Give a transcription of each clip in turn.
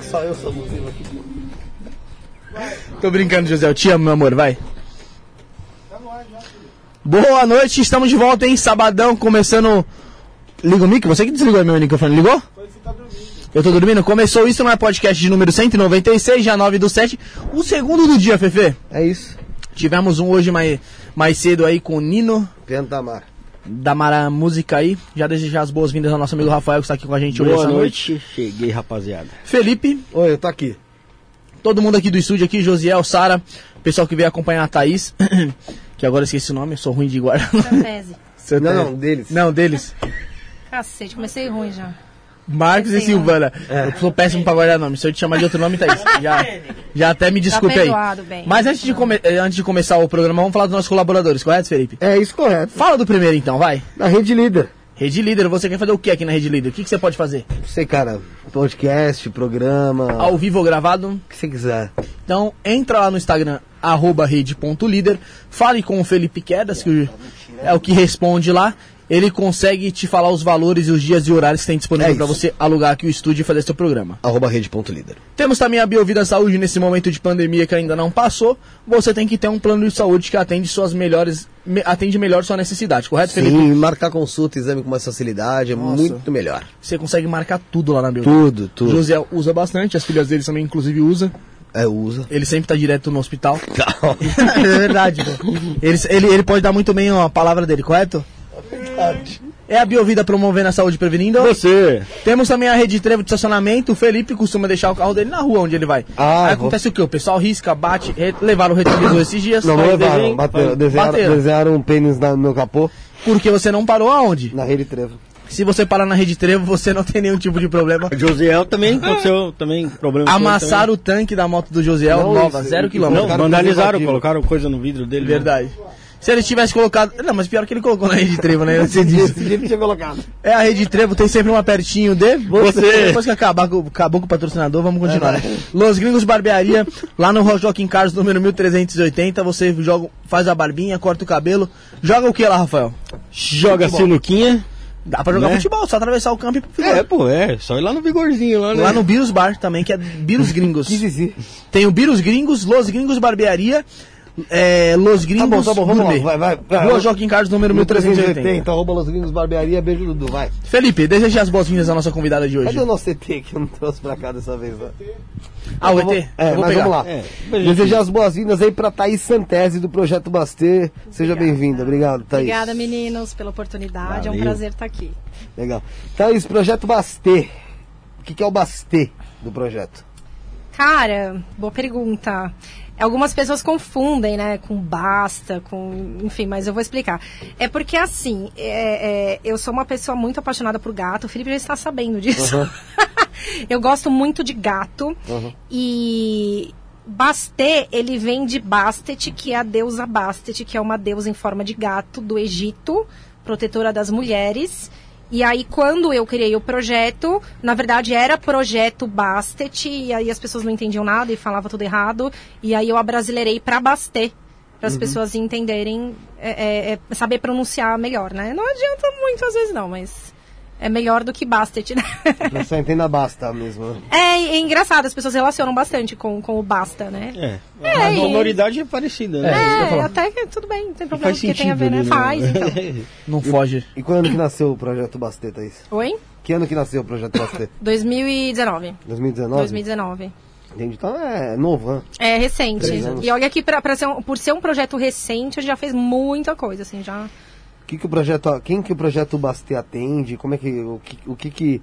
Só eu sou abusivo aqui? Tô brincando, José. Eu te amo, meu amor. Vai. Boa noite, estamos de volta, hein? Sabadão, começando. Liga o mic? Você que desligou meu microfone, ligou? Eu tô dormindo? Começou isso, não é podcast de número 196, já 9 do 7. O segundo do dia, Fefe. É isso. Tivemos um hoje mais, mais cedo aí com o Nino, Piano da Mar. da Mara Música aí. Já desejar as boas-vindas ao nosso amigo Rafael, que está aqui com a gente hoje Boa essa noite. cheguei, rapaziada. Felipe, Oi, eu tô aqui. todo mundo aqui do estúdio aqui, Josiel, Sara, pessoal que veio acompanhar a Thaís, que agora esqueci o nome, eu sou ruim de guardar. Não, não, deles. Não, deles. Cacete, comecei ruim já. Marcos e Sim, Silvana. É. Eu sou péssimo pra guardar nome. Se eu te chamar de outro nome, Thaís. Já, já até me desculpe aí. perdoado, bem. Mas antes de, come- eh, antes de começar o programa, vamos falar dos nossos colaboradores, correto, Felipe? É isso correto. Fala do primeiro então, vai. Na Rede Líder. Rede Líder, você quer fazer o que aqui na Rede Líder? O que, que você pode fazer? Não sei, cara. Podcast, programa. Ao vivo ou gravado? O que você quiser. Então entra lá no Instagram, arroba rede.líder, fale com o Felipe Quedas, que é o que responde lá. Ele consegue te falar os valores e os dias e horários que tem disponível É para você alugar aqui o estúdio e fazer seu programa. Arroba rede.líder. Temos também a Biovida Saúde nesse momento de pandemia que ainda não passou. Você tem que ter um plano de saúde que atende suas melhores, me- atende melhor sua necessidade, correto, Felipe? Sim, marcar consulta, exame com mais facilidade é muito melhor. Você consegue marcar tudo lá na Biovida. Tudo, tudo. José usa bastante, as filhas dele também inclusive usa. É, usa. Ele sempre tá direto no hospital. é verdade, pô. Ele, ele, ele pode dar muito bem a palavra dele, correto? É a Biovida promovendo a saúde e prevenindo. Você. Temos também a rede de trevo de estacionamento. O Felipe costuma deixar o carro dele na rua onde ele vai. Ah, Aí eu vou- acontece o quê? O pessoal risca, bate, re- levaram o retrovisor esses dias. Não, não levaram. desenho. Bateram, desenharam, Bateram. desenharam um pênis na- no meu capô. Porque você não parou aonde? Na Rede Trevo. Se você parar na rede trevo, você não tem nenhum tipo de problema. Josiel também aconteceu também problema. Amassaram o tanque da moto do Josiel, Não, nova, isso- zero quilômetro. Não, Colocaram vandalizaram, colocaram coisa no vidro dele. né? Se ele tivesse colocado. Não, mas pior que ele colocou na rede trevo, né? Você disse. Esse dia ele tinha colocado. É a rede trevo, tem sempre uma pertinho de. Você. Depois que acabar, com- acabou com o patrocinador, vamos continuar. né? Los Gringos Barbearia, lá no Joaquim Carlos, número 1380, você joga, faz a barbinha, corta o cabelo. Joga o que lá, Rafael? Joga sinuquinha. Dá pra jogar Né? futebol, só atravessar o campo e pro É, pô, é. Só ir lá no vigorzinho lá, né? Lá no Birus Bar também, que é Birus Gringos. Tem o Birus Gringos, Los Gringos Barbearia, é, Los Tá Gringos bom, tá bom, vamos lá. Gourmet. Vai, vai. vai. Rua Joaquim Carlos, número 1380. arroba Los Gringos Barbearia, beijo Dudu, vai. Felipe, deseje as boas-vindas à nossa convidada de hoje. Cadê o nosso ET que eu não trouxe pra cá dessa vez? Né? Ah, o ET? É, mas pegar. vamos lá. É, Desejar as boas-vindas aí pra Thaís Santese do Projeto Bastê. Seja bem-vinda. Obrigado, Thaís. Obrigada, meninos, pela oportunidade. É um Valeu. prazer estar aqui. Legal. Thaís, Projeto Bastê. O que, que é o Bastê do projeto? Cara, boa pergunta. Algumas pessoas confundem, né, com basta, com. Enfim, mas eu vou explicar. É porque, assim, é- é, eu sou uma pessoa muito apaixonada por gato. O Felipe já está sabendo disso. eu gosto muito de gato. E. Bastet, ele vem de Bastet, que é a deusa Bastet, que é uma deusa em forma de gato do Egito, protetora das mulheres. E aí, quando eu criei o projeto, na verdade era projeto Bastet, e aí as pessoas não entendiam nada e falavam tudo errado. E aí eu abrasileirei para Bastet, para as pessoas entenderem, é, é, é, saber pronunciar melhor, né? Não adianta muito às vezes não, mas é melhor do que Bastet, né? Você entenda basta mesmo. né? é, é engraçado, as pessoas relacionam bastante com, com o basta, né? É. É, a e- sonoridade é parecida, né? É, até que tudo bem, não tem problema, Faz porque tem a ver, né? ali, Faz, então. Não foge. E quando que nasceu o Projeto Bastê, Thaís? Oi? Que ano que nasceu o Projeto Bastê? 2019. 2019? 2019. Entendi. Então é novo, né? É recente. E olha que pra, pra ser um- por ser um projeto recente, a gente já fez muita coisa, assim, já. Que, que o projeto, quem que o projeto Bastê atende? Como é que o que, o que que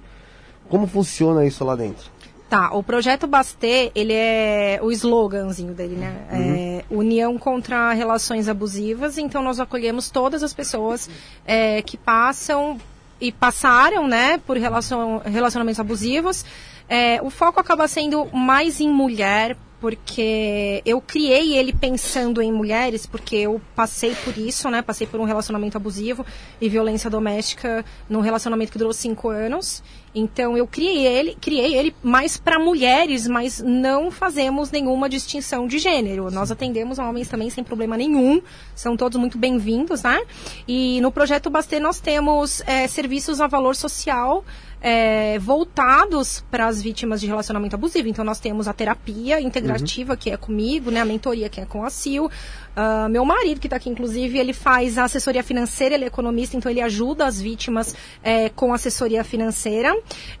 como funciona isso lá dentro? Tá, o projeto Bastet, ele é o sloganzinho dele, né? É União contra Relações Abusivas. Então, nós acolhemos todas as pessoas é, que passam e passaram, né, por relacion, relacionamentos abusivos. É, o foco acaba sendo mais em mulher, porque eu criei ele pensando em mulheres, porque eu passei por isso, né? Passei por um relacionamento abusivo e violência doméstica num relacionamento que durou cinco anos. Então eu criei ele, criei ele mais para mulheres, mas não fazemos nenhuma distinção de gênero. Nós atendemos homens também sem problema nenhum, são todos muito bem-vindos, né? E no projeto Bastê nós temos é, serviços a valor social é, voltados para as vítimas de relacionamento abusivo. Então, nós temos a terapia integrativa, uhum. que é comigo, né? A mentoria, que é com a Sil. Uh, meu marido, que está aqui, inclusive, ele faz a assessoria financeira, ele é economista, então ele ajuda as vítimas é, com assessoria financeira.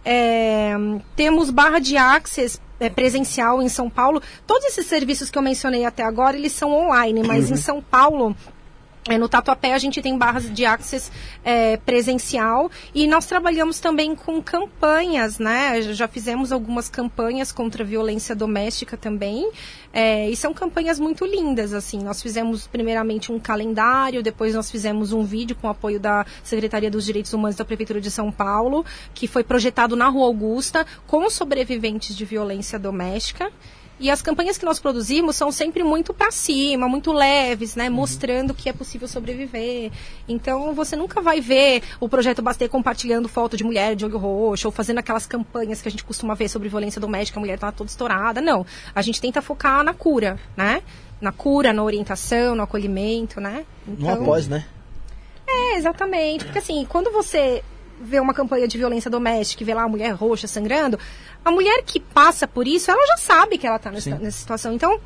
É, temos barra de access é, presencial em São Paulo. Todos esses serviços que eu mencionei até agora, eles são online, mas uhum. em São Paulo é, no Tatuapé a gente tem barras de access é, presencial e nós trabalhamos também com campanhas, né? Já fizemos algumas campanhas contra a violência doméstica também é, e são campanhas muito lindas, assim. Nós fizemos primeiramente um calendário, depois nós fizemos um vídeo com apoio da Secretaria dos Direitos Humanos da Prefeitura de São Paulo, que foi projetado na Rua Augusta com sobreviventes de violência doméstica. E as campanhas que nós produzimos são sempre muito para cima, muito leves, né? Uhum. Mostrando que é possível sobreviver. Então você nunca vai ver o projeto Bastei compartilhando foto de mulher de olho roxo ou fazendo aquelas campanhas que a gente costuma ver sobre violência doméstica, a mulher tá toda estourada. Não. A gente tenta focar na cura, né? Na cura, na orientação, no acolhimento, né? Então, no após, né? É, exatamente. Porque assim, quando você vê uma campanha de violência doméstica e vê lá a mulher roxa sangrando, a mulher que passa por isso, ela já sabe que ela está nessa, nessa situação. Então,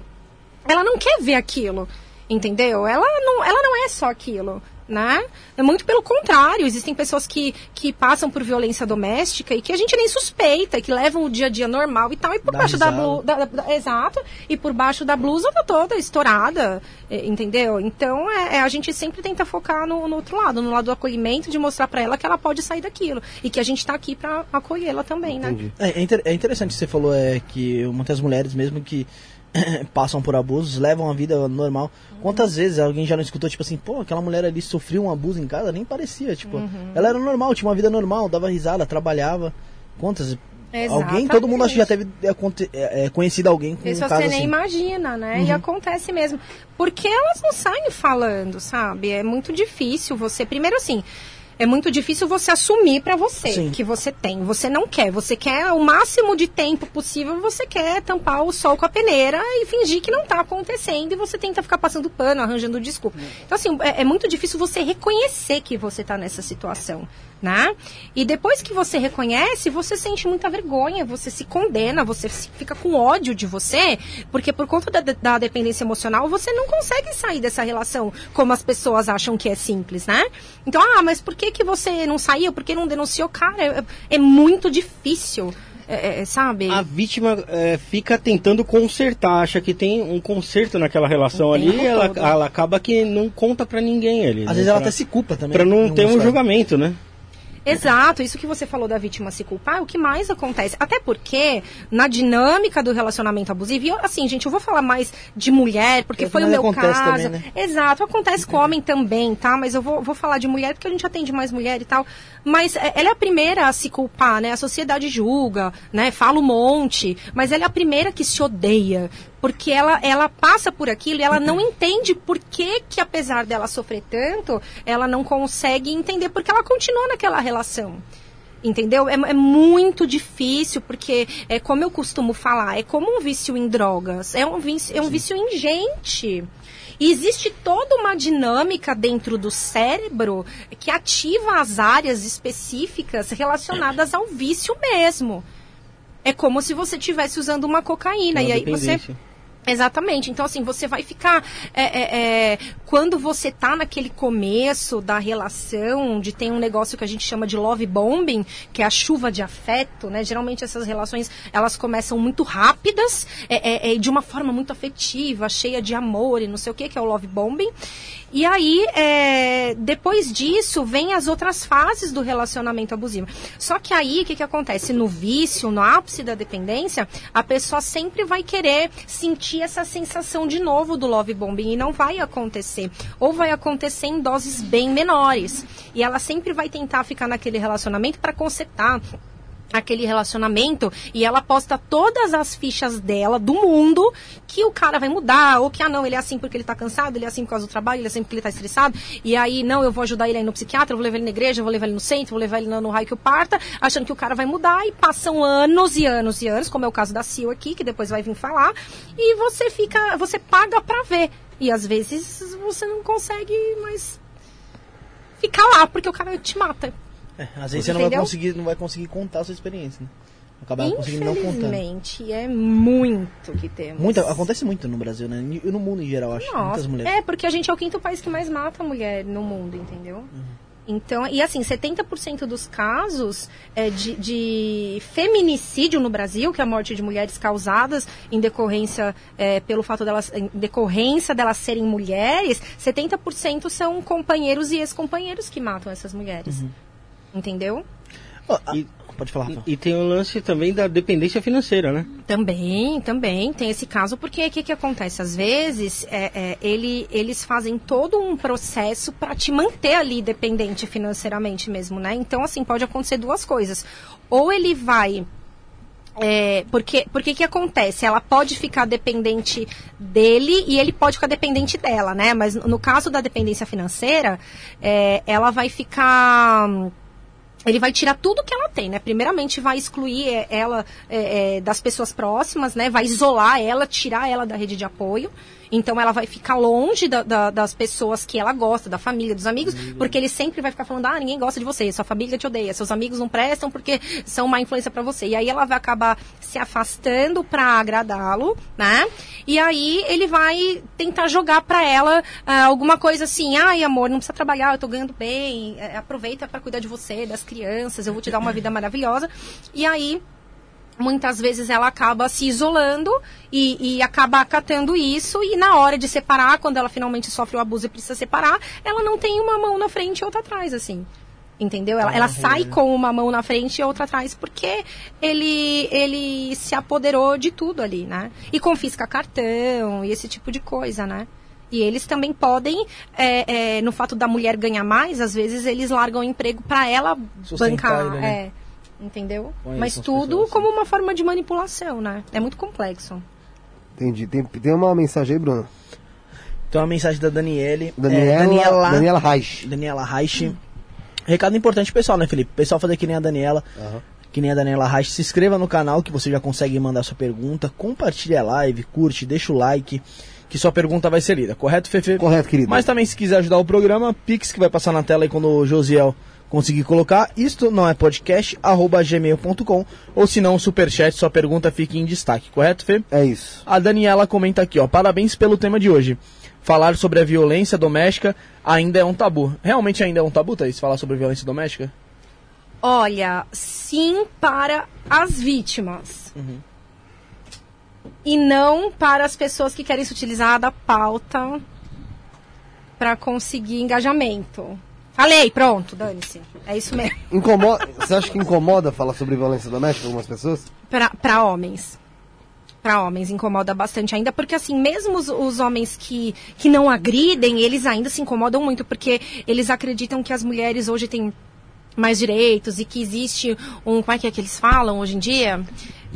ela não quer ver aquilo, entendeu? Ela não, ela não é só aquilo né? É muito pelo contrário, existem pessoas que, que passam por violência doméstica e que a gente nem suspeita, que levam o dia a dia normal e tal, e por Dá baixo da blusa. Exato, e por baixo da blusa tá toda estourada, entendeu? Então é, é, a gente sempre tenta focar no, no, outro lado, no lado do acolhimento, de mostrar para ela que ela pode sair daquilo e que a gente está aqui para acolhê-la também, né? Entendi. né? É, é, é interessante que você falou é, que muitas mulheres, mesmo que passam por abusos, levam a vida normal. Quantas vezes alguém já não escutou, tipo assim, pô, aquela mulher ali sofreu um abuso em casa? Nem parecia, tipo, uhum. ela era normal, tinha uma vida normal, dava risada, trabalhava. Quantas? Exatamente. Alguém, todo mundo acha que já teve é, é, é, conhecido alguém com Isso um caso você nem assim. imagina, né? Uhum. E acontece mesmo. Porque elas não saem falando, sabe? É muito difícil você. Primeiro assim, é muito difícil você assumir para você Sim. que você tem. Você não quer. Você quer o máximo de tempo possível, você quer tampar o sol com a peneira e fingir que não tá acontecendo e você tenta ficar passando pano, arranjando desculpa. Então, assim, é, é muito difícil você reconhecer que você tá nessa situação né? E depois que você reconhece, você sente muita vergonha, você se condena, você fica com ódio de você, porque por conta da, da dependência emocional, você não consegue sair dessa relação como as pessoas acham que é simples, né? Então, ah, mas por que, que você não saiu? Por que não denunciou? Cara, é, é muito difícil. É, é, sabe? A vítima é, fica tentando consertar, acha que tem um conserto naquela relação ali, ela, ela, acaba que não conta para ninguém ali. Às né? vezes ela pra, até se culpa também. Pra não ter um julgamento, né? Exato, isso que você falou da vítima se culpar é o que mais acontece. Até porque, na dinâmica do relacionamento abusivo, e eu, assim, gente, eu vou falar mais de mulher, porque foi o meu caso. Também, né? Exato, acontece com homem também, tá? Mas eu vou, vou falar de mulher porque a gente atende mais mulher e tal. Mas é, ela é a primeira a se culpar, né? A sociedade julga, né? Fala um monte, mas ela é a primeira que se odeia porque ela, ela passa por aquilo e ela não entende por que, que, apesar dela sofrer tanto, ela não consegue entender porque ela continua naquela relação. Entendeu? É, é, muito difícil, porque, é como eu costumo falar, é como um vício em drogas. É um vício, é um vício ingente. E existe toda uma dinâmica dentro do cérebro que ativa as áreas específicas relacionadas ao vício mesmo. É como se você estivesse usando uma cocaína. Uma e aí você Exatamente. Então, assim, você vai ficar. É, é, é, quando você tá naquele começo da relação, de tem um negócio que a gente chama de love bombing, que é a chuva de afeto, né? Geralmente essas relações elas começam muito rápidas, é, é, é de uma forma muito afetiva, cheia de amor e não sei o que, que é o love bombing. E aí, é, depois disso, vem as outras fases do relacionamento abusivo. Só que aí, o que, que acontece? No vício, no ápice da dependência, a pessoa sempre vai querer sentir essa sensação de novo do love bombing e não vai acontecer. Ou vai acontecer em doses bem menores. E ela sempre vai tentar ficar naquele relacionamento para consertar aquele relacionamento. E ela posta todas as fichas dela do mundo que o cara vai mudar, ou que, ah, não, ele é assim porque ele tá cansado, ele é assim por causa do trabalho, ele é assim porque ele tá estressado, e aí, não, eu vou ajudar ele aí no psiquiatra, eu vou levar ele na igreja, eu vou levar ele no centro, vou levar ele no, raio que o parta, achando que o cara vai mudar, e passam anos e anos e anos, como é o caso da Sil aqui, que depois vai vir falar, e você fica, você paga pra ver. E às vezes você não consegue mais ficar lá, porque o cara te mata. É, às vezes você não vai, conseguir, não vai conseguir contar a sua experiência, né? Acabar conseguindo não contar. Infelizmente, é muito que temos. Muita, acontece muito no Brasil, né? E no mundo em geral, acho. Nossa, muitas mulheres. É, porque a gente é o quinto país que mais mata mulher no mundo, entendeu? Uhum. Então, e assim, 70% dos casos é, de, de, feminicídio no Brasil, que é a morte de mulheres causadas em decorrência é, pelo fato delas, em decorrência delas serem mulheres, 70% são companheiros e ex-companheiros que matam essas mulheres. Uhum. Entendeu? Oh, e, pode falar. E, e, tem o lance também da dependência financeira, né? Também, também tem esse caso, porque o que, que acontece? Às vezes, é, é, ele, eles fazem todo um processo para te manter ali dependente financeiramente mesmo, né? Então, assim, pode acontecer duas coisas. Ou ele vai é, porque porque que acontece? Ela pode ficar dependente dele e ele pode ficar dependente dela, né? Mas no caso da dependência financeira, é, ela vai ficar ele vai tirar tudo que ela tem, né? Primeiramente vai excluir é, ela é, é, das pessoas próximas, né? Vai isolar ela, tirar ela da rede de apoio. Então ela vai ficar longe da, da, das pessoas que ela gosta, da família, dos amigos, porque ele sempre vai ficar falando: ah, ninguém gosta de você, sua família te odeia, seus amigos não prestam porque são má influência para você. E aí ela vai acabar se afastando para agradá-lo, né? E aí ele vai tentar jogar para ela ah, alguma coisa assim: ai, amor, não precisa trabalhar, eu tô ganhando bem, é, aproveita para cuidar de você, das crianças, eu vou te dar uma vida maravilhosa. E aí muitas vezes ela acaba se isolando e, e, acaba acatando isso e na hora de separar, quando ela finalmente sofre o abuso e precisa separar, ela não tem uma mão na frente e outra atrás, assim. Entendeu? Ela, ela sai com uma mão na frente e outra atrás porque ele, ele se apoderou de tudo ali, né? E confisca cartão e esse tipo de coisa, né? E eles também podem, é, é, no fato da mulher ganhar mais, às vezes eles largam o emprego para ela Sustentar bancar. Né? É, entendeu? Mas tudo pessoas. como uma forma de manipulação, né? É muito complexo. Entendi. Tem, tem uma mensagem aí, Bruno? Tem uma mensagem da Daniele. Daniela, é, Daniela, Daniela Reich. Daniela Reich. Hum. Recado importante pessoal, né, Felipe? Pessoal fazer que nem a Daniela. Uhum. Que nem a Daniela Reich. Se inscreva no canal que você já consegue mandar sua pergunta. Compartilhe a live, curte, deixa o like. Que sua pergunta vai ser lida, correto, Fefe? Correto, querido. Mas também, se quiser ajudar o programa, Pix que vai passar na tela aí quando o Josiel conseguir colocar, isto não é podcast, arroba gmail.com, ou se não, superchat, sua pergunta fica em destaque, correto, Fê? É isso. A Daniela comenta aqui, ó, parabéns pelo tema de hoje. Falar sobre a violência doméstica ainda é um tabu. Realmente ainda é um tabu, Thaís, falar sobre violência doméstica? Olha, sim para as vítimas. Uhum. E não para as pessoas que querem se utilizar da pauta para conseguir engajamento. Falei, pronto, dane-se. É isso mesmo. Incomoda, você acha que incomoda falar sobre violência doméstica algumas pessoas? Para homens. Para homens incomoda bastante ainda, porque assim, mesmo os, os, homens que, que não agridem, eles ainda se incomodam muito, porque eles acreditam que as mulheres hoje têm mais direitos e que existe um. Como é que é que eles falam hoje em dia?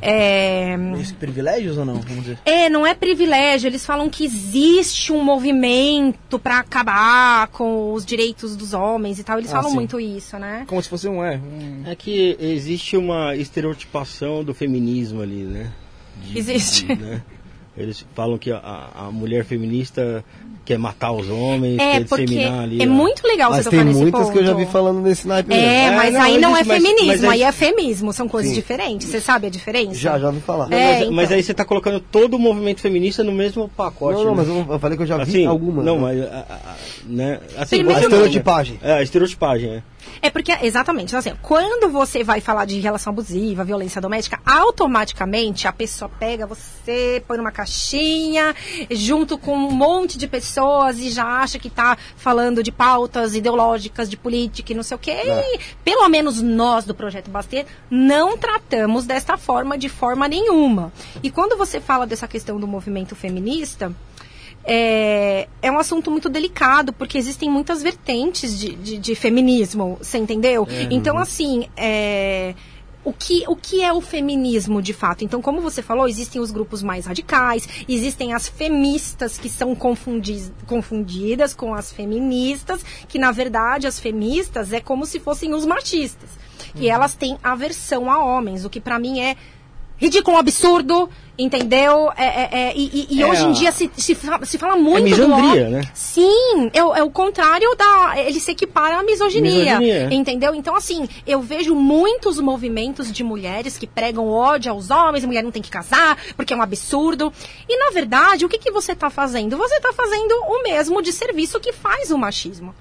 É... privilégios ou não? Vamos dizer. É, não é privilégio. Eles falam que existe um movimento para acabar com os direitos dos homens e tal. Eles ah, falam sim. muito isso, né? Como se fosse um é. Um... É que existe uma estereotipação do feminismo ali, né? De, existe. De, né? Eles falam que a, a mulher feminista quer matar os homens, é, quer disseminar ali. É ó. muito legal mas você tocar nesse ponto. tem muitas que eu já vi falando nesse naipe. É, é mas não, aí não é feminismo, mas, mas aí é feminismo, são coisas Sim. diferentes. Você sabe a diferença? Já, já ouvi falar. É, mas, então. mas, aí você está colocando todo o movimento feminista no mesmo pacote. Não, não, né? mas eu falei que eu já vi assim, algumas. Não, né? mas. A, a, né? assim, Primeiro, a estereotipagem. É, a estereotipagem, é. É porque, exatamente, então, assim, quando você vai falar de relação abusiva, violência doméstica, automaticamente a pessoa pega você, põe numa caixinha, junto com um monte de pessoas e já acha que está falando de pautas ideológicas, de política e não sei o quê. É. E, pelo menos nós do Projeto Baster não tratamos desta forma de forma nenhuma. E quando você fala dessa questão do movimento feminista, é, é um assunto muito delicado, porque existem muitas vertentes de, de, de feminismo, você entendeu? É, então, assim, é, o que, o que é o feminismo de fato? Então, como você falou, existem os grupos mais radicais, existem as feministas que são confundi confundidas com as feministas, que na verdade as feministas é como se fossem os machistas. E uhum. elas têm aversão a homens, o que para mim é ridículo, absurdo, entendeu? É, é, é, e, e é hoje em dia se, se, fala, se fala muito é misandria, do né? Sim, é, é, o contrário da. Ele se equipara à misoginia, misoginia, entendeu? Então, assim, eu vejo muitos movimentos de mulheres que pregam ódio aos homens, a mulher não tem que casar, porque é um absurdo. E, na verdade, o que, que você está fazendo? Você está fazendo o mesmo de serviço que faz o machismo.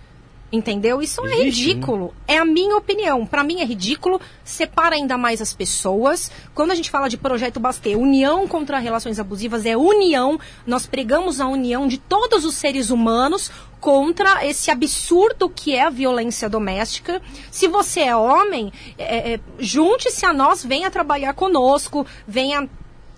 Entendeu? Isso é Existe, é ridículo. Né? É a minha opinião. Para mim é ridículo. Separa ainda mais as pessoas. Quando a gente fala de projeto Bastê, união contra relações abusivas é união. Nós pregamos a união de todos os seres humanos contra esse absurdo que é a violência doméstica. Se você é homem, é, é, junte-se a nós, venha trabalhar conosco, venha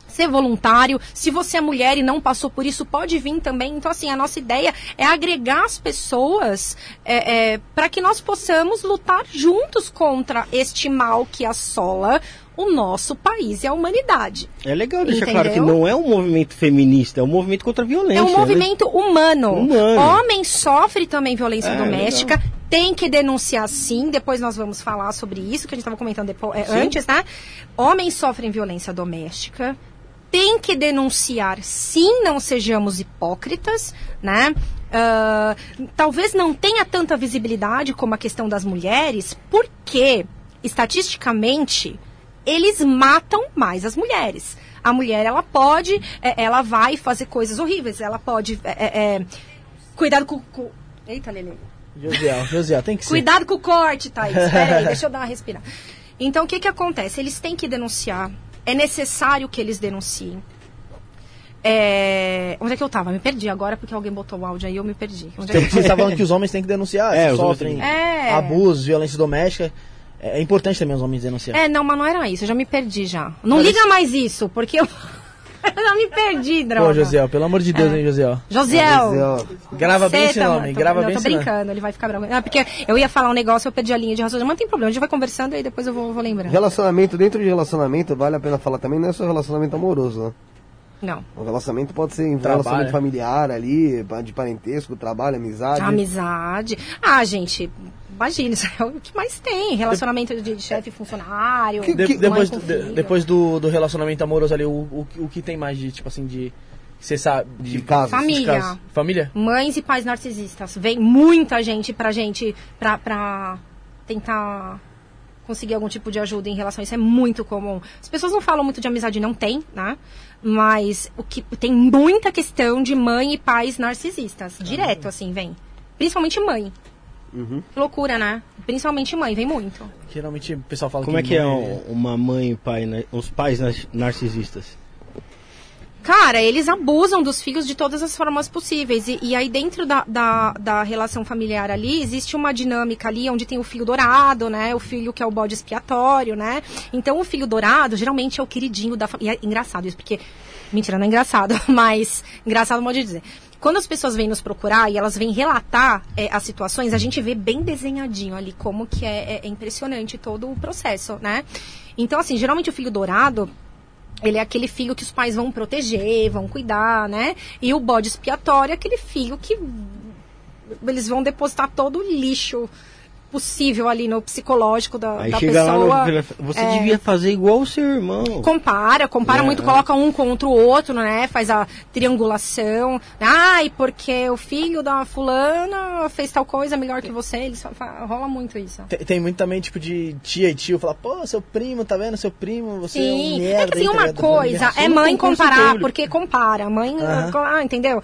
ser voluntário. Se você é mulher e não passou por isso, pode vir também. Então, assim, a nossa ideia é agregar as pessoas é, é, para que nós possamos lutar juntos contra este mal que assola o nosso país e a humanidade. É legal deixar Entendeu? claro que não é um movimento feminista, é um movimento contra a violência. É um movimento né? humano. humano. Homem sofre também violência é, doméstica. Legal. Tem que denunciar sim, depois nós vamos falar sobre isso, que a gente estava comentando depois, é, antes, né? Homens sofrem violência doméstica tem que denunciar, sim, não sejamos hipócritas, né? Uh, talvez não tenha tanta visibilidade como a questão das mulheres, porque, estatisticamente, eles matam mais as mulheres. A mulher, ela pode, é, ela vai fazer coisas horríveis, ela pode. É, é, é cuidado com, com. Eita, Lele. Josiel, Josiel, tem que ser. Cuidado com o corte, Thaís. Peraí, deixa eu dar uma respirada. Então, o que, que acontece? Eles têm que denunciar é necessário que eles denunciem. É... Onde é que eu estava? Me perdi agora porque alguém botou o áudio aí eu me perdi. Onde é que Você está falando que os homens têm que denunciar, é, sofrem é... abuso, violência doméstica. É, é importante também os homens denunciar. É, não, mas não era isso, eu já me perdi já. Não mas liga mais isso, porque eu. Eu já me perdi, droga. Pô, Josiel, pelo amor de Deus, é. hein, Josiel. Josiel. Grava bem esse nome, grava não, bem esse nome. Eu tô brincando, ele vai ficar bravo. Não, porque eu ia falar um negócio, eu perdi a linha de raciocínio. Mas não tem problema, a gente vai conversando e depois eu vou, vou lembrando. Relacionamento, dentro de relacionamento, vale a pena falar também, não é só relacionamento amoroso, né? Não. O relacionamento pode ser um relacionamento familiar ali, de parentesco, trabalho, amizade. Amizade. Ah, gente, imagina, isso é o que mais tem. Relacionamento de, de chefe funcionário. Que, que, depois, de, depois do, do relacionamento amoroso ali, o, o, o que tem mais de, tipo assim, de. Você sabe. De, casos. Família. Casos. Família? Mães e pais narcisistas. Vem muita gente pra gente, pra, pra tentar conseguir algum tipo de ajuda em relação a isso. É muito comum. As pessoas não falam muito de amizade, não tem, né? Mas o que tem muita questão de mãe e pais narcisistas. Direto, assim, vem. Principalmente mãe. Uhum. Que loucura, né? Principalmente mãe, vem muito. Geralmente o pessoal fala Como que é que é uma mãe e pai, né? os pais narcisistas? Cara, eles abusam dos filhos de todas as formas possíveis. E, e aí, dentro da, da, da, relação familiar ali, existe uma dinâmica ali onde tem o filho dourado, né? O filho que é o bode expiatório, né? Então, o filho dourado geralmente é o queridinho da família. E é engraçado isso, porque. Mentira, não é engraçado, mas. Engraçado modo de dizer. Quando as pessoas vêm nos procurar e elas vêm relatar é, as situações, a gente vê bem desenhadinho ali como que é, é, impressionante todo o processo, né? Então, assim, geralmente o filho dourado, ele é aquele filho que os pais vão proteger, vão cuidar, né? E o bode expiatório é aquele filho que eles vão depositar todo o lixo possível ali no psicológico da, Aí da chega pessoa. Lá no, você é, devia fazer igual o seu irmão. Compara, compara é, muito, coloca um contra o outro, né? Faz a triangulação. Ai, porque o filho da fulana fez tal coisa melhor que você. Eles rola muito isso. Tem, tem, muito também, tipo, de tia e tio falar, pô, seu primo, tá vendo? Seu primo, você Sim. é um merda. É que assim, uma tá coisa é mãe comparar, porque compara. Mãe, ah, entendeu?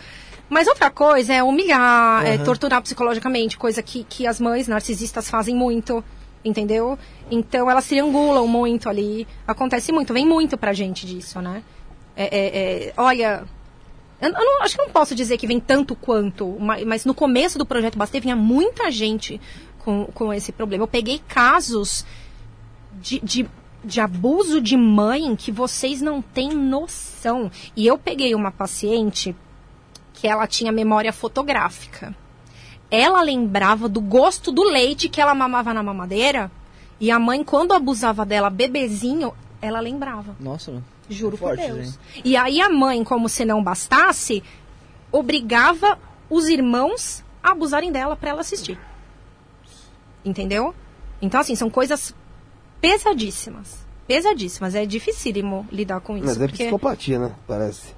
Mas outra coisa é humilhar, uhum. é torturar psicologicamente, coisa que, que as mães narcisistas fazem muito, entendeu? Então elas triangulam muito ali. Acontece muito, vem muito pra gente disso, né? É, é, é, olha, eu, não, acho que não posso dizer que vem tanto quanto, mas, mas no começo do projeto Bastê vinha muita gente com, com esse problema. Eu peguei casos de, de, de abuso de mãe que vocês não têm noção. E eu peguei uma paciente que ela tinha memória fotográfica. Ela lembrava do gosto do leite que ela mamava na mamadeira E a mãe, quando abusava dela, bebezinho, ela lembrava. Nossa, mano. Juro É forte, por Deus. gente. E aí a mãe, como se não bastasse, obrigava os irmãos a abusarem dela pra ela assistir. Entendeu? Então, assim, são coisas pesadíssimas. Pesadíssimas. É dificílimo lidar com isso. Mas é porque... psicopatia, né? Parece.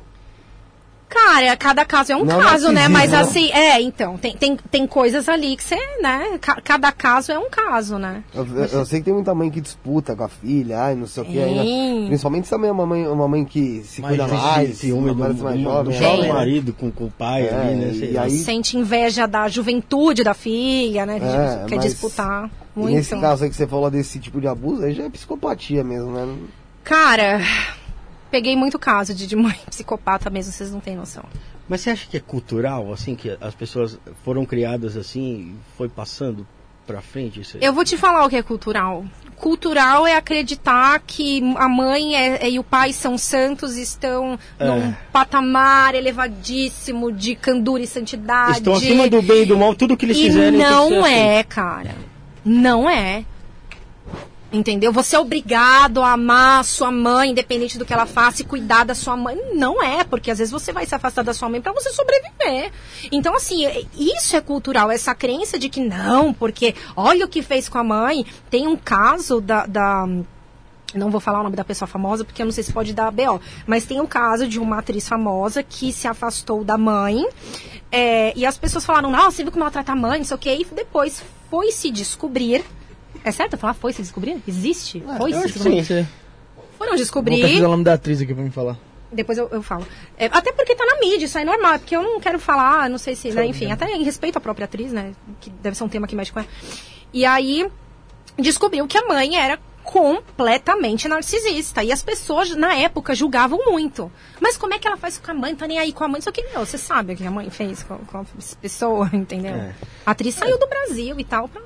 Cara, cada caso é um Não caso, né? narcisismo, Mas né? assim, é, então, tem, tem, tem coisas ali que você, né? ca- cada caso é um caso, né? Eu, eu- eu sei que tem muita mãe que disputa com a filha, ai, não sei o que. Tem. Principalmente também uma mãe, uma mãe que se Mais cuida jovem, mais, ciúme do, mais do, jovem. do né? próprio Tem. marido com, com o pai É, ali, né? e lá. aí- Sente inveja da juventude da filha, né? É, Quer mas- disputar E muito. nesse caso aí que você falou desse tipo de abuso, aí já é psicopatia mesmo, né? Cara, peguei muito caso de, de mãe psicopata mesmo, vocês não têm noção. Mas você acha que é cultural, assim, que as pessoas foram criadas assim e foi passando pra frente? Isso aí? Eu vou te falar o que é cultural. Cultural é acreditar que a mãe é- é- e o pai são santos, estão É. num patamar elevadíssimo de candura e santidade. Estão acima do bem e do mal, tudo que eles E fizerem não assim. é, cara. Não é. Entendeu? Você é obrigado a amar a sua mãe, independente do que ela faça, e cuidar da sua mãe. Não é, porque às vezes você vai se afastar da sua mãe pra você sobreviver. Então, assim, é- isso é cultural, essa crença de que não, porque olha o que fez com a mãe. Tem um caso da. da não vou falar o nome da pessoa famosa porque eu não sei se pode dar BO. Mas tem um caso de uma atriz famosa que se afastou da mãe. é, e as pessoas falaram, não, você viu como ela trata a mãe, não sei o quê. E depois foi se descobrir. É certo eu falar foi se descobrir? Existe? foi eu se descobrir. sim. Foram Vou descobrir. pesquisar o nome da atriz aqui pra me falar. Depois eu, eu falo. É, até porque tá na mídia, isso aí é normal, é porque eu não quero falar, não sei se, né, enfim, até em respeito à própria atriz, né, que deve ser um tema que mexe com ela. E aí, descobriu que a mãe era completamente narcisista. E as pessoas, na época, julgavam muito. Mas como é que ela faz com a mãe? Tá nem aí com a mãe? Só que, meu, você sabe o que a mãe fez com, com a pessoa, entendeu? É. A atriz saiu do Brasil e tal pra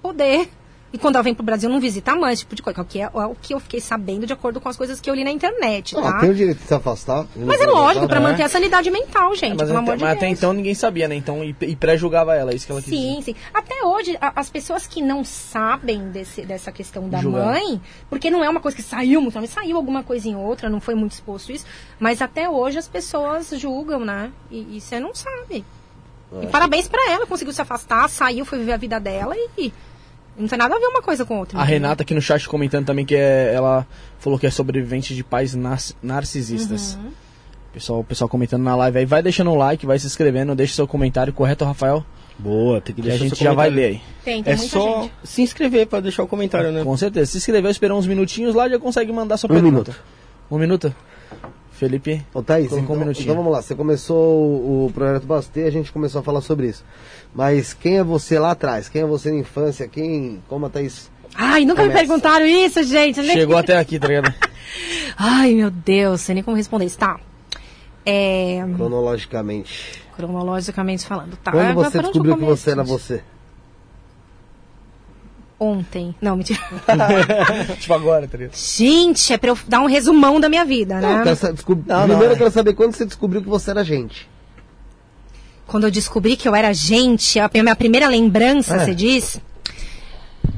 poder. E quando ela vem pro Brasil, não visita a mãe, esse tipo de coisa. Que é, é o que eu fiquei sabendo de acordo com as coisas que eu li na internet, tá? Ah, tem o direito de se afastar. Mas é lógico, pra né? manter a sanidade mental, gente, mas até, de mas até então ninguém sabia, né? Então, e, e pré-julgava ela, é isso que ela quis Sim, sim. Até hoje, a- as pessoas que não sabem desse, dessa questão da mãe, porque não é uma coisa que saiu muito, mas saiu alguma coisa em outra, não foi muito exposto isso, mas até hoje as pessoas julgam, né? E, você não sabe. E parabéns pra ela, conseguiu se afastar, saiu, foi viver a vida dela e não tem nada a ver uma coisa com outra. A entendeu? Renata aqui no chat comentando também que é, ela falou que é sobrevivente de pais nar- narcisistas. Uhum. Pessoal, o pessoal comentando na live aí, vai deixando um like, vai se inscrevendo, deixa seu comentário, correto, Rafael? Boa, tem que Que a deixar gente seu já vai ler aí. Tem, tem É muita só gente. se inscrever pra deixar o comentário, né? Com certeza. Se inscreveu, esperou uns minutinhos lá, já consegue mandar sua Um pergunta. minuto. Um minuto? Felipe, Ô, Thaís, então, um minutinho. então vamos lá. Você começou o, o projeto Bastê, a gente começou a falar sobre isso. Mas quem é você lá atrás? Quem é você na infância? Quem, como a Thaís... Ai, nunca me Começa. perguntaram isso, gente. Nem- chegou até aqui, tá ligado? Ai, meu Deus, sei nem como responder isso. Tá. É, Cronologicamente. cronologicamente falando, tá. Quando você descobriu que você era você? Ontem. Não, mentira. tipo agora, tá ligado? Gente, é pra eu dar um resumão da minha vida, Não, eu né? quero descob- Não, não, Primeiro é. eu quero saber quando você descobriu que você era gente. Quando eu descobri que eu era gente, a minha primeira lembrança, É. você diz?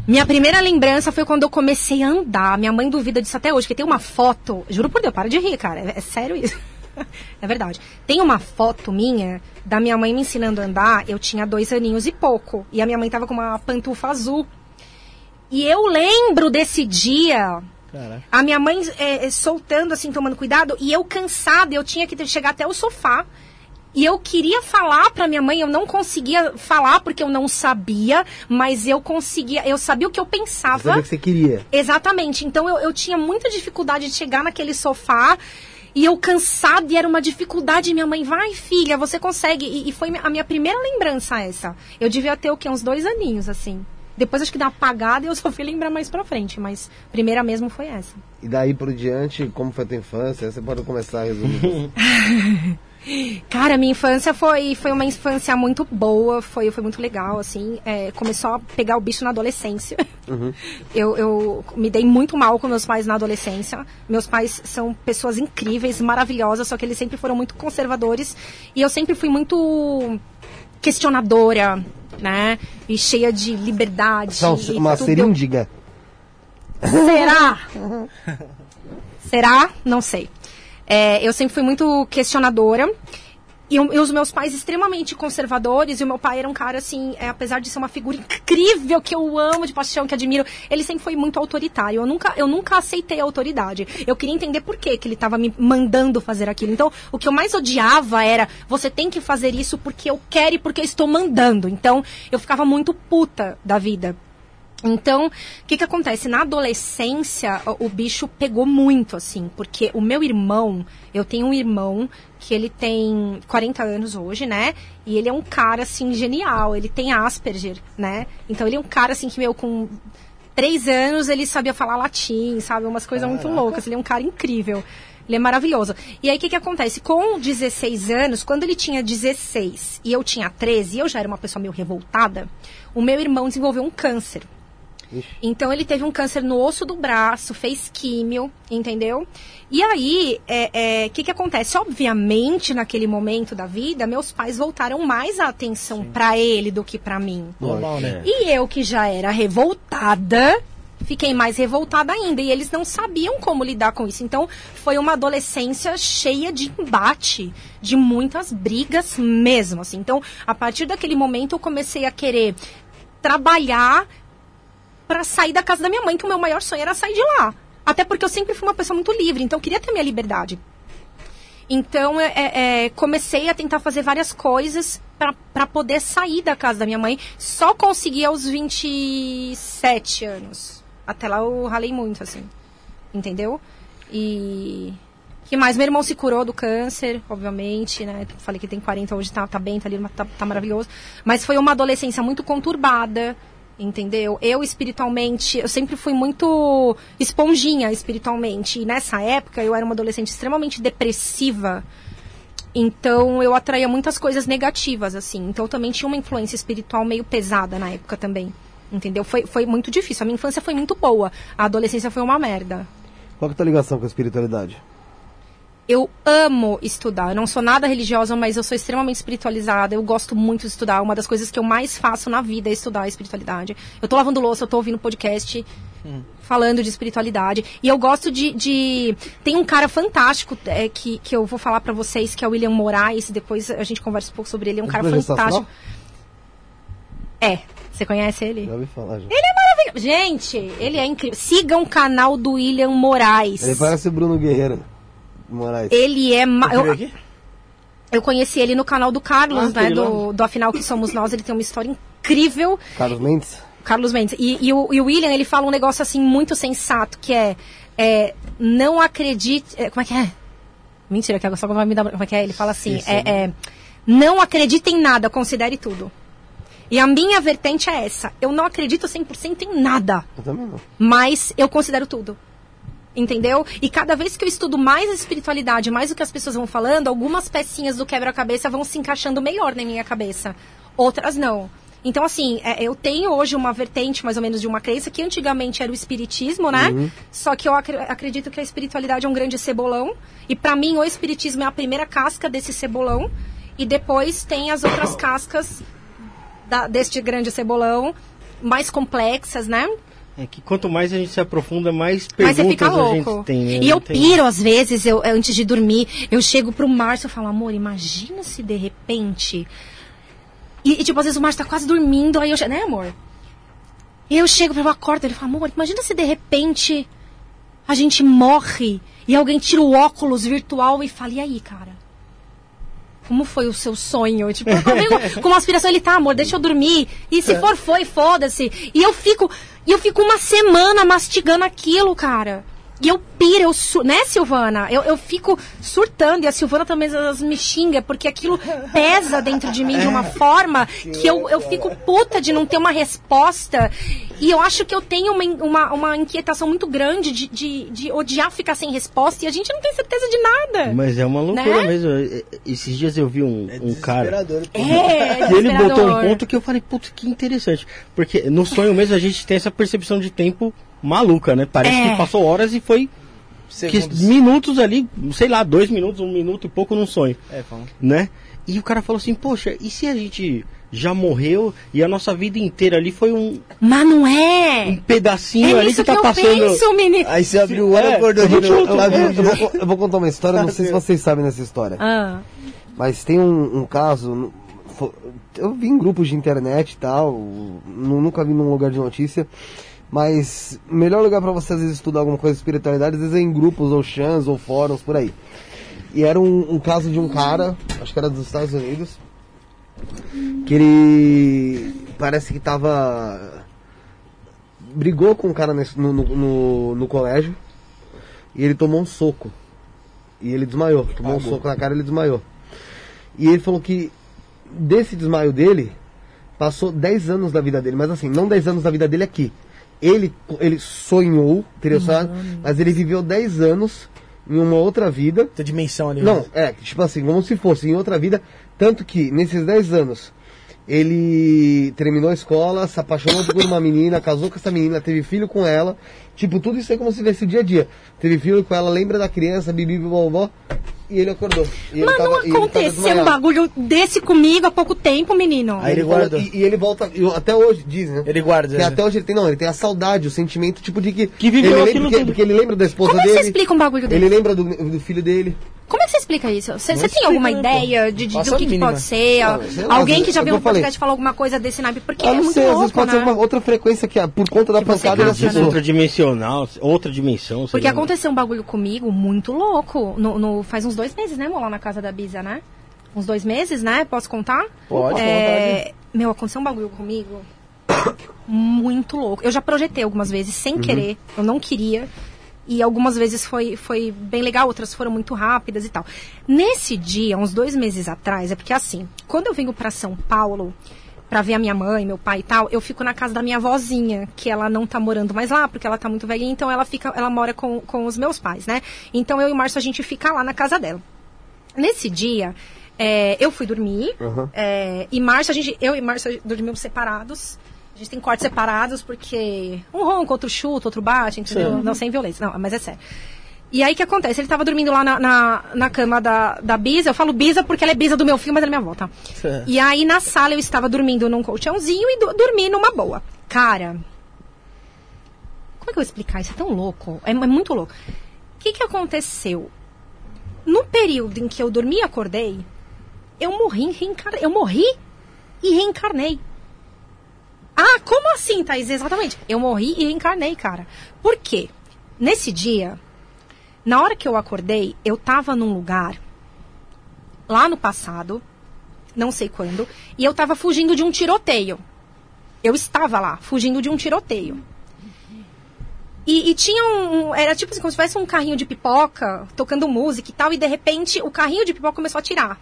Minha primeira lembrança foi quando eu comecei a andar. Minha mãe duvida disso até hoje, porque tem uma foto. Juro por Deus, para de rir, cara. É, é sério isso. é verdade. Tem uma foto minha da minha mãe me ensinando a andar. Eu tinha dois aninhos e pouco. E a minha mãe tava com uma pantufa azul. E eu lembro desse dia Caraca. a minha mãe é, soltando, assim, tomando cuidado, e eu cansada, eu tinha que chegar até o sofá. E eu queria falar pra minha mãe, eu não conseguia falar porque eu não sabia, mas eu conseguia, eu sabia o que eu Você pensava. sabia que você queria. Exatamente. Então eu, eu tinha muita dificuldade de chegar naquele sofá. E eu cansada, e era uma dificuldade. Minha mãe, vai filha, você consegue. E, e foi a minha primeira lembrança essa. Eu devia ter o quê? Uns dois aninhos, assim. Depois acho que dá uma apagada e eu só fui lembrar mais pra frente. Mas primeira mesmo foi essa. E daí por diante, como foi a tua infância? Você pode começar a resumir. Cara, minha infância foi, foi uma infância muito boa, foi, foi muito legal, assim. É, começou a pegar o bicho na adolescência. Eu, eu me dei muito mal com meus pais na adolescência. Meus pais são pessoas incríveis, maravilhosas, só que eles sempre foram muito conservadores. E eu sempre fui muito questionadora, né? E cheia de liberdade. São uma tudo. seríndiga. Será? Será? Não sei. É, eu sempre fui muito questionadora. E, e, os meus pais extremamente conservadores, e o meu pai era um cara assim, é, apesar de ser uma figura incrível que eu amo de paixão, que admiro, ele sempre foi muito autoritário. Eu nunca, eu nunca aceitei a autoridade. Eu queria entender por que, que ele estava me mandando fazer aquilo. Então, o que eu mais odiava era você tem que fazer isso porque eu quero e porque eu estou mandando. Então, eu ficava muito puta da vida. Então, o que que acontece? Na adolescência, o, o, bicho pegou muito, assim, porque o meu irmão, eu tenho um irmão que ele tem 40 anos hoje, né? E ele é um cara, assim, genial. Ele tem Asperger, né? Então, ele é um cara, assim, que, meu, com três anos ele sabia falar latim, sabe? Umas coisas muito loucas. Ele é um cara incrível. Ele é maravilhoso. E aí, o que, que acontece? Com 16 anos, quando ele tinha 16 e eu tinha 13, e eu já era uma pessoa meio revoltada, o meu irmão desenvolveu um câncer. Então ele teve um câncer no osso do braço, fez químio, entendeu? E aí, o é, é, que, que acontece? Obviamente, naquele momento da vida, meus pais voltaram mais a atenção para ele do que para mim. Normal, né? E eu, que já era revoltada, fiquei mais revoltada ainda. E eles não sabiam como lidar com isso. Então, foi uma adolescência cheia de embate, de muitas brigas mesmo. Assim. Então, a partir daquele momento, eu comecei a querer trabalhar para sair da casa da minha mãe, que o meu maior sonho era sair de lá. Até porque eu sempre fui uma pessoa muito livre, então eu queria ter minha liberdade. Então, é, é, é comecei a tentar fazer várias coisas para poder sair da casa da minha mãe. Só consegui aos 27 anos. Até lá eu ralei muito, assim. Entendeu? E. que mais? Meu irmão se curou do câncer, obviamente, né? Falei que tem 40, hoje tá, tá bem, tá, ali, tá, tá maravilhoso. Mas foi uma adolescência muito conturbada entendeu? Eu espiritualmente, eu sempre fui muito esponjinha espiritualmente. E nessa época eu era uma adolescente extremamente depressiva. Então eu atraía muitas coisas negativas, assim. Então também tinha uma influência espiritual meio pesada na época também. Entendeu? Foi, foi muito difícil. A minha infância foi muito boa. A adolescência foi uma merda. Qual que é a tua ligação com a espiritualidade? Eu amo estudar. Eu não sou nada religiosa, mas eu sou extremamente espiritualizada. Eu gosto muito de estudar. Uma das coisas que eu mais faço na vida é estudar a espiritualidade. Eu tô lavando louça, eu tô ouvindo podcast hum. falando de espiritualidade. E eu gosto de. de... Tem um cara fantástico é, que, que eu vou falar para vocês, que é o William Moraes. Depois a gente conversa um pouco sobre ele. É um cara fantástico. É. Você conhece ele? Já ouvi falar, já. Ele é maravilhoso. Gente, ele é incrível. Sigam o canal do William Moraes. Ele parece Bruno Guerreiro. Moraes. Ele é. Ma... Eu, eu conheci ele no canal do Carlos, ah, né? Do, do Afinal Que Somos Nós. Ele tem uma história incrível. Carlos Mendes? Carlos Mendes. E, e, o, e o William, ele fala um negócio assim muito sensato, que é. é não acredite. É, como é que é? Mentira, que agora só vai me dar. Como é que é? Ele fala assim: é, é, não acredite em nada, considere tudo. E a minha vertente é essa. Eu não acredito 100% em nada. Eu também não. Mas eu considero tudo entendeu? E cada vez que eu estudo mais a espiritualidade, mais o que as pessoas vão falando, algumas pecinhas do quebra-cabeça vão se encaixando melhor na minha cabeça. Outras não. Então, assim, é, eu tenho hoje uma vertente, mais ou menos, de uma crença que antigamente era o espiritismo, né? Uhum. Só que eu ac acredito que a espiritualidade é um grande cebolão. E para mim, o espiritismo é a primeira casca desse cebolão. E depois tem as outras cascas da, deste grande cebolão, mais complexas, né? É que quanto mais a gente se aprofunda, mais perguntas Mas você fica louco. a gente tem. Né? E eu tem... piro, às vezes, eu, antes de dormir, eu chego pro Márcio e falo, amor, imagina se de repente... E, e, tipo, às vezes o Márcio tá quase dormindo, aí eu... Né, amor? E eu chego ele, acordo, ele fala, amor, imagina se de repente a gente morre e alguém tira o óculos virtual e fala, e aí, cara? Como foi o seu sonho? Tipo, eu com uma aspiração, ele tá, amor, deixa eu dormir. E se é. for, foi, foda-se. E eu fico, e eu fico uma semana mastigando aquilo, cara. E eu piro, eu su... né, Silvana? Eu, eu fico surtando e a Silvana também me xinga, porque aquilo pesa dentro de mim de uma forma que eu, eu fico puta de não ter uma resposta. E eu acho que eu tenho uma, uma, uma inquietação muito grande de, de, de, odiar ficar sem resposta e a gente não tem certeza de nada. Mas é uma loucura né? mesmo. Esses dias eu vi um, é um cara. É, e ele botou um ponto que eu falei, puta, que interessante. Porque no sonho mesmo a gente tem essa percepção de tempo maluca, né? Parece é. que passou horas e foi que minutos ali, sei lá, dois minutos, um minuto e pouco num sonho. É, né? E o cara falou assim, poxa, e se a gente já morreu e a nossa vida inteira ali foi um. Mas não é! Um pedacinho é ali que tá que passando. Penso, menino. Aí você abriu o olho e acordou eu vou. Eu, vou, eu contar uma história, não sei se vocês sabem dessa história. Ah, Mas tem um, um caso. Eu vi em grupos de internet e tal. nu- Nunca vi num lugar de notícia. Mas o melhor lugar pra você às vezes estudar alguma coisa de espiritualidade, às vezes é em grupos ou chans ou fóruns por aí. E era um, um caso de um cara, acho que era dos Estados Unidos, que ele parece que tava. brigou com um cara nesse- no, no, no, no colégio e ele tomou um soco. E ele desmaiou. Tomou um soco na cara e ele desmaiou. E ele falou que desse desmaio dele, passou 10 anos da vida dele. Mas assim, não 10 anos da vida dele aqui. Ele, ele sonhou, teria sonhado, mas ele viveu 10 anos em uma outra vida. Outra dimensão ali. Não, né? é, tipo assim, como se fosse em outra vida. Tanto que nesses 10 anos ele terminou a escola, se apaixonou por uma menina, casou com essa menina, teve filho com ela. Tipo, tudo isso é como se fosse o dia a dia. Teve filho com ela, lembra da criança, bibi, vovó, e ele acordou. E ele mas tava- não aconteceu um bagulho desse comigo há pouco tempo, menino. Aí ele guardou. E, e ele volta, e até hoje, diz, né? Ele guarda. Que né? até hoje ele tem, não, ele tem a saudade, o sentimento, tipo, de que. Que viveu ele lembra, aquilo porque, ele lembra da esposa Como é que dele. você explica um bagulho desse? Ele lembra do, do filho dele. Como é que você explica isso? Você tem alguma pô? ideia de, de- do que, que pode ser? Ah, Alguém às que já viu um podcast falar alguma coisa desse naipe? Porque Eu é não muito sei, às louco, vezes pode ser né? uma outra frequência que, por conta da Que você pancada, né? acessou. Outra dimensional, outra dimensão. Porque aconteceu um bagulho comigo muito louco. No, no- faz uns dois meses, né, lá na casa da Bisa, né? Uns dois meses, né? Posso contar? Pode, É, Meu, aconteceu um bagulho comigo muito louco. Eu já projetei algumas vezes, sem querer. Eu não queria. E algumas vezes foi, foi bem legal, outras foram muito rápidas e tal. Nesse dia, uns dois meses atrás, é porque assim, quando eu venho pra São Paulo pra ver a minha mãe, meu pai e tal, eu fico na casa da minha vozinha, que ela não tá morando mais lá, porque ela tá muito velhinha, então ela fica, ela mora com, com os meus pais, né? Então eu e o Márcio a gente fica lá na casa dela. Nesse dia, é, eu fui dormir, Uhum. é, e Márcio, a gente, eu e Márcio dormimos separados. A gente tem quartos separados porque um ronco, outro chuta, outro bate, entendeu? Não sem violência, não, mas é sério. E aí o que acontece? Ele tava dormindo lá na, na, na cama da, da Bisa. Eu falo Bisa porque ela é Bisa do meu filho, mas ela é minha avó, tá? É. E aí na sala eu estava dormindo num colchãozinho e do, dormi numa boa. Cara, como é que eu vou explicar? Isso é tão louco. É, é muito louco. O que, que aconteceu? No período em que eu dormi e acordei, eu morri reencarnei. Eu morri e reencarnei. Ah, como assim, Thaís? Exatamente. Eu morri e reencarnei, cara. Por quê? Nesse dia, na hora que eu acordei, eu tava num lugar lá no passado, não sei quando, e eu tava fugindo de um tiroteio. Eu estava lá, fugindo de um tiroteio. E, e tinha um, Era tipo assim, como se tivesse um carrinho de pipoca, tocando música e tal, e de repente o carrinho de pipoca começou a tirar.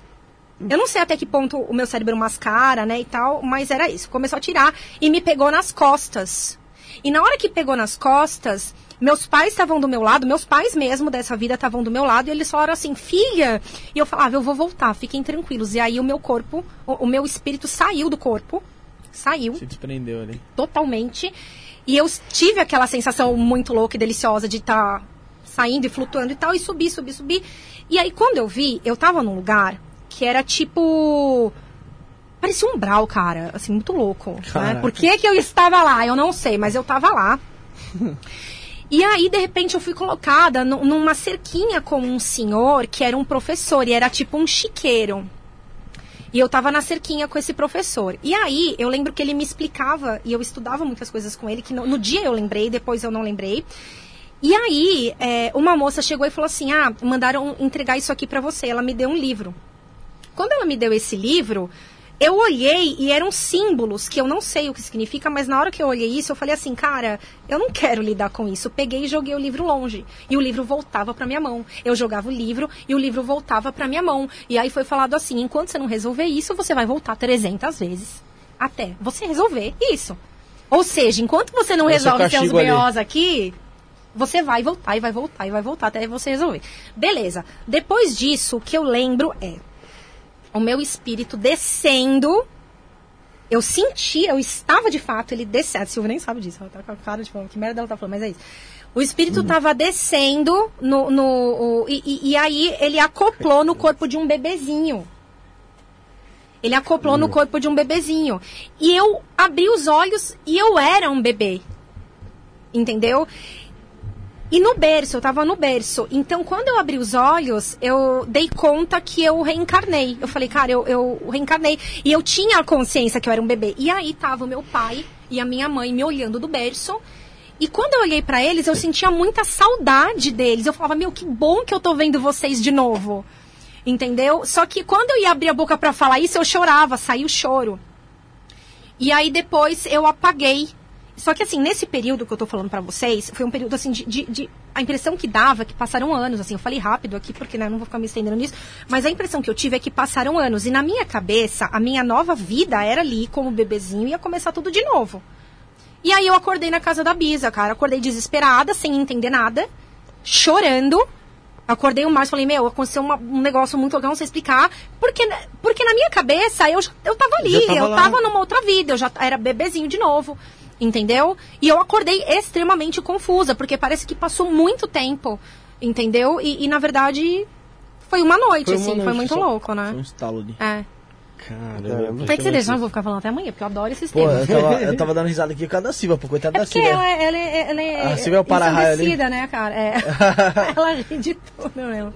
Eu não sei até que ponto o meu cérebro mascara, né, e tal, mas era isso. Começou a tirar e me pegou nas costas. E na hora que pegou nas costas, meus pais estavam do meu lado, meus pais mesmo dessa vida estavam do meu lado, e eles falaram assim, filha. E eu falava, eu vou voltar, fiquem tranquilos. E aí o meu corpo, o, o meu espírito saiu do corpo, saiu Se desprendeu ali. totalmente. E eu tive aquela sensação muito louca e deliciosa de estar saindo e flutuando e tal, e subir, subir, subir. E aí, quando eu vi, eu tava num lugar que era tipo. Parecia um brau, cara. Assim, muito louco. Né? Por que, que eu estava lá? Eu não sei, mas eu tava lá. E aí, de repente, eu fui colocada nu- numa cerquinha com um senhor que era um professor e era tipo um chiqueiro. E eu tava na cerquinha com esse professor. E aí, eu lembro que ele me explicava, e eu estudava muitas coisas com ele, que no, no dia eu lembrei, depois eu não lembrei. E aí, é, uma moça chegou e falou assim: Ah, mandaram entregar isso aqui pra você. Ela me deu um livro. Quando ela me deu esse livro, eu olhei e eram símbolos que eu não sei o que significa, mas na hora que eu olhei isso, eu falei assim, cara, eu não quero lidar com isso. Peguei e joguei o livro longe. E o livro voltava pra minha mão. Eu jogava o livro e o livro voltava pra minha mão. E aí foi falado assim: enquanto você não resolver isso, você vai voltar 300 vezes. Até você resolver isso. Ou seja, enquanto você não Esse resolve seus. BOs aqui, você vai voltar e vai voltar e vai voltar até você resolver. Beleza. Depois disso, o que eu lembro é o meu espírito descendo. Eu senti, eu estava de fato ele descendo. A Silvia nem sabe disso. Ela tá com a cara de falando, que merda ela tá falando, mas é isso. O espírito estava descendo no. no o- e, e- e aí ele acoplou no corpo de um bebezinho. Ele acoplou no corpo de um bebezinho. E eu abri os olhos e eu era um bebê. Entendeu? E no berço, eu tava no berço. Então, quando eu abri os olhos, eu dei conta que eu reencarnei. Eu falei, cara, eu, eu reencarnei. E eu tinha a consciência que eu era um bebê. E aí tava o meu pai e a minha mãe me olhando do berço. E quando eu olhei para eles, eu sentia muita saudade deles. Eu falava, meu, que bom que eu tô vendo vocês de novo. Entendeu? Só que quando eu ia abrir a boca para falar isso, eu chorava, saiu o choro. E aí depois eu apaguei só que assim, nesse período que eu tô falando para vocês, foi um período assim de, de, de, A impressão que dava é que passaram anos, assim, eu falei rápido aqui porque né, não vou ficar me estendendo nisso, mas a impressão que eu tive é que passaram anos. E na minha cabeça, a minha nova vida era ali como bebezinho, ia começar tudo de novo. E aí eu acordei na casa da Bisa, cara. Acordei desesperada, sem entender nada, chorando. Acordei o Márcio e falei, meu, aconteceu uma, um negócio muito legal, não sei explicar. Porque, porque na minha cabeça eu, eu tava ali, tava eu tava numa outra vida, eu já era bebezinho de novo entendeu? E eu acordei extremamente confusa, porque parece que passou muito tempo, entendeu? E, e na verdade foi uma noite, foi uma assim, noite, foi muito só, louco, né? Foi um estalo ali. É. Caramba. Por que você deixa? Eu vou ficar falando até amanhã, porque eu adoro esses Pô, temas. eu tava, eu tava dando risada aqui por causa da Silva, por coitada é da Silva. Ela, ela, ela é. A Silva é o para-raio ali. né, cara? É. ela ri de tudo mesmo.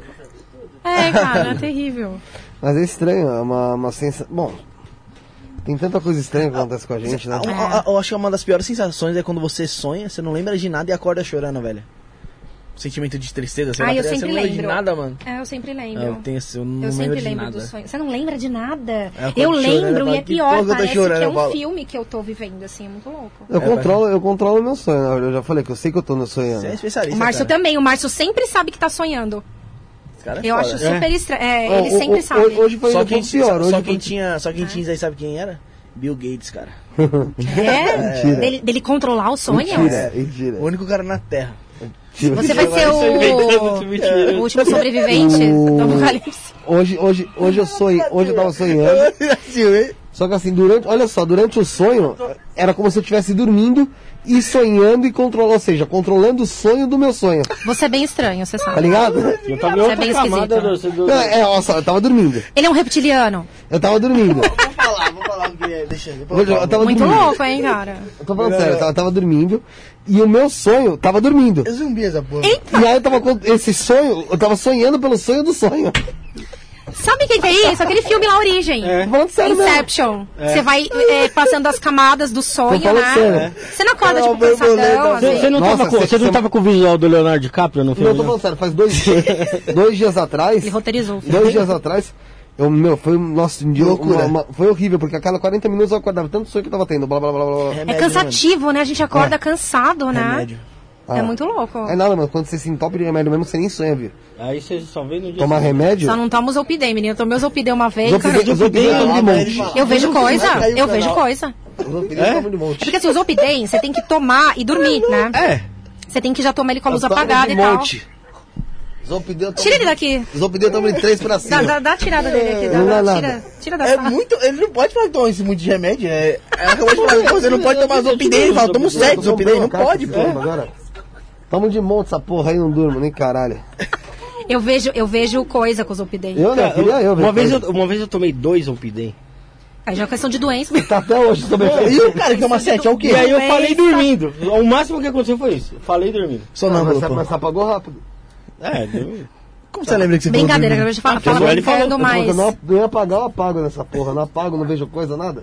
É, cara, é terrível. Mas é estranho, é uma, uma sensação. Bom, tem tanta coisa estranha que acontece com a gente, né? Eu, eu acho que uma das piores sensações é quando você sonha, você não lembra de nada e acorda chorando, velho. Sentimento de tristeza, você, ah, eu você sempre não lembra lembro. de nada, mano. É, eu sempre lembro. Eu, tenho, eu não eu sempre lembro, lembro de do sonho. Você não lembra de nada? É, eu lembro chorando, e é pior, eu parece chorando, que é eu um falo. filme que eu tô vivendo, assim, é muito louco. Eu É, controlo, eu controlo meu sonho? Eu já falei que eu sei que eu tô no sonhando. Você é especialista, O Márcio cara. também, o Márcio sempre sabe que tá sonhando. É Eu foda. acho super estranho. É, Ó, ele o- sempre o- sabe. Hoje foi Só quem, pior. só, Hoje só quem foi- tinha, só quem tinha aí sabe quem era? Bill Gates, cara. É? Mentira. Dele, dele controlar o sonho? Mentira, mentira. O único cara na Terra. Você vai ser o, o último sobrevivente do apocalipse. Hoje, hoje, hoje eu sonhei, hoje eu tava sonhando. Só que assim, durante, olha só, durante o sonho, era como se eu estivesse dormindo e sonhando e controlando, ou seja, controlando o sonho do meu sonho. Você é bem estranho, você Tá sabe. ligado? Eu tava em Você é outra bem camada esquisito. do, do, Não, é, olha só, eu tava dormindo. Ele é um reptiliano. Eu tava dormindo. Vou falar, vou falar o que é. Deixa eu. Eu tava Muito dormindo. louco, hein, cara? Eu tô falando sério, eu tava, eu tava dormindo e o meu sonho tava dormindo. É zumbi essa porra. E aí eu tava com esse sonho, eu tava sonhando pelo sonho do sonho. Sabe o que, que é isso? Aquele filme lá, Origem. Mesmo. Inception. Você vai é, passando as camadas do sonho, falando né? sério. Você não acorda, Não, tipo, cansadão, Você, assim. você não, Nossa, tava com, você- não tava com o visual do Leonardo DiCaprio no Não, filme? eu tô não? falando sério, faz dois, dois dias atrás. Ele roteirizou o filme. Dois dias atrás, eu, meu, foi, nossa, um dia, Loucura. uma- uma- foi horrível, porque a cada 40 minutos eu acordava tanto sonho que eu tava tendo, blá blá blá blá blá. É cansativo, né? A gente acorda cansado, né? Remédio. É Ah. muito louco. É nada, mano, quando você se entope de remédio mesmo, você nem sonha, viu? Aí você só vê no dia Tomar seguinte. remédio? Só não toma os Zolpidem, menino. Eu tomei os Zolpidem uma vez. Zolpidem- Zolpidem eu tomo de monte. Eu vejo coisa, eu vejo coisa. Eu É? tomo de É monte. porque assim, o Zolpidem, você tem que tomar e dormir, né? É. Você tem que já tomar ele com a luz apagada de e tal. monte. Zolpidem eu tomo Tira ele daqui. Zolpidem eu tomo de três pra Dá, cima. dá, dá a tirada dele aqui. Dá, Não dá dá, nada. tira, tira da É sala. muito. Ele não pode falar toma esse muito de remédio. É, ela acabou de falar que você não pode tomar Zopidem. Ele fala, toma um sete Zopidem. Não pode, pô. Agora. Tomo de monte essa porra aí, não durmo, nem caralho. Eu vejo, eu vejo coisa com o Zolpidem. Eu não, queria eu ver. Uma vez coisa. eu, uma vez eu tomei dois Olpidem. Aí já é questão de doença. Tá até hoje sobre E o cara que toma sete é o quê? E aí eu falei dormindo. O máximo que aconteceu foi isso. Falei dormindo. Mas, pô. mas você apagou rápido. É, deu... Como você lembra que você Brincadeira, que a gente fala, fala falou- brincando, Eu mas... não, não ia apagar, eu apago nessa porra. Não apago, não vejo coisa, nada.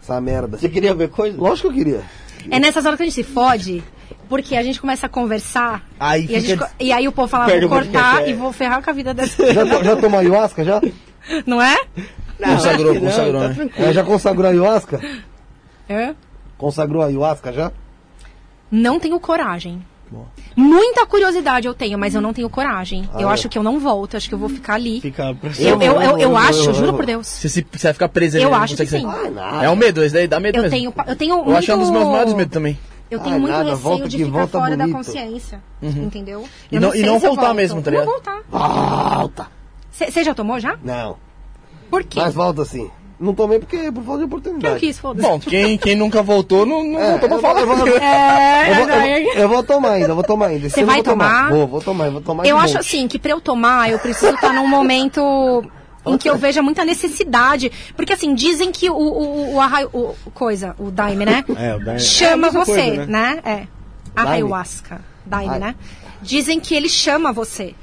Essa merda. Você queria ver coisa? Lógico que eu queria. É nessas horas que a gente se fode, porque a gente começa a conversar. Aí e, a gente e aí o povo fala, Perde vou cortar é. e vou ferrar com a vida dessa. Já, to- já tomou ayahuasca já? Não é? Consagrou, não, consagrou, tá né? tranquilo. É, já consagrou ayahuasca? É? Consagrou ayahuasca já? Não tenho coragem. Muita curiosidade eu tenho, mas eu não tenho coragem. eu Ah, acho que eu não volto, acho que eu vou ficar ali. Fica pra Eu, eu, eu, eu acho, juro por Deus. Você, se, você vai ficar preso ali, Eu não acho que sim. Ah. É um medo, esse daí dá medo Eu mesmo. tenho, eu tenho Eu muito... acho que é um dos meus maiores medos também. Eu tenho Ai, muito nada, receio volta de que ficar volta fora da bonito. consciência. Entendeu? E Eu não- e não se eu voltar volto. mesmo, tá Não ligado? voltar. Volta! Você já tomou já? Não. Por quê? Mas volta sim. Não tomei porque por falta de Eu oportunidade. quis, foda-se. Bom, quem, quem nunca voltou, não, não É, voltou pra eu falar. vou- eu vou- É, Eu vou, eu, vou, eu vou tomar ainda, vou tomar ainda. Você eu vai vou tomar? Vou, vou tomar, vou tomar Eu acho monte. assim que pra eu tomar, eu preciso estar num momento em que eu veja muita necessidade. Porque assim, dizem que o, o, o, arraio- o- coisa, o daime, né? É, o daime- Chama é a mesma você, coisa, né? É. Ayahuasca. Daime, Ai. né? Dizem que ele chama você.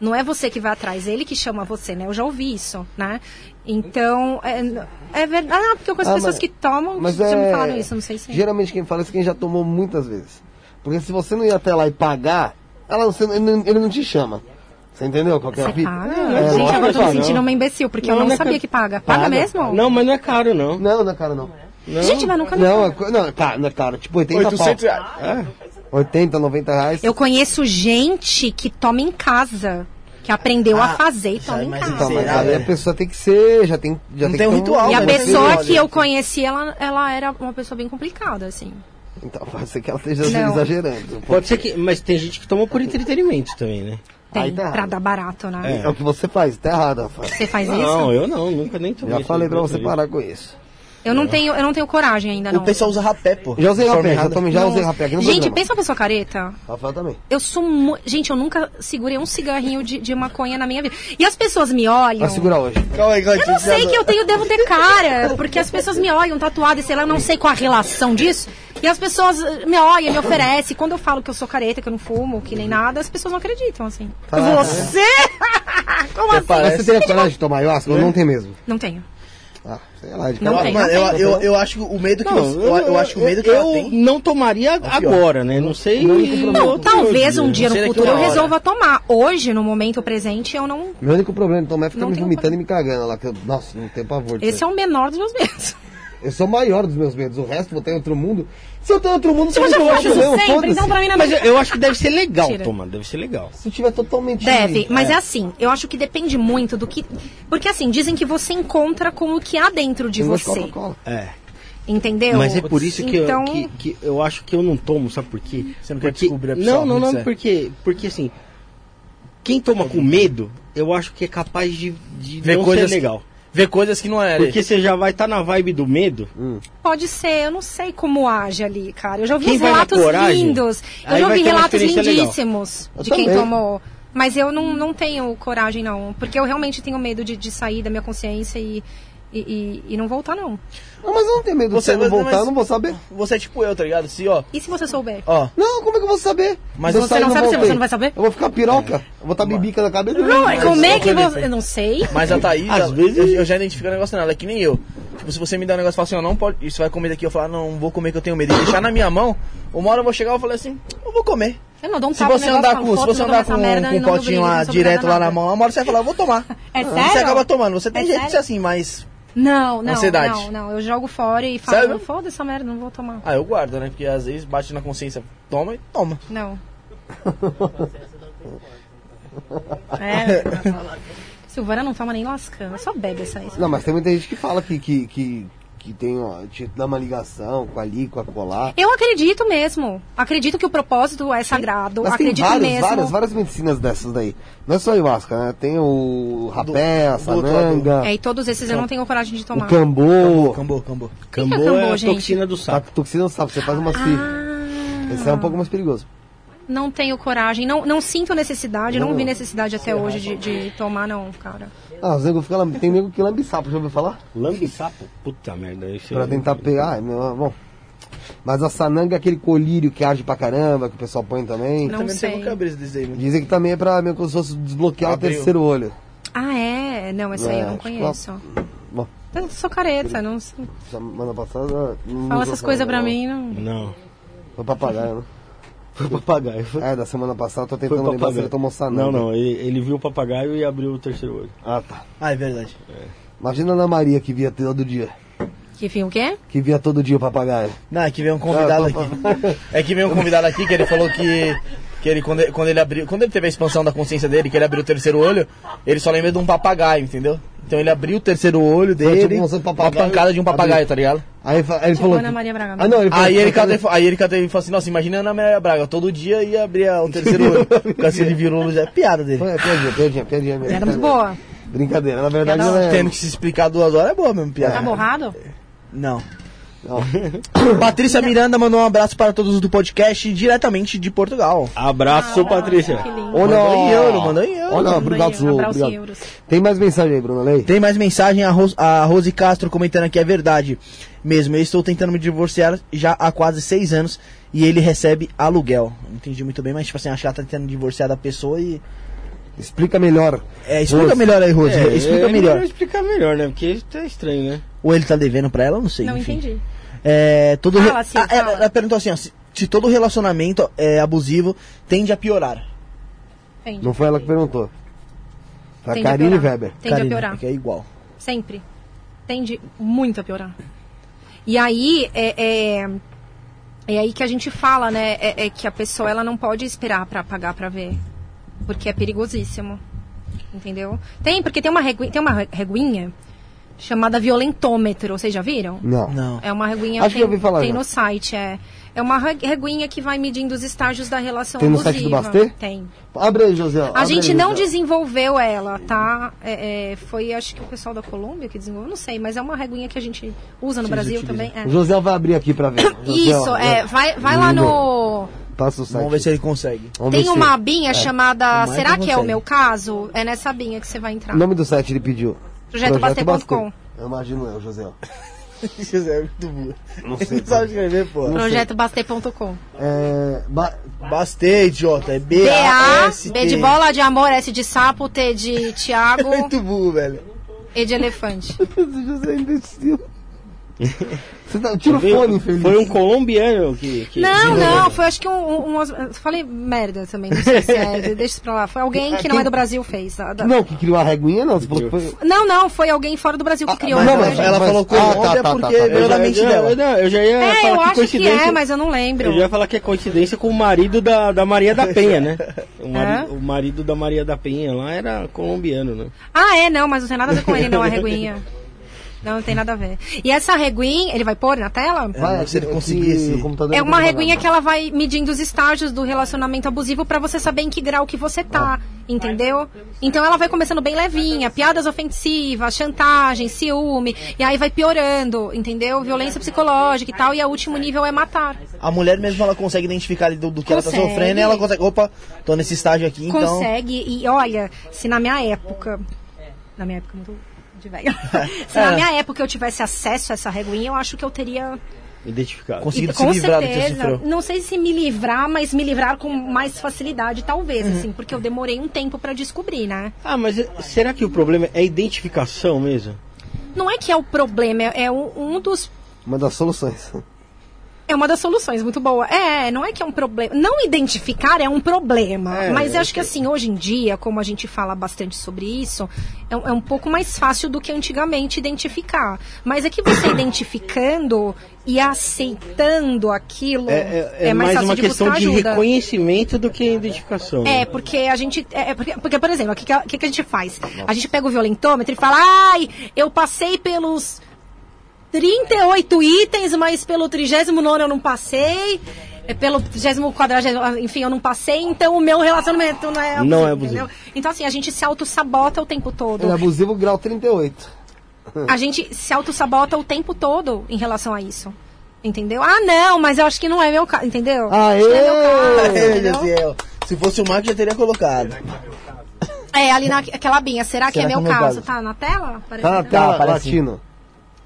Não é você que vai atrás, ele que chama você, né? Eu já ouvi isso, né? Então, é, é verdade. Ah, porque eu conheço Ah, pessoas mas- que tomam, Mas já me é- falaram isso, não sei se... Geralmente quem fala isso é quem já tomou muitas vezes. Porque se você não ir até lá e pagar, ela, você- ele não te chama. Você entendeu qual que é a fita? paga? É, Gente, agora eu tô me sentindo uma imbecil, porque eu Não, não não é sabia ca- que paga. Paga, Paga. mesmo? Não, mas não é caro, não. Não, não é caro não. Não. Gente, mas nunca me Não, é, não, é caro, não é caro. Tipo 80 800 pau. reais. 80, 90 reais. Eu conheço gente que toma em casa. Que aprendeu a fazer e toma em casa. Então, mas aí a né? pessoa tem que ser, já tem, já Não tem tem um ritual, E a né? pessoa ser- que eu conheci, ela, ela era uma pessoa bem complicada, assim. Então, pode ser que ela esteja Não. exagerando. Pode ser que. Mas tem gente que toma por entretenimento também, né? Tem, tá pra dar barato, né? É o que você faz, tá errado, Rafael. Você faz Não, isso? eu não, nunca nem tomei. Já falei pra você parar com isso. Eu não tenho, eu não tenho coragem ainda, não. O pessoal usa rapé, pô. Já usei rapé, já, errada. tomei, já usei rapé aqui no Gente, programa. pensa uma pessoa careta. Rafael também. Eu sou mu... Gente, eu nunca segurei um cigarrinho de, de maconha na minha vida. E as pessoas me olham. Vai segurar hoje. Calma aí, calma aí, Eu não eu sei que eu tenho, devo ter cara, porque as pessoas me olham tatuada e sei lá, eu não sei qual a relação disso. E as pessoas eh, me olham, me oferecem. Quando eu falo que eu sou careta, que eu não fumo, que nem nada, as pessoas não acreditam, assim. Fala, Você? Como assim? Mas você tem a coragem de tomar ayahuasca ou não tem mesmo? Não tenho. Ah, sei lá, de Não tem. Eu, eu, eu acho que o medo que Não, você, eu, eu acho que o medo que eu tem. não tomaria agora, né? Não sei. Não, talvez um dia no futuro eu resolva tomar. Hoje, no momento presente, eu não. Meu único problema de tomar é ficar Não me vomitando e me cagando lá. Que eu, nossa, não tenho pavor Esse é o menor dos meus medos. Eu sou o maior dos meus medos. O resto, vou ter outro mundo. Se eu tenho outro mundo, Se você eu acho isso mesmo, sempre, então pra mim não Mas eu, eu acho que deve ser legal tomar, deve ser legal. Se tiver totalmente... Deve, mas é. assim, eu acho que depende muito do que. Porque assim, dizem que você encontra com o que há dentro de Eu você. É. Entendeu? Mas é por isso que, então, eu, que, que eu acho que eu não tomo, sabe por quê? Você não quer porque, descobrir a pessoa, Não, não, muito não, sério. porque, porque assim, quem toma com medo, eu acho que é capaz de, de Ver não coisas, ser legal. Ver coisas que não é. Porque você já vai estar na vibe do medo. Pode ser, eu não sei como age ali, cara. Eu já ouvi relatos coragem, lindos. Eu aí já ouvi relatos lindíssimos de quem tomou. Mas eu não, não tenho coragem, não. Porque eu realmente tenho medo de, de sair da minha consciência e, e, e- e não voltar, não. Não, mas eu não tenho medo de Você- você não mas- voltar, mas- eu não vou saber. Você é tipo eu, tá ligado? Se, ó, E se você souber? ó, Não, como é que eu vou saber? Mas Se eu você sair, não sabe se você não vai saber? Eu vou ficar piroca. Eu vou estar bibica na cabeça. Não, é como é que Mas- você... Eu não sei. Mas a Thaís, Às vezes- eu, eu já identifico o negócio nela, é que nem eu. Tipo, se você me dá um negócio e fala assim, ó, não pode, isso vai comer daqui, eu falar, não, vou comer que eu tenho medo. E deixar na minha mão, uma hora eu vou chegar e falar assim, eu vou comer. Eu não dou um Se você negócio, andar falo, com, se "Foda-se, você andar com, com um potinho lá direto lá na nada." mão, uma hora você vai falar, eu vou tomar. É Você sério? acaba tomando, você tem É jeito de ser sério? assim, mas... Não, não, Ansiedade. não, não. Eu jogo fora e falo, Sério? foda essa merda, não vou tomar. Ah, eu guardo, né? Porque às vezes bate na consciência, toma e toma. Não. é. Silvana não toma nem lascando, só bebe essa aí. Não, mas tem muita gente que fala que, que, que, que tem, ó, te dá uma ligação com ali, com a colar. Eu acredito mesmo. Acredito que o propósito é sagrado. Mas tem acredito várias, mesmo. várias, várias medicinas dessas daí. Não é só a ayahuasca, né? Tem o rapé, a sananga, É, e todos esses eu não tenho coragem de o tomar. cambô, Cambô, cambô. Cambô é cambô, é a gente? toxina do a sapo. toxina do sapo, você faz uma. Ah, Esse é um pouco mais perigoso. Não tenho coragem. Não, não sinto necessidade, não vi necessidade até hoje de, de tomar, não, cara. Ah, os nego fica, tem nego que lambe sapo, já ouviu falar? Lambe sapo? Puta merda. Esse Pra é- tentar pegar, ah, meu, bom. Mas a sananga é aquele colírio que arde pra caramba, que o pessoal põe também. Não Também não sei. tem desse aí, né? Dizem que também é pra meio como se fosse desbloquear Abriu. o terceiro olho. Ah, é? Não, essa aí eu É, não que conheço. Bom, Eu sou careta, não sei. semana passada. não Fala essas coisas pra sananga, mim, não. Não. não. Foi papagaio, né? Foi papagaio. Foi, É, da semana passada, tô tentando lembrar se ele tomou. Não, não. Ele, ele viu o papagaio e abriu o terceiro olho. Ah, tá. Ah, é verdade. Imagina a Ana Maria que via todo dia. Que fim, o quê? Que via todo dia o papagaio. Não, é que veio um convidado Ah, aqui. É que veio um convidado aqui que ele falou que. Que ele, quando, ele- quando ele abriu. Quando ele teve a expansão da consciência dele, que ele abriu o terceiro olho, ele só lembra de um papagaio, entendeu? Então ele abriu o terceiro olho dele. tipo se fosse um uma papagaio, pancada de um papagaio, abriu. tá ligado? Aí, aí ele Tipo falou. Ana Maria Braga. Ah, não, ele falou. Aí ele, cadê, aí ele cadê, falou assim, nossa, imagina Ana Maria Braga, todo dia ia abrir o terceiro olho. Porque assim ele virou luz, é piada dele. Foi, é piadinha, piadinha, piadinha mesmo. Era muito boa. Brincadeira, na verdade ela é. Tendo que se explicar duas horas é boa mesmo, piada. Tá borrado? Não. Patrícia Miranda mandou um abraço para todos do podcast diretamente de Portugal. Abraço, Ah, Patrícia. que lindo. Olha, Mandou em euro, mandou em euro. Olha, obrigado, em obrigado. euros. Tem mais mensagem aí, Bruno Lei? Tem mais mensagem, a, Ros a Rose Castro comentando aqui, é verdade mesmo. Eu estou tentando me divorciar já há quase seis anos e ele recebe aluguel. Não entendi muito bem, mas tipo assim, acho que ela tá tentando divorciar da pessoa e. Explica melhor. É, explica Rose. melhor aí, Rose. É, explica é melhor. explicar melhor, né? Porque tá estranho, né? Ou ele tá devendo pra ela, eu não sei. Não enfim. entendi. É, todo Fala, re- Sil, Ah, ela, fala. ela perguntou assim, ó, se, se todo relacionamento é abusivo tende a piorar. Entendi. Não foi ela que perguntou. Foi a Tende a Karine. Weber. Tende Karine, a piorar. Que é igual. Sempre. Tende muito a piorar. E aí, é, é, é aí que a gente fala, né? É, é que a pessoa ela não pode esperar pra pagar pra ver. Porque é perigosíssimo. Entendeu? Tem, porque tem uma, regui, tem uma re- reguinha chamada violentômetro. Vocês já viram? Não. Não. É uma reguinha Acho que tem, eu ouvi falar tem já. no site, é. É uma re- reguinha que vai medindo os estágios da relação Tem no abusiva. site do Bastê? Tem. Abre aí, José. A abre gente aí, não José. desenvolveu ela, tá? É, é, foi, acho que o pessoal da Colômbia que desenvolveu, não sei, mas é uma reguinha que a gente usa no Brasil também. é. O José vai abrir aqui pra ver. José, Isso, ó, é. Vai, vai lá no. Passa o site. Vamos ver se ele consegue. Vamos Tem se- uma abinha É. chamada Será que que é o meu caso? É nessa abinha que você vai entrar. O nome do site ele pediu. Projetobaster.com. Eu imagino eu, José. José é muito burro. Não sei. Não sabe escrever, pô. Projetobaster.com. É, ba- Bastei, idiota. É B-A, B-A-S-T. B de bola, de amor, S de sapo, T de Tiago, Muito burro, velho. E de elefante. José é imbecil. Você tá, tira o fone, infeliz. Foi um colombiano que. que Não, não, foi acho que um. um, um- falei merda também, não sei se é, deixa isso pra lá. Foi alguém que não é do Brasil fez. da- da- Não, que criou a reguinha, não. Você falou que foi... Não, não, foi alguém fora do Brasil que criou. Mas não, né, mas ela mas- falou ah, Colômbia tá, tá, porque tá, tá. veio Eu da já, mente eu, dela. não, eu já ia É, falar eu que acho que coincidência. é, mas eu não lembro. Eu já ia falar que é coincidência com o marido da, da Maria da Penha, né? O, mari- Hã? o marido da Maria da Penha lá era colombiano, né? Ah, é, não, mas não tem nada a ver com ele, não, a reguinha. Não, não tem nada a ver. E essa reguinha, ele vai pôr na tela? Vai, se ele é que conseguir esse- o computador É uma reguinha que ela vai medindo os estágios do relacionamento abusivo pra você saber em que grau que você tá, entendeu? Então ela vai começando bem levinha, piadas ofensivas, chantagem, ciúme, e aí vai piorando, entendeu? Violência psicológica e tal, e o último nível é matar. A mulher mesmo, ela consegue identificar do, do que ela Consegue. tá sofrendo e ela consegue, opa, tô nesse estágio aqui, então... Consegue, e olha, se na minha época. Na minha época, muito de velho. se na É. minha época eu tivesse acesso a essa reguinha, eu acho que eu teria. Identificado. Conseguido E, se com livrar do certeza, sofreu. não sei se me livrar, mas me livrar com mais facilidade, talvez, Uhum. assim, porque eu demorei um tempo pra descobrir, né? Ah, mas será que o problema é a identificação mesmo? Não é que é o problema, é, é um, um dos. Uma das soluções. É uma das soluções, muito boa. É, não é que é um problema. Não identificar é um problema. É, mas eu é acho que assim, hoje em dia, como a gente fala bastante sobre isso, é, um- é um pouco mais fácil do que antigamente identificar. Mas é que você identificando e aceitando aquilo É, é- é mais, fácil uma de questão buscar de reconhecimento do que identificação. É, né? porque a gente. É, é porque, porque, por exemplo, o que, que, a- o que que a gente faz? A gente pega o violentômetro e fala, ai, eu passei pelos 38 itens, mas pelo 39 eu não passei. é, Pelo 30 quadragésimo, enfim, eu não passei, então o meu relacionamento não é abusivo. Não é abusivo. entendeu? Então, assim, a gente se auto-sabota o tempo todo. Ele é abusivo grau 38. A gente se auto-sabota o tempo todo em relação a isso. Entendeu? Ah, não, mas eu acho que não é meu caso, entendeu? Que não é se fosse o Marco, já teria colocado. É, ali naquela abinha. Será que Será é meu que é meu caso? caso? Tá na tela? Parece Tá na tela, aparece. latino.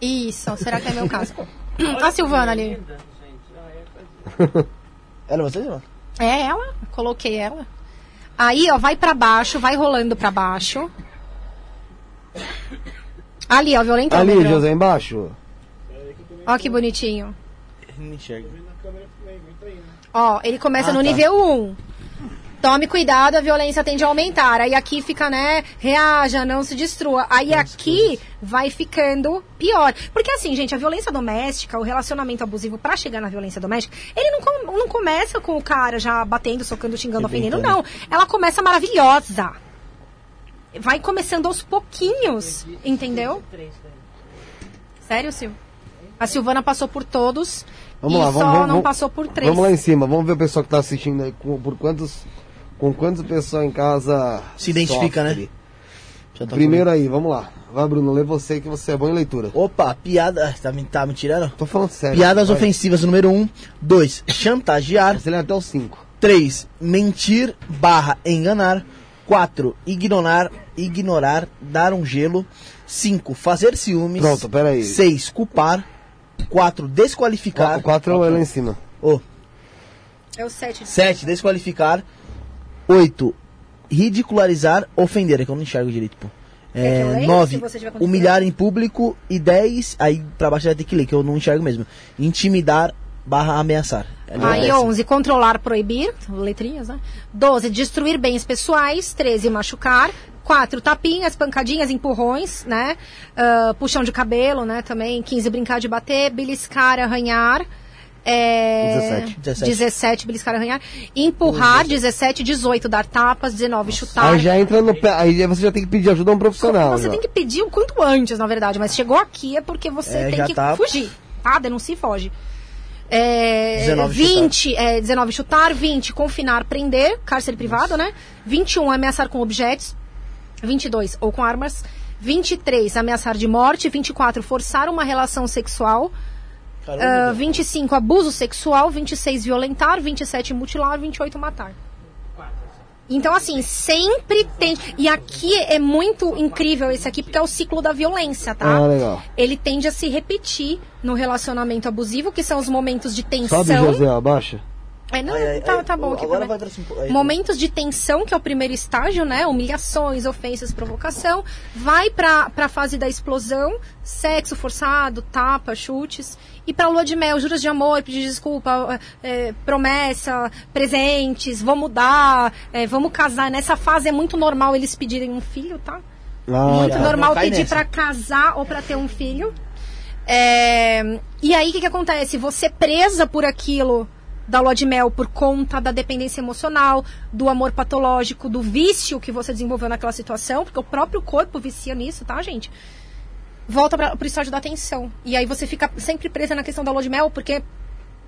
Isso, será que é meu caso? A Silvana ali. Era você, Silvana? É ela? Coloquei ela. Aí, ó, vai pra baixo, vai rolando pra baixo. Ali, ó, violentômetro. Ali, José, embaixo. Ó que bonitinho. Não enxerga. Ó, ele começa Ah, no tá. nível 1. Tome cuidado, a violência tende a aumentar. Aí aqui fica, né, reaja, não se destrua. Aí aqui vai ficando pior. Porque assim, gente, a violência doméstica, o relacionamento abusivo pra chegar na violência doméstica, ele não, com- não começa com o cara já batendo, socando, xingando, ofendendo. Não. Ela começa maravilhosa. Vai começando aos pouquinhos, entendeu? Sério, Sil? A Silvana passou por todos Vamos e lá, só vamos, vamos, não vamos- passou por três. Vamos lá em cima, vamos ver o pessoal que tá assistindo aí, por quantos, com quantas pessoas em casa Se identifica, sofre. né? Já tá Primeiro aí, vamos lá. Vai, Bruno, lê você que você é bom em leitura. Opa, piada. Tá, me- tá me tirando? Tô falando sério. Piadas Vai. ofensivas, número 1. Um. 2. Chantagear. Você lê até o 5. 3. Mentir barra enganar. 4. Ignorar, ignorar, dar um gelo. 5. Fazer ciúmes. Pronto, pera aí. 6. Culpar. 4. Desqualificar. O 4 é lá em cima. Oh, É o 7. 7. Desqualificar. 8. Ridicularizar, ofender. É que eu não enxergo direito, pô. Quer que eu É, leia? 9. Se você tiver com Humilhar em público. E 10. Aí pra baixo vai ter que ler, que eu não enxergo mesmo. Intimidar barra ameaçar. É Aí décimo. 11, controlar, proibir, letrinhas, né? 12, destruir bens pessoais. 13, machucar. 4, tapinhas, pancadinhas, empurrões, né? Ah, puxão de cabelo, né? Também. 15, brincar de bater, beliscar, arranhar. É... 17. 17. 17, beliscar, arranhar. Empurrar, 17, 18, dar tapas, 19, chutar. Aí já entra no pé. Aí você já tem que pedir ajuda a um profissional. Você já. tem que pedir o quanto antes, na verdade, mas chegou aqui é porque você É, tem que tá- fugir, tá? Denuncia e foge. É, 19 20, é, 19 chutar, 20 confinar, prender, cárcere privado, né? 21 ameaçar com objetos, 22 ou com armas, 23 ameaçar de morte, 24 forçar uma relação sexual, Caramba, ah, 25 abuso sexual, 26 violentar, 27 mutilar, 28 matar. Então, assim, sempre tem. E aqui é muito incrível esse aqui, porque é o ciclo da violência, tá? Ah, legal. Ele tende a se repetir no relacionamento abusivo, que são os momentos de tensão. Sobe, José, abaixa. É, não, Ai, tá, ai, tá bom aqui Agora vai. Aí, Momentos de tensão, que é o primeiro estágio, né? Humilhações, ofensas, provocação. Vai pra, pra fase da explosão, sexo forçado, tapa, chutes. E pra lua de mel, juras de amor, pedir desculpa, é, promessa, presentes, vou mudar, é, vamos casar. Nessa fase é muito normal eles pedirem um filho, tá? Ah, muito já, normal não pedir pra casar ou pra ter um filho. É, e aí o que, que acontece? Você presa por aquilo da lua de mel por conta da dependência emocional, do amor patológico, do vício que você desenvolveu naquela situação, porque o próprio corpo vicia nisso, tá, gente? Volta para pro estágio da atenção. E aí você fica sempre presa na questão da lua de mel, porque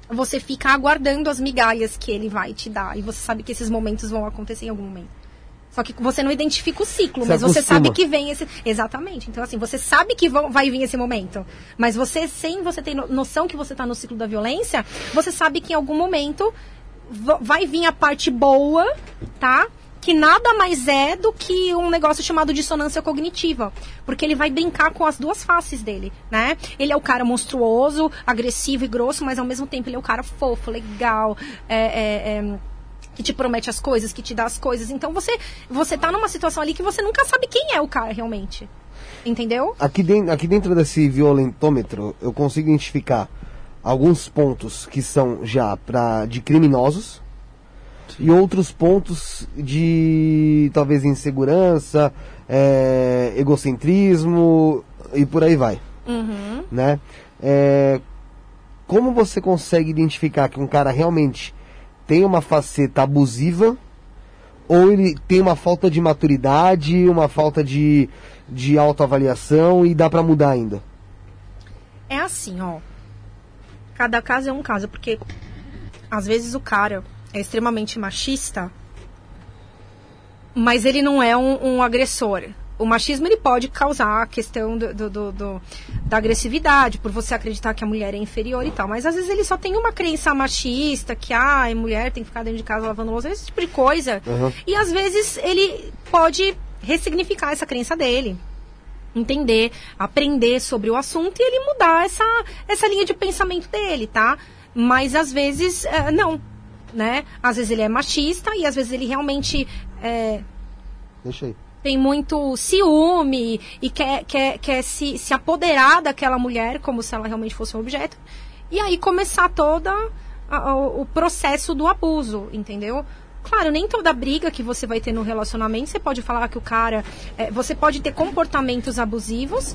você fica aguardando as migalhas que ele vai te dar. E você sabe que esses momentos vão acontecer em algum momento. Só que você não identifica o ciclo, Se mas você acostuma. sabe que vem esse. Exatamente. Então, assim, você sabe que vão- vai vir esse momento. Mas você, sem você ter no- noção que você está no ciclo da violência, você sabe que em algum momento va- vai vir a parte boa, tá? Que nada mais é do que um negócio chamado dissonância cognitiva. Porque ele vai brincar com as duas faces dele, né? Ele é o cara monstruoso, agressivo e grosso, mas ao mesmo tempo ele é o cara fofo, legal, é, é, é, que te promete as coisas, que te dá as coisas. Então você, você tá numa situação ali que você nunca sabe quem é o cara realmente. Entendeu? Aqui dentro, aqui dentro desse violentômetro, eu consigo identificar alguns pontos que são já pra, de criminosos e outros pontos de talvez insegurança, é, egocentrismo e por aí vai, Uhum. né? É, como você consegue identificar que um cara realmente tem uma faceta abusiva ou ele tem uma falta de maturidade, uma falta de, de autoavaliação e dá pra mudar ainda? É assim, ó. Cada caso é um caso, porque às vezes o cara é extremamente machista, mas ele não é um, um agressor. O machismo ele pode causar a questão do, do- do- do- da agressividade, por você acreditar que a mulher é inferior e tal. Mas às vezes ele só tem uma crença machista, que ah, a mulher tem que ficar dentro de casa lavando louça, esse tipo de coisa. Uhum. E às vezes ele pode ressignificar essa crença dele entender, aprender sobre o assunto e ele mudar essa, essa linha de pensamento dele, tá? Mas às vezes, eh, não, né? Às vezes ele é machista e às vezes ele realmente eh, Deixa aí. tem muito ciúme e quer, quer, quer se, se apoderar daquela mulher como se ela realmente fosse um objeto. E aí começar toda a- o processo do abuso, entendeu? Claro, nem toda briga que você vai ter no relacionamento, você pode falar que o cara. eh, você pode ter comportamentos abusivos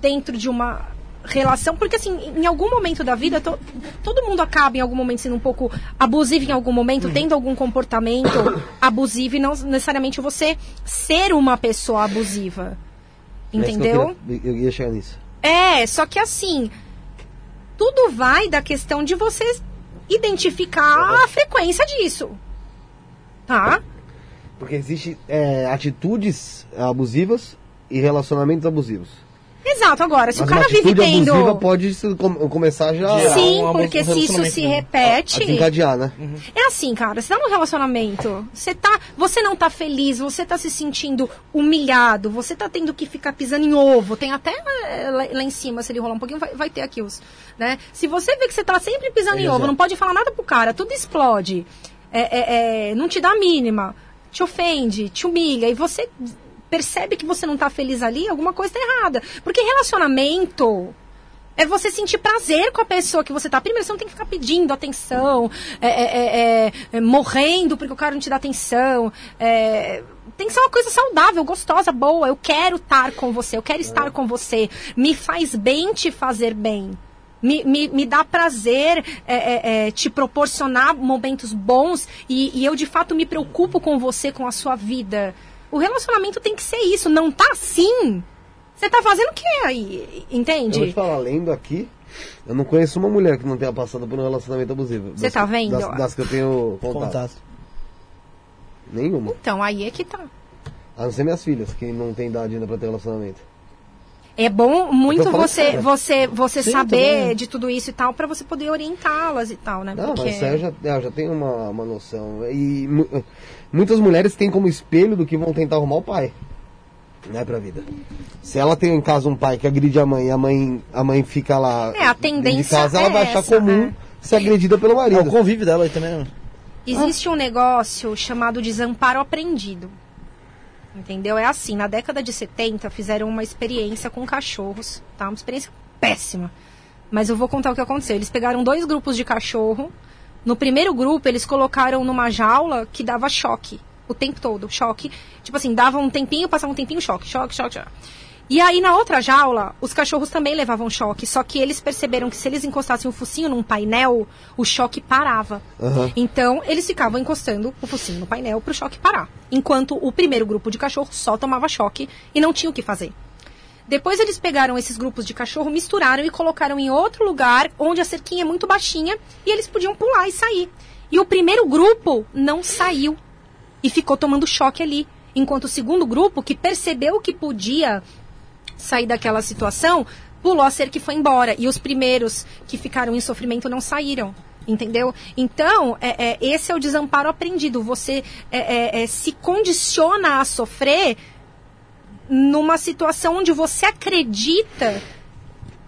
dentro de uma relação, porque assim, em algum momento da vida, to- todo mundo acaba em algum momento sendo um pouco abusivo em algum momento, tendo algum comportamento abusivo e não necessariamente você ser uma pessoa abusiva. É Entendeu? Eu, queria- eu ia chegar nisso. É, só que assim, tudo vai da questão de você identificar a frequência disso. Tá? Porque existem atitudes abusivas e relacionamentos abusivos. Exato, agora, se Mas o cara vive tendo. abusiva pode começar já Sim, um porque se isso se né? a repete. desencadear, né? É assim, cara, você tá num relacionamento, você tá, você não tá feliz, você tá se sentindo humilhado, você tá tendo que ficar pisando em ovo, tem até eh, lá, lá em cima, se ele rolar um pouquinho, vai, vai ter aqui os, né? Se você vê que você tá sempre pisando em ovo, não pode falar nada pro cara, tudo explode, é, é, é, não te dá a mínima, te ofende, te humilha, e você percebe que você não tá feliz ali, alguma coisa tá errada. Porque relacionamento é você sentir prazer com a pessoa que você tá. Primeiro, você não tem que ficar pedindo atenção, é, é, é, é, é, morrendo porque o cara não te dá atenção. é, tem que ser uma coisa saudável, gostosa, boa. Eu quero estar com você, eu quero estar com você. Me faz bem te fazer bem. Me, me, me dá prazer é, é, é, te proporcionar momentos bons e, e eu de fato me preocupo com você, com a sua vida. O relacionamento tem que ser isso. Não tá assim? Você tá fazendo o que aí? Eu vou te Entende? falar, lendo aqui, eu não conheço uma mulher que não tenha passado por um relacionamento abusivo. Você Das- tá vendo? Das, das que eu tenho contato. Contato. Nenhuma. Então, aí é que tá. A não ser minhas filhas, que não tem idade ainda pra ter relacionamento. É bom muito falando você, sério. você, você Sim, saber também. de tudo isso e tal, pra você poder orientá-las e tal, né? Não, Porque... mas eu já, é, eu já tenho uma, uma noção. E muitas mulheres têm como espelho do que vão tentar arrumar o pai. Né, pra vida. Se ela tem em casa um pai que agride a mãe e a mãe, a mãe fica lá. É, a tendência De casa, ela é vai achar essa, comum né? ser agredida pelo É, marido. o convívio dela aí também, né? Existe um negócio chamado desamparo aprendido. Entendeu? É assim, na década de 70 fizeram uma experiência com cachorros, tá? Uma experiência péssima. Mas eu vou contar o que aconteceu. Eles pegaram dois grupos de cachorro. No primeiro grupo, eles colocaram numa jaula que dava choque. O tempo todo, choque. Tipo assim, dava um tempinho, passava um tempinho, choque, choque, choque, choque. E aí, na outra jaula, os cachorros também levavam choque. Só que eles perceberam que se eles encostassem o focinho num painel, o choque parava. Aham. Então, eles ficavam encostando o focinho no painel para o choque parar. Enquanto o primeiro grupo de cachorro só tomava choque e não tinha o que fazer. Depois eles pegaram esses grupos de cachorro, misturaram e colocaram em outro lugar onde a cerquinha é muito baixinha e eles podiam pular e sair. E o primeiro grupo não saiu e ficou tomando choque ali. Enquanto o segundo grupo, que percebeu que podia sair daquela situação, pulou a cerca e foi embora. E os primeiros que ficaram em sofrimento não saíram. Entendeu? Então, é, é, esse é o desamparo aprendido. Você é, é, é, se condiciona a sofrer numa situação onde você acredita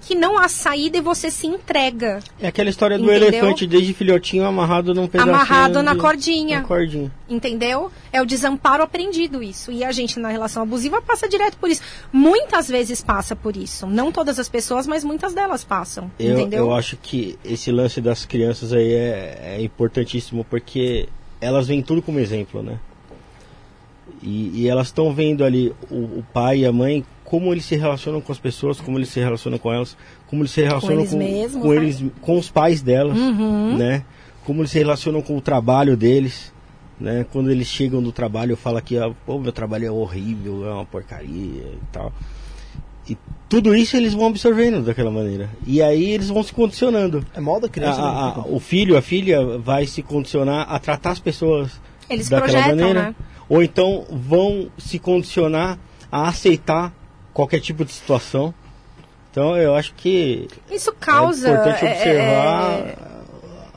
que não há saída e você se entrega. É aquela história do Entendeu? elefante desde filhotinho amarrado num pedacinho Amarrado na de- cordinha. na cordinha. Entendeu? É o desamparo aprendido isso. E a gente na relação abusiva passa direto por isso. Muitas vezes passa por isso. Não todas as pessoas, mas muitas delas passam. Eu, entendeu? eu acho que esse lance das crianças aí é, é importantíssimo porque elas veem tudo como exemplo, né? E, e elas estão vendo ali o, o pai e a mãe, como eles se relacionam com as pessoas, como eles se relacionam com elas, como eles se relacionam eles com, mesmos, com né? eles, com os pais delas, Uhum. né? Como eles se relacionam com o trabalho deles, né? Quando eles chegam do trabalho, fala que ah, pô, meu trabalho é horrível, é uma porcaria e tal. E tudo isso eles vão absorvendo daquela maneira. E aí eles vão se condicionando. É mal da criança. A- a- né? a- o filho, a filha vai se condicionar a tratar as pessoas Eles daquela projetam, maneira. né? Ou então vão se condicionar a aceitar qualquer tipo de situação. Então eu acho que Isso causa é importante é, observar é,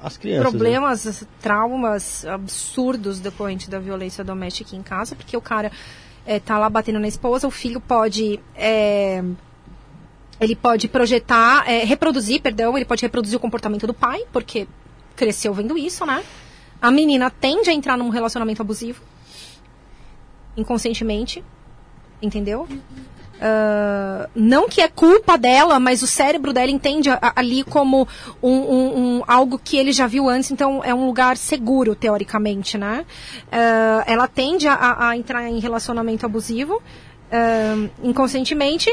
as crianças. né? problemas, traumas absurdos decorrente da violência doméstica em casa, porque o cara é, tá lá batendo na esposa, o filho pode. é, ele pode projetar, é, reproduzir, perdão, ele pode reproduzir o comportamento do pai, porque cresceu vendo isso, né? A menina tende a entrar num relacionamento abusivo, inconscientemente, entendeu? Ah, não que é culpa dela, mas o cérebro dela entende a- ali como um, um- um- algo que ele já viu antes, então é um lugar seguro, teoricamente, né? Ah, ela tende a, a entrar em relacionamento abusivo ah, inconscientemente,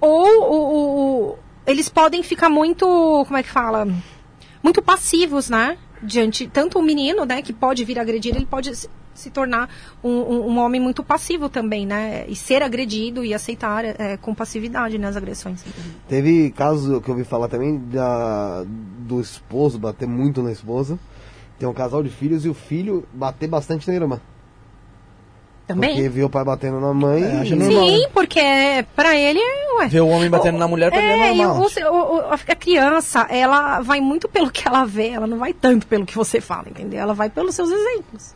ou o- o- eles podem ficar muito, como é que fala? Muito passivos, né? Diante, tanto o menino, né, que pode vir agredir, ele pode se, tornar um, um- um homem muito passivo também, né? E ser agredido e aceitar é, com passividade né, as agressões. Teve casos que eu ouvi falar também da, do esposo bater muito na esposa. Tem um casal de filhos e o filho bater bastante na irmã. Também. Porque viu o pai batendo na mãe. É, e- normal. Sim, porque pra ele, ué. Ver o homem batendo na mulher pra ele é É, e normal. o- o- o- a criança, ela vai muito pelo que ela vê, ela não vai tanto pelo que você fala, entendeu? Ela vai pelos seus exemplos.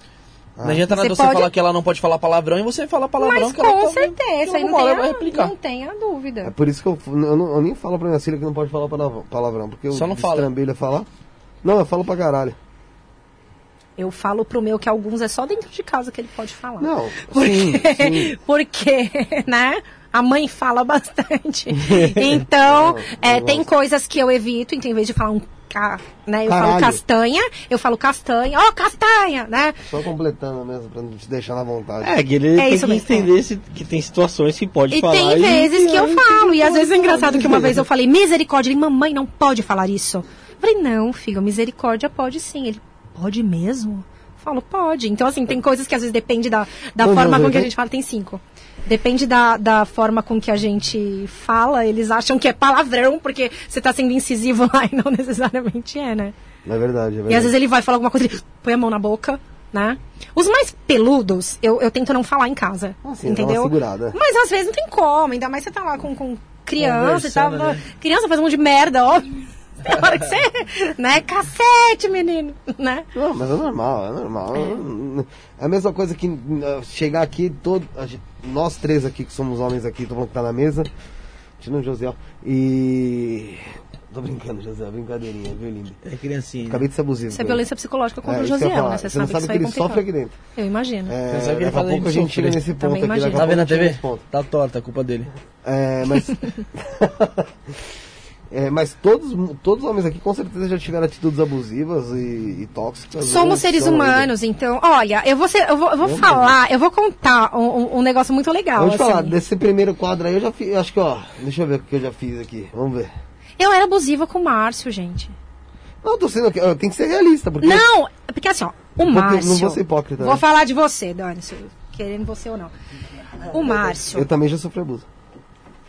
Não adianta nada Você você pode- falar que ela não pode falar palavrão e você fala palavrão Mas que ela com tá- certeza, aí alguma não vai replicar. não tenha É dúvida. por isso que eu, eu, não- eu nem falo pra minha filha que não pode falar palavrão. palavrão porque Só eu não fala. falar. Não, eu falo pra caralho. Eu falo pro meu que alguns é só dentro de casa que ele pode falar. Não, Porque, sim, sim. porque, né? A mãe fala bastante. Então, Não, é, eu tem gosto. coisas que eu evito, então em vez de falar um ca, né? Eu falo Caralho. castanha, eu falo castanha, ó, castanha, né? Só completando mesmo, pra não te deixar na vontade. É, que ele É tem isso que mesmo. entender se- que tem situações que pode E falar. tem e- vezes que eu falo, e às vezes é engraçado que uma vez eu falei, misericórdia, ele, mamãe, não pode falar isso. Eu falei, não, filho, misericórdia pode sim. Ele, pode mesmo? Eu falo, pode. Então, assim, tem coisas que às vezes depende da, da forma com que a gente fala, tem cinco. Depende da, da forma com que a gente fala, eles acham que é palavrão, porque você tá sendo incisivo lá e não necessariamente é, né? É verdade, é verdade. E às vezes ele vai falar alguma coisa, ele põe a mão na boca, né? Os mais peludos, eu, eu tento não falar em casa. Sim, dá entendeu? uma segurada. Mas às vezes não tem como, ainda mais você tá lá com, com criança e tal. Né? Criança faz um monte de merda, óbvio. Tem hora que você. Né? Cacete, menino. Né? Não, mas é normal, é normal. É a mesma coisa que uh, chegar aqui, todo, nós três aqui, que somos homens aqui, todo mundo que tá na mesa, tirando o José, ó, e... Tô brincando, José, brincadeirinha, viu, lindo? É criancinha. Acabei de ser abusivo. Isso é violência psicológica contra É, o falar. né? Você, Você sabe, sabe que que ele é sofre aqui dentro. Eu imagino. É, Você sabe que ele daqui a faz pouco a gente chega nesse ponto Também aqui. Tá vendo a TV? chega nesse ponto. Tá torta, a culpa dele. É, mas. é, mas todos, todos os homens aqui com certeza já tiveram atitudes abusivas e, e tóxicas. Somos ou seres humanos, então, olha, eu vou, ser- eu vou, eu vou falar, eu vou contar um, um- negócio muito legal. Vou te falar, assim. desse primeiro quadro aí eu já fiz. Acho que, ó. Deixa eu ver o que eu já fiz aqui. Vamos ver. Eu era abusiva com o Márcio, gente. Não, tô sendo. eu tenho que ser realista, porque. Não, porque assim, ó, o Márcio. não vou ser hipócrita, Vou né? falar de você, Dani, querendo você ou não. O Márcio. Eu também já sofri abuso.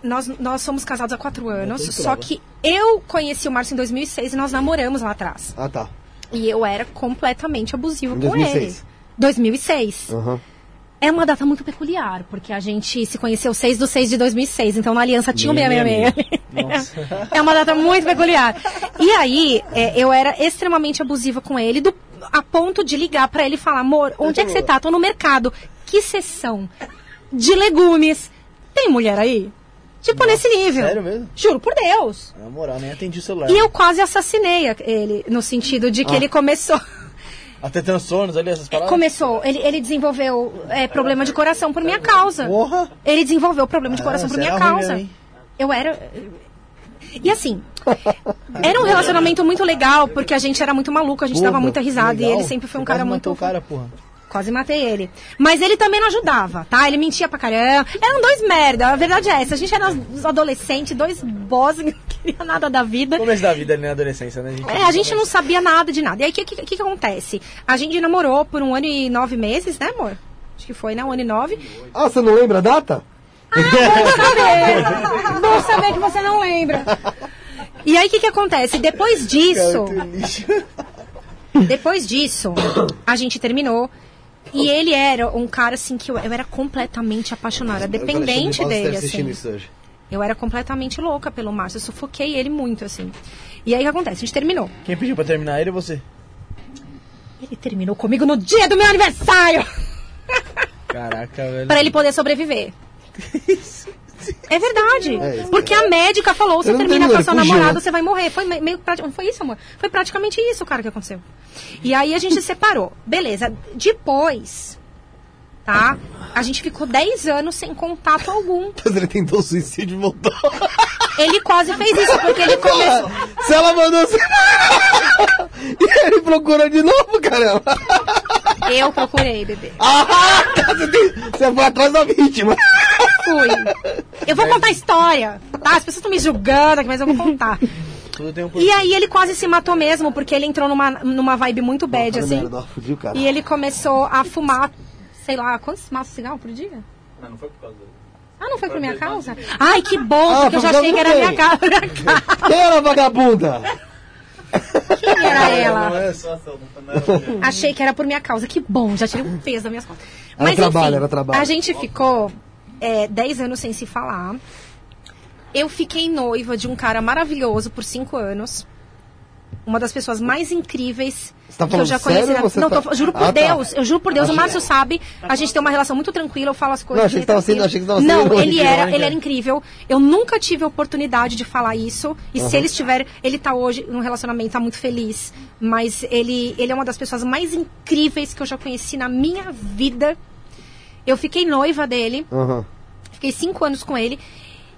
Nós, nós somos casados há quatro anos, só que eu conheci o Márcio em 2006 e nós namoramos lá atrás. Ah, tá. E eu era completamente abusiva Em com 2006. ele. 2006. Aham. É uma data muito peculiar, porque a gente se conheceu 6 de 6 de 2006, então na aliança tinha o 666. é uma data muito peculiar. E aí, é, eu era extremamente abusiva com ele, do- a ponto de ligar pra ele e falar: amor, onde é que você tá? Tô no mercado. Que sessão de legumes. Tem mulher aí? Tipo, nesse nível. sério mesmo? Juro por Deus. Na moral, nem atendi o celular. E eu quase assassinei ele, no sentido de que Ah. ele começou. Até transtornos ali, essas paradas? Começou, ele, ele desenvolveu é, problema de coração por minha causa. Porra! Ele desenvolveu problema de coração Ah, por minha causa. mesmo, eu era. E assim, era um relacionamento muito legal, porque a gente era muito maluco, a gente Porra, dava muita risada e ele sempre foi um cara muito. o cara, porra. Quase matei ele. Mas ele também não ajudava, tá? Ele mentia pra caramba. Eram dois merda, a verdade é essa. A gente era uns adolescentes, dois boss que não queria nada da vida. Começo da vida na adolescência, né? É, a gente não sabia nada de nada. E aí, o que, que, que que acontece? A gente namorou por um ano e nove meses, né, amor? Acho que foi, né? Um ano e nove. Ah, você não lembra a data? saber. Bom saber que você não lembra. E aí o que, que acontece? Depois disso. Depois disso, a gente terminou. E ele era um cara assim que eu, eu era completamente apaixonada, dependente Balls dele, assim. isso hoje. Eu era completamente louca pelo Márcio, eu sufoquei ele muito, assim. E aí o que acontece? A gente terminou. Quem pediu pra terminar ele ou você? Ele terminou comigo no dia do meu aniversário! Caraca, velho. Pra ele poder sobreviver. É verdade. É isso, porque a médica falou, você Ele não termina terminou, com a sua namorada, você vai morrer. Foi me- meio prati- Foi isso, amor? Foi praticamente isso, cara, que aconteceu. E aí a gente se separou. Beleza. Depois, tá? A gente ficou 10 anos sem contato algum. Mas ele tentou suicídio e voltou. Ele quase fez isso, porque ele começou. Se ela mandou você. e ele procurou de novo, caramba. Eu procurei, bebê. Ah, você, tem- você foi atrás da vítima. Fui. Eu vou contar a história, tá? As pessoas estão me julgando aqui, mas eu vou contar. Um E aí ele quase se matou mesmo, porque ele entrou numa, numa vibe muito bad, assim. merda. E ele começou a fumar, sei lá, quantos maços de cigarro por dia? Não, não foi por causa dele. Ah, não foi por minha causa? Ai, que bom, Ah, porque eu já achei que era minha, ca- minha causa. Quem era a vagabunda? Quem era ela? Não é Achei que era por minha causa. Que bom, já tirei um peso das minhas costas. Era trabalho, era trabalho. A gente ficou é, 10 anos sem se falar. Eu fiquei noiva de um cara maravilhoso por 5 anos. Uma das pessoas mais incríveis tá que eu já conheci. sério na- Não, tá- tô- juro por Ah, tá. Deus, eu juro por Deus, Achei- o Márcio sabe, a gente tem uma relação muito tranquila, eu falo as coisas. Não, achei que tava sendo- achei que tava Não, sendo ele era, ele era incrível. Eu nunca tive a oportunidade de falar isso. E se ele estiver, ele tá hoje num relacionamento, tá muito feliz. Mas ele, ele é uma das pessoas mais incríveis que eu já conheci na minha vida. Eu fiquei noiva dele. Aham. Fiquei cinco anos com ele.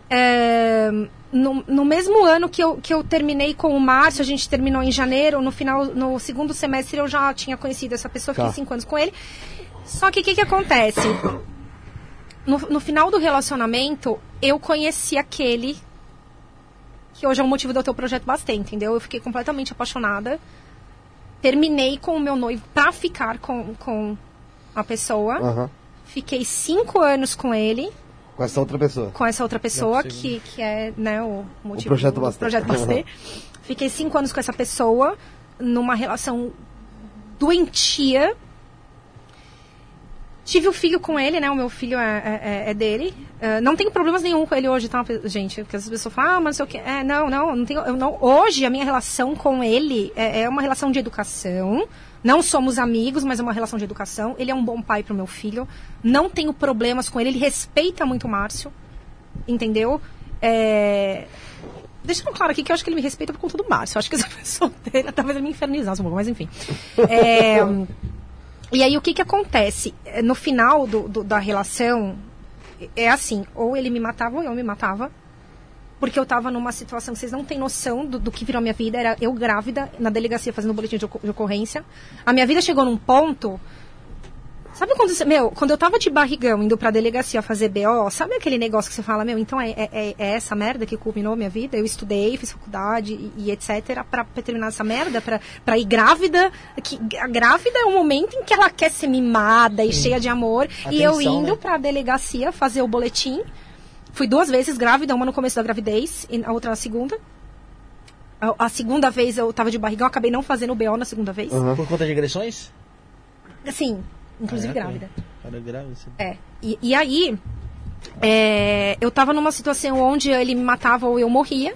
É, no, no mesmo ano que eu, que eu terminei com o Márcio, a gente terminou em janeiro, no final, no segundo semestre eu já tinha conhecido essa pessoa, fiquei Tá. cinco anos com ele. Só que o que, que acontece? No, no final do relacionamento, eu conheci aquele que hoje é o motivo do teu projeto Bastante, entendeu? Eu fiquei completamente apaixonada. Terminei com o meu noivo pra ficar com, com a pessoa. Aham. Fiquei cinco anos com ele Com essa outra pessoa. com essa outra pessoa, que, que é né, o motivo projeto do Bastê. projeto Bastê. Fiquei cinco anos com essa pessoa, numa relação doentia. Tive o filho com ele, né? O meu filho é, é- é dele. Ah, não tenho problemas nenhum com ele hoje, tá, gente? Porque as pessoas falam, ah, mas não sei o quê. É, não, não, não tenho. Eu não, hoje a minha relação com ele é, é uma relação de educação. Não somos amigos, mas é uma relação de educação. Ele é um bom pai pro meu filho. Não tenho problemas com ele. Ele respeita muito o Márcio. Entendeu? É... Deixando claro aqui que eu acho que ele me respeita por conta do Márcio. Eu acho que essa pessoa dele talvez ele me infernizasse um pouco, mas enfim. É, E aí o que que acontece? No final do, do- da relação, é assim, ou ele me matava ou eu me matava. Porque eu tava numa situação que vocês não têm noção do, do que virou a minha vida. Era eu grávida, na delegacia fazendo boletim de, de ocorrência. A minha vida chegou num ponto Sabe quando você, meu, quando eu tava de barrigão indo pra delegacia fazer BO, sabe aquele negócio que você fala, meu, então é, é, é- é essa merda que culminou a minha vida? Eu estudei, fiz faculdade e, e etc. pra, pra terminar essa merda, pra, pra ir grávida. Que, a grávida é um momento em que ela quer ser mimada e cheia de amor. e eu Atenção, indo né? pra delegacia fazer o boletim. Fui duas vezes grávida, uma no começo da gravidez e a outra na segunda. A, a segunda vez eu tava de barrigão, acabei não fazendo o BO na segunda vez. Por conta de agressões? Assim, inclusive Caraca. grávida. Cara, grave. isso. É. E, e aí, é, eu tava numa situação onde ele me matava ou eu morria.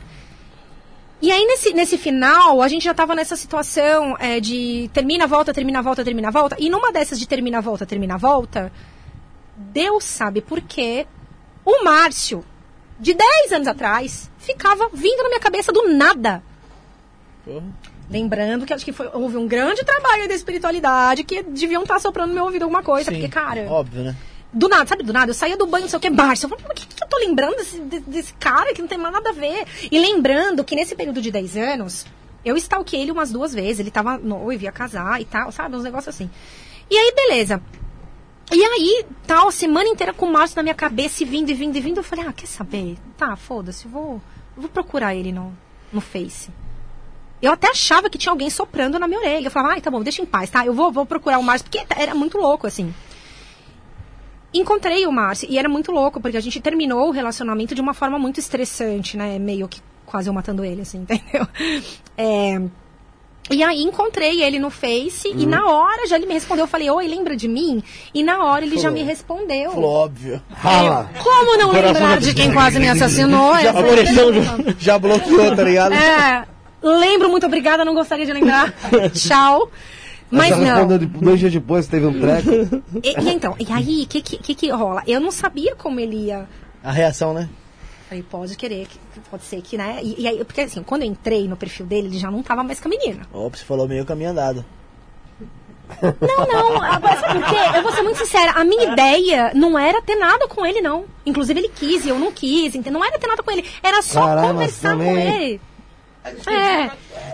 E aí, nesse, nesse final, a gente já tava nessa situação é, de termina, volta, termina, volta, termina, volta. E numa dessas de termina, volta, termina, volta, Deus sabe por quê, o Márcio, de 10 anos atrás, ficava vindo na minha cabeça do nada. Porra. Lembrando que acho que foi, houve um grande trabalho da espiritualidade que deviam estar soprando no meu ouvido alguma coisa. Sim, Porque, cara. Óbvio, né? Do nada, sabe, do nada, eu saía do banho, não sei o que, Márcio. Eu falei, o que, que eu tô lembrando desse, de- desse cara que não tem mais nada a ver? E lembrando que nesse período de 10 anos, eu stalkei ele umas duas vezes. Ele tava noivo, ia casar e tal, sabe? Uns negócios assim. E aí, beleza. E aí, tal, a semana inteira com o Márcio na minha cabeça, e vindo, e vindo, e vindo. Eu falei, ah, quer saber? Tá, foda-se, vou, vou procurar ele no, no Face. Eu até achava que tinha alguém soprando na minha orelha. Eu falava, ai, tá bom, deixa em paz, tá? Eu vou, vou procurar o Márcio, porque era muito louco, assim. Encontrei o Márcio, e era muito louco, porque a gente terminou o relacionamento de uma forma muito estressante, né? Meio que quase eu matando ele, assim, entendeu? É, E aí encontrei ele no Face, e na hora já ele me respondeu. Eu falei, oi, lembra de mim? E na hora ele já me respondeu. Falou, óbvio. Rala. Como não lembrar de quem quase me assassinou? Já, Eu falei, já, já bloqueou, tá ligado? É, lembro, muito obrigada, não gostaria de lembrar. Tchau. Mas não. dois dias depois, teve um treco. E, e então, e aí, o que, que, que que rola? Eu não sabia como ele ia. A reação, né? Falei, pode querer, que- pode ser que, né? E, e aí, porque assim, quando eu entrei no perfil dele, ele já não tava mais com a menina. Ó, você falou meio caminho andado. Não, não, agora sabe por quê? Eu vou ser muito sincera, a minha ideia não era ter nada com ele, não. Inclusive ele quis e eu não quis, entendeu? Não era ter nada com ele, era só Caralho, mas conversar com também- ele. É.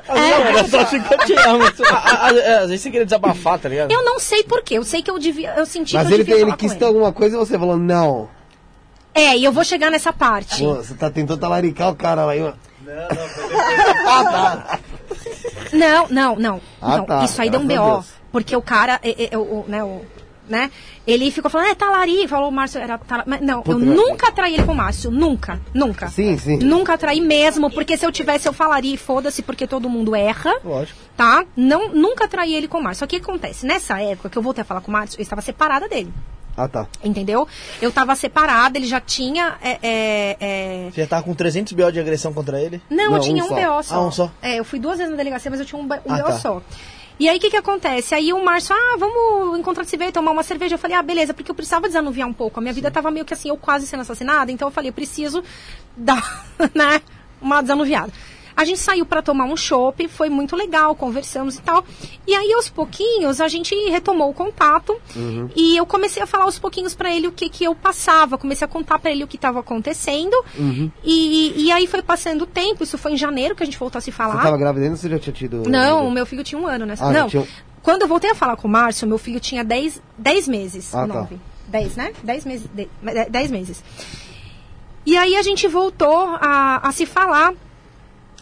Era só se mas... Às vezes você queria desabafar, tá ligado? Eu não sei porquê, eu sei que eu devia, eu senti Mas que eu ele, devia tem- ele falar quis com ter alguma coisa e você falou, não. É, e eu vou chegar nessa parte. Pô, você tá tentando talaricar o cara lá. aí, ó. Não, não, não. Ah, Não, tá, isso aí deu um graças BO. Deus. Porque o cara, o, o- né, o, né? Ele ficou falando, é talari, falou o Márcio, era talari. Mas não, eu Puta, nunca traí ele com o Márcio, nunca, nunca. Sim, sim. Nunca traí mesmo, porque se eu tivesse eu falaria e foda-se, porque todo mundo erra, Lógico. tá? Não, nunca traí ele com o Márcio. Só que o que acontece? Nessa época que eu voltei a falar com o Márcio, eu estava separada dele, Ah, tá. entendeu? Eu estava separada, ele já tinha... é, é, é, Você já tava com 300 BO de agressão contra ele? não, Não, eu tinha um um. BO só. Ah, um só? É, eu fui duas vezes na delegacia, mas eu tinha um, um Ah, BO tá. só. E aí, o que que acontece? Aí o Márcio, ah, vamos encontrar se ver, tomar uma cerveja. Eu falei, ah, beleza, porque eu precisava desanuviar um pouco. A minha vida tava meio que assim, eu quase sendo assassinada. Então eu falei, eu preciso dar, né, uma desanuviada. A gente saiu para tomar um chopp, foi muito legal, conversamos e tal. E aí, aos pouquinhos, a gente retomou o contato. E eu comecei a falar aos pouquinhos para ele o que, que eu passava. Comecei a contar para ele o que estava acontecendo. E, e aí foi passando o tempo, isso foi em janeiro que a gente voltou a se falar. Você tava grávida ainda ou você já tinha tido... Não, meu filho tinha um ano nessa. Ah, já não, tinha quando eu voltei a falar com o Márcio, meu filho tinha 10 10 meses. Ah, tá. 9. 10, né? 10 meses. 10 meses. E aí a gente voltou a, a se falar.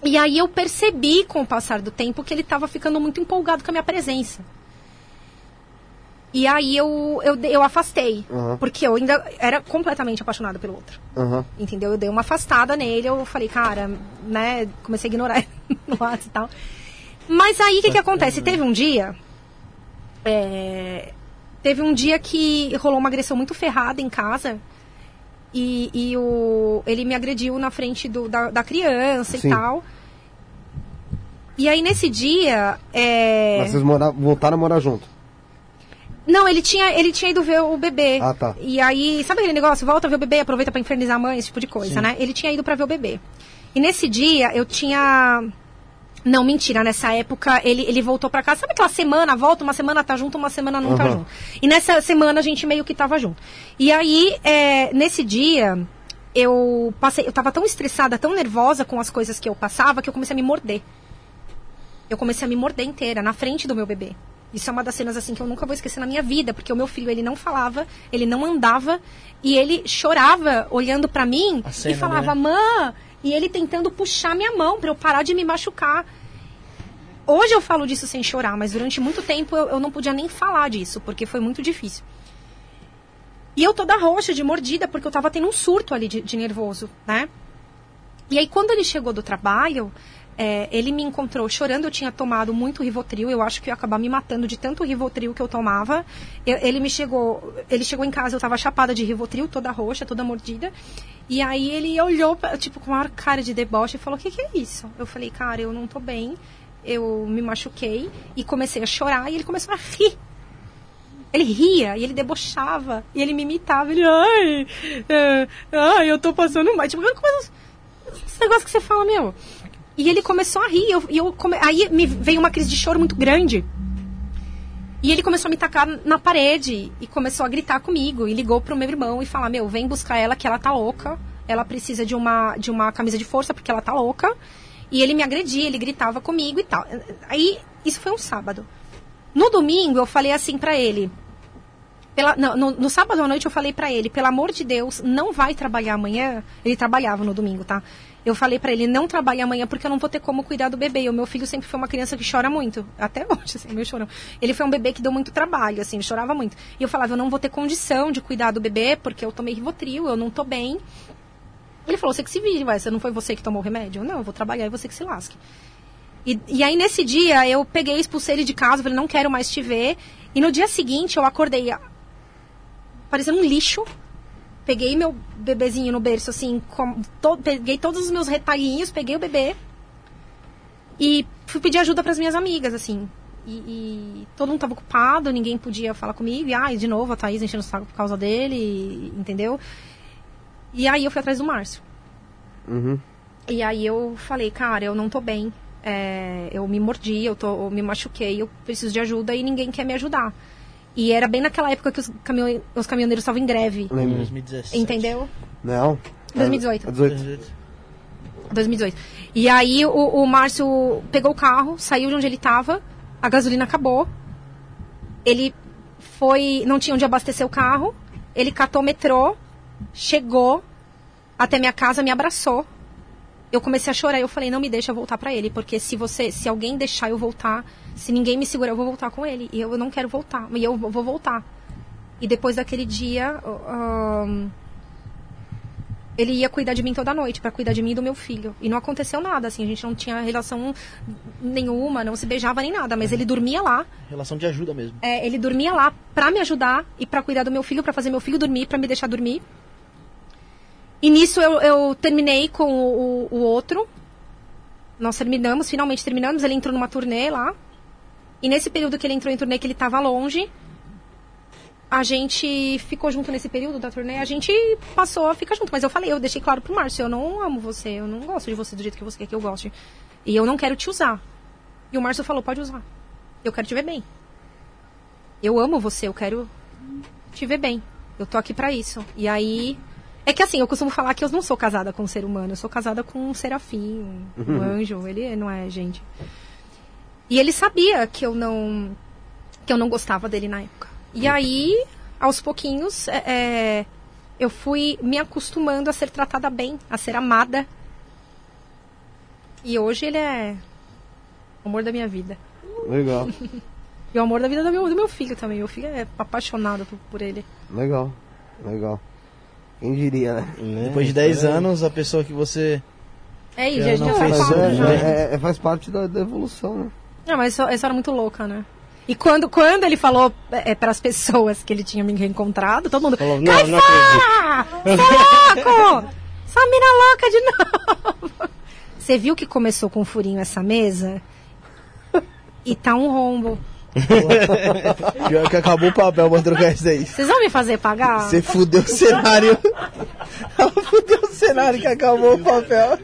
E aí eu percebi com o passar do tempo que ele estava ficando muito empolgado com a minha presença. E aí eu, eu, eu afastei. Aham. Porque eu ainda era completamente apaixonada pelo outro. Aham. Entendeu? Eu dei uma afastada nele, eu falei, cara, né? Comecei a ignorar no WhatsApp e tal. Mas aí o que, que acontece? Teve um dia. é, teve um dia que rolou uma agressão muito ferrada em casa. E, e o, ele me agrediu na frente do, da, da criança Sim. e tal. E aí nesse dia. é, Mas vocês mora... voltaram a morar junto. Não, ele tinha, ele tinha ido ver o bebê. Ah, tá. E aí, sabe aquele negócio? Volta a ver o bebê, aproveita pra infernizar a mãe, esse tipo de coisa, né? Ele tinha ido pra ver o bebê. E nesse dia, eu tinha. Não, mentira, nessa época ele, ele voltou pra casa. Sabe aquela semana, volta, uma semana tá junto, uma semana não tá Aham. junto. E nessa semana a gente meio que tava junto. E aí, é, nesse dia, eu passei, eu tava tão estressada, tão nervosa com as coisas que eu passava, que eu comecei a me morder. Eu comecei a me morder inteira, na frente do meu bebê. Isso é uma das cenas assim que eu nunca vou esquecer na minha vida, porque o meu filho ele não falava, ele não andava e ele chorava olhando pra mim cena, e falava: né? "Mãe", e ele tentando puxar minha mão pra eu parar de me machucar. Hoje eu falo disso sem chorar, mas durante muito tempo eu, eu não podia nem falar disso, porque foi muito difícil. E eu toda roxa, de mordida, porque eu tava tendo um surto ali de, de nervoso, né? E aí, quando ele chegou do trabalho, é, ele me encontrou chorando. Eu tinha tomado muito Rivotril. Eu acho que ia acabar me matando de tanto Rivotril que eu tomava. Eu- ele me chegou, ele chegou em casa, eu tava chapada de Rivotril, toda roxa, toda mordida. E aí ele olhou, tipo, com uma cara de deboche e falou: "O que, que é isso?" Eu falei: "Cara, eu não tô bem. Eu me machuquei e comecei a chorar e ele começou a rir. Ele ria e ele debochava e ele me imitava. Ele, ai, é, ai, eu tô passando mal. Tipo, coisas, esse negócio que você fala, meu. E ele começou a rir. eu- eu, come- aí me veio uma crise de choro muito grande. E ele começou a me tacar na parede e começou a gritar comigo. E ligou pro meu irmão e falar: Meu, vem buscar ela que ela tá louca. Ela precisa de uma, de uma camisa de força porque ela tá louca. E ele me agredia, ele gritava comigo e tal. Aí, isso foi um sábado. No domingo, eu falei assim pra ele: pela- no, no sábado à noite eu falei pra ele, pelo amor de Deus, não vai trabalhar amanhã. Ele trabalhava no domingo, tá? Eu falei pra ele, não trabalhe amanhã porque eu não vou ter como cuidar do bebê. E o meu filho sempre foi uma criança que chora muito. Até hoje, assim, meio chorão. Ele foi um bebê que deu muito trabalho, assim, chorava muito. E eu falava, eu não vou ter condição de cuidar do bebê porque eu tomei Rivotril, eu não tô bem. Ele falou, você que se vire, você não foi você que tomou o remédio? Eu, Não, eu vou trabalhar e você que se lasque. E, e aí, nesse dia, eu peguei, expulsei ele de casa, falei, não quero mais te ver. E no dia seguinte, eu acordei parecendo um lixo. Peguei meu bebezinho no berço, assim, com, to- peguei todos os meus retalhinhos, peguei o bebê e fui pedir ajuda para as minhas amigas, assim. E, e todo mundo tava ocupado, ninguém podia falar comigo. E, ai, de novo, a Thaís enchendo o saco por causa dele, e- entendeu? E aí eu fui atrás do Márcio. Uhum. E aí eu falei, cara, eu não tô bem. É, eu me mordi, eu, tô, eu me machuquei, eu preciso de ajuda e ninguém quer me ajudar. E era bem naquela época que os, os caminhoneiros estavam em greve. Lembro. 2017. Entendeu? Não. 2018. É 18. 2018. E aí o, o Márcio pegou o carro, saiu de onde ele tava, a gasolina acabou. Ele foi. não tinha onde abastecer o carro. Ele catou o metrô, chegou até minha casa, me abraçou. Eu comecei a chorar, eu falei, não me deixa voltar pra ele, porque se você, se alguém deixar eu voltar, se ninguém me segurar, eu vou voltar com ele. E eu não quero voltar, e eu vou voltar. E depois daquele dia, ahn, ele ia cuidar de mim toda noite, pra cuidar de mim e do meu filho. E não aconteceu nada, assim, a gente não tinha relação nenhuma, não se beijava nem nada, mas ele dormia lá. Relação de ajuda mesmo. É, ele dormia lá pra me ajudar e pra cuidar do meu filho, pra fazer meu filho dormir, pra me deixar dormir. E nisso eu, eu terminei com o, o- o outro. Nós terminamos, finalmente terminamos. Ele entrou numa turnê lá. E nesse período que ele entrou em turnê, que ele tava longe, a gente ficou junto nesse período da turnê. A gente passou a ficar junto. Mas eu falei, eu deixei claro pro Márcio, eu não amo você, eu não gosto de você do jeito que você quer que eu goste. E eu não quero te usar. E o Márcio falou, pode usar. Eu quero te ver bem. Eu amo você, eu quero te ver bem. Eu tô aqui pra isso. E aí. É que assim, eu costumo falar que eu não sou casada com um ser humano, eu sou casada com um serafim, um, um anjo. Ele não é gente. E ele sabia que eu não. que eu não gostava dele na época. E aí, aos pouquinhos, é, é, eu fui me acostumando a ser tratada bem, a ser amada. E hoje ele é o amor da minha vida. Legal, E o amor da vida do meu, do meu filho também. Meu filho é apaixonado por, por ele. legal, legal. Quem diria, né? Né? Depois de 10 anos, a pessoa que você. É isso, Já a gente não já fez Mas fala isso, já. é, é- é- faz parte da, da evolução, né? Não, mas isso era muito louca, né? E quando, quando ele falou é, para as pessoas que ele tinha me reencontrado, todo mundo. Falou, não, Cai não fora! Você é louco! Essa mina louca de novo! Você viu que começou com um furinho essa mesa? E tá um rombo. Pior que acabou o papel pra trocar isso daí. Vocês vão me fazer pagar? Você fudeu o cenário. Ela fudeu o cenário que acabou o papel.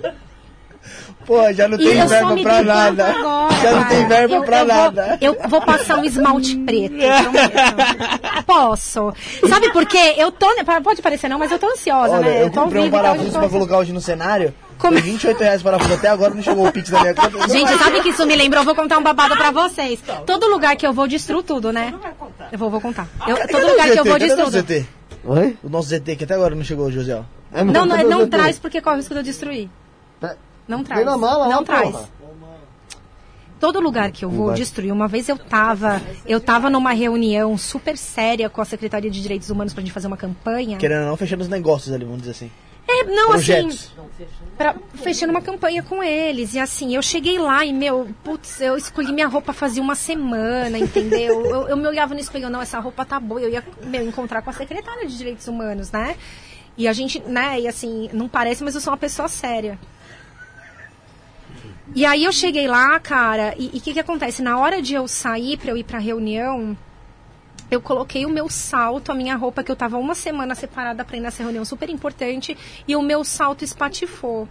Pô, já não tem eu verba pra nada. agora, já não tem verba eu, pra eu nada. Vou, eu vou passar um esmalte preto. prometo. Posso. Sabe por quê? Eu tô. Pode parecer não, mas eu tô ansiosa, Olha, né? eu ao comprei um então parafuso eu pra colocar hoje no cenário. Como- Foi 28 reais parafuso. Até agora não chegou o pix da minha conta. Gente, sabe que isso me lembrou? Eu vou contar um babado pra vocês. Todo lugar que eu vou, destruo tudo, né? Eu vou, vou contar. Eu- Cadê todo lugar que eu vou, Cadê o destruo nosso tudo. Oi? O nosso ZT que até agora não chegou, José. É, Não, não, não traz porque corre o risco de eu destruir. Não traz. na mala não traz. porra. Todo lugar que eu vou destruir. Uma vez eu tava, eu tava numa reunião super séria com a Secretaria de Direitos Humanos pra gente fazer uma campanha. Querendo ou não, fechando os negócios ali, vamos dizer assim. É, não, Projetos. assim, pra, fechando uma campanha com eles. E assim, eu cheguei lá e, meu, putz, eu escolhi minha roupa fazia uma semana, entendeu? eu, eu me olhava no espelho, não, essa roupa tá boa. Eu ia, meu, encontrar com a secretária de Direitos Humanos, né? E a gente, né, e assim, não parece, mas eu sou uma pessoa séria. E aí eu cheguei lá, cara, e o que que acontece? Na hora de eu sair pra eu ir pra reunião, eu coloquei o meu salto, a minha roupa, que eu tava uma semana separada pra ir nessa reunião super importante, e o meu salto espatifou.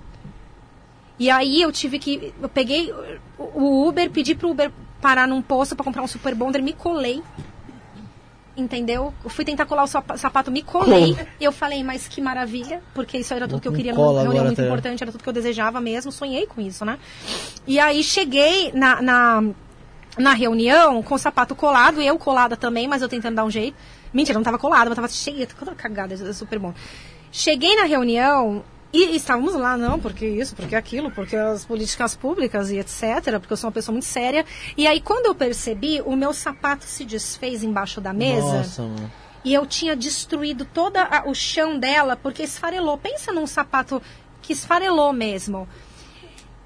E aí eu tive que. Eu peguei o- Uber, pedi pro Uber parar num posto pra comprar um super bonder, me colei. Entendeu? Eu fui tentar colar o sapa- sapato, me colei. Eu falei, mas que maravilha, porque isso era tudo que eu queria numa reunião muito até. importante, era tudo que eu desejava mesmo, sonhei com isso, né? E aí cheguei na, na, na reunião com o sapato colado, eu colada também, mas eu tentando dar um jeito. Mentira, não tava colada, mas tava cheia, toda cagada, é super bom. Cheguei na reunião e estávamos lá, não, porque isso, porque aquilo, porque as políticas públicas e etc, porque eu sou uma pessoa muito séria. E aí, quando eu percebi, o meu sapato se desfez embaixo da mesa. Nossa, mano. E eu tinha destruído todo o chão dela porque esfarelou. Pensa num sapato que esfarelou mesmo.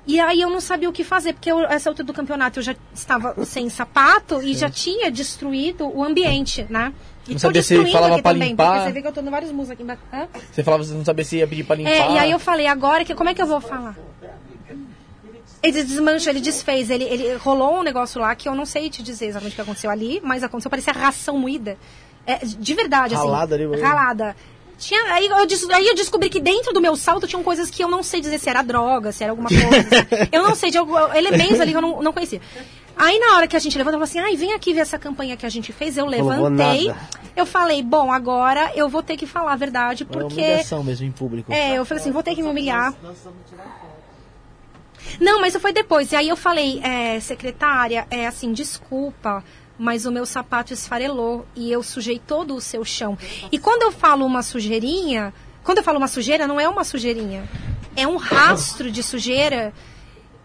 E aí eu não sabia o que fazer, porque eu, essa altura do campeonato eu já estava sem sapato e já tinha destruído o ambiente, né? E Não sabia se falava aqui pra também, limpar. porque você vê que eu tô vários mus aqui embaixo. Hã? Você falava que você não sabia se ia pedir pra limpar. É, e aí eu falei, agora, que, como é que eu vou falar? Ele desmanchou, ele desfez, ele, ele rolou um negócio lá que eu não sei te dizer exatamente o que aconteceu ali, mas aconteceu, parecia ração moída. É, de verdade, assim. Ralada ali. Ralada. Tinha, aí, eu, aí eu descobri que dentro do meu salto tinham coisas que eu não sei dizer se era droga, se era alguma coisa. eu não sei, de algum, elementos ali que eu não, não conhecia. Aí na hora que a gente levantou, ela falou assim, ai, vem aqui ver essa campanha que a gente fez. Eu Falou, "Vou levantei. nada." Eu falei, bom, agora eu vou ter que falar a verdade, É porque... humilhação mesmo em público. É, eu falei assim, vou ter que me humilhar. Não, mas foi depois. E aí eu falei, é, secretária, é assim, desculpa, mas o meu sapato esfarelou e eu sujei todo o seu chão. E quando eu falo uma sujeirinha, quando eu falo uma sujeira, não é uma sujeirinha. É um rastro de sujeira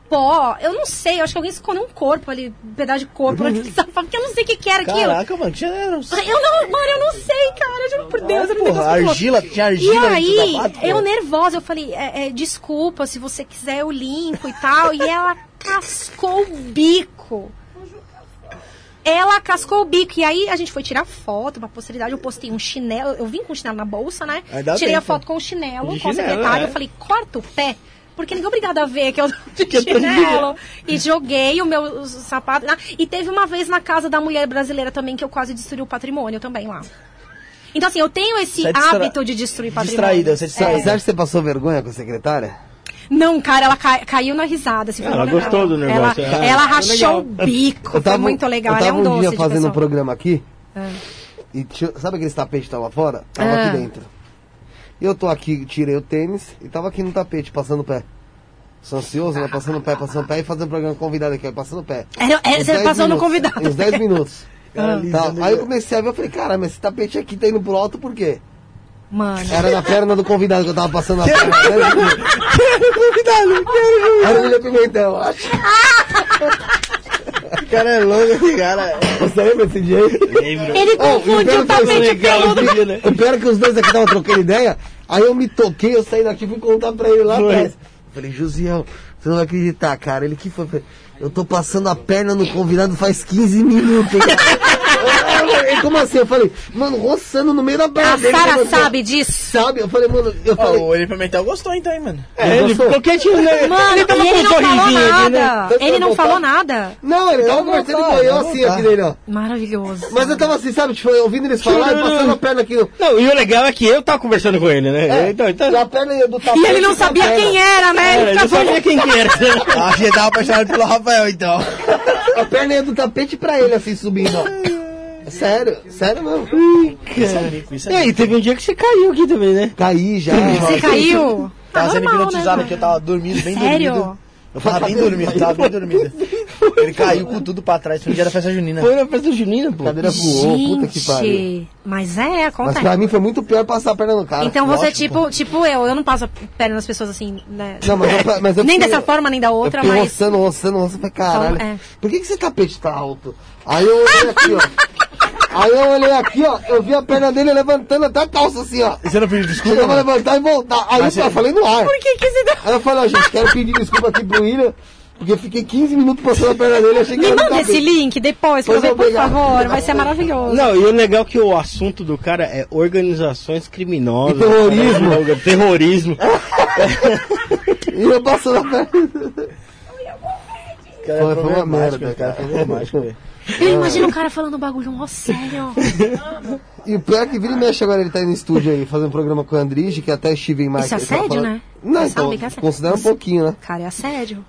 pó. Eu não sei, eu acho que alguém escondeu um corpo ali, um pedaço de corpo naquele sofá, porque eu não sei o que, que era aquilo. Caraca, mano, que era. Ai, Eu não, mano, eu não sei, cara, juro por Deus. era um Porra, negócio muito louco. argila, tinha E argila dentro aí, sapato, eu nervosa, eu falei, é, é, desculpa, se você quiser eu limpo e tal. E ela cascou o bico. Ela cascou o bico. E aí a gente foi tirar foto, pra posteridade. Eu postei um chinelo. Eu vim com o chinelo na bolsa, né? Tirei bem, a foto com o chinelo, De com a chinelo, secretária. é. Eu falei, corta o pé. Porque ninguém é obrigado a ver que eu tô chinelo. E joguei o meu sapato. lá. E teve uma vez na casa da mulher brasileira também que eu quase destruí o patrimônio também lá. Então, assim, eu tenho esse Você é distra- hábito de destruir patrimônio. Distraída, você é Você distraída. acha que você passou vergonha com a secretária? Não, cara, ela cai- caiu na risada. Assim, Ela gostou do negócio, Ela, é. ela Foi rachou legal. o bico. Foi muito legal. Eu Ela é tava um um doce dia fazendo um programa aqui, Ah. e tinha- sabe aquele tapete que tava lá fora? Tava Ah. aqui dentro. E eu tô aqui, tirei o tênis e tava aqui no tapete, passando o pé. Sou ansioso, né? Passando o pé, passando o pé e fazendo programa convidado aqui, ó, passando o pé. Era- era- Uns você 10 passou no minutos, convidado. Uns 10 minutos. Ah. Tá, Aí eu comecei a ver, eu falei, cara, mas esse tapete aqui tá indo pro alto por quê? Mano. Era na perna do convidado que eu tava passando a perna. Era o William Pimentel, eu acho. O cara é louco, esse cara. Você lembra desse dia aí? Lembro. Ele Oh, confundiu o legal peludo. esse dia, né? O pior é que os dois aqui estavam trocando ideia, aí eu me toquei, eu saí daqui e fui contar pra ele lá atrás. Falei, Josiel, você não vai acreditar, cara. Ele que foi? Eu tô passando a perna no convidado faz 15 minutos. Ele, Como assim? Eu falei, mano, roçando no meio da perna A dele. Sara assim? sabe disso. Sabe? Eu falei, mano, eu falei, o Eli Pimentel gostou então, hein, mano. É, ele gostou? ficou quietinho, né? Mano, ele tava ele com um não falou sorrisinho aqui, né? Ele não voltar? falou nada. não, ele tava conversando com eu assim aqui dele, ó. Maravilhoso. Mas eu tava assim, sabe? Tipo, ouvindo eles falar e passando a perna aqui. Não, e o legal é que eu tava conversando com ele, né? É, Então, então... e a perna ia do tapete. E ele não sabia quem era, né? É, Ele eu não sabia quem que era. Acho que ele tava apaixonado pelo Rafael, então. A perna ia do tapete pra ele, assim, subindo, ó. Sério, sério mesmo. Isso E aí, teve um dia que você caiu aqui também, né? Caí já. Você caiu? Tava Ah, sendo normal, hipnotizado né, porque eu tava dormindo, bem Sério? dormido. Eu tava bem dormido, tava bem dormido. Ele caiu com tudo pra trás, foi um dia da festa junina. Foi na festa junina, pô. A cadeira voou, puta que pariu. Gente, mas é, Mas acontece. pra mim foi muito pior passar a perna no cara. Então você é Lógico, tipo, tipo eu, eu não passo a perna nas pessoas assim, né? Não, mas eu, mas eu nem fiquei- dessa forma, nem da Eu outra, fiquei mas. roçando, roçando, roçando, falei, caralho, Então, é. por que, que esse tapete tá alto? Aí eu olhei aqui, ó. Aí eu olhei aqui, ó, eu vi a perna dele levantando até a calça assim, ó. E você não pediu desculpa? Mano? levantar e voltar. Aí eu você- falei no ar. Por que que você deu? Aí eu falei, ó, gente, quero pedir desculpa aqui pro William, porque eu fiquei 15 minutos passando a perna dele, achei que Me manda esse link depois pra eu ver, por favor. Vai ser maravilhoso. Não, e o legal é que o assunto do cara é organizações criminosas. E terrorismo. cara, Terrorismo. E eu passando a perna. Cara, Foi- é foi uma problemático, merda, cara. Foi problemático, velho. Eu imagino o cara falando bagulho mó sério. E o pior é que vira e mexe agora, ele tá aí no estúdio aí, fazendo um programa com o Andrige, que até Steven Mark. Isso é assédio, falando- né? Não, Você então, sabe que é assédio. considera um pouquinho, né? Cara, é assédio.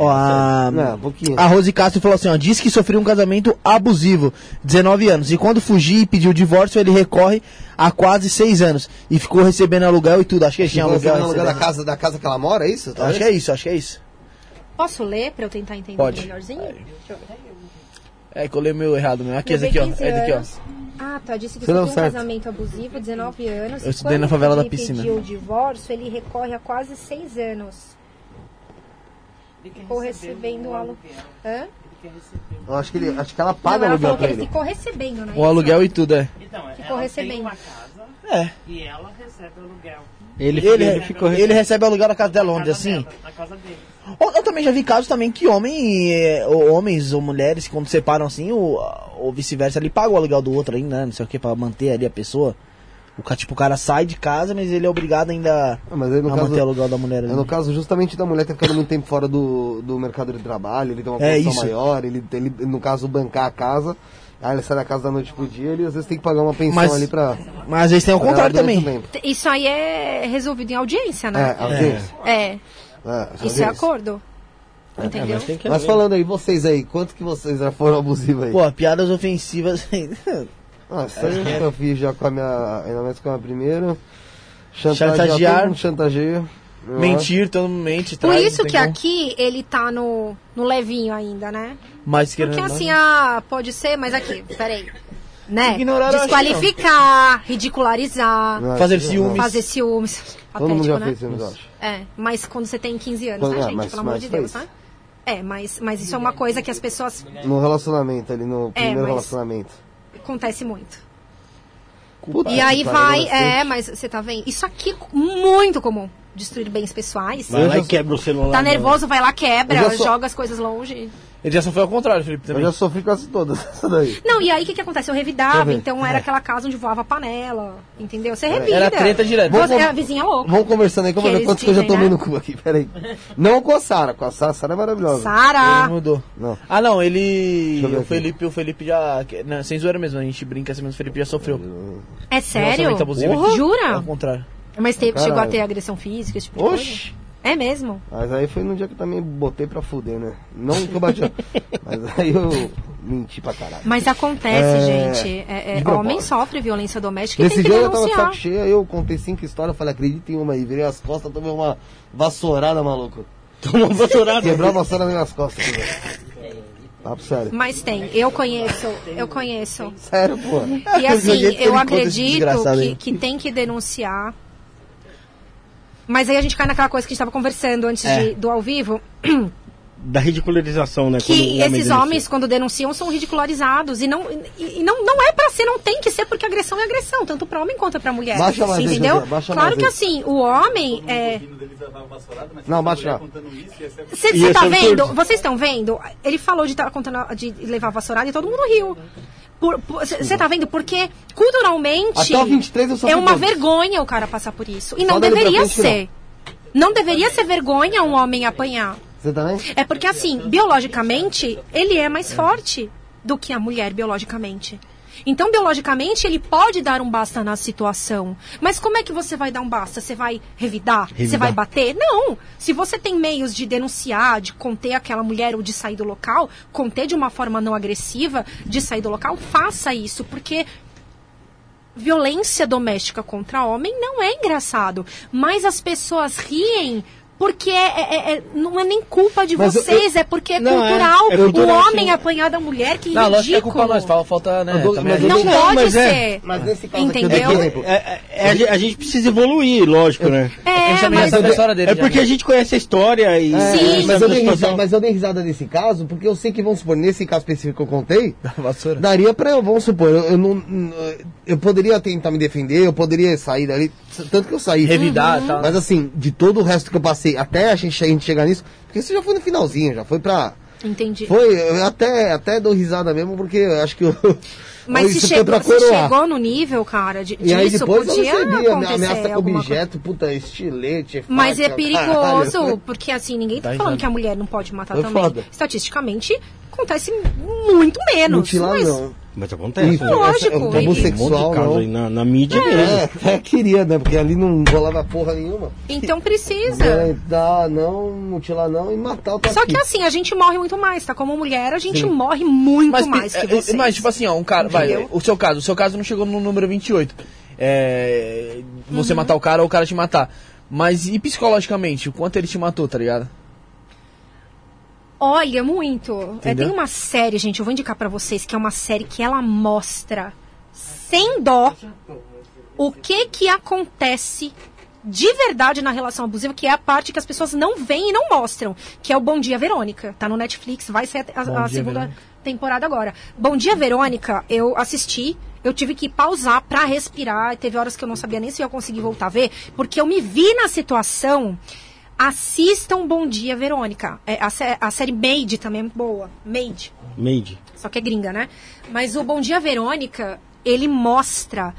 Ó, a, Não, um pouquinho. a Rose Castro falou assim, ó, disse que sofreu um casamento abusivo, 19 anos, e quando fugiu e pediu divórcio, ele recorre há quase 6 anos, e ficou recebendo aluguel e tudo, acho que ele tinha aluguel. no lugar da casa, da casa que ela mora, é isso? Acho que é isso, acho que é isso. Posso ler pra eu tentar entender Pode. melhorzinho? Deixa eu ver. É que eu o meu errado mesmo. Aqui, esse aqui, ó. 15 Esse aqui, ó. Ah, tá. Disse que Você deu um certo. casamento abusivo, 19 anos. Eu estudei Quando na favela da ele piscina. pediu o divórcio, ele recorre há quase 6 anos. Ficou recebendo o aluguel. Hã? Eu acho que, ele, acho que ela Não, paga ela aluguel pra ele ele. ficou recebendo, né? O aluguel e tudo, é. Então, Ficou ela recebendo. tem uma casa É. e ela recebe aluguel Ele, Ele, ele ficou. ele recebe aluguel na casa dela onde, assim? dela, na casa dele. Ou- Eu também já vi casos também que homem, eh, ou homens ou mulheres, quando separam assim, ou, ou vice-versa, ele paga o aluguel do outro ainda, né, não sei o que, pra manter ali a pessoa. O, ca- tipo, o cara sai de casa, mas ele é obrigado ainda Ah, Mas aí no a caso, manter o aluguel da mulher ali. é no caso justamente da mulher ter ficado muito tempo fora do, do mercado de trabalho, ele tem uma É posição isso. maior, ele, ele, no caso, bancar a casa, aí ele sai da casa da noite pro dia, ele às vezes tem que pagar uma pensão Mas- ali pra... Mas às vezes tem o contrário também. Isso aí é resolvido em audiência, É, né? audiência. É. É, Isso é acordo. Entendeu? mas tem que Mas haver. falando aí, vocês aí, quanto que vocês já foram abusivos aí? Pô, piadas ofensivas. Ah, isso aí eu fiz já com a minha. Ainda mais com a primeira. Chantagear. Chantagear. Todo mundo chantageia. eu acho. Mentir, todo mundo mente. Por traz, isso não tem que como. aqui ele tá no, no levinho ainda, né? Mas querendo Porque assim, ah, pode ser, mas aqui, peraí. né? Ignorar, que. Desqualificar, ridicularizar, Não, Fazer que ciúmes. não. fazer ciúmes. Todo mundo já né? fez ciúmes, eu acho. É, mas quando você tem 15 anos, Quando- né, é, gente? mas- Pelo amor mas de Deus, né? É, mas, mas isso é uma coisa que as pessoas No relacionamento, ali no primeiro mas- relacionamento. acontece muito. Puta E aí vai, bastante. é, mas você tá vendo? Isso aqui é muito comum. Destruir bens pessoais. Vai lá e quebra o celular. Tá né? nervoso, vai lá, quebra, sou- joga as coisas longe. Ele já foi ao contrário, Felipe, Eu também. já sofri quase todas essa daí. Não, e aí o que, que acontece? Eu revidava, então era aquela casa onde voava panela, entendeu? Você revida. Era treta direto. Você, Vamos- é a vizinha louca. Vamos conversando aí eu vou Que ver quantos que eu já tomei dizem, no cu aqui, peraí. Não com a Sara, com a Sara, a Sara é maravilhosa. Sara! Ele mudou. Não. Ah, não, ele. eu O. Felipe, o Felipe já. Não, sem zoeira mesmo, a gente brinca assim, mas o Felipe já sofreu. É sério? Abusivo. Jura? Ao contrário. Mas teve, chegou a ter agressão física, esse tipo de coisa? É mesmo? Mas aí foi no dia que eu também botei pra fuder, né? Não que eu bati, mas aí eu menti pra caralho. Mas acontece, É, gente. É, é, homem sofre violência doméstica e Nesse tem que dia eu tava de denunciar. saco cheio, aí eu contei cinco histórias, falei, acredita em uma aí, virei as costas, tomei uma vassourada, maluco. Tomou uma vassourada. Quebrou a vassoura nas minhas costas. Papo sério. Mas tem, eu conheço, eu conheço. Sério, pô. E assim, eu acredito que, que tem que denunciar. Mas aí a gente cai naquela coisa que a gente estava conversando antes É. de- do ao vivo, Da ridicularização, né? que homem esses denuncia. homens, quando denunciam, são ridicularizados. E não, e, e não, não é pra ser, não tem que ser, porque agressão é agressão, tanto pra homem quanto pra mulher. Baixa mais entendeu? José, baixa claro mais que aí. assim, o homem é. Não, lá. Você Ia tá ser vendo? Vocês estão vendo? Ele falou de estar contando de levar a vassourada e todo mundo riu. Você tá vendo? Porque culturalmente Até o 23 eu sofri é uma vergonha o cara passar por isso. E Só não deveria frente, ser. Não deveria ser vergonha um homem apanhar. Você também? É porque assim, biologicamente, ele é mais forte do que a mulher biologicamente. Então, biologicamente, ele pode dar um basta na situação. Mas como é que você vai dar um basta? Você vai revidar? Você Revidar. vai bater? Não! Se você tem meios de denunciar, de conter aquela mulher ou de sair do local, conter de uma forma não agressiva, de sair do local, faça isso. Porque violência doméstica contra homem não é engraçado. Mas as pessoas riem porque é, é- é- não é nem culpa de Mas eu- vocês, é porque é Não, é. cultural. É cultural, o homem sim. apanhar da mulher, que Não, lógico que é ridículo. culpa nós, fala- falta, né? Eu dou- eu Não Não, pode mas é- ser. Mas nesse caso Entendeu? aqui, por exemplo, É, é, é, a gente- a gente precisa evoluir, lógico, né? É, mas. É já, porque né? a gente conhece a história e. Sim. É, mas, eu dei risada, mas eu dei risada nesse caso, porque eu sei que, vamos supor, nesse caso específico que eu contei, Vassoura. daria pra eu, vamos supor, eu, eu não. Eu poderia tentar me defender, eu poderia sair dali, tanto que eu saí. Revidar e tal. Mas assim, de todo o resto que eu passei, até a gente, a gente chegar nisso, porque isso já foi no finalzinho, já foi pra. Entendi. Foi, eu até, até dou risada mesmo, porque eu acho que eu. Mas se chegou, se chegou no nível, cara, de, E aí depois eu podia recebi a acontecer ameaça com objeto, puta, estilete, Mas é faca, perigoso, caralho. porque assim, ninguém tá Tá falando que a mulher não pode matar Foi também. foda. Estatisticamente, acontece muito menos. Mutilar mas não. Mas acontece. Isso, né? Lógico, essa- e- um monte homossexual de caso não. aí na, na mídia mesmo. É, até queria, né? Porque ali não rolava porra nenhuma. Então precisa. É, dá, não, mutilar não e matar o Só que assim, a gente morre muito mais, tá? Como mulher, a gente morre muito Mas, mais que é, vocês. mas, tipo assim, ó, um cara. Vai, o seu caso, o seu caso não chegou no número 28. É. Você Uhum. matar o cara ou o cara te matar. Mas e psicologicamente? O quanto ele te matou, tá ligado? Olha, muito. É, tem uma série, gente, eu vou indicar pra vocês, que é uma série que ela mostra, sem dó, o que que acontece de verdade na relação abusiva, que é a parte que as pessoas não veem e não mostram, que é o Bom Dia Verônica. Tá no Netflix, vai ser a, a- a segunda Verônica. temporada agora. Bom Dia Verônica, eu assisti, eu tive que pausar pra respirar, teve horas que eu não sabia nem se eu ia conseguir voltar a ver, porque eu me vi na situação. Assistam Bom Dia Verônica. É, a, sé- a série Made também é muito boa. Made. Made. Só que é gringa, né? Mas o Bom Dia Verônica, ele mostra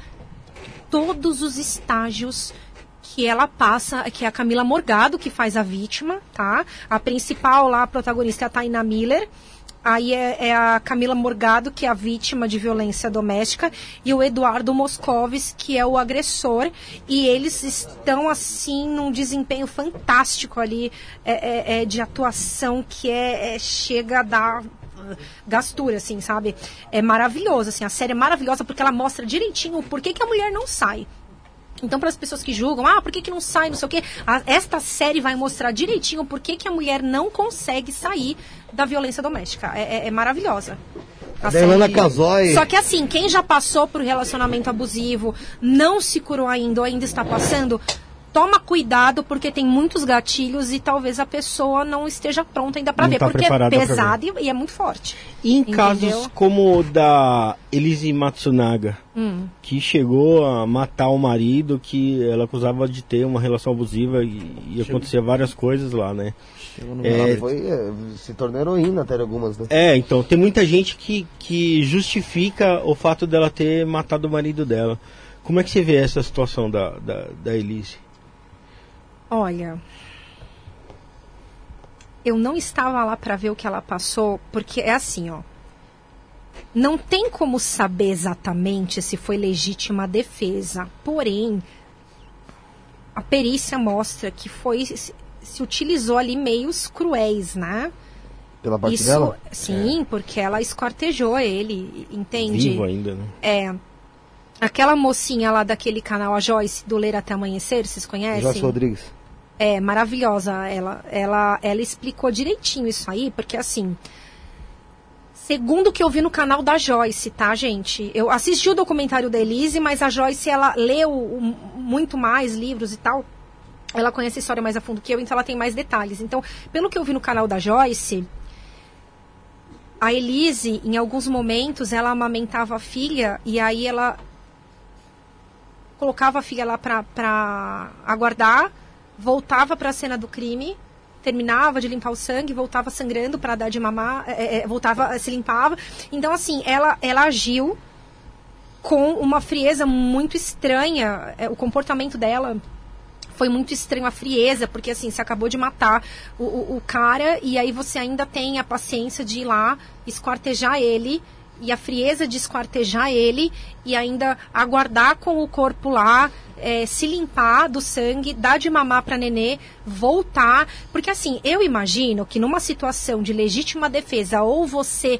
todos os estágios que ela passa, que é a Camila Morgado que faz a vítima, tá? A principal lá, a protagonista é a Taina Miller. Aí é, é a Camila Morgado, que é a vítima de violência doméstica, e o Eduardo Moscovis, que é o agressor. E eles estão, assim, num desempenho fantástico ali é, é, é, de atuação que é, é- chega a dar uh, gastura, assim, sabe? É maravilhoso, assim, a série é maravilhosa porque ela mostra direitinho o porquê que a mulher não sai. Então, para as pessoas que julgam, ah, por que, que não sai, não sei o quê, a- esta série vai mostrar direitinho por que, que a mulher não consegue sair da violência doméstica. É, é- é maravilhosa. Helena Assim, Casoy. Só que assim, quem já passou por relacionamento abusivo, não se curou ainda ou ainda está passando, toma cuidado porque tem muitos gatilhos e talvez a pessoa não esteja pronta ainda para ver, tá porque é pesado e, e é muito forte. E em Entendeu? casos como o da Elise Matsunaga, Hum. que chegou a matar o marido, que ela acusava de ter uma relação abusiva e, e acontecia várias coisas lá, né? Ela foi, é, se tornou heroína até algumas, né? É, então, tem muita gente que, que justifica o fato dela ter matado o marido dela. Como é que você vê essa situação da, da, da Elise? Olha, eu não estava lá para ver o que ela passou, porque é assim, ó. Não tem como saber exatamente se foi legítima a defesa. Porém, a perícia mostra que foi se, utilizou ali meios cruéis, né? Pela parte Isso, dela. sim, porque ela escortejou ele, entende? Vivo ainda, né? É. Aquela mocinha lá daquele canal, a Joyce, do Ler Até Amanhecer, vocês conhecem? Joyce Rodrigues. É, maravilhosa. Ela, ela, ela explicou direitinho isso aí, porque assim. Segundo o que eu vi no canal da Joyce, tá, gente? Eu assisti o documentário da Elise, mas a Joyce, ela leu muito mais livros e tal. Ela conhece a história mais a fundo que eu, então ela tem mais detalhes. Então, pelo que eu vi no canal da Joyce, a Elise, em alguns momentos, ela amamentava a filha e aí ela colocava a filha lá pra, pra aguardar, voltava pra cena do crime, terminava de limpar o sangue, voltava sangrando pra dar de mamar, é, é, voltava, se limpava. Então, assim, ela, ela agiu com uma frieza muito estranha. É, o comportamento dela foi muito estranho a frieza, porque assim, você acabou de matar o, o, o cara e aí você ainda tem a paciência de ir lá esquartejar ele e a frieza de esquartejar ele e ainda aguardar com o corpo lá, é, se limpar do sangue, dar de mamar para nenê, voltar. Porque assim, eu imagino que numa situação de legítima defesa, ou você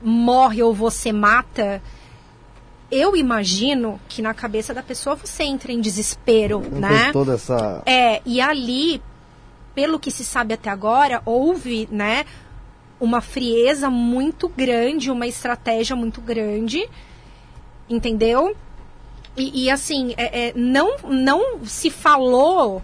morre ou você mata, eu imagino que na cabeça da pessoa você entra em desespero, Não né? toda essa. É, e ali, pelo que se sabe até agora, houve, né, uma frieza muito grande, uma estratégia muito grande, entendeu? E, e, assim, é, é, não, não se falou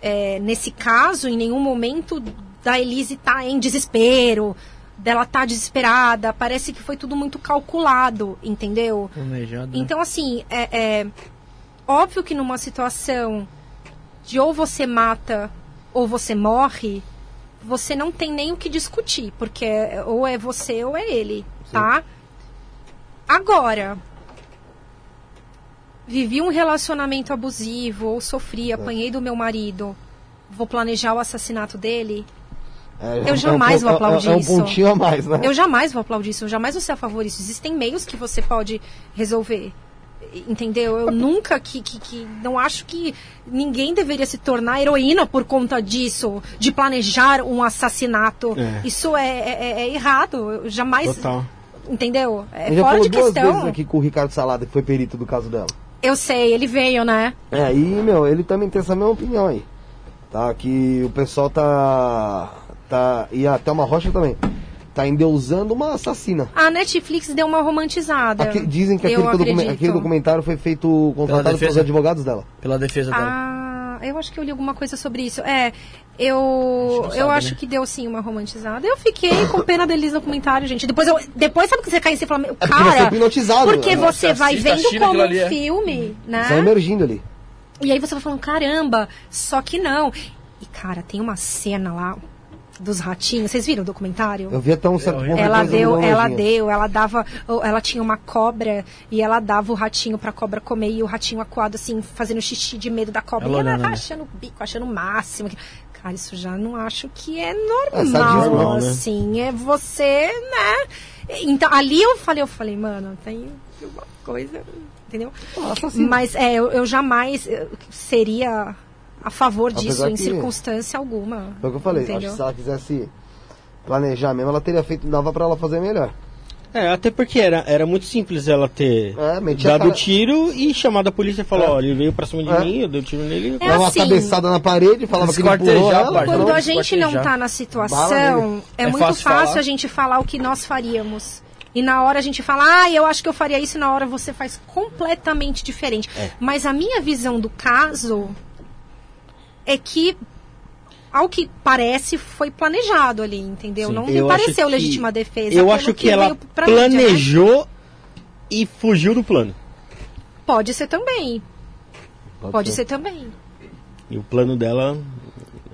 é, nesse caso, em nenhum momento, da Elise estar em desespero, dela estar desesperada. Parece que foi tudo muito calculado, entendeu? Planejado, né? Então, assim, é, é óbvio que numa situação de ou você mata ou você morre, você não tem nem o que discutir, porque é- ou é você ou é ele, tá? Agora, vivi um relacionamento abusivo ou sofri, apanhei do meu marido, vou planejar o assassinato dele? É, Eu jamais é vou aplaudir é, é um isso. a mais, né? Eu jamais vou aplaudir isso, eu jamais vou ser a favor disso. Existem meios que você pode resolver. Entendeu? Eu nunca que, que, que não acho que ninguém deveria se tornar heroína por conta disso, de planejar um assassinato. É. Isso é, é, é errado. Eu jamais. Total. Entendeu? É Eu já fora falou de duas questão. vezes aqui com o Ricardo Salada, que foi perito do caso dela. Eu sei, ele veio, né? É, e, meu, ele também tem essa mesma opinião aí. Tá? Que o pessoal tá. Tá e a Thelma Rocha também. Tá endeusando uma assassina. A Netflix deu uma romantizada. Aque- dizem que aquele, aquele documentário foi feito contratado pelos advogados dela. Pela defesa dela. Ah, eu acho que eu li alguma coisa sobre isso. É, eu, não eu sabe, acho né? que deu sim uma romantizada. Eu fiquei com pena deles no comentário, gente. Depois, eu, depois sabe que você cai e você fala, meu, É porque você cara, é hipnotizado. porque né? você vai vendo como um é. filme, Você vai né? emergindo ali. E aí você vai falando, caramba, só que não. E cara, tem uma cena lá dos ratinhos. Vocês viram o documentário? Eu vi até um certo É, ponto. Ela deu, ela deu, ela dava, ela tinha uma cobra e ela dava o ratinho pra cobra comer e o ratinho acuado assim, fazendo xixi de medo da cobra. Ela e ela tá né? achando o bico, achando o máximo. Cara, isso já não acho que é É sadismo, normal, né? assim. É você, né? Então, ali eu falei, eu falei, mano, tem uma coisa, entendeu? Assassino. Mas é, eu, eu jamais seria a favor disso Apesar em que- circunstância alguma. Foi o que eu falei. Acho que se ela quisesse planejar mesmo, ela teria feito, dava pra ela fazer melhor. É, até porque era, era muito simples ela ter É, dado o cara- tiro e chamado a polícia e falou, É. ó, ele veio pra cima de É. mim, eu dei o tiro nele. É Dava uma assim, cabeçada na parede, falava que ele empurrou ela. Quando pronto. a gente não tá na situação, é, É muito fácil fácil a gente falar o que nós faríamos. E na hora a gente fala, ah, eu acho que eu faria isso, e na hora você faz completamente diferente. É. Mas a minha visão do caso é que, ao que parece, foi planejado ali, entendeu? Não me pareceu que- legítima defesa. Eu acho que, ela pra mídia, né? planejou e fugiu do plano. Pode ser também. Pode, ser também. E o plano dela,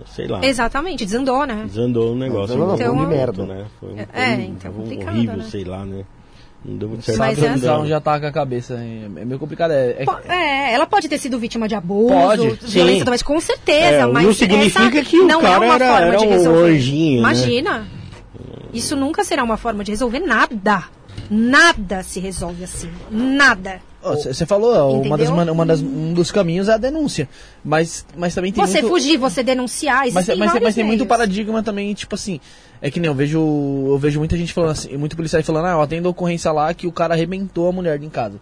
sei lá, Exatamente, desandou, né? desandou o negócio. Desandou foi um muito, merda. Né? Foi um É, plano então, complicado, horrível, né? sei lá, né? Não deu muito certo. Mas é Não. já tá com a cabeça. É é meio complicado. É, é- É, ela pode ter sido vítima de abuso, Pode, violência sim. doméstica, com certeza, É, mas não significa essa que o não é cara uma era- forma era de um resolver. anjinho, né? Imagina. Isso nunca será uma forma de resolver nada. Nada se resolve assim. Nada. Você falou, uma das, uma das- um dos caminhos é a denúncia. Mas, mas também tem você muito... fugir, você denunciar, Mas, existem mas, vários mas tem muito paradigma também, tipo assim. É que nem eu vejo. Eu vejo muita gente falando assim, muito policial falando, ah, ó, tem ocorrência lá que o cara arrebentou a mulher em casa.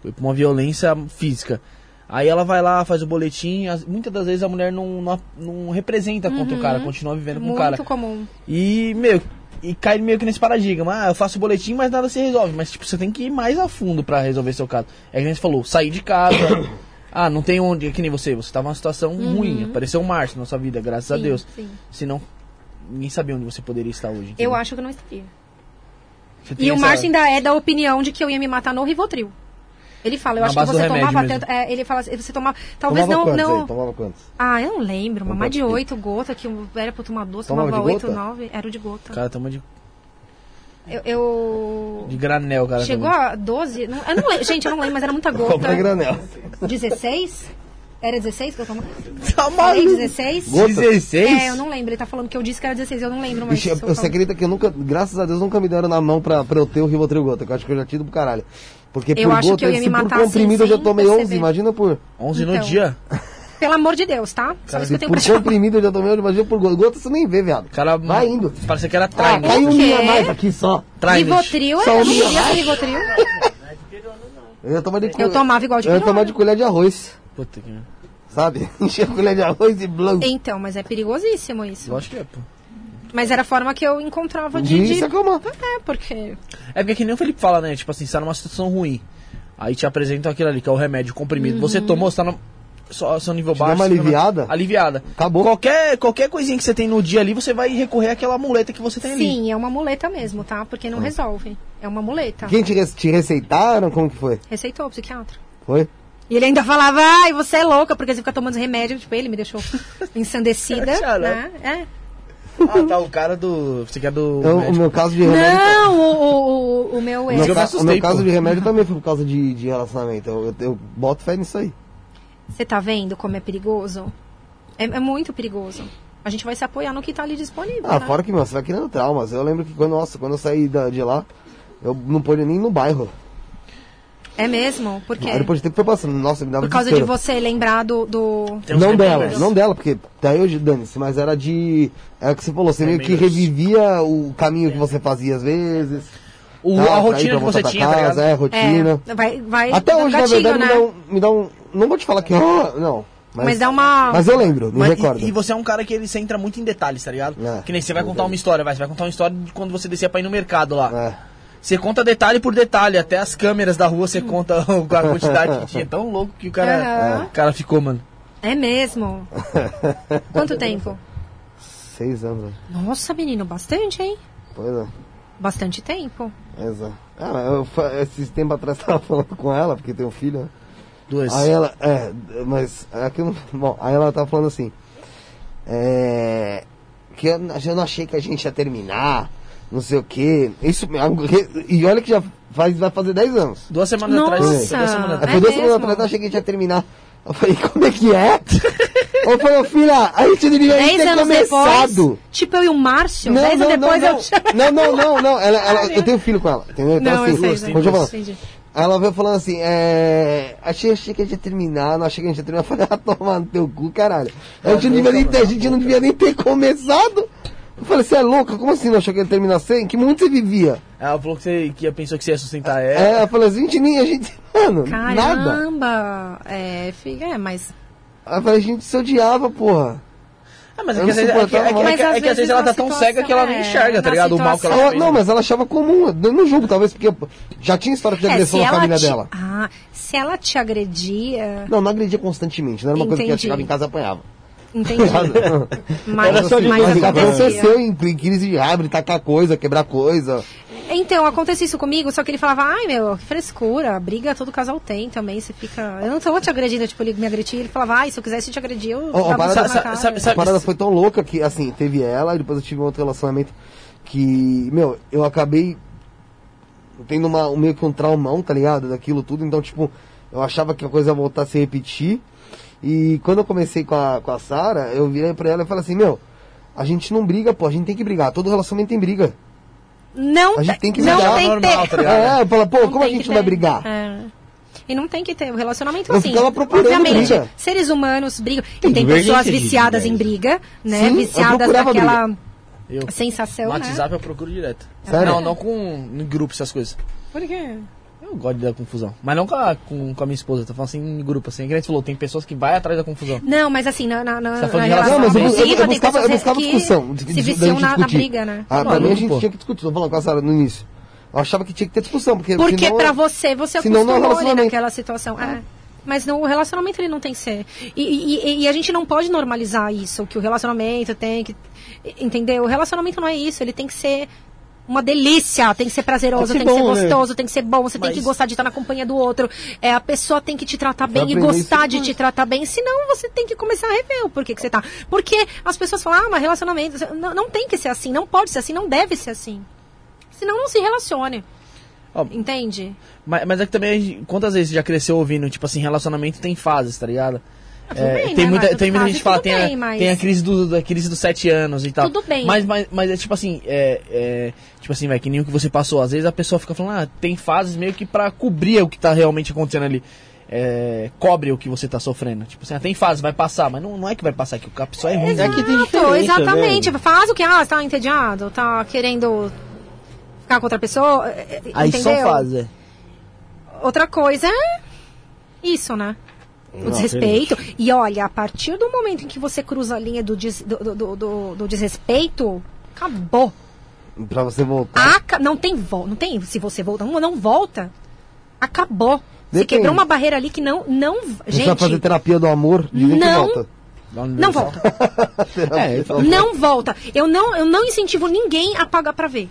Foi por uma violência física. Aí ela vai lá, faz o boletim, as- muitas das vezes a mulher não, não, não representa contra o cara, continua vivendo com o Muito cara. comum. E, meu, e cai meio que nesse paradigma. Ah, eu faço o boletim, mas nada se resolve. Mas, tipo, você tem que ir mais a fundo pra resolver seu caso. É que nem você falou, sair de casa. ah, não tem onde. É que nem você. Você tava numa situação ruim. Apareceu um Márcio na sua vida, graças a Uhum. Sim, Deus. sim. Senão, ninguém sabia onde você poderia estar hoje. Eu entendeu? acho que eu não estaria. E o essa- Márcio ainda é da opinião de que eu ia me matar no Rivotril. Ele fala, eu Na acho que do você tomava tanto. é, ele fala assim, você tomava. Talvez Tomava não. não aí? Tomava quantos? Ah, eu não lembro, mas Tomava mais de de oito gotas, que era pra tomar doce, Tomava de oito, nove, era o de gota. Cara, toma de, Eu. eu- de granel, cara. Chegou a 12? Não, eu não lembro, gente, eu não lembro, mas era muita gota. Compra granel. 16? Era 16 que eu tomava? Tá Falei maluco. 16? Gota? 16? É, eu não lembro. Ele tá falando que eu disse que era 16, eu não lembro. Bicho, eu- você acredita que eu nunca, graças a Deus, nunca me deram na mão pra, pra eu ter o Rivotril gota, que eu acho que eu já tive pro caralho. Porque Eu por acho gota, que eu ia me por matar assim, comprimido eu já tomei 11, perceber. imagina por... 11 no Então. dia. Pelo amor de Deus, tá? Só isso que Se eu tenho por pra comprimido eu já tomei 11, imagina por gota. Gota você nem vê, viado. Cara, Vai indo. Parece que era Ah, trainer. caiu um dia mais aqui só. Trainer. Rivotril, Só eu um não dia mais. Rivotril. Eu ia tomar de Eu tomava igual de Eu ia tomar de colher de arroz, Puta que... sabe? Encher a colher de arroz e blanco. Então, mas é perigosíssimo isso. Lógico que é, pô. Mas era a forma que eu encontrava de... De se acalmar. É, porque... É porque que nem o Felipe fala, né? Tipo assim, você tá numa situação ruim. Aí te apresentam aquilo ali, que é o remédio comprimido. Você Uhum. tomou, você tá no só, seu nível baixo. dá uma você tá na- aliviada? Aliviada. Acabou. Qualquer, qualquer coisinha que você tem no dia ali, você vai recorrer àquela muleta que você tem ali. Sim, é uma muleta mesmo, tá? Porque Ah. não resolve. É uma muleta. Quem te, te receitaram? Como que foi? Receitou o psiquiatra. Foi? E ele ainda falava, ai, você é louca, porque você fica tomando remédio. Tipo, ele me deixou ensandecida, né? É. Ah, tá, o cara do. Você quer do. Eu, o médico. meu caso de remédio... Não, o, o, o, o meu O ex. meu, Eu me ca- o meu caso de remédio também foi por causa de, de relacionamento. Eu, eu, eu boto fé nisso aí. Você tá vendo como é perigoso? É, é muito perigoso. A gente vai se apoiar no que tá ali disponível. Ah, né? fora que, meu, você vai criando traumas. Eu lembro que quando, nossa, quando eu saí da- de lá, eu não podia nem ir no bairro. É mesmo? Por quê? Aí depois de tempo foi passando. Nossa, me dava Por causa de desespero. você lembrar do. do... Não dela, não dela, porque até hoje dane-se, mas era de. É o que você falou, você meio que Remédios. revivia o caminho que você fazia às vezes. O, a pra ir, rotina pra que voltar você pra tinha, tá casa? É, rotina. É, vai, vai Até dando hoje, na gatilho, verdade, né? me, dá um, me dá um. Não vou te falar que. ah, não. Mas, Mas dá uma. Mas eu lembro, me Mas, recordo. e, e você é um cara que ele se entra muito em detalhes, tá ligado? É. que nem você vai contar uma história, vai. Você vai contar uma história de quando você descia pra ir no mercado lá. É. Você conta detalhe por detalhe, até as câmeras da rua você conta a quantidade que tinha. Tão louco que o cara, Aham. o cara ficou, mano. É mesmo. Quanto tempo? Seis anos? Nossa, menino, bastante, hein? Pois é. Bastante tempo. Exato. Ah, eu, esses tempos atrás tava falando com ela, porque tem um filho, né? Duas. Aí ela, é, mas aqui eu não, bom, aí ela tava falando assim, é, que eu, eu não achei que a gente ia terminar, não sei o que, isso, e olha que já faz, vai fazer 10 anos. Duas semanas Nossa. atrás. Duas semanas Aí atrás. foi É duas semanas atrás eu achei que a gente ia terminar. Eu falei, como é que é? eu falei, filha, a gente deveria Dez ter anos começado. depois. Tipo eu e o Márcio. Não, dez não, anos não, depois não. eu. não, não, não, não. Ela, ela, eu tenho filho com ela, entendeu? Então, Não, eu assim, sei, sei. eu. Aí ela veio falando assim, é. Achei, achei que a gente ia terminar, não achei que a gente ia terminar. Eu falei, ah, toma no teu cu, caralho. A gente, não devia nem ter, a gente não devia nem ter começado. Eu falei, você é louca? Como assim não achou que ia terminar sem? Em que mundo você vivia? Ela falou que você que pensou que você ia sustentar ela. É, eu falei, a gente nem, a gente. Mano, nada. Caramba. É, fica, é, mas. Eu falei, a gente se odiava, porra. Ah, mas é que às vezes, é que, é que- suportava é que- mais. é Mas que às vezes ela tá tão cega que ela não enxerga, é, tá ligado? O mal que ela Ela- fazendo. não, mas ela achava comum. Eu não julgo, talvez, porque já tinha história de É, agressão na ela família te- dela. Ah, se ela te agredia. Não, não agredia constantemente. Não era uma coisa que ela Entendi. chegava em casa e apanhava. Entendi. Mas, Era só de mas aconteceu em, em crise de de tacar coisa, quebrar coisa. Então, acontece isso comigo, só que ele falava, ai meu, que frescura, briga todo casal tem também, você fica. Eu não tô te agredindo, tipo, ele me agredia, ele falava, ai, se eu quisesse te agredir, eu dava um parada- sa- A parada foi tão louca que, assim, teve ela e depois eu tive um outro relacionamento que, meu, eu acabei tendo uma, um- meio que um traumão, tá ligado? Daquilo tudo. Então, tipo, eu achava que a coisa ia voltar a se repetir. E quando eu comecei com a, com a Sara, eu virei pra ela e falei assim, meu, a gente não briga, pô, a gente tem que brigar. Todo relacionamento tem briga. Não, A gente tem que não brigar. tem Normal, ter. tá ligado? É, eu falo, pô, Não como a tem gente vai brigar? É. E não tem que ter o relacionamento Eu assim. Obviamente, briga. seres humanos brigam. E tem pessoas viciadas em ideias. briga, né? Sim, viciadas naquela Eu. sensação, No né? WhatsApp eu procuro direto. Sério? Não, não com em grupo essas coisas. Por quê? Eu gosto de dar confusão. Mas não com a, com, com a minha esposa, tô falando assim em grupo, assim. Que a gente falou, tem pessoas que vai atrás da confusão. Não, mas assim, na, na, na, tá na relação Não, mas eu, eu, eu buscava, eu buscava discussão. de- Se da viciam na, na briga, né? Ah, pra mim a gente pô. tinha que discutir. Tô falando com a Sara no início. Eu achava que tinha que ter discussão, porque Porque senão... pra você, você senão não é acostumou ali relacionamento. naquela situação. É. Mas no, o relacionamento ele não tem que ser. E, e- e a gente não pode normalizar isso, que o relacionamento tem que. Entendeu? O relacionamento não é isso, ele tem que ser uma delícia, tem que ser prazeroso, Tem tem que ser ser bom, né? gostoso, tem que ser bom, você tem Mas- que gostar de estar na companhia do outro. É, a pessoa tem que te tratar bem e gostar de te tratar bem, senão você tem que começar a rever o porquê que você tá. Porque as pessoas falam, ah, mas relacionamento. Não, não tem que ser assim, não pode ser assim, não deve ser assim. Senão não se relacione. Ó, Entende? Mas, mas é que também, quantas vezes você já cresceu ouvindo, tipo assim, relacionamento tem fases, tá ligado? Ah, É, bem, tem né, muita, tem muita Fase, gente que fala, tem, a, bem, mas- tem a crise do, da crise dos sete anos e tal. Tudo bem. Mas, mas, mas é tipo assim, é, é, tipo assim, vai, que nem o que você passou. Às vezes a pessoa fica falando, ah, tem fases meio que pra cobrir o que tá realmente acontecendo ali. É, cobre o que você tá sofrendo. Tipo assim, ah, tem fase, vai passar, mas não, não é que vai passar, que a pessoa é ruim. É que tem Exato, diferença, exatamente. né? Faz o que? Ah, você tá entediado, tá querendo ficar com outra pessoa, é, é, Aí entendeu? são fases, é. Outra coisa é isso, né? O desrespeito. E olha, a partir do momento em que você cruza a linha do, des- do, do, do- do- desrespeito, acabou. Pra você voltar. Aca- não tem volta. Não tem. Se você volta, não, não volta. Acabou. Você Depende. quebrou uma barreira ali que não. não Você vai fazer gente, terapia do amor, que Não. volta. não volta. É, falo- Não volta. Eu não, eu não incentivo ninguém a pagar pra ver.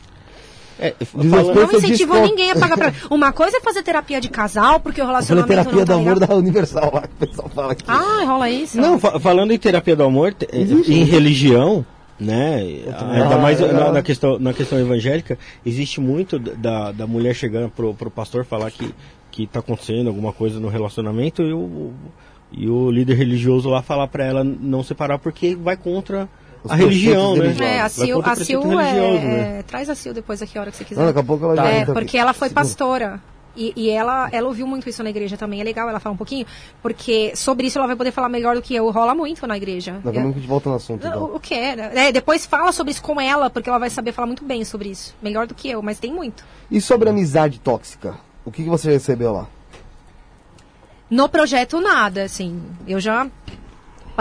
É, Não Você incentivo diz qual- ninguém a pagar pra. Uma coisa é fazer terapia de casal, porque o Eu falei relacionamento terapia não do tá amor da Universal lá, que o pessoal fala aqui. Ah, rola isso? Não, fa- falando em terapia do amor, te- em religião, né? Ainda Ah, mais na, na questão, na questão evangélica, existe muito da, da mulher chegando pro, pro pastor falar que, que tá acontecendo alguma coisa no relacionamento e o, e o líder religioso lá falar pra ela não separar porque vai contra a religião, né? É, a Sil, a Sil é, né? é, Traz a Sil depois aqui a hora que você quiser. Não, daqui a pouco ela já É, entra porque aqui. ela foi Segura. pastora. E, e ela, ela ouviu muito isso na igreja também. É legal ela falar um pouquinho, porque sobre isso ela vai poder falar melhor do que eu. Rola muito na igreja. Daqui a pouco a gente volta no assunto, então. O, o que é, né? É, Depois fala sobre isso com ela, porque ela vai saber falar muito bem sobre isso. Melhor do que eu, mas tem muito. E sobre amizade tóxica? O que, que você recebeu lá? No projeto, nada, assim. Eu já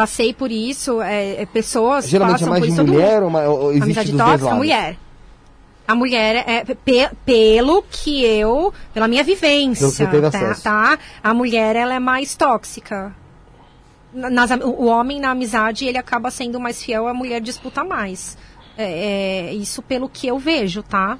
passei por isso. É, é, pessoas Geralmente é passam mais por de isso mulher ou, ou existe Amizade dos tóxica, mulher. A mulher, é, pe- pelo que eu, pela minha vivência, Pelo tá, tá? A mulher, ela é mais tóxica. Na- Nas, o homem na amizade, ele acaba sendo mais fiel, a mulher disputa mais. É, é, isso pelo que eu vejo, tá?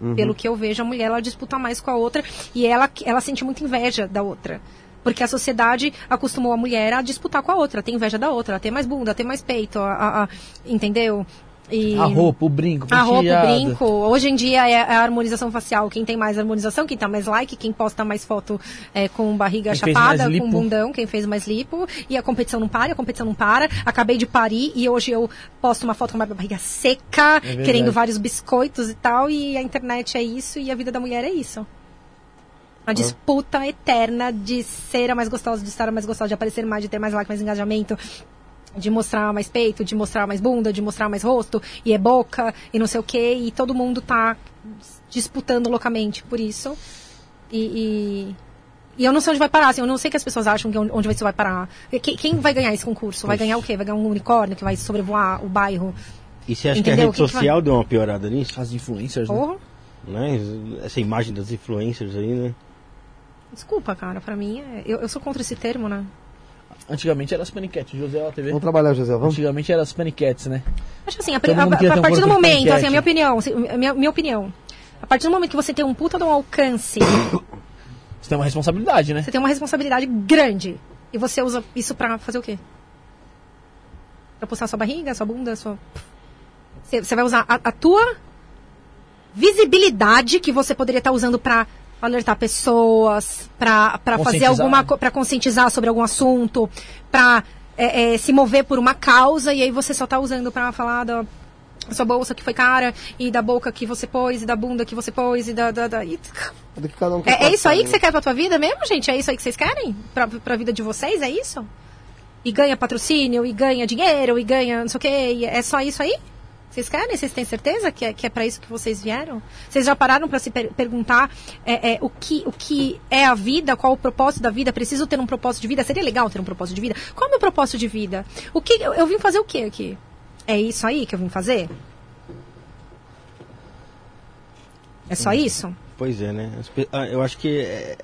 Uhum. Pelo que eu vejo, a mulher, ela disputa mais com a outra e ela, ela sente muita inveja da outra. Porque a sociedade acostumou a mulher a disputar com a outra, ter inveja da outra, a ter mais bunda, a ter mais peito, a, a- a- entendeu? E... A roupa, o brinco, A roupa, o penteado. brinco. Hoje em dia é a harmonização facial. Quem tem mais harmonização, quem tá mais like, quem posta mais foto é, com barriga Quem chapada, com bundão, quem fez mais lipo. E a competição não para, a competição não para. Acabei de parir e hoje eu posto uma foto com uma barriga seca, É querendo vários biscoitos e tal. E a internet é isso e a vida da mulher é isso. Uma disputa eterna de ser a mais gostosa, de estar a mais gostosa, de aparecer mais, de ter mais like, mais engajamento, de mostrar mais peito, de mostrar mais bunda, de mostrar mais rosto, e é boca, e não sei o que, e todo mundo tá disputando loucamente por isso. E, e, E eu não sei onde vai parar, assim, eu não sei o que as pessoas acham que onde, isso vai parar. Quem, quem vai ganhar esse concurso? Vai ganhar o quê? Vai ganhar um unicórnio que vai sobrevoar o bairro? E você acha Entendeu? que a rede que que social deu uma piorada nisso? As influencers, né? Porra. Né? Essa imagem das influencers aí, né? Desculpa, cara, pra mim, é- eu, eu sou contra esse termo, né? Antigamente era as paniquetes, José ó, TV. Vamos trabalhar, José, vamos? Antigamente era as paniquetes, né? Acho assim, a, a- a- a partir do momento, assim, a minha opinião, assim, a minha, minha opinião. A partir do momento que você tem um puta de um alcance, Você tem uma responsabilidade, né? você tem uma responsabilidade grande. E você usa isso pra fazer o quê? Pra postar sua barriga, sua bunda, sua. Você, vai usar a, a tua visibilidade que você poderia estar usando pra alertar pessoas, pra, pra fazer Conscientizar, alguma pra conscientizar sobre algum assunto, pra é, é, se mover por uma causa, e aí você só tá usando pra falar da sua bolsa que foi cara, e da boca que você pôs, e da bunda que você pôs, e da. da, da- e- Do que cada um é, é isso aí que né? você quer pra tua vida mesmo, gente? É isso aí que vocês querem? Pra, pra vida de vocês? É isso? E ganha patrocínio, e ganha dinheiro, e ganha não sei o quê. e é só isso aí? Vocês querem? Vocês têm certeza que é, que é para isso que vocês vieram? Vocês já pararam para se per- perguntar é, é, o, que, o que é a vida? Qual o propósito da vida? Preciso ter um propósito de vida? Seria legal ter um propósito de vida? Qual é o meu propósito de vida? O que eu, eu vim fazer o quê aqui? É isso aí que eu vim fazer? É só isso? Pois é, né? Ah, eu acho que é,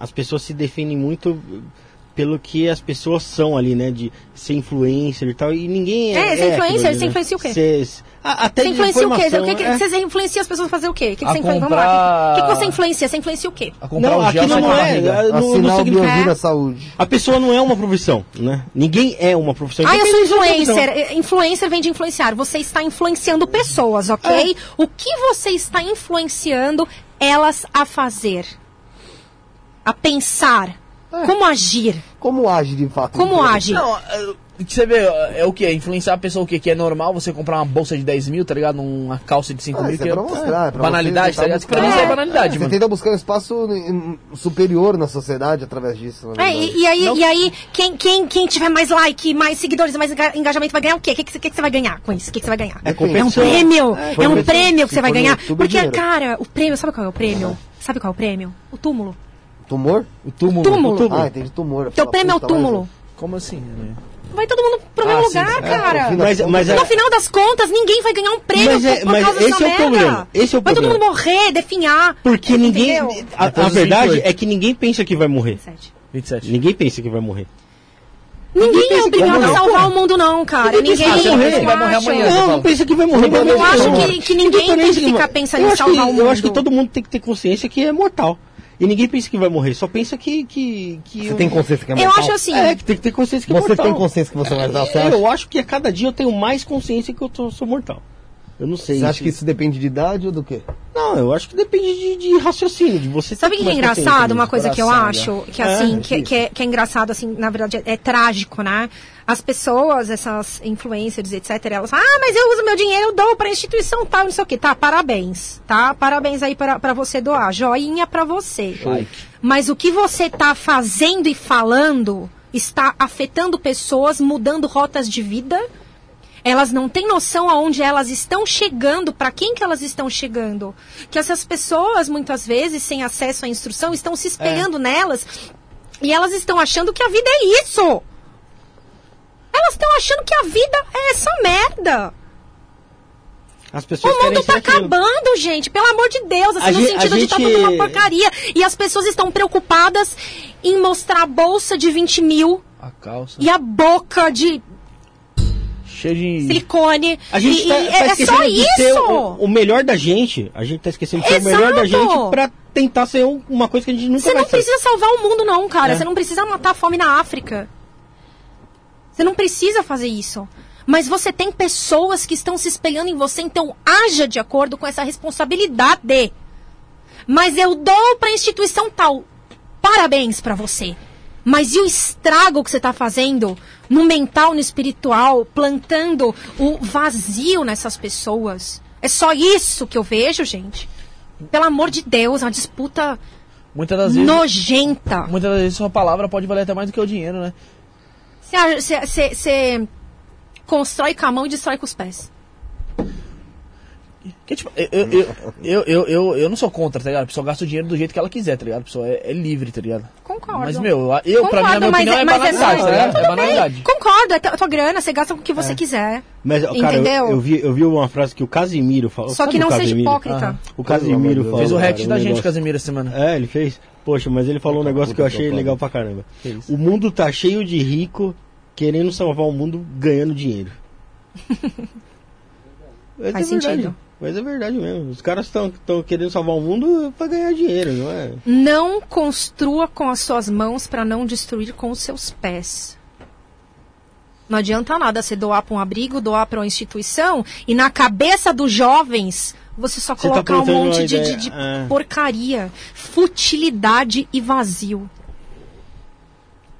as pessoas se definem muito pelo que as pessoas são ali, né? De ser influencer e tal. E ninguém é. É, ser influencer, você né? influencia o quê? Ser- ah, até Você de influencia o quê? O que, que, é. Você influencia as pessoas a fazer o quê? O que, que A você influencia? Vamos comprar- lá. O que, que você influencia? Você influencia o quê? A comprar Não, sai não a é. Não, não Assinar o significa- Biovina É. Saúde. A pessoa não é uma profissão, né? Ninguém é uma profissão. Ah, eu sou Independente da profissão. influencer. Eh, Influencer vem de influenciar. Você está influenciando pessoas, ok? O que você está influenciando elas a fazer? A pensar. Como agir? Como age de fato? Como age? Não, é, você vê, é o que? Influenciar a pessoa o quê? Que é normal você comprar uma bolsa de 10 mil, tá ligado? Uma calça de 5 Ah, mil. isso que é pra mostrar, é pra banalidade, você tá ligado? tentar Pra mim é buscar- banalidade, Você mano. tenta buscar um espaço superior na sociedade através disso. É, e, e aí, Não- e aí quem, quem, quem tiver mais like, mais seguidores, mais enga- engajamento vai ganhar o quê? O que, que, você- que, que você vai ganhar com isso? O que, que você vai ganhar? É É um prêmio! É, É, um prêmio que você vai ganhar. YouTube, é Porque, dinheiro. cara, o prêmio, sabe qual é o prêmio? Sabe qual é o prêmio? O túmulo. Tumor? O túmulo. Túmulo. O túmulo. Ah, entendi, tumor. Teu prêmio é o túmulo. Como assim? né? Vai todo mundo pro Ah, mesmo sim, lugar, sim. É, cara. no Mas, mas, No é- final das contas, ninguém vai ganhar um prêmio Mas é- por, por mas causa esse dessa é o merda. problema, esse é o vai todo problema. mundo morrer, definhar. porque ninguém. A, a verdade 28. é que ninguém pensa que vai morrer. 27. 27. Ninguém pensa que vai morrer. Ninguém é pensa que obrigado vai a salvar o mundo, não, cara. Ninguém Ninguém, pensa que vai morrer, vai amanhã. Não, não pensa que vai morrer. Ninguém mas Eu acho não. que, que ninguém tem que ficar pensando em salvar o mundo. Eu acho que todo mundo tem que ter consciência que é mortal. E ninguém pensa que vai morrer, só pensa que. que, que Você tem consciência que é Eu mortal? acho assim. É, que tem que ter consciência que é Você mortal. tem consciência que você vai dar, você É, acha? Eu acho que a cada dia eu tenho mais consciência que eu tô- sou mortal. Eu não sei. Você acha que isso depende de idade ou do quê? Não, eu acho que depende de, de raciocínio, de você Sabe o que é consciência engraçado? Uma coisa que eu acho, que É, assim, que, isso. que é, que é engraçado, assim, na verdade, é, é trágico, né? As pessoas, essas influencers, etc., elas falam, ah, mas eu uso meu dinheiro, eu dou pra instituição tal, não sei o quê. Tá, parabéns, tá? Parabéns aí pra, pra você doar. Joinha pra você. Like. Mas o que você tá fazendo e falando está afetando pessoas, mudando rotas de vida. Elas não têm noção aonde elas estão chegando, para quem que elas estão chegando. Que essas pessoas, muitas vezes, sem acesso à instrução, estão se espelhando nelas e elas estão achando que a vida é isso. Elas estão achando que a vida é essa merda. As pessoas O mundo tá acabando, gente. Pelo amor de Deus. Assim, A no gente- sentido de tá tudo uma porcaria. E as pessoas estão preocupadas em mostrar a bolsa de 20 mil A calça. e a boca de Cheio de. silicone. A gente e, tá, e tá é, é só de isso. o, o melhor da gente. A gente tá esquecendo de ser o melhor da gente pra tentar ser um- uma coisa que a gente nunca Você não ser. precisa salvar o mundo, não, cara. É. Você não precisa matar a fome na África. Você não precisa fazer isso. Mas você tem pessoas que estão se espelhando em você, então haja de acordo com essa responsabilidade. Mas eu dou pra instituição tal. Parabéns pra você. Mas e o estrago que você tá fazendo no mental, no espiritual, plantando o vazio nessas pessoas? É só isso que eu vejo, gente. Pelo amor de Deus, é uma disputa Muitas das vezes. nojenta. Muitas das vezes sua palavra pode valer até mais do que o dinheiro, né? Você constrói com a mão e destrói com os pés. Porque, tipo, eu, eu, eu, eu, eu, não sou contra, tá ligado? A pessoa gasta o dinheiro do jeito que ela quiser, tá ligado? A pessoa é, é livre, tá ligado? Concordo. Mas, meu, eu, pra mim, a minha mas opinião é, mas banalidade, tá ligado? É tudo bem. banalidade. Concordo, é a tua grana, você gasta com o que você quiser. Mas, cara, eu, Entendeu? eu vi, eu vi uma frase que o Casimiro falou. Só que não seja Casimiro? hipócrita. O Casimiro falou. Fez o cara, react um da gente, negócio- Casemiro, essa semana. É, ele fez. Poxa, mas ele falou um negócio que eu achei legal pra caramba. O mundo tá cheio de rico querendo salvar o mundo ganhando dinheiro. Faz é verdade. sentido. Mas é verdade mesmo. Os caras estão querendo salvar o mundo pra ganhar dinheiro, não é? Não construa com as suas mãos para não destruir com os seus pés. Não adianta nada você doar para um abrigo, doar para uma instituição e na cabeça dos jovens você só Você tá colocar um plantando monte de, de- de é. porcaria, futilidade e vazio.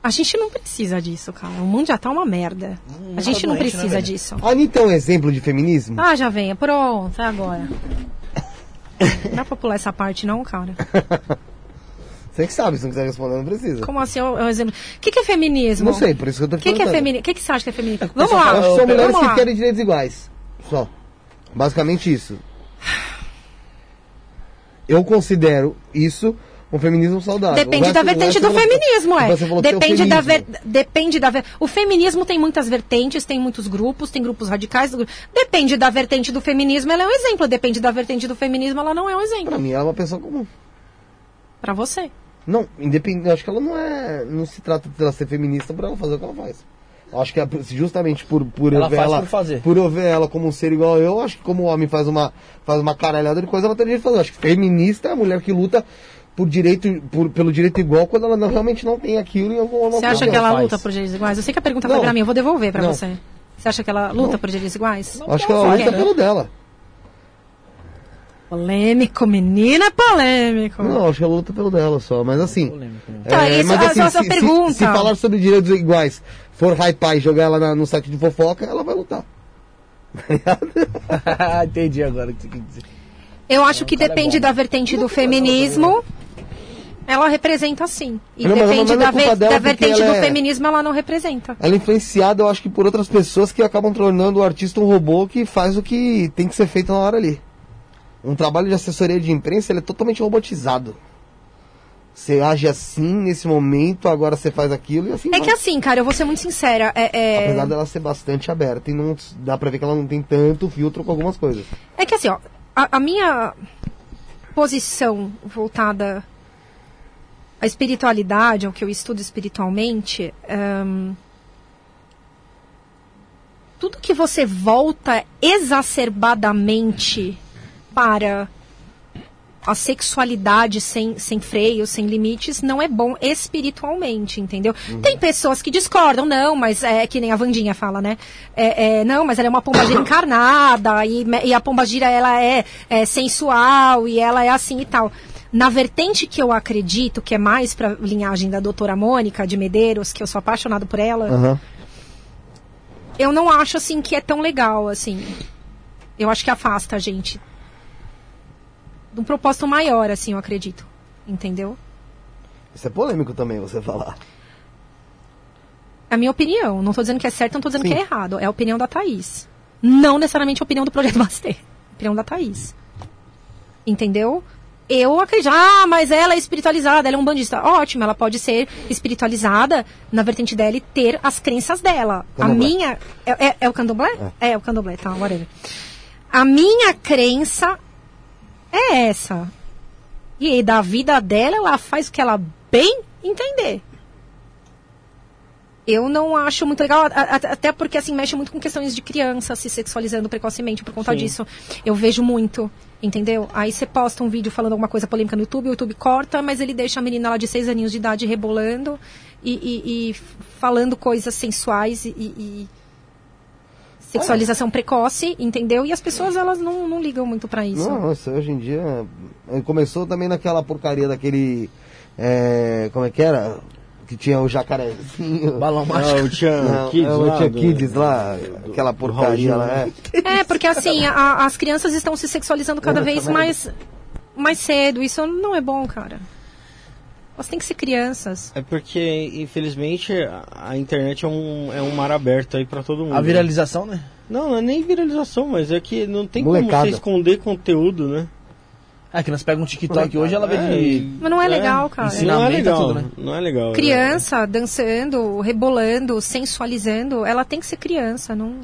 A gente não precisa disso, cara. O mundo já tá uma merda. A gente não né, precisa disso. A Anitta é um exemplo de feminismo? Ah, já venha. Pronto, é agora. Não dá pra pular essa parte, não, cara? Você que sabe, se não quiser responder, não precisa. Como assim? É um exemplo. O que, que é feminismo? Não sei, por isso que eu tô O que, que é perguntando. feminismo? O que, que você acha que é feminismo? Vamos lá. Eu acho que são mulheres que querem direitos iguais. Só. Basicamente isso. Eu considero isso um feminismo saudável. Depende da resto- o vertente do feminismo, é. Falou Depende da ver... Depende da ver... O feminismo tem muitas vertentes, tem muitos grupos, tem grupos radicais. Depende da vertente do feminismo, ela é um exemplo. Depende da vertente do feminismo, ela não é um Pra exemplo. mim, ela é uma pessoa comum. Pra você. Não, independente, eu acho que ela não é. Não se trata de ela ser feminista por ela fazer o que ela faz. Eu acho que é justamente por, por Ela eu ver faz ela. por fazer. por eu ver ela como um ser igual eu, acho que como o homem faz uma, faz uma caralhada de coisa, ela tem direito de fazer. Eu acho que feminista é a mulher que luta por direito, por, pelo direito igual quando ela não- realmente não tem aquilo em alguma Você acha que ela faz. luta por direitos iguais? Eu sei que a pergunta foi Não. pra mim, eu vou devolver pra Não. você. Você acha que ela luta por direitos iguais? Eu Acho que ela luta pelo dela. Polêmico, menina é polêmico. Não, acho que ela luta pelo dela só. Mas assim. Polêmico? Tá, isso- mas essa é a se, pergunta. Se, se falar sobre direitos iguais, for hypar e jogar ela na- no site de fofoca, ela vai lutar. Entendi agora o que você quer dizer. Eu acho que é depende bom. da vertente do feminismo. Ela representa sim. E Não, depende é da, culpa ve- da vertente do é- feminismo, ela não representa. Ela é influenciada, eu acho que por outras pessoas que acabam tornando o artista um robô que faz o que tem que ser feito na hora ali. Um trabalho de assessoria de imprensa, ele é totalmente robotizado. Você age assim nesse momento, agora você faz aquilo e assim É vai. que assim, cara, eu vou ser muito sincera. É, é- Apesar dela ser bastante aberta e não dá pra ver que ela não tem tanto filtro com algumas coisas. É que assim, ó, a, a minha posição voltada à espiritualidade, ao que eu estudo espiritualmente, ahn, tudo que você volta exacerbadamente para a sexualidade sem, sem freio, sem limites, não é bom espiritualmente, entendeu? Tem pessoas que discordam, não, mas é que nem a Vandinha fala, né? É, é, não, mas ela é uma pombagira encarnada e, e a pombagira ela é, é sensual e ela é assim e tal. Na vertente que eu acredito, que é mais pra linhagem da doutora Mônica de Medeiros, que eu sou apaixonado por ela, Aham. eu não acho assim que é tão legal, assim. Eu acho que afasta a gente de um propósito maior, assim, eu acredito. Entendeu? Isso é polêmico também, você falar. É a minha opinião. Não tô dizendo que é certo, não tô dizendo Sim. que é errado. É a opinião da Thaís. Não necessariamente a opinião do Projeto Bastê. Opinião da Thaís. Entendeu? Eu acredito, ah, mas ela é espiritualizada, ela é um bandista. Ótimo, ela pode ser espiritualizada na vertente dela e ter as crenças dela. A Candomblé. minha. É, é- é o candomblé? É. é o candomblé, tá, whatever. A minha crença é essa. E da vida dela, ela faz o que ela bem entender. Eu não acho muito legal, a- a- até porque assim mexe muito com questões de criança se sexualizando precocemente por conta Sim. disso. Eu vejo muito, entendeu? Aí você posta um vídeo falando alguma coisa polêmica no YouTube, o YouTube corta, mas ele deixa a menina lá de seis aninhos de idade rebolando e, e- e falando coisas sensuais e, e- sexualização precoce, entendeu? E as pessoas elas não, não ligam muito pra isso. Não, isso hoje em dia. eh, Começou também naquela porcaria daquele. eh, como é que era? Que tinha o jacarezinho. Balão mágico. o Tchan Não, Kids é, lá. Tia do- Kids lá, aquela porcaria lá, é. É, porque assim, a- as crianças estão se sexualizando cada vez mais, mais cedo. Isso não é bom, cara. Elas têm que ser crianças. É porque, infelizmente, a, internet é um, é um mar aberto aí pra todo mundo. A viralização, né? Não, não é nem viralização, mas é que não tem Molecada. como você esconder conteúdo, né? É que nós pegamos um TikTok hoje, ela vê de. Mas não é legal, cara. Não é Ensinamento, legal, tudo, né? Não é legal. Criança dançando, rebolando, sensualizando, ela tem que ser criança. Não...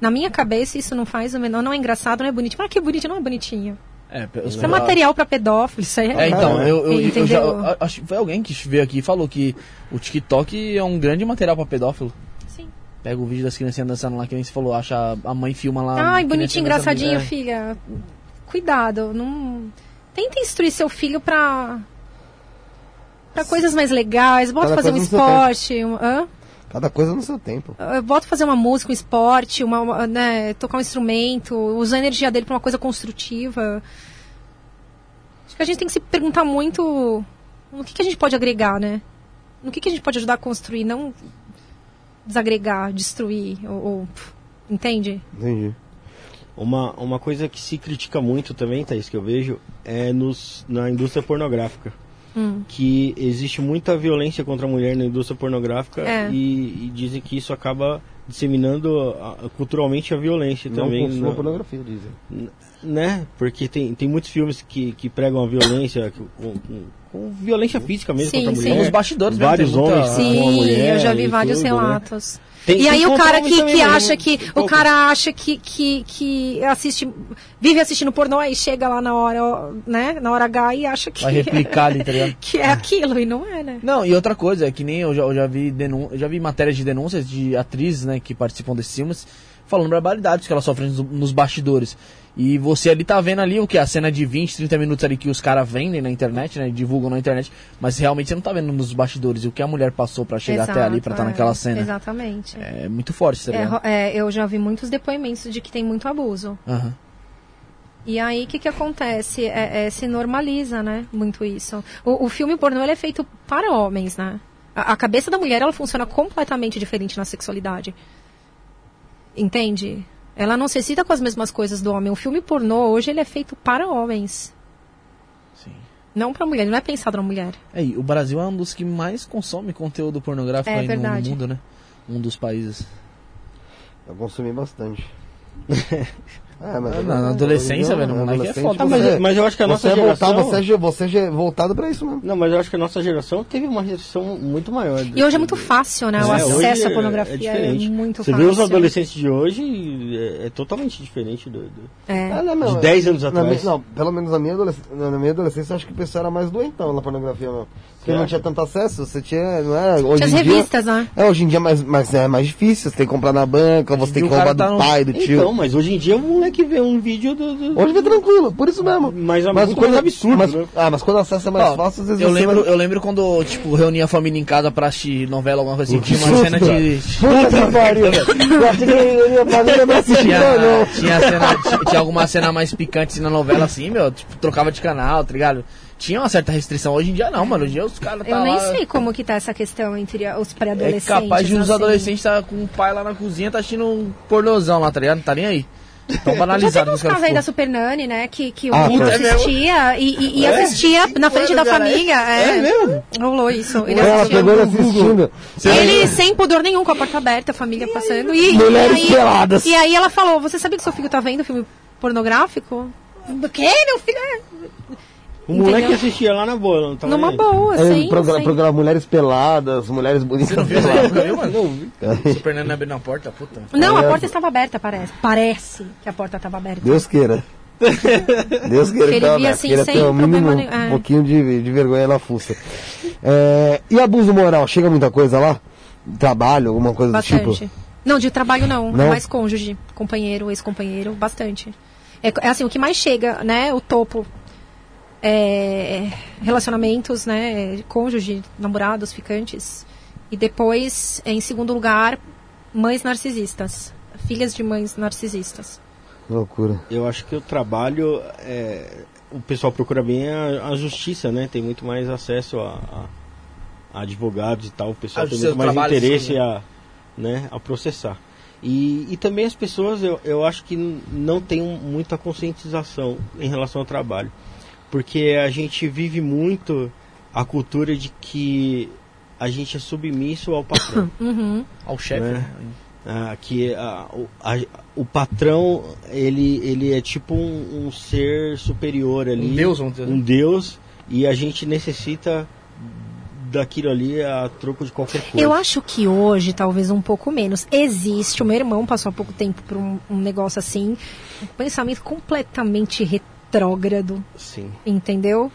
Na minha cabeça, isso não faz o menor. Não é engraçado, não é bonitinho. Ah, que bonitinho, não é bonitinho. É, Isso é material pra pedófilo, isso aí É, então, eu, eu, eu já, a- acho que foi alguém que veio aqui e falou que o TikTok é um grande material pra pedófilo. Sim. Pega o vídeo das criancinhas dançando lá, que nem você falou, acha a mãe filma lá. Ai, bonitinho, dançando. engraçadinho, É. filha. Cuidado, não. Tenta instruir seu filho pra. pra coisas mais legais. Bota Cada fazer um esporte. Um, hã? Cada coisa no seu tempo. Uh, Bota fazer uma música, um esporte, uma, uma, né, tocar um instrumento, usar a energia dele pra uma coisa construtiva. Acho que a gente tem que se perguntar muito no que, que a gente pode agregar, né? No que, que a gente pode ajudar a construir, não desagregar, destruir, ou, ou- entende? Entendi. Uma, uma coisa que se critica muito também, Thaís, que eu vejo, é nos, na indústria pornográfica. Hum. Que existe muita violência contra a mulher na indústria pornográfica É. e, e dizem que isso acaba disseminando a- culturalmente a violência Não também. na- pornografia, dizem. né? Porque tem, tem muitos filmes que, que pregam a violência com, com- com violência física mesmo Sim, contra a sim. mulher. Tem uns bastidores mesmo, Vários muita- homens com Sim, a mulher. eu já vi vários tudo, né? Tem- e aí o cara que, que acha não- que. um O cara acha que, que, que assiste. Vive assistindo pornô e chega lá na hora, né? Na hora H e acha que. Vai replicar ali, tá ligado? que é aquilo, e não é, né? Não, e outra coisa, é que nem eu já, eu já vi denun eu já vi matérias de denúncias de atrizes, né, que participam desses filmes, falando barbaridades que elas sofrem nos, nos bastidores. E você ali tá vendo ali o que? A cena de 20, 30 minutos ali que os caras vendem na internet, né? Divulgam na internet, mas realmente você não tá vendo nos bastidores o que a mulher passou pra chegar até ali pra estar é, naquela cena. Exatamente. É muito forte, tá É, é, eu já vi muitos depoimentos de que tem muito abuso. Aham. E aí, o que, que acontece? É, é, se normaliza, né? Muito isso. O, o filme pornô é feito para homens, né? A, a cabeça da mulher ela funciona completamente diferente na sexualidade. Entende? Ela não se excita com as mesmas coisas do homem. O filme pornô hoje ele é feito para homens. Sim. Não para mulher, ele não é pensado na mulher. É, e o Brasil é um dos que mais consome conteúdo pornográfico É aí no- mundo, né? Um dos países. Eu consumi bastante. É, mas na- na adolescência, velho, o moleque é foda. Ah, mas, mas eu acho que a nossa você é geração... voltado, você, é, você é voltado pra isso mesmo. Não, mas eu acho que a nossa geração teve uma restrição muito maior. E hoje é muito fácil, né? O É, hoje acesso à é- pornografia é, é, muito Você fácil. vê os adolescentes de hoje, é, é totalmente diferente do, do- É. Ah, não, de 10 anos atrás. minha- não, pelo menos na minha, adolescência, na minha adolescência, eu acho que o pessoal era mais doentão na pornografia, mesmo. Porque não tinha tanto acesso, você tinha, não é? Hoje Tinha as em dia- revistas, né? É, hoje em dia é mais, mais, é mais difícil, você tem que comprar na banca, você tem que roubar tá do no- pai, do tio. Então, mas hoje em dia o moleque vê um vídeo do... do- Hoje é tranquilo, por isso mesmo. Mas é muito mais absurdo, mas, né? Ah, mas quando o acesso é mais Ó, fácil, às vezes eu lembro, vai- eu lembro quando, tipo, reunia a família em casa pra assistir novela, alguma coisa assim, tinha uma susto, cena de... Puta que pariu. Eu achei que a minha família vai assistir, Tinha, não, tinha, cena, tinha, tinha alguma cena mais picante assim, na novela, assim, meu, tipo, trocava de canal, tá ligado? Tinha uma certa restrição. Hoje em dia não, mano. Hoje em dia os caras tá Eu nem lá... sei como que tá essa questão entre os É pré-adolescentes. capaz de os assim. adolescentes tá com o pai lá na cozinha, tá assistindo um pornozão lá, tá ligado? Não tá nem aí. Tão Já banalizado teve uns que aí da Super Nani, né? Que, que o Ah, menino tá. É assistia e, e- e É? assistia na frente da é- família. É, É mesmo? Rolou isso. Ele Ela assistia. pegou ele assistindo. Ele sem pudor nenhum, com a porta aberta, a família passando. E, Mulheres e aí, peladas. E aí ela falou: Você sabia que seu filho tá vendo filme pornográfico? Do quê? Meu filho O moleque Entendeu? assistia lá na boa, não tava Numa nem boa, É, assim. programa, Mulheres Peladas, Mulheres Bonitas. Você não viu essa? Não vi. Super Nani abrindo a porta, puta. Não, a porta estava aberta, parece. Parece que a porta estava aberta. Deus queira. Deus queira Ele que ela via assim, queira sem ter um problema mínimo. É. um pouquinho de, de vergonha na fuça. É, e abuso moral, chega muita coisa lá? Trabalho, alguma coisa do Bastante. tipo? Não, de trabalho não. Não? É mais cônjuge, companheiro, ex-companheiro, bastante. É, é assim, o que mais chega, né? O topo. É, relacionamentos, né? Cônjuge, namorados, ficantes. E depois, em segundo lugar, mães narcisistas. Filhas de mães narcisistas. Loucura. Eu acho que o trabalho, é, o pessoal procura bem a, a justiça, né? Tem muito mais acesso a, a- a advogados e tal. O pessoal tem o muito mais trabalho, interesse sim, né? a, né, a processar. E, e também as pessoas, eu, eu acho que não tem muita conscientização em relação ao trabalho. Porque a gente vive muito a cultura de que a gente é submisso ao patrão. Uhum. Ao chefe, Né? né? ah, que ah, o, a- o patrão ele, ele é tipo um, um ser superior ali, Um deus, vamos dizer. um deus, e a gente necessita daquilo ali a troco de qualquer coisa. Eu acho que hoje, talvez um pouco menos. Existe, o meu irmão passou há pouco tempo por um, um negócio assim, um pensamento completamente retrógrado, Sim. entendeu?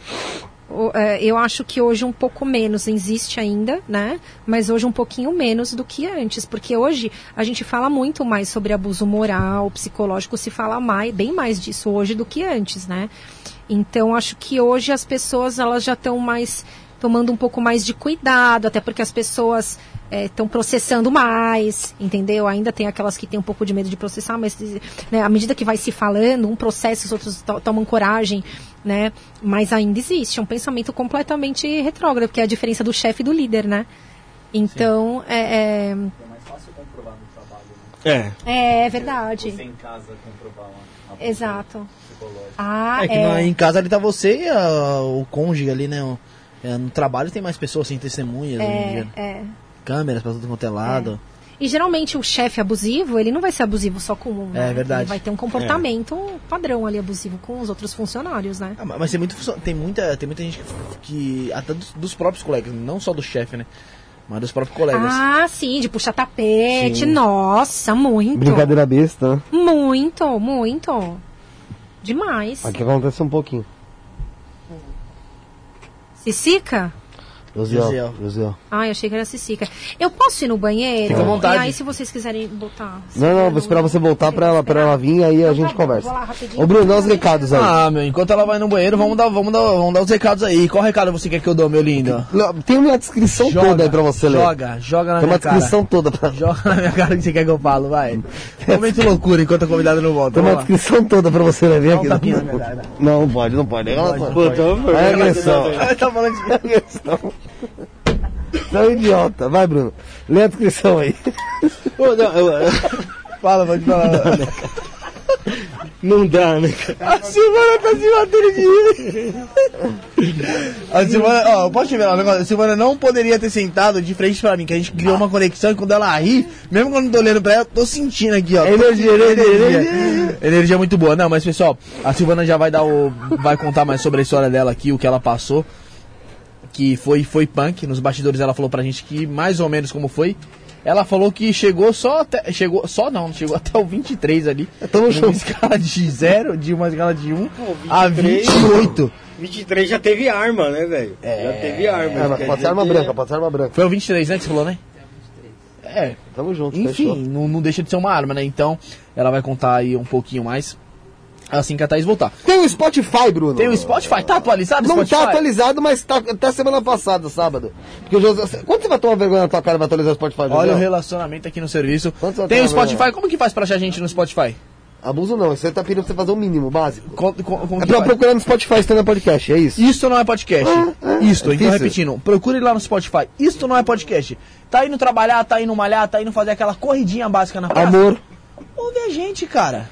É, Eu acho que hoje um pouco menos existe ainda, né? Mas hoje um pouquinho menos do que antes, porque hoje a gente fala muito mais sobre abuso moral, psicológico, se fala mais, bem mais disso hoje do que antes, né? Então acho que hoje as pessoas elas já estão mais tomando um pouco mais de cuidado, até porque as pessoas estão processando mais, entendeu? Ainda tem aquelas que têm um pouco de medo de processar, mas né, à medida que vai se falando, um processa, os outros to- tomam coragem, né? Mas ainda existe é um pensamento completamente retrógrado, porque é a diferença do chefe e do líder, né? Então, é, é, É mais fácil comprovar no trabalho, né? É. é verdade. Você em casa comprovar uma, uma Exato. psicológica. Ah, É que é. na- em casa ali tá você e a- o cônjuge ali, né? O- é, no trabalho tem mais pessoas sem testemunhas, hoje em É, dia. é. câmeras pra tudo quanto é lado. E geralmente o chefe abusivo, ele não vai ser abusivo só com um, né? É verdade. Ele vai ter um comportamento padrão ali abusivo com os outros funcionários, né? Ah, ma- mas tem, muito, tem, muita, tem muita gente que, que até dos, dos próprios colegas, não só do chefe, né? Mas dos próprios colegas. Ah, sim, de puxar tapete. Sim. Nossa, muito. Brincadeira besta, né? Muito, muito. Demais. Aqui acontece um pouquinho. Cicica? Josiel, Josiel. Josiel. Ai, achei que era Cicica. Eu posso ir no banheiro? Fica à vontade. E aí, se vocês quiserem botar. Não, não, vou esperar você voltar pra ela, pra ela vir, aí a Então gente tá conversa. vou lá rapidinho. Ô Bruno, dá os recados aí. Ah, meu, enquanto ela vai no banheiro, vamos dar, vamos dar, vamos dar os recados aí. Qual recado você quer que eu dou, meu lindo? Tem uma descrição toda aí pra você ler. Joga, joga na Tem minha uma cara. descrição toda pra... Joga na minha cara o que você quer que eu falo, vai. Momento loucura enquanto a convidada não volta. Tem uma Vamos lá. descrição toda pra você ler. Vem Dá um aqui. tapinha na minha cara. Não, não pode, não pode. Ela Pô, É agressão. tá falando de... É agressão. Não, idiota. Vai, Bruno. Lê a descrição aí. Não, eu- Fala, pode falar. não dá, né? cara? A Silvana tá se matando de rir. A Silvana, ó, eu posso te ver um negócio? A Silvana não poderia ter sentado de frente pra mim, que a gente criou uma conexão e quando ela ri, mesmo quando eu tô olhando pra ela, eu tô sentindo aqui, ó. Energia, energia, energia. Energia muito boa. Não, mas pessoal, a Silvana já vai dar o. vai contar mais sobre a história dela aqui, o que ela passou. Que foi, foi punk. Nos bastidores ela falou pra gente que mais ou menos como foi. Ela falou que chegou só até. Chegou. Só não, chegou até o 23 ali. Tamo Numa junto. escala de 0, de uma escala de 1 a 23. 28. 23 já teve arma, né, velho? Já teve arma. É, mas pode ser arma que- branca, pode ser arma branca. Foi o 23, né, que você falou, né? É, Tamo junto, enfim, não, não deixa de ser uma arma, né? Então, ela vai contar aí um pouquinho mais assim que a Thaís voltar. Tem o Spotify, Bruno. Tem o Spotify, tá atualizado Não Spotify? tá atualizado, mas tá até semana passada, sábado. Porque o José... Quando você vai tomar vergonha na tua cara e vai atualizar o Spotify, José? Olha o relacionamento aqui no serviço. Você Tem o tá Spotify, vendo? como que faz pra achar a gente no Spotify? Abuso não, isso aí tá pedindo pra você fazer o mínimo, básico. Co- co- como É pra faz? procurar no Spotify Stand Podcast, é isso? Isto não é podcast. Ah, é, Isto, é então difícil. repetindo, procure lá no Spotify. Isto não é podcast. Tá indo trabalhar, tá indo malhar, tá indo fazer aquela corridinha básica na praça. Amor. Ouve a gente, cara.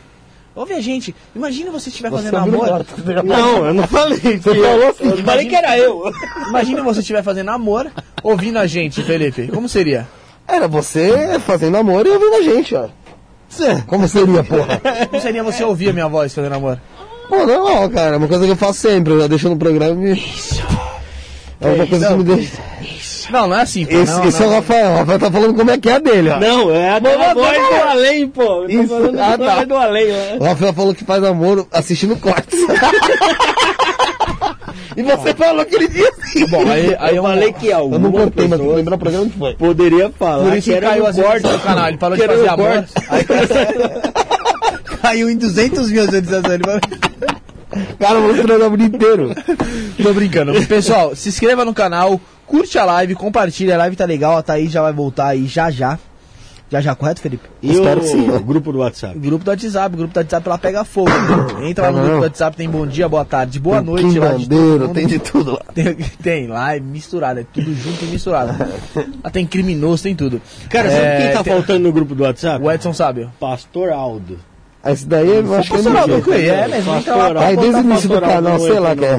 Ouve a gente. Imagina você estiver Você fazendo ouviu amor. Não, eu não falei. Você falou assim. Eu falei que era eu. Imagina você estiver fazendo amor, ouvindo a gente, Felipe. Como seria? Era você fazendo amor e ouvindo a gente, ó. Como seria, porra? Como seria você ouvir a minha voz fazendo amor? Pô, não, cara, é uma coisa que eu faço sempre, eu deixo no programa e... É uma coisa que me deixa... Não, não é assim, pô. Esse, não, esse é o não. Rafael, o Rafael tá falando como é que é a dele, ó. Não, é a voz do além, pô. Eu tô Isso. falando Ah, tá. do além, né? O Rafael falou que faz amor assistindo cortes. e você falou aquele dia assim. Bom, aí, aí eu eu falei que Eu não alguma cortei, mas que pessoa lembrar o programa que foi. poderia falar Por isso que caiu um as vezes corte do canal, ele de que era fazer amor. Aí caiu em 200 mil visualizações. Ele falou- Cara, vou treinar o dia inteiro. Tô brincando. Pessoal, se inscreva no canal, curte a live, compartilha. A live tá legal, a Thaís já vai voltar aí já já. Já já, correto, Felipe? E Espero que sim. o grupo do WhatsApp? Grupo do WhatsApp, grupo do WhatsApp ela pega fogo. né? Entra lá no Ah, grupo do WhatsApp, tem bom dia, boa tarde, boa Tem noite lá de bandeiro, tem de tudo lá. Tem, tem lá, é misturado, é tudo junto e misturado. Lá tem criminoso, tem tudo. Cara, sabe É, quem tá tem- faltando no grupo do WhatsApp? O Edson sabe. Pastor Aldo. Esse daí eu acho que é mentira. Clay, é mesmo. Entra lá, Pastoral. Aí desde o início do canal, não sei lá que é.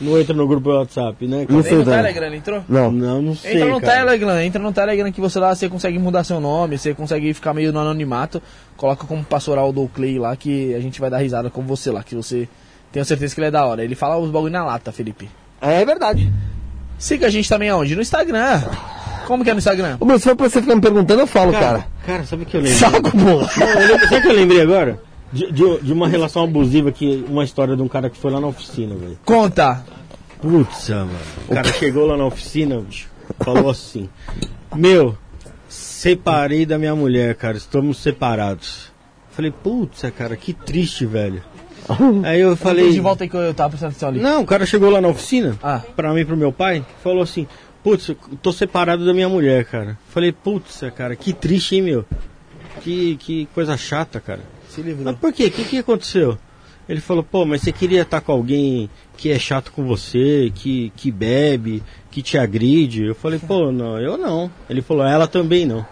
Não entra no grupo do WhatsApp, né? Não sei no. Telegram, entrou? Não. Não, não sei, Entra no cara. Telegram, entra no Telegram que você lá você consegue mudar seu nome, você consegue ficar meio no anonimato, coloca como pastoral do Clay lá que a gente vai dar risada com você lá, que você tenho certeza que ele é da hora. Ele fala os bagulho na lata, Felipe. É verdade. Siga a gente também aonde? No Instagram. Como que é no Instagram? Ô, meu, se for pra você ficar me perguntando, eu falo, cara. Cara, cara, sabe o que eu lembrei? Saco, porra. Sabe o que eu lembrei agora? De, de, de uma relação abusiva que uma história de um cara que foi lá na oficina, velho. Conta. Putz, mano. O cara chegou lá na oficina, bicho, falou assim: Meu, separei da minha mulher, cara, estamos separados. Falei, putz, cara, que triste, velho. Aí eu Falei. falei. De volta aí que eu tava prestando atenção ali. Não, o cara chegou lá na oficina, Ah. pra mim e pro meu pai, falou assim: Putz, eu tô separado da minha mulher, cara. Falei, putz, cara, que triste, hein, meu? Que, que coisa chata, cara. Se livrou. Mas por quê? O que, que aconteceu? Ele falou, pô, mas você queria estar com alguém que é chato com você, que, que bebe, que te agride? Eu falei, pô, não, eu não. Ele falou, ela também não.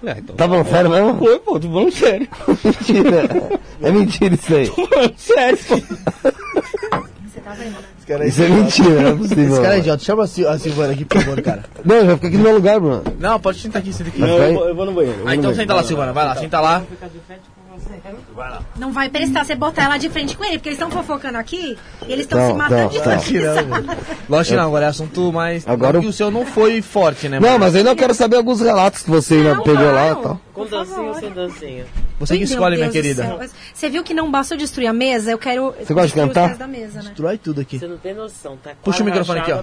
Falei, ah, então, Tá falando sério mesmo? Foi, pô, tô falando sério. Mentira. É mentira isso aí. Tô falando sério, pô. Você tá vendo, né? Isso é mentira, não é possível. Esse cara é idiota. Chama a Sil- a Silvana aqui, por favor, cara. Não, já fica aqui no meu lugar, Bruno. Não, pode sentar aqui, senta aqui. Não, vai- eu, vou, eu vou no banheiro. Ah, no então banheiro. senta lá, Silvana. Vai lá, senta lá. Não vai prestar você botar ela de frente com ele, porque eles estão fofocando aqui e eles estão Não, se matando não, de tá. frente. Lógico não, agora é assunto mais. Agora o seu não foi forte, né? Não, mas ainda eu quero saber alguns relatos que você ainda Não, pegou lá e tal. Com dancinha ou sem dancinha? Você que escolhe, minha querida. Você viu que não basta eu destruir a mesa, eu quero. Você gosta de cantar? da mesa, né? Destrói tudo aqui. Você não tem noção, tá? Puxa o microfone aqui, ó.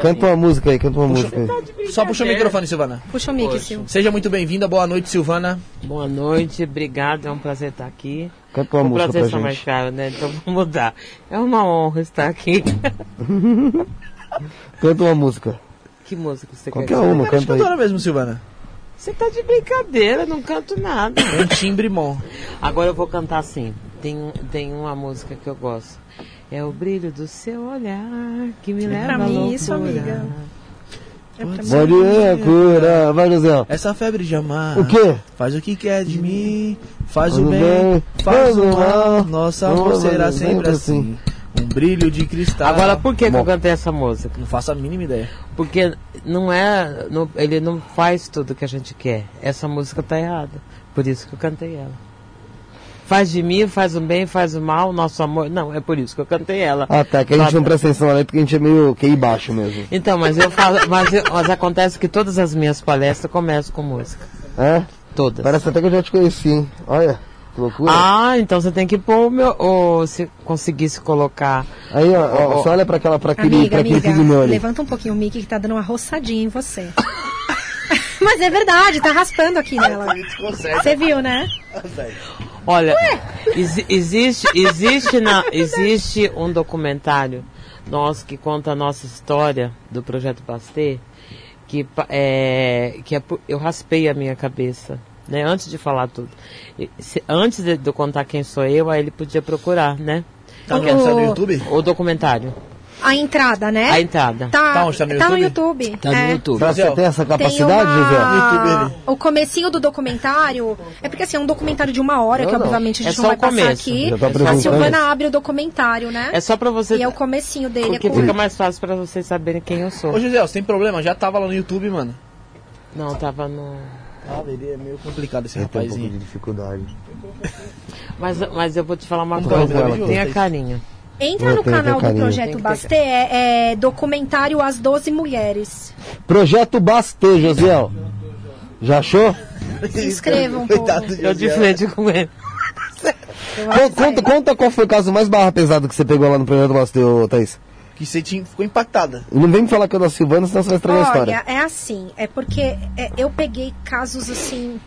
Canta uma música aí, canta uma música aí. Só puxa o microfone, Silvana. Puxa o mic, Sil. Seja muito bem-vinda, boa noite, Silvana. Boa noite, obrigado, é um prazer estar aqui. Canta uma o música prazer pra mais gente. caro, né? Então vamos mudar. É uma honra estar aqui. Canta uma música. que música você Qualquer quer? uma, Cara, canta aí. mesmo, Silvana. Você tá de brincadeira, não canto nada. Tem um timbre bom. Agora eu vou cantar assim. Tem, tem uma música que eu gosto. É o brilho do seu olhar que me leva pra mim isso, amiga. É pra mim. Pode ir, cura. Vai, José. Essa febre de amar. O quê? Faz o que quer de mim, faz o Tudo bem, bem, faz o faz o mal. Nosso Vamos amor será sempre sempre assim. Um brilho de cristal. Agora, por que, que eu cantei essa música? Não faço a mínima ideia. Porque não é. não- ele não faz tudo que a gente quer. Essa música tá errada. Por isso que eu cantei ela. Faz de mim, faz o bem, faz o mal, nosso amor. Não, é por isso que eu cantei ela. Ah, tá. Que a gente não presta atenção ali porque a gente é meio QI baixo mesmo. Então, mas eu falo. Mas, eu- mas acontece que todas as minhas palestras começam com música. É? Todas. Parece até que eu já te conheci, hein? Olha, que loucura. Ah, então você tem que pôr o meu. Ou se conseguisse colocar. Aí, ó, ó, ó, você olha pra, aquela, pra aquele, Amiga, pra aquele amiga, filho levanta um pouquinho o mic que tá dando uma roçadinha em você. Mas é verdade, tá raspando aqui nela. Você viu, né? Olha, exi- existe, existe, na, existe um documentário nosso que conta a nossa história do Projeto Pasteur, que, é, que é eu raspei a minha cabeça, né, antes de falar tudo. E se- antes de, de eu contar quem sou eu, aí ele podia procurar, né, Tá no, O- no YouTube? o documentário, A entrada, né? a entrada. Tá, Tá onde? Tá no tá no YouTube? YouTube. Tá no é. YouTube. Você tem essa Tem capacidade, José? YouTube, uma... ele. O comecinho do documentário é porque assim, é um documentário de uma hora, Não, que não. obviamente a É gente só não vai o passar começo. aqui. Tá A. Silvana abre o documentário, né? É só pra você, E é o comecinho dele. porque é com- fica mais fácil pra vocês saberem quem eu sou. Ô, José, você tem problema? Já tava lá no YouTube, mano. Não, tava no... Ah, ele é meio complicado esse Eu tenho um pouco de rapazinho. dificuldade. Mas, mas eu vou te falar uma Vamos coisa, ela. carinho. Entra Eu no canal do. Tem Projeto Basté, é, é documentário As Doze Mulheres. Projeto Bastê, Josiel. Já achou? Se inscreva um pouco. Coitado do Eu de frente com ele. Conta, é. conta qual foi o caso mais barra pesado que você pegou lá no Projeto Bastê, Thaís. Que você tinha, ficou impactada. Não vem me falar que é da Silvana, senão você vai estragar a história. Olha, é assim, é porque é, eu peguei casos assim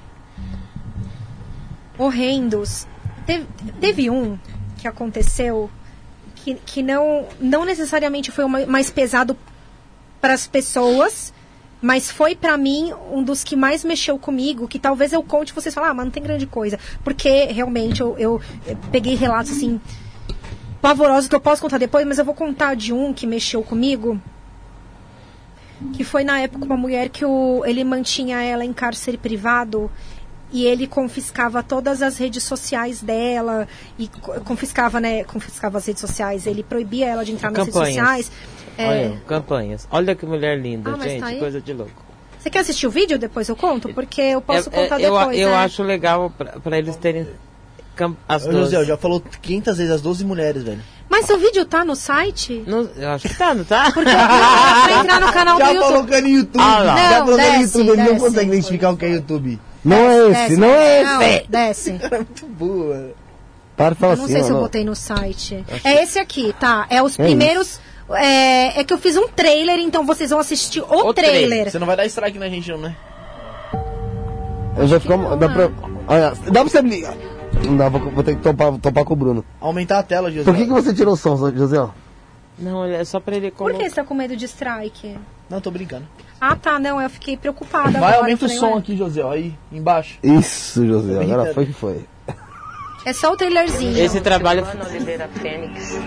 horrendos. Teve, teve um que aconteceu que, que não, não necessariamente foi o ma- mais pesado para as pessoas, mas foi pra mim um dos que mais mexeu comigo, que talvez eu conte e vocês falam, ah, mas não tem grande coisa. Porque realmente eu, eu eh, peguei relatos assim pavorosos que eu posso contar depois, mas eu vou contar de um que mexeu comigo que foi na época uma mulher que o, ele mantinha ela em cárcere privado e ele confiscava todas as redes sociais dela e co- confiscava, né, confiscava as redes sociais, ele proibia ela de entrar nas redes sociais. É, Olha, campanhas. Olha que mulher linda, Ah, gente, tá coisa de louco. Você quer assistir o vídeo? Depois eu conto? Porque eu posso É- é- contar eu, depois, eu né? acho legal pra, pra eles terem as Ô, duas. José, já falou 500 vezes as 12 mulheres, velho. Mas o vídeo tá no site? Não, eu acho que tá, não tá? Porque pra entrar no canal do Já YouTube. falou que é no YouTube. Ah, lá. já é no desce, YouTube, ele não desce. consegue identificar o que é YouTube. Não é esse, não é esse. Não, desce. Muito boa. Para de falar Eu não assim, sei se eu botei no site. É esse aqui, tá? É os É primeiros. É, é que eu fiz um trailer, então vocês vão assistir o, O trailer. trailer. Você não vai dar strike na gente, não, né? Eu já ficou. Dá pra. Olha, dá pra você. Não dá, vou, vou ter que topar, topar com o Bruno. Aumentar a tela, José. Por que, que você tirou o som, José? Não, é só pra ele Por colocar. que você tá com medo de strike? Não, tô brincando. Ah, tá, não, eu fiquei preocupada. Vai, agora. aumenta o Eu falei, som ué, aqui, José, ó, aí, embaixo. Isso, José. Agora foi que foi. É só o trailerzinho. Esse trabalho. Silvana Oliveira Fênix.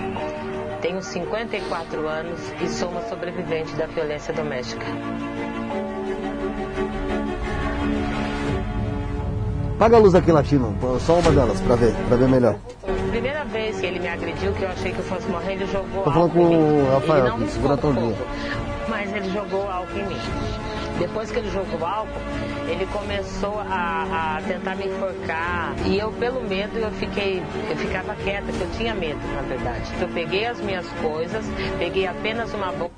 Tenho 54 anos e sou uma sobrevivente da violência doméstica. Apaga a luz aqui, Latino. Só uma delas, pra ver, pra ver melhor. Primeira vez que ele me agrediu, que eu achei que eu fosse morrer, ele jogou Tô falando com mim. o Rafael ele não segura a fogo, Mas ele jogou álcool em mim. Depois que ele jogou álcool, ele começou a, a tentar me enforcar. E eu, pelo medo, eu fiquei, eu ficava quieta, que eu tinha medo, na verdade. Eu peguei as minhas coisas, peguei apenas uma bolsa.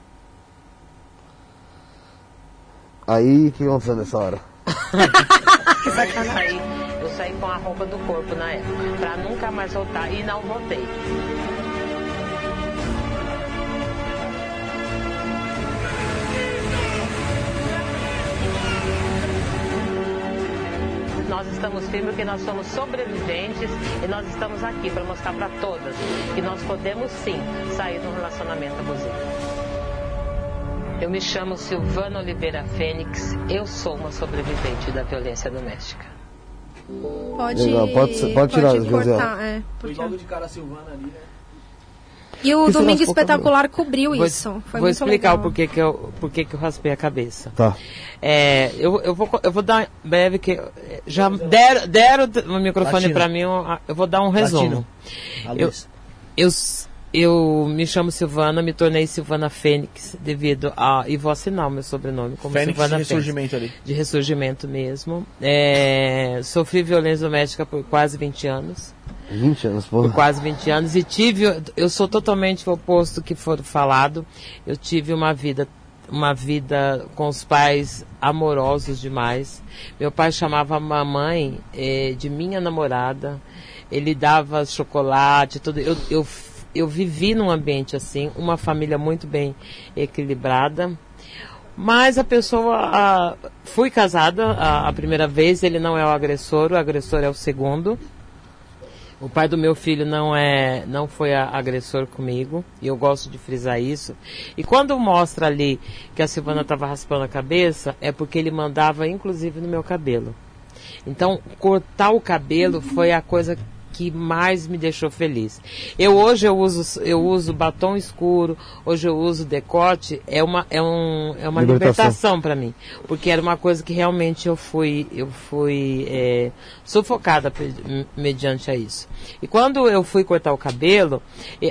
Aí, o que aconteceu nessa hora? Eu saí, com a roupa do corpo na época, pra nunca mais voltar e não voltei. Nós estamos firmes porque nós somos sobreviventes e nós estamos aqui para mostrar para todas que nós podemos sim sair de um relacionamento abusivo. Eu me chamo Silvana Oliveira Fênix, eu sou uma sobrevivente da violência doméstica. Pode, Legal, pode- pode tirar, cortar, é. Foi logo de cara a Silvana ali, né? E o Isso Domingo Espetacular cobriu Vou, isso. Foi vou muito explicar legal. o porquê que eu, porquê que eu raspei a cabeça. Tá. É, eu, eu, vou, eu vou dar breve que já deram, deram o microfone para mim, eu, vou dar um resumo. Eu, eu, eu me chamo Silvana, me tornei Silvana Fênix devido a. E vou assinar o meu sobrenome como Fênix de Silvana Fênix. ressurgimento ali. De ressurgimento mesmo. É, sofri violência doméstica por quase 20 anos. 20 anos, pô. Por quase 20 anos. E tive. Eu sou totalmente o oposto que for falado. Eu tive uma vida. Uma vida com os pais amorosos demais. Meu pai chamava a mamãe eh, de minha namorada. Ele dava chocolate, tudo. Eu, eu, eu vivi num ambiente assim, uma família muito bem equilibrada. Mas a pessoa. A, fui casada a, a primeira vez, ele não é o agressor, o agressor é o segundo. O pai do meu filho não é, não foi agressor comigo, e eu gosto de frisar isso. E quando mostra ali que a Silvana estava raspando a cabeça, é porque ele mandava inclusive no meu cabelo. Então, cortar o cabelo foi a coisa que mais me deixou feliz. Eu hoje eu uso eu uso batom escuro, hoje eu uso decote, é uma é um é uma Libertação. libertação para mim, porque era uma coisa que realmente eu fui eu fui é, sufocada mediante a isso. E quando eu fui cortar o cabelo,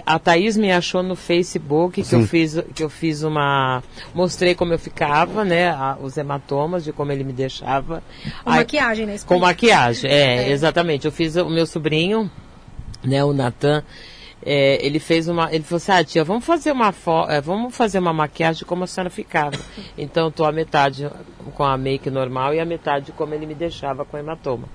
a Thaís me achou no Facebook que eu Sim. fiz que eu fiz uma mostrei como eu ficava, né, a- os hematomas de como ele me deixava. Com Aí- maquiagem, né? com maquiagem, é, exatamente. Eu fiz o meu sobrinho, né, o Natan, é, ele fez uma. Ele falou assim, ah, tia, vamos fazer uma fo é, vamos fazer uma maquiagem como a senhora ficava. Então eu tô a metade com a make normal e a metade como ele me deixava com hematoma.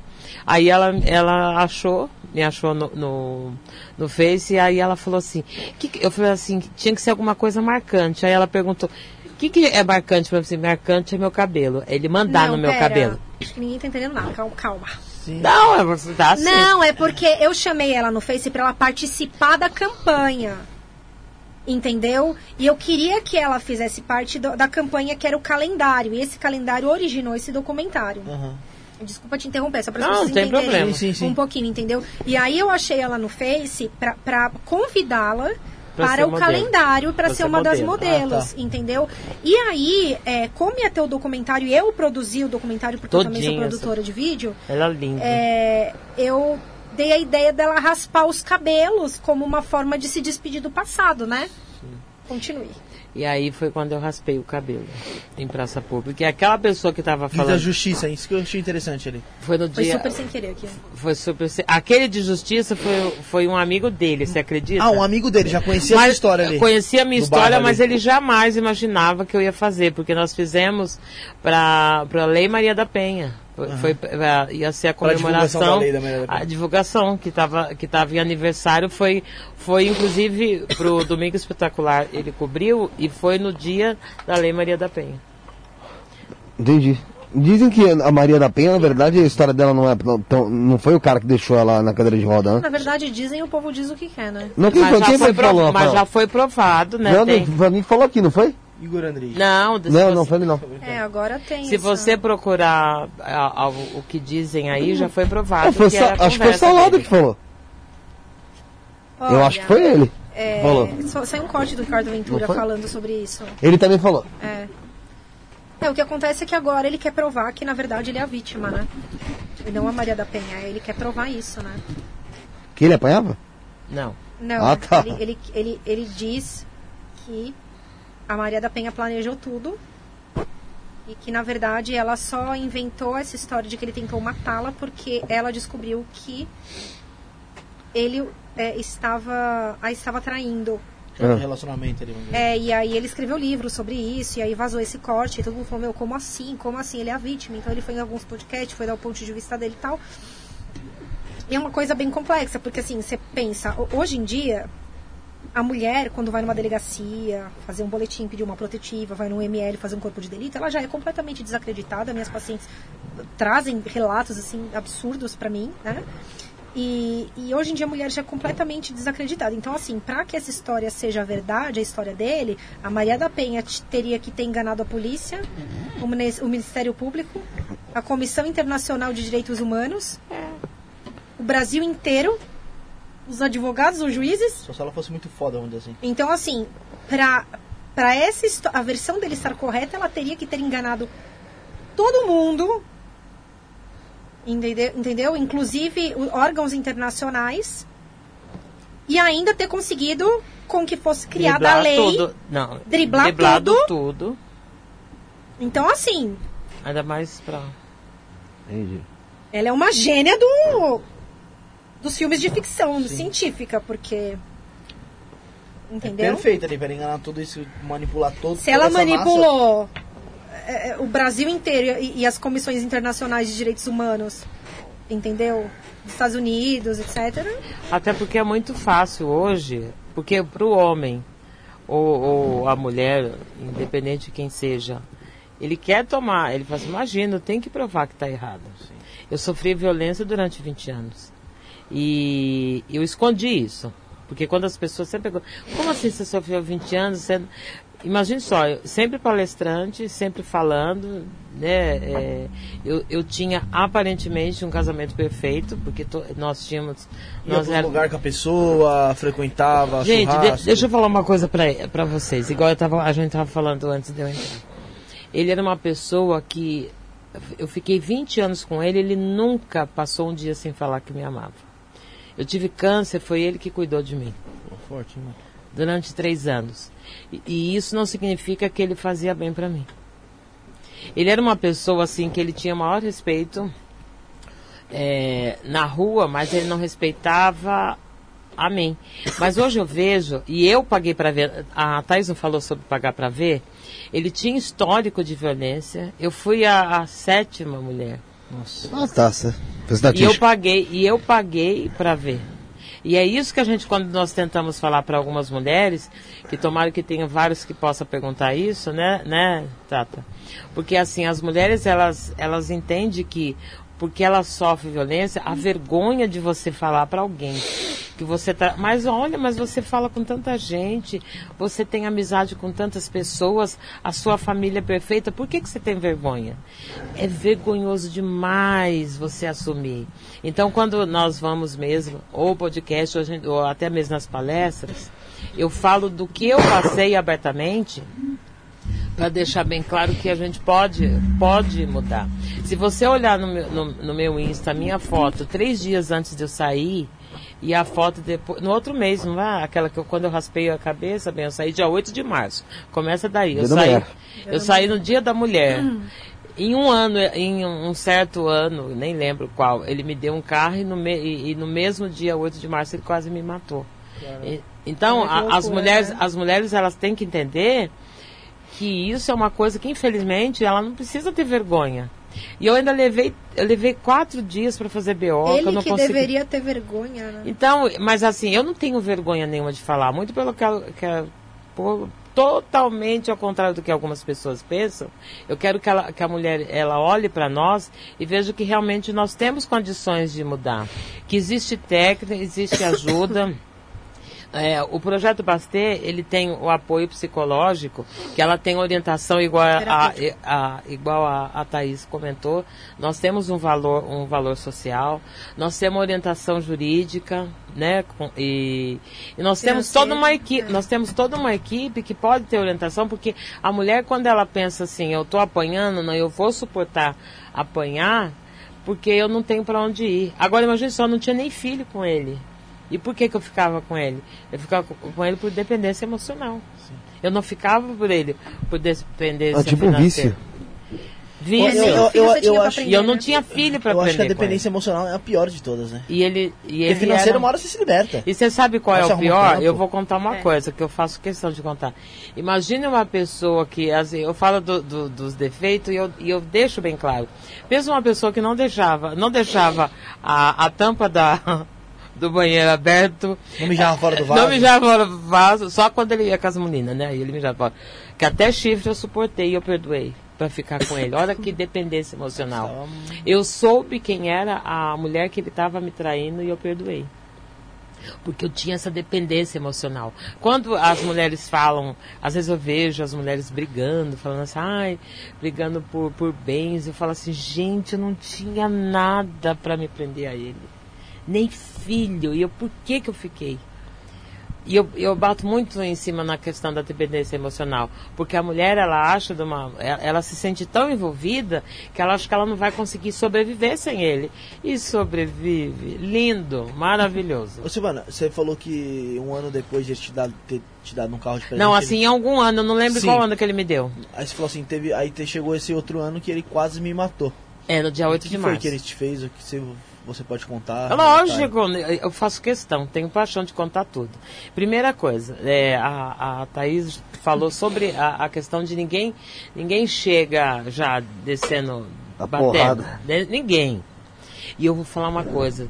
Aí ela, ela achou, me achou no, no, no Face, e aí ela falou assim, que, que- eu falei assim, tinha que ser alguma coisa marcante. Aí ela perguntou, o que, que é marcante para você? Marcante é meu cabelo. Ele mandar Não, no meu pera. cabelo. Acho que ninguém tá entendendo nada. Calma. calma. Não, é você tá assim. Não, é porque eu chamei ela no Face pra ela participar da campanha. Entendeu? E eu queria que ela fizesse parte do- da campanha que era o calendário. E esse calendário originou esse documentário. Desculpa te interromper, só pra Não, vocês não tem entenderem problema. Sim, sim, sim. um pouquinho, entendeu? E aí eu achei ela no Face pra, pra convidá-la para o modelo. calendário para ser uma das modelo. modelos, Ah, tá. entendeu? E aí, é, como ia ter o documentário, eu produzi o documentário porque eu também sou produtora de vídeo, Ela é linda. é, eu dei a ideia dela raspar os cabelos como uma forma de se despedir do passado, né? Continue. E aí foi quando eu raspei o cabelo em praça pública. E aquela pessoa que tava Diz da falando. justiça, isso que eu achei interessante ali. Foi no Foi dia. super sem querer aqui. Foi super. Aquele de justiça foi, foi um amigo dele, você acredita? Ah, um amigo dele, já conhecia Mas história ali. Conhecia a minha história, mas ali. ele jamais imaginava que eu ia fazer, porque nós fizemos para a Lei Maria da Penha. Foi, foi pra- ia ser a comemoração, da Lei da da a divulgação que estava que tava em aniversário foi foi inclusive pro Domingo Espetacular ele cobriu e foi no dia da Lei Maria da Penha. Entendi. Dizem que a Maria da Penha, na verdade, a história dela não é tão- tão, não foi o cara que deixou ela na cadeira de roda, né? Na verdade, dizem o povo diz o que quer, né? Não, quem, Mas, foi, já, quem foi foi que pro- falou, mas já foi provado, né? Não, Tem- não, mim falou aqui, não foi? Igor Andrei. Não, Não, você- não foi ele não. É, agora tem. Se essa- você procurar a- a- o que dizem aí, já foi provado. Ah, foi que Sa- era a acho que foi Salado dele. que falou. Eu Olha, acho que foi ele. É, Falou. só- Saiu um corte do Ricardo Ventura falando sobre isso. Ele também falou. É. É, o que acontece é que agora ele quer provar que, na verdade, ele é a vítima, né? E não a Maria da Penha. Ele quer provar isso, né? Que ele apanhava? Não. Não, Ah, tá. ele, ele, ele, ele diz que a Maria da Penha planejou tudo e que, na verdade, ela só inventou essa história de que ele tentou matá-la porque ela descobriu que ele é, estava a estava traindo. Um relacionamento ali. É, e aí ele escreveu livro sobre isso, e aí vazou esse corte, e todo mundo falou, meu, como assim? Como assim? Ele é a vítima. Então ele foi em alguns podcasts, foi dar o ponto de vista dele e tal. E é uma coisa bem complexa, porque assim, você pensa, ho- hoje em dia, a mulher, quando vai numa delegacia, fazer um boletim, pedir uma protetiva, vai no ML fazer um corpo de delito, ela já é completamente desacreditada. Minhas pacientes trazem relatos, assim, absurdos pra mim, né? E, e hoje em dia a mulher já é completamente desacreditada. Então, assim, para que essa história seja verdade, a história dele, a Maria da Penha teria que ter enganado a polícia, o, Mini- o Ministério Público, a Comissão Internacional de Direitos Humanos, o Brasil inteiro, os advogados, os juízes. Só se ela fosse muito foda, vamos dizer assim. Então, assim, para para essa a versão dele estar correta, ela teria que ter enganado todo mundo, entendeu? entendeu? Inclusive órgãos internacionais, e ainda ter conseguido com que fosse criada Driblar a lei. Tudo. Não, driblar driblado tudo. tudo. Então, assim, Ainda mais pra. Entendi. ela é uma gênia do dos filmes de ficção científica, porque entendeu? É Perfeito ali, pra enganar tudo isso, manipular todo Se ela essa massa. manipulou é, é, o Brasil inteiro e, e as comissões internacionais de direitos humanos, entendeu? Dos Estados Unidos, etc. Até porque é muito fácil hoje, porque pro homem ou, ou a mulher, independente de quem seja, ele quer tomar, ele fala assim, imagina, eu tenho que provar que está errado. Eu sofri violência durante 20 anos. E eu escondi isso. Porque quando as pessoas sempre perguntam, como assim você sofreu 20 anos? Você... Imagine só, eu sempre palestrante, sempre falando, né? é, eu, eu tinha aparentemente um casamento perfeito, porque to- nós tínhamos. Ia Nós era- lugar com a pessoa, frequentava, Gente, de- deixa eu falar uma coisa pra, pra vocês, igual eu tava, a gente tava falando antes de eu entrar. Ele era uma pessoa que. Eu fiquei 20 anos com ele, ele nunca passou um dia sem falar que me amava. Eu tive câncer, foi ele que cuidou de mim Forte, mano. durante três anos. E, e isso não significa que ele fazia bem para mim. Ele era uma pessoa assim que ele tinha maior respeito é, na rua, mas ele não respeitava a mim. Mas hoje eu vejo, e eu paguei para ver, a Thais não falou sobre pagar para ver, ele tinha histórico de violência. Eu fui a, a sétima mulher. Nossa. Ah, tá. Fez E eu paguei, e eu paguei para ver. E é isso que a gente, quando nós tentamos falar para algumas mulheres, que tomara que tenha vários que possam perguntar isso, né, né, Tata? Porque assim, as mulheres, elas, elas entendem que, porque elas sofrem violência, a vergonha de você falar para alguém que você tá. Mas olha, mas você fala com tanta gente, você tem amizade com tantas pessoas, a sua família é perfeita, por que, que você tem vergonha? É vergonhoso demais você assumir. Então, quando nós vamos mesmo, ou podcast, ou, gente- ou até mesmo nas palestras, eu falo do que eu passei abertamente para deixar bem claro que a gente pode, pode mudar. Se você olhar no meu, no, no meu Insta, a minha foto, três dias antes de eu sair, e a foto depois, no outro mês, não é? Aquela que eu, quando eu raspei a cabeça, bem, eu saí dia 8 de março. Começa daí. Eu Dia saí, eu saí no dia da mulher. Em um ano, em um certo ano, nem lembro qual, ele me deu um carro e no, me- e- e no mesmo dia 8 de março ele quase me matou. E- então, que a- as mulheres, né? as mulheres elas têm que entender que isso é uma coisa que infelizmente ela não precisa ter vergonha. E eu ainda levei, eu levei quatro dias para fazer BO, que eu Ele não que consegui. deveria ter vergonha, né? Então, mas assim, eu não tenho vergonha nenhuma de falar, muito pelo que, ela- que a- por- totalmente ao contrário do que algumas pessoas pensam. Eu quero que, ela, que a mulher ela olhe para nós e veja que realmente nós temos condições de mudar, que existe técnica, existe ajuda. É, o projeto Bastê, ele tem o apoio psicológico, que ela tem orientação igual a, a- igual a, a Thaís comentou. Nós temos um valor, um valor social, nós temos orientação jurídica, né? com- e, e nós temos toda uma equipe, nós temos toda uma equipe que pode ter orientação, porque a mulher, quando ela pensa assim, eu estou apanhando, não, eu vou suportar apanhar, porque eu não tenho para onde ir. Agora imagine só, não tinha nem filho com ele. E por que, que eu ficava com ele? Eu ficava co- com ele por dependência emocional. Eu não ficava por ele por dependência É tipo um financeira. vício. Vício. Eu- eu- eu pra acho- E eu não aprender, né? tinha filho para Eu acho que a aprender dependência emocional é a pior de todas, né? E ele, e Porque ele financeiro, era... uma hora você se liberta. E você sabe qual é Você o arruma pior? tempo. Eu vou contar uma É. coisa que eu faço questão de contar. Imagine uma pessoa que, assim, eu falo do- do- dos defeitos e eu, e eu deixo bem claro. Mesmo uma pessoa que não deixava, não deixava a, a tampa da, do banheiro aberto. Não mijava fora do vaso. Não mijava fora do vaso, só quando ele ia com as meninas, né? E ele mijava fora. Que até chifre eu suportei e eu perdoei pra ficar com ele. Olha que dependência emocional. Eu soube quem era a mulher que ele estava me traindo e eu perdoei. Porque eu tinha essa dependência emocional. Quando as mulheres falam, às vezes eu vejo as mulheres brigando, falando assim, ai, brigando por, por bens, eu falo assim, gente, eu não tinha nada para me prender a ele. Nem filho. E eu, por que que eu fiquei? E eu, eu bato muito em cima na questão da dependência emocional, porque a mulher ela acha de uma, ela, ela se sente tão envolvida que ela acha que ela não vai conseguir sobreviver sem ele. E sobrevive, lindo, maravilhoso. Ô Silvana, você falou que um ano depois de ele te dar, ter te dado um carro de presente. Não, ele- assim, em algum ano, eu não lembro Sim. qual ano que ele me deu. Aí você falou assim, teve, aí te- chegou esse outro ano que ele quase me matou. É, no dia 8 o que de foi março. que ele te fez? O que você, você pode contar? É Lógico, né, eu faço questão, tenho paixão de contar tudo. Primeira coisa, é, a, a Thaís falou sobre a, a questão de ninguém, ninguém chega já descendo, A batendo. porrada. Ninguém. E eu vou falar uma coisa,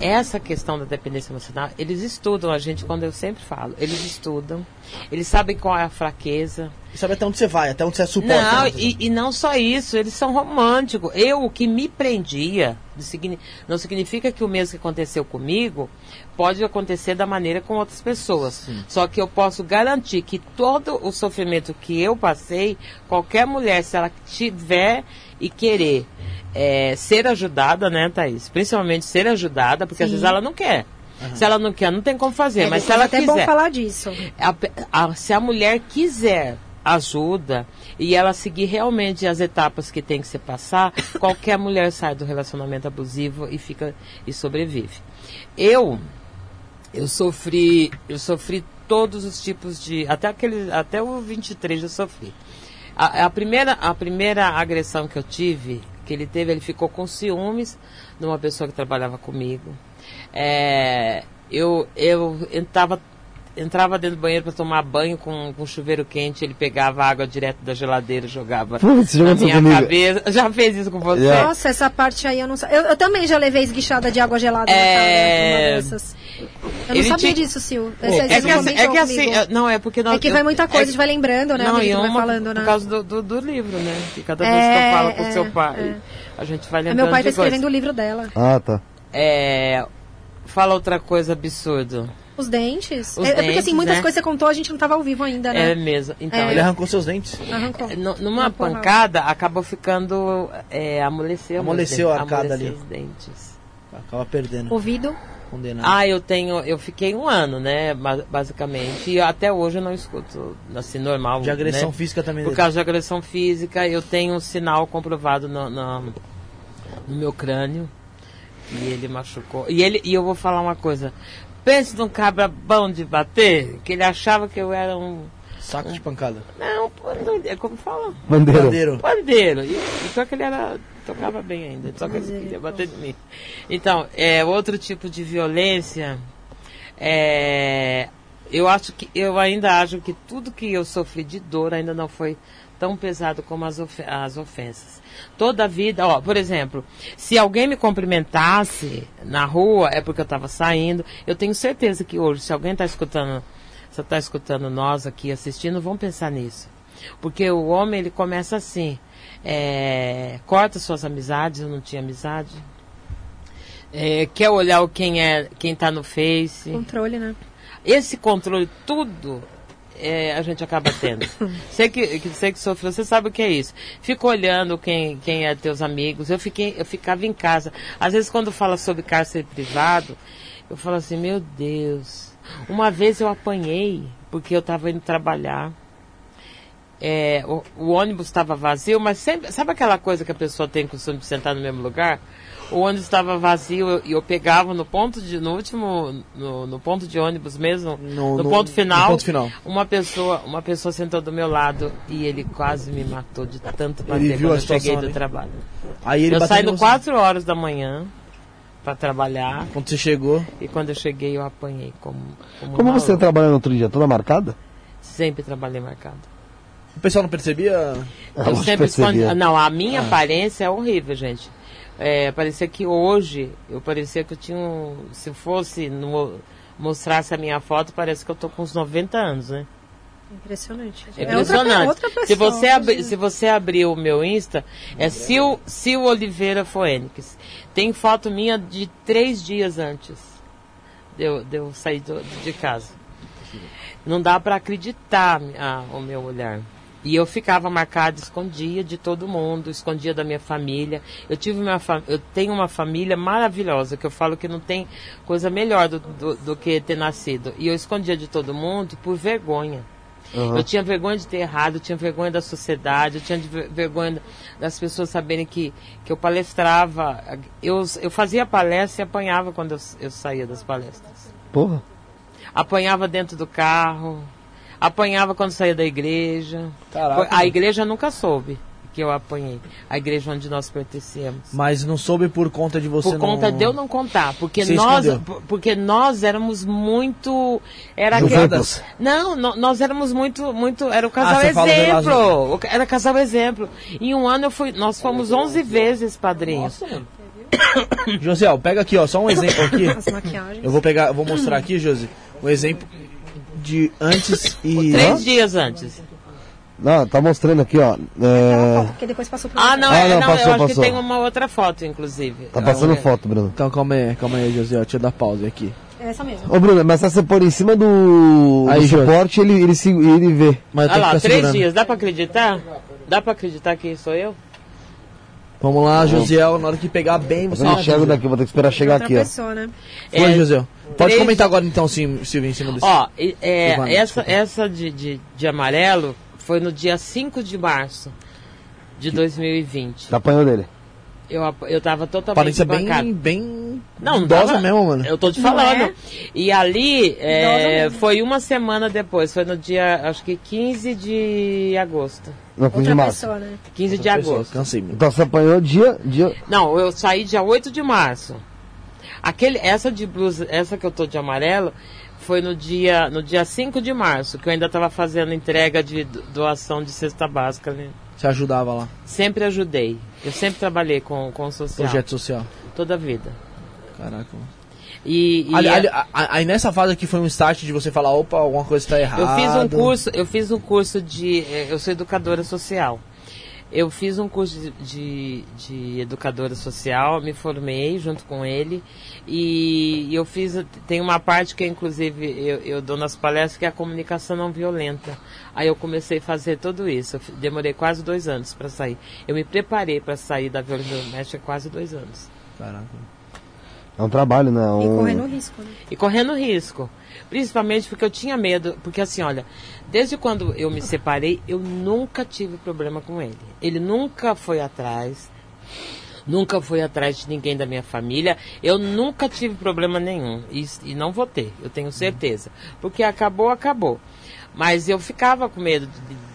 essa questão da dependência emocional, eles estudam a gente, quando eu sempre falo, eles estudam, eles sabem qual é a fraqueza, E sabe até onde você vai, até onde você suporta. não, né? e, e não só isso, eles são românticos. Eu, o que me prendia, não significa que o mesmo que aconteceu comigo pode acontecer da maneira com outras pessoas. Só que eu posso garantir que todo o sofrimento que eu passei, qualquer mulher, se ela tiver e querer é, ser ajudada, né, Thaís? Principalmente ser ajudada, porque às Sim. vezes ela não quer. Se ela não quer, não tem como fazer. É, mas se depois ela até é quiser bom falar disso. a a- se a mulher quiser ajuda e ela seguir realmente as etapas que tem que se passar, qualquer mulher sai do relacionamento abusivo e fica e sobrevive. Eu eu sofri, eu sofri todos os tipos de até aquele até o 23 eu sofri. A, a primeira a primeira agressão que eu tive, que ele teve, ele ficou com ciúmes de uma pessoa que trabalhava comigo. É, eu eu entrava entrava dentro do banheiro para tomar banho com, com chuveiro quente, ele pegava água direto da geladeira e jogava Putz, na minha comigo. cabeça. Já fez isso com você? Já. Nossa, essa parte aí eu não sabia. Eu, eu também já levei esguichada de água gelada É. na cara. Dessas. Eu não Ele sabia tinha- disso, Sil. É que, assim, é que assim, é- não, é porque nós, É que vai muita coisa, a gente vai lembrando, né? Não, e uma falando, por né? causa do, do, do livro, né? Que cada vez que É, eu falo com o é, seu pai, é. a gente vai É lembrando meu pai tá escrevendo o livro dela. Ah, tá. É, fala outra coisa absurda. Os dentes. Os é, é porque dentes, assim, muitas né? coisas você contou, a gente não tava ao vivo ainda, É né? mesmo. Então, É. Ele arrancou seus dentes. Arrancou. n- numa Uma porrada. pancada, acabou ficando. É, amoleceu. Amoleceu a arcada ali. os dentes. Acaba perdendo. Ouvido. Condenado. Ah, eu tenho. Eu fiquei um ano, né? ba- Basicamente. E até hoje eu não escuto assim, normal. de agressão né? física também. Por causa de agressão física, eu tenho um sinal comprovado no, no, no meu crânio. E ele machucou. E, ele, e eu vou falar uma coisa. Pense num cabra bom de bater, que ele achava que eu era um. Saco de pancada. Não, pandeiro, como fala? Bandeira. Bandeiro. Pandeiro. E, só que ele era. tocava bem ainda, só que ele queria bater de mim. Então, é, outro tipo de violência. É, eu acho que. Eu ainda acho que tudo que eu sofri de dor ainda não foi tão pesado como as, ofe- as ofensas. Toda a vida, ó, por exemplo, se alguém me cumprimentasse na rua, é porque eu estava saindo. Eu tenho certeza que hoje, se alguém está escutando, se está escutando nós aqui assistindo, vão pensar nisso. Porque o homem, ele começa assim, é, corta suas amizades, eu não tinha amizade. É, quer olhar quem é, quem tá no Face. Controle, né? Esse controle, tudo é, a gente acaba tendo. Você que, que, você que sofreu, você sabe o que é isso. Fica olhando quem, quem é teus amigos. Eu, fiquei, eu ficava em casa. Às vezes, quando fala sobre cárcere privado, eu falo assim: meu Deus. Uma vez eu apanhei, porque eu estava indo trabalhar. É, o, o ônibus estava vazio, mas sempre. Sabe aquela coisa que a pessoa tem costume de sentar no mesmo lugar? O ônibus estava vazio e eu, eu pegava no ponto de. no último. no, no ponto de ônibus mesmo, No- no, no- ponto final. no ponto final. Uma pessoa, uma pessoa sentou do meu lado e ele quase me matou de tanto bater Ele viu quando a eu cheguei situação do ali? trabalho. Aí ele eu você. 4 horas da manhã para trabalhar Quando você chegou. e quando eu cheguei eu apanhei como como, Como você trabalha no outro dia? Toda marcada? Sempre trabalhei marcado. O pessoal não percebia? Eu Ela sempre percebia. Não, a minha aparência é horrível, gente. É, parecia que hoje, eu parecia que eu tinha um, Se fosse no, mostrasse a minha foto, parece que eu tô com uns 90 anos, né? Impressionante. É outra- impressionante. outra pessoa, se, você abrir, inclusive. se você abrir o meu Insta, é Sil, Sil Oliveira Foênix. Tem foto minha de três dias antes de eu, de eu sair do- de casa. Não dá para acreditar ah, o meu olhar. E eu ficava marcada, escondia de todo mundo, escondia da minha família. Eu tive uma eu tenho uma família maravilhosa, que eu falo que não tem coisa melhor do, do, do que ter nascido. E eu escondia de todo mundo por vergonha. Eu tinha vergonha de ter errado, eu tinha vergonha da sociedade, eu tinha vergonha das pessoas saberem que, que eu palestrava. Eu, eu fazia palestra e apanhava quando eu, eu saía das palestras. Porra. Apanhava dentro do carro, apanhava quando saía da igreja. Caraca. A igreja nunca soube que eu apanhei. A igreja onde nós pertencemos. Mas não soube por conta de você Por conta não... de eu não contar, porque Você nós, escondeu. por- porque nós éramos muito, era Juventus. não, no- nós éramos muito, muito, era o casal Ah, fala do exemplo, era casal exemplo. Em um ano eu fui, nós fomos 11 vezes padrinhos. Josiel, pega aqui, ó, só um exemplo aqui. As maquiagens. Eu vou pegar, eu vou mostrar aqui, Josi, um exemplo de antes e... Três dias antes. Não, tá mostrando aqui, ó. É, Porque depois passou pro Ah, não, Ah, é, não, não, passou, eu acho passou. que tem uma outra foto, inclusive. tá passando É. foto, Bruno. Então calma aí, calma aí, Josiel, deixa eu dar pausa aqui. É essa mesmo. Ô, Bruno, mas se você pôr em cima do, Aí, do suporte, ele, ele, se- ele vê. Mas Olha lá, três segurando. dias, dá pra acreditar? Dá pra acreditar que sou eu? Vamos lá, Josiel, na hora que pegar bem, você Eu não enxergo daqui, vou ter que esperar chegar aqui, ó. pessoa, né? Foi, É, Josiel. Pode três- comentar agora então, Sil- Silvio, em cima desse. Ó, e- é, essa, desculpa. essa de, de, de amarelo foi no dia 5 de março de 2020. Tá apanhou dele. Eu, eu tava totalmente Aparência bancada. bem, bem Não, não idosa tava- mesmo, mano. Eu tô te falando. é? E ali é, foi uma semana depois, foi no dia, acho que 15 de agosto. Não, 15 de Outra março. pessoa, né? 15 de Pessoal, agosto. Cansei. Então você apanhou dia, dia. Não, eu saí dia 8 de março. Aquele, essa de blusa, essa que eu tô de amarelo, foi no dia, no dia 5 de março, que eu ainda estava fazendo entrega de do- doação de cesta básica. Né? Você ajudava lá, Sempre ajudei. Eu sempre trabalhei com, com o social. projeto social. Toda a vida. Caraca. E, e Ali- é- ali- a- a- Aí nessa fase aqui foi um start de você falar, opa, alguma coisa tá errada. eu fiz um curso, eu fiz um curso de. eh, Eu sou educadora social. Eu fiz um curso de, de, de educadora social, me formei junto com ele e eu fiz, tem uma parte que inclusive eu, eu dou nas palestras que é a comunicação não violenta. Aí eu comecei a fazer tudo isso. Eu demorei quase dois anos para sair. Eu me preparei para sair da violência doméstica quase dois anos. Caraca. É um trabalho, né? E Um... correndo risco, né? E correndo risco. Principalmente porque eu tinha medo. Porque assim, olha, desde quando eu me separei, eu nunca tive problema com ele. Ele nunca foi atrás. Nunca foi atrás de ninguém da minha família. Eu nunca tive problema nenhum. E, e não vou ter, eu tenho certeza. Porque acabou, acabou. Mas eu ficava com medo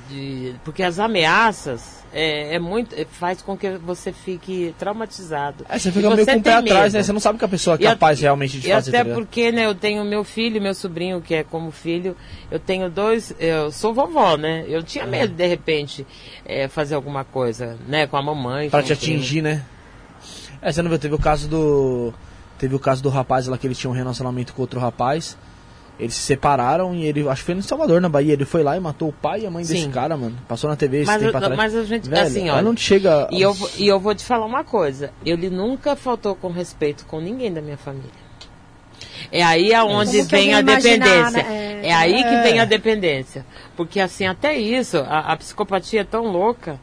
de. porque as ameaças é, é muito. é, faz com que você fique traumatizado. É, você E fica meio com o pé tem atrás, né? medo. Você não sabe que a pessoa é E capaz realmente de E fazer. até tá ligado? porque, né, eu tenho meu filho, meu sobrinho, que é como filho, eu tenho dois, eu sou vovó, né? Eu tinha É. medo, de repente, é, fazer alguma coisa, né, com a mamãe. Com te atingir, né? É, você não viu, teve o caso do. Teve o caso do rapaz lá que ele tinha um relacionamento com outro rapaz. Eles se separaram e ele, acho que foi no Salvador, na Bahia. Ele foi lá e matou o pai e a mãe desse Sim. cara, mano. Passou na TV esse Mas, tempo eu- atrás. mas a gente, Velho, assim, olha, não chega. e eu, vou- e eu vou te falar uma coisa, ele nunca faltou com respeito com ninguém da minha família. É aí aonde Como que vem a imaginar, dependência. né? É. É aí que É. vem a dependência. Porque assim, até isso, a, a psicopatia é tão louca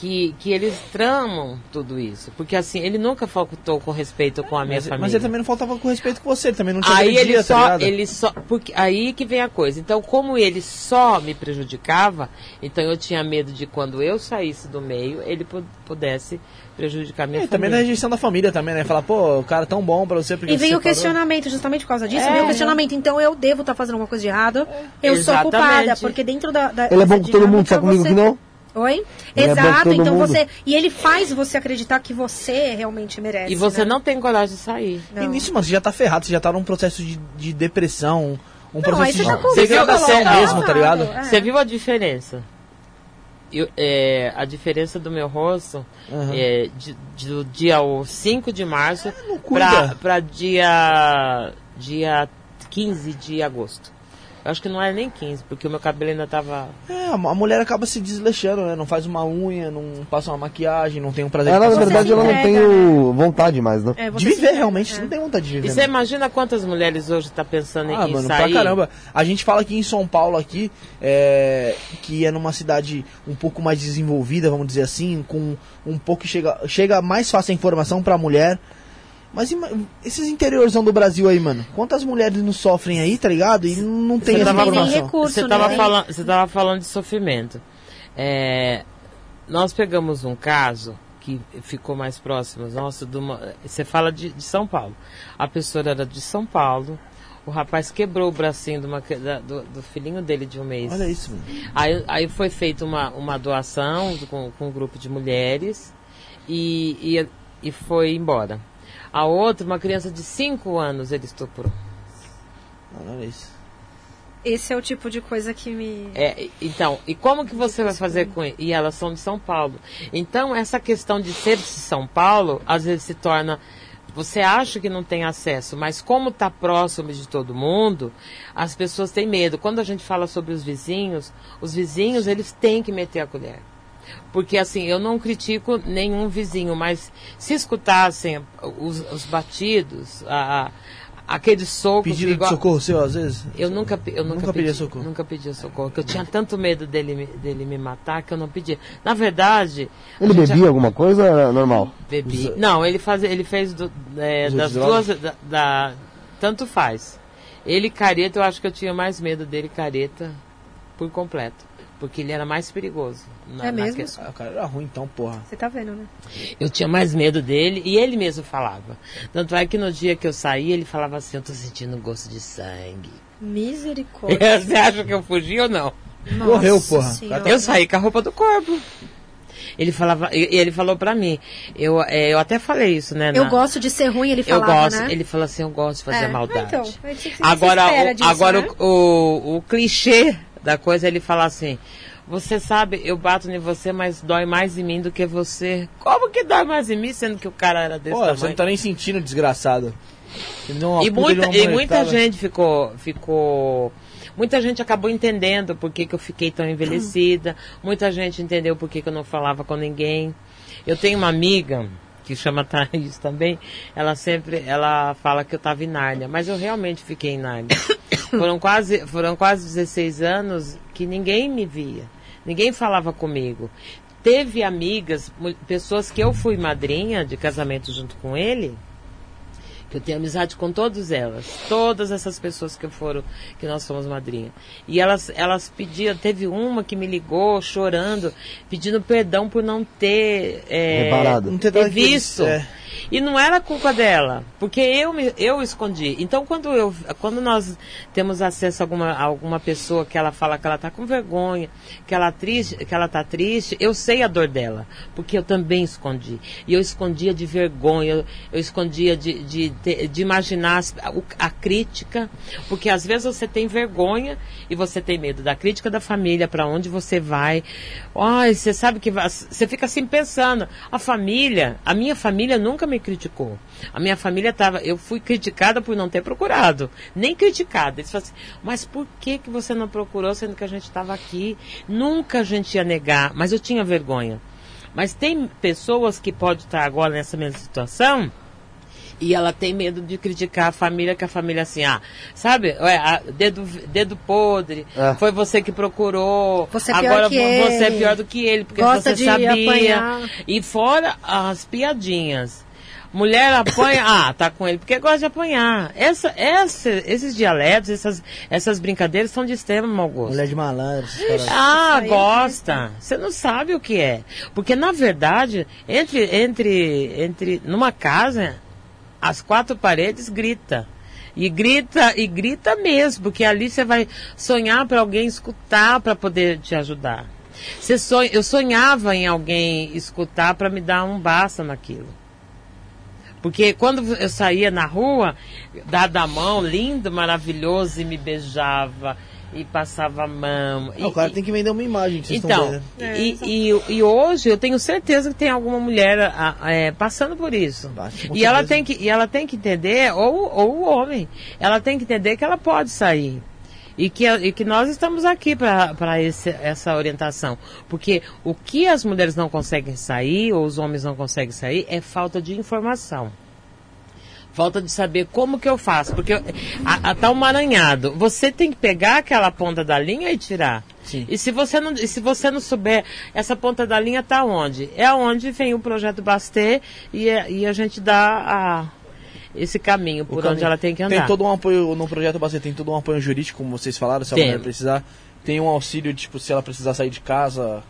que, que eles tramam tudo isso. Porque assim, ele nunca faltou com respeito com a minha Mas, família. mas ele também não faltava com respeito com você, ele também não te Aí ele tá só, ligado? ele só, porque aí que vem a coisa. Então, como ele só me prejudicava, então eu tinha medo de quando eu saísse do meio, ele pu- pudesse prejudicar minha E também da família. rejeição da família também, né? Falar, pô, o cara é tão bom pra você porque E vem você o questionamento, justamente por causa disso, É. vem o questionamento. Então eu devo estar fazendo alguma coisa de errado. Eu sou Exatamente. culpada, porque dentro da. da Ele é bom com todo mundo, só comigo você- que não? Oi? Ele é Exato, todo então mundo. você. E ele faz você acreditar que você realmente merece. E você né? não tem coragem de sair. Não. E nisso, mano, você já tá ferrado, você já tá num processo de, de depressão, um Não, processo aí você de tá com degradação psicólogo, mesmo, tá ligado? É. Você viu a diferença? Eu- é, a diferença do meu rosto Aham. é, de- de- do dia o 5 de março não cuida. para dia, dia 15 de agosto. Acho que não era nem 15, porque o meu cabelo ainda tava. É, a mulher acaba se desleixando, né? Não faz uma unha, não passa uma maquiagem, não tem um prazer Ela, na verdade, ela não tem o... vontade mais, né? É, De viver, se- realmente, é. você não tem vontade de viver. E você né? imagina quantas mulheres hoje tá pensando Ah, em mano, sair? pra caramba. A gente fala aqui em São Paulo aqui, é, que é numa cidade um pouco mais desenvolvida, vamos dizer assim, com um pouco que chega, chega mais fácil a informação pra mulher. Mas esses interiorzão do Brasil aí, mano, quantas mulheres não sofrem aí, tá ligado? E não tem Você essa tava informação. recurso, Você né? estava falando, você tava falando de sofrimento. É, nós pegamos um caso que ficou mais próximo uma- você fala de, de São Paulo. A pessoa era de São Paulo. O rapaz quebrou o bracinho uma da- do, do filhinho dele de um mês. Olha isso, mano. Aí, aí foi feita uma, uma doação com, com um grupo de mulheres e, e, e foi embora. A outra, uma criança de 5 anos, ele estuprou. Olha isso. Esse é o tipo de coisa que me. É, então, e como que você vai fazer com ele? E elas são de São Paulo. Então, essa questão de ser de São Paulo, às vezes se torna. Você acha que não tem acesso, mas como está próximo de todo mundo, as pessoas têm medo. Quando a gente fala sobre os vizinhos, os vizinhos, eles têm que meter a colher. Porque, assim, eu não critico nenhum vizinho, mas se escutassem os, os batidos, a, aquele soco. Pedido de igual- socorro seu, às vezes? eu nunca, eu nunca, Nunca pedi, pedia socorro? Nunca pedia socorro. Que eu tinha tanto medo dele, me- dele me matar que eu não pedia. Na verdade. a Ele bebia alguma coisa ou era normal? Bebi. Não, ele, faz, ele fez do- é, das duas. Da, da- tanto faz. Ele careta, eu acho que eu tinha mais medo dele careta por completo. Porque ele era mais perigoso. Na- É mesmo? naque- Ah, o cara era ruim então, porra. Você tá vendo, né? eu tinha mais medo dele e ele mesmo falava. Tanto é que no dia que eu saí, ele falava assim: Eu tô sentindo um gosto de sangue. Misericórdia. Você acha que eu fugi ou não? Correu, Nossa porra. Senhora. Eu saí com a roupa do corpo. Ele falava, e- ele falou pra mim, eu, é, eu até falei isso, né? Eu na- gosto de ser ruim, ele eu falava, gosto, né? ele falou assim, eu gosto de fazer É, maldade. então, é que você agora, o, disso, agora né? o, o, o clichê da coisa é ele falar assim, você sabe, eu bato em você, mas dói mais em mim do que você. Como que dói mais em mim, sendo que o cara era desse Pô, você tamanho? não tá nem sentindo, desgraçado. E muita, e muita gente ficou, ficou. Muita gente acabou entendendo por que, que eu fiquei tão envelhecida. Muita gente entendeu por que, que eu não falava com ninguém. Eu tenho uma amiga que chama Thaís também, ela sempre, ela fala que eu estava em Nárnia, mas eu realmente fiquei em Nárnia. foram quase, foram quase 16 anos que ninguém me via, ninguém falava comigo. Teve amigas, pessoas que eu fui madrinha de casamento junto com ele, que eu tenho amizade com todas elas, todas essas pessoas que foram, que nós fomos madrinha. E elas, elas pediam, teve uma que me ligou chorando, pedindo perdão por não ter, é, Reparado. Não ter visto. é. E não era culpa dela, porque eu me, eu escondi. Então quando eu quando nós temos acesso a alguma, a alguma pessoa que ela fala que ela está com vergonha, que ela triste, que ela tá triste, eu sei a dor dela, porque eu também escondi. E eu escondia de vergonha, eu, escondia de, de, de, de imaginar a, a crítica, porque às vezes você tem vergonha e você tem medo da crítica da família, para onde você vai. Ai, você sabe que você fica assim pensando, a família, a minha família nunca me criticou. A minha família tava, eu fui criticada por não ter procurado, nem criticada. Eles falam assim, mas por que que você não procurou sendo que a gente estava aqui? Nunca a gente ia negar, mas eu tinha vergonha. Mas tem pessoas que podem estar agora nessa mesma situação e ela tem medo de criticar a família, que a família assim, ah, sabe, ué, ah, dedo, dedo podre, É. foi você que procurou, Você é agora você é ele. pior do que ele, porque Gosta você de sabia. apanhar. E fora as piadinhas. Mulher apanha, ah, tá com ele porque gosta de apanhar. Essa, essa, esses dialetos, essas, essas brincadeiras são de extremo mau gosto. Mulher de malandro. Ah, é gosta. Você não sabe o que é. Porque, na verdade, entre, entre, entre, numa casa, as quatro paredes grita. E grita, e grita mesmo, porque ali você vai sonhar para alguém escutar para poder te ajudar. Você sonha, eu sonhava em alguém escutar para me dar um basta naquilo. Porque quando eu saía na rua, dada a mão, lindo, maravilhoso, e me beijava, e passava a mão. Ah, o cara tem que vender uma imagem que vocês estão Então, vendo. e, e, e hoje eu tenho certeza que tem alguma mulher é, passando por isso. Bate, E ela, tem que, e ela tem que entender, ou, ou o homem, ela tem que entender que ela pode sair. E que, e que nós estamos aqui para essa orientação. Porque o que as mulheres não conseguem sair, ou os homens não conseguem sair, é falta de informação. Falta de saber como que eu faço. Porque a, a, tá um maranhado. Você tem que pegar aquela ponta da linha e tirar. Sim. E se você não, se você não souber, essa ponta da linha está onde? É onde vem o projeto Bastê e, é- e a gente dá a, esse caminho por O onde caminho. ela tem que andar. Tem todo um apoio no projeto Bastante, tem todo um apoio jurídico, como vocês falaram, se a Tem. mulher precisar. Tem um auxílio, tipo, se ela precisar sair de casa,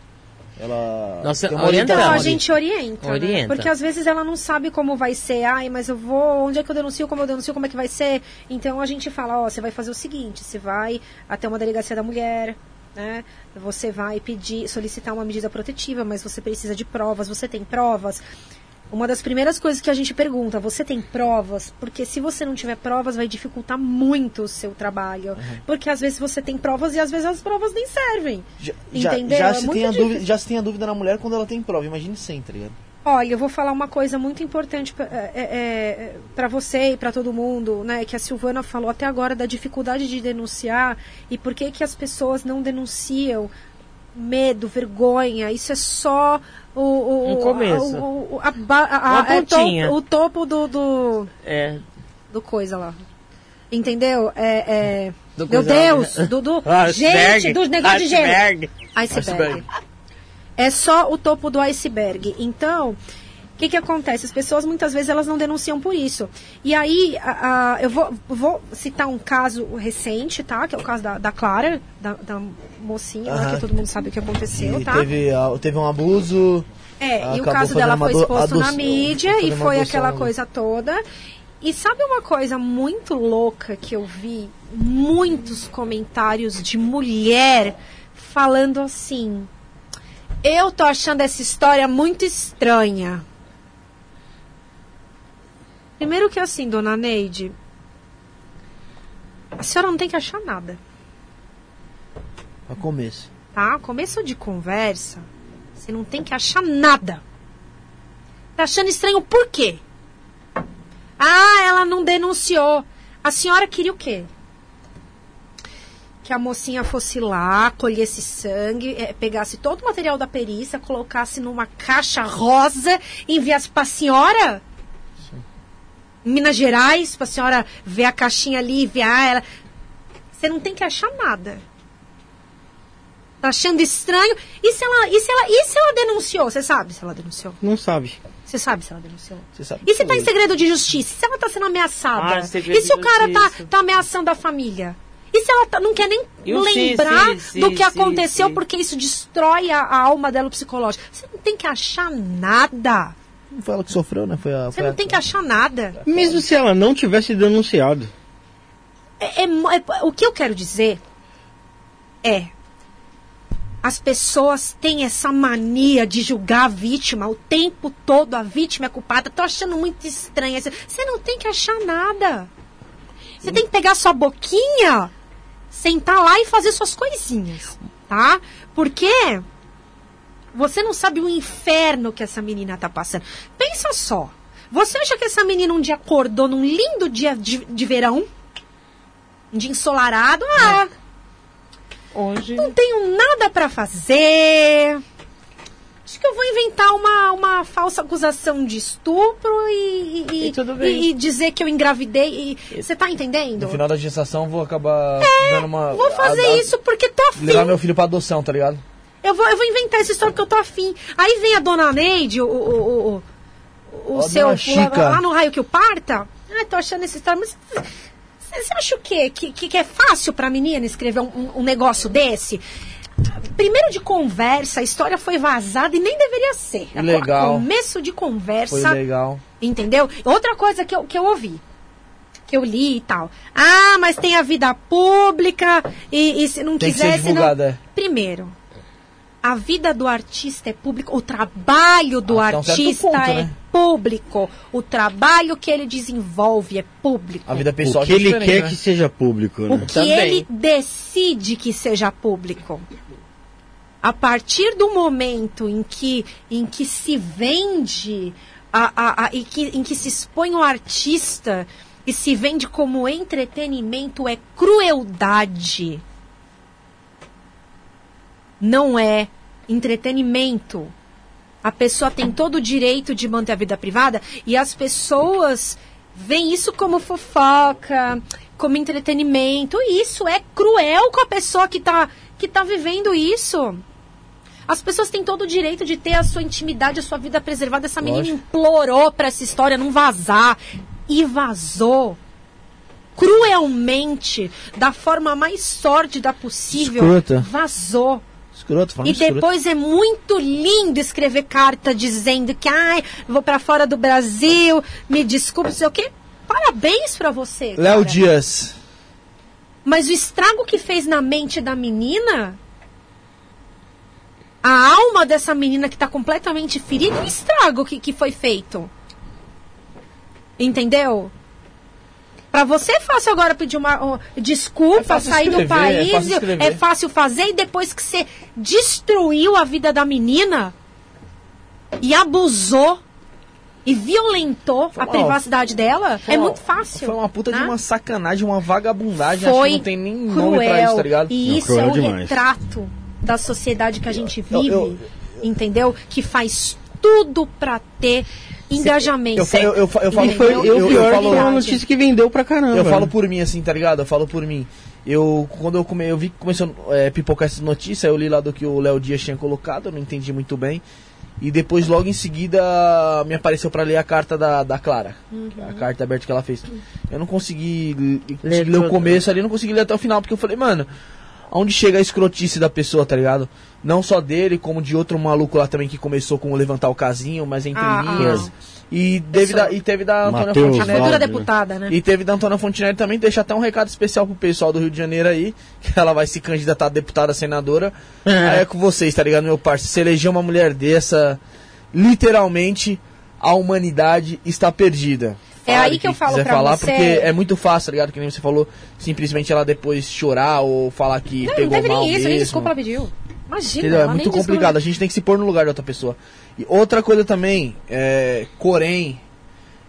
ela. Nossa, tem uma orienta- Então a gente orienta, né? Orienta. Porque às vezes ela não sabe como vai ser. Ai, mas eu vou, onde é que eu denuncio, como eu denuncio, como é que vai ser? Então a gente fala, ó, você vai fazer o seguinte, você vai até uma delegacia da mulher, né? Você vai pedir, solicitar uma medida protetiva, mas você precisa de provas, você tem provas. Uma das primeiras coisas que a gente pergunta, você tem provas? Porque se você não tiver provas, vai dificultar muito o seu trabalho. Porque às vezes você tem provas e às vezes as provas nem servem. Já, já, Entendeu? já É se tem a difícil. dúvida, já se tem a dúvida na mulher quando ela tem prova, imagine sem, tá ligado? Olha, eu vou falar uma coisa muito importante para você e para todo mundo, né? Que a Silvana falou até agora da dificuldade de denunciar e por que, que as pessoas não denunciam. Medo, vergonha, isso é só o, o, Um começo. a- o- a a- Uma a- é to- pontinha. o topo do, do, É, do coisa lá. Entendeu? É, é- Do meu coisa lá. Deus, do, do Iceberg, gente, dos negócios de gênero. iceberg. Iceberg. Iceberg. É só o topo do iceberg. Então, que, que acontece? As pessoas muitas vezes elas não denunciam por isso. E aí, a- a- eu vou, vou citar um caso recente, tá? Que é o caso da, da Clara, da, da mocinha, Aham. que todo mundo sabe o que aconteceu, E tá? teve, teve um abuso. É, e o caso dela foi exposto na mídia e foi aquela né? coisa toda. E sabe uma coisa muito louca que eu vi? Muitos comentários de mulher falando assim: Eu tô achando essa história muito estranha. Primeiro que assim, dona Neide, a senhora não tem que achar nada No começo. tá? Começo de conversa, você não tem que achar nada. Tá achando estranho por quê? Ah, ela não denunciou. A senhora queria o quê? que a mocinha fosse lá, colhesse sangue, eh, pegasse todo o material da perícia, colocasse numa caixa rosa e enviasse pra senhora? Minas Gerais, pra senhora ver a caixinha ali, enviar ela. Você não tem que achar nada. Tá achando estranho? E se ela, e se ela, e se ela denunciou? Você sabe se ela denunciou? Não sabe. Você sabe se ela denunciou? Você sabe E se tá em segredo de justiça? Se ela tá sendo ameaçada? Ah, segredo e se o cara tá, tá ameaçando a família? E se ela tá- não quer nem E sim, lembrar sim, sim, do que sim, aconteceu, sim. porque isso destrói a, a alma dela psicológica? Você não tem que achar nada. Não foi ela que sofreu, né? Foi a. Você foi não a- tem que achar nada. Mesmo se ela não tivesse denunciado. É- é é- o que eu quero dizer é. As pessoas têm essa mania de julgar a vítima o tempo todo. A vítima é culpada. Tô achando muito estranho. Você não tem que achar nada. Você tem que pegar sua boquinha, sentar lá e fazer suas coisinhas, tá? Porque você não sabe o inferno que essa menina tá passando. Pensa só. Você acha que essa menina um dia acordou num lindo dia de, de verão? Um dia ensolarado? Ah, Hoje. não tenho nada pra fazer. Acho que eu vou inventar uma, uma falsa acusação de estupro e, e, E tudo bem. e- e dizer que eu engravidei. Você tá entendendo? No final da gestação, vou acabar dando uma. Vou fazer a- a- isso porque tô afim. Levar meu filho pra adoção, tá ligado? Eu vou, eu vou inventar essa história porque eu tô afim. Aí vem a dona Neide, o, o, o, o, o seu Chica. lá no raio que o parta. Ai, tô achando essa história. Mas você acha o quê? Que, que, que é fácil pra menina escrever um, um- negócio desse? Primeiro de conversa, a história foi vazada e nem deveria ser. Legal. Começo de Foi conversa. legal. Entendeu? Outra coisa que eu, que eu ouvi, que eu li e tal. Ah, mas tem a vida pública e, e se não Tem que ser quisesse. não... divulgada, é. Primeiro, a vida do artista é público, o trabalho do Até um artista ponto, é né? público, o trabalho que ele desenvolve é público. A vida pessoal o que é ele quer né? que seja público, né? O que Também. ele decide que seja público. A partir do momento em que, em que se vende a, a, a- e que, em que se expõe o artista e se vende como entretenimento, é crueldade. Não é entretenimento. A pessoa tem todo o direito de manter a vida privada e as pessoas veem isso como fofoca, como entretenimento. E isso é cruel com a pessoa que está que tá vivendo isso. As pessoas têm todo o direito de ter a sua intimidade, a sua vida preservada. Essa menina Lógico. implorou para essa história não vazar. E vazou. Cruelmente, da forma mais sórdida possível. Escrota. Vazou. Escroto, falando E escroto. depois é muito lindo escrever carta dizendo que, ai, vou pra fora do Brasil, me desculpe, não sei o quê. Parabéns pra você. Léo. Dias. Mas o estrago que fez na mente da menina, a alma dessa menina que tá completamente ferida, o estrago que, que foi feito. Entendeu? Pra você é fácil agora pedir uma desculpa, É sair do escrever, país, é fácil escrever. é fácil fazer e depois que você destruiu a vida da menina e abusou e violentou Foi a uma- privacidade dela, é uma- muito fácil. Foi uma puta de né? uma sacanagem, uma vagabundagem. acho Foi que não tem nem cruel. nome pra isso, tá ligado? E Não, isso é um demais. retrato da sociedade que a gente Eu- vive, eu- entendeu? Que faz tudo pra ter engajamento. Eu, eu, eu, eu falo, E foi eu, eu, eu, pior eu que falo, foi uma notícia que vendeu pra caramba. Eu falo por mim, assim, tá ligado? Eu falo por mim. Eu, quando eu, come, eu vi que começou a é, pipocar essa notícia, eu li lá do que o Léo Dias tinha colocado, eu não entendi muito bem. E depois, logo em seguida, me apareceu pra ler a carta da, da Clara. A carta aberta que ela fez. Eu não consegui, ler o começo ali, não consegui ler até o final, porque eu falei, mano, aonde chega a escrotice da pessoa, tá ligado? Não só dele, como de outro maluco lá também que começou com o levantar o casinho, mas entre Ah, linhas. ah. E, teve da, e teve da Antônia Mateus futura Valde, né? deputada, né? E teve da Antônia Fontinelli também, deixa até um recado especial pro pessoal do Rio de Janeiro aí, que ela vai se candidatar a deputada, a senadora. Aí é com vocês, tá ligado, meu parceiro? Se eleger uma mulher dessa, literalmente, a humanidade está perdida. É aí que eu falo quiser pra falar, você. porque é muito fácil, tá ligado? Que nem você falou, simplesmente ela depois chorar ou falar que Não, não pegou teve mal nem isso, nem mesmo. desculpa ela pediu. Imagina, Entendeu? É muito nem desculpa- complicado. A gente tem que se pôr no lugar da outra pessoa. E outra coisa também, é, Corém,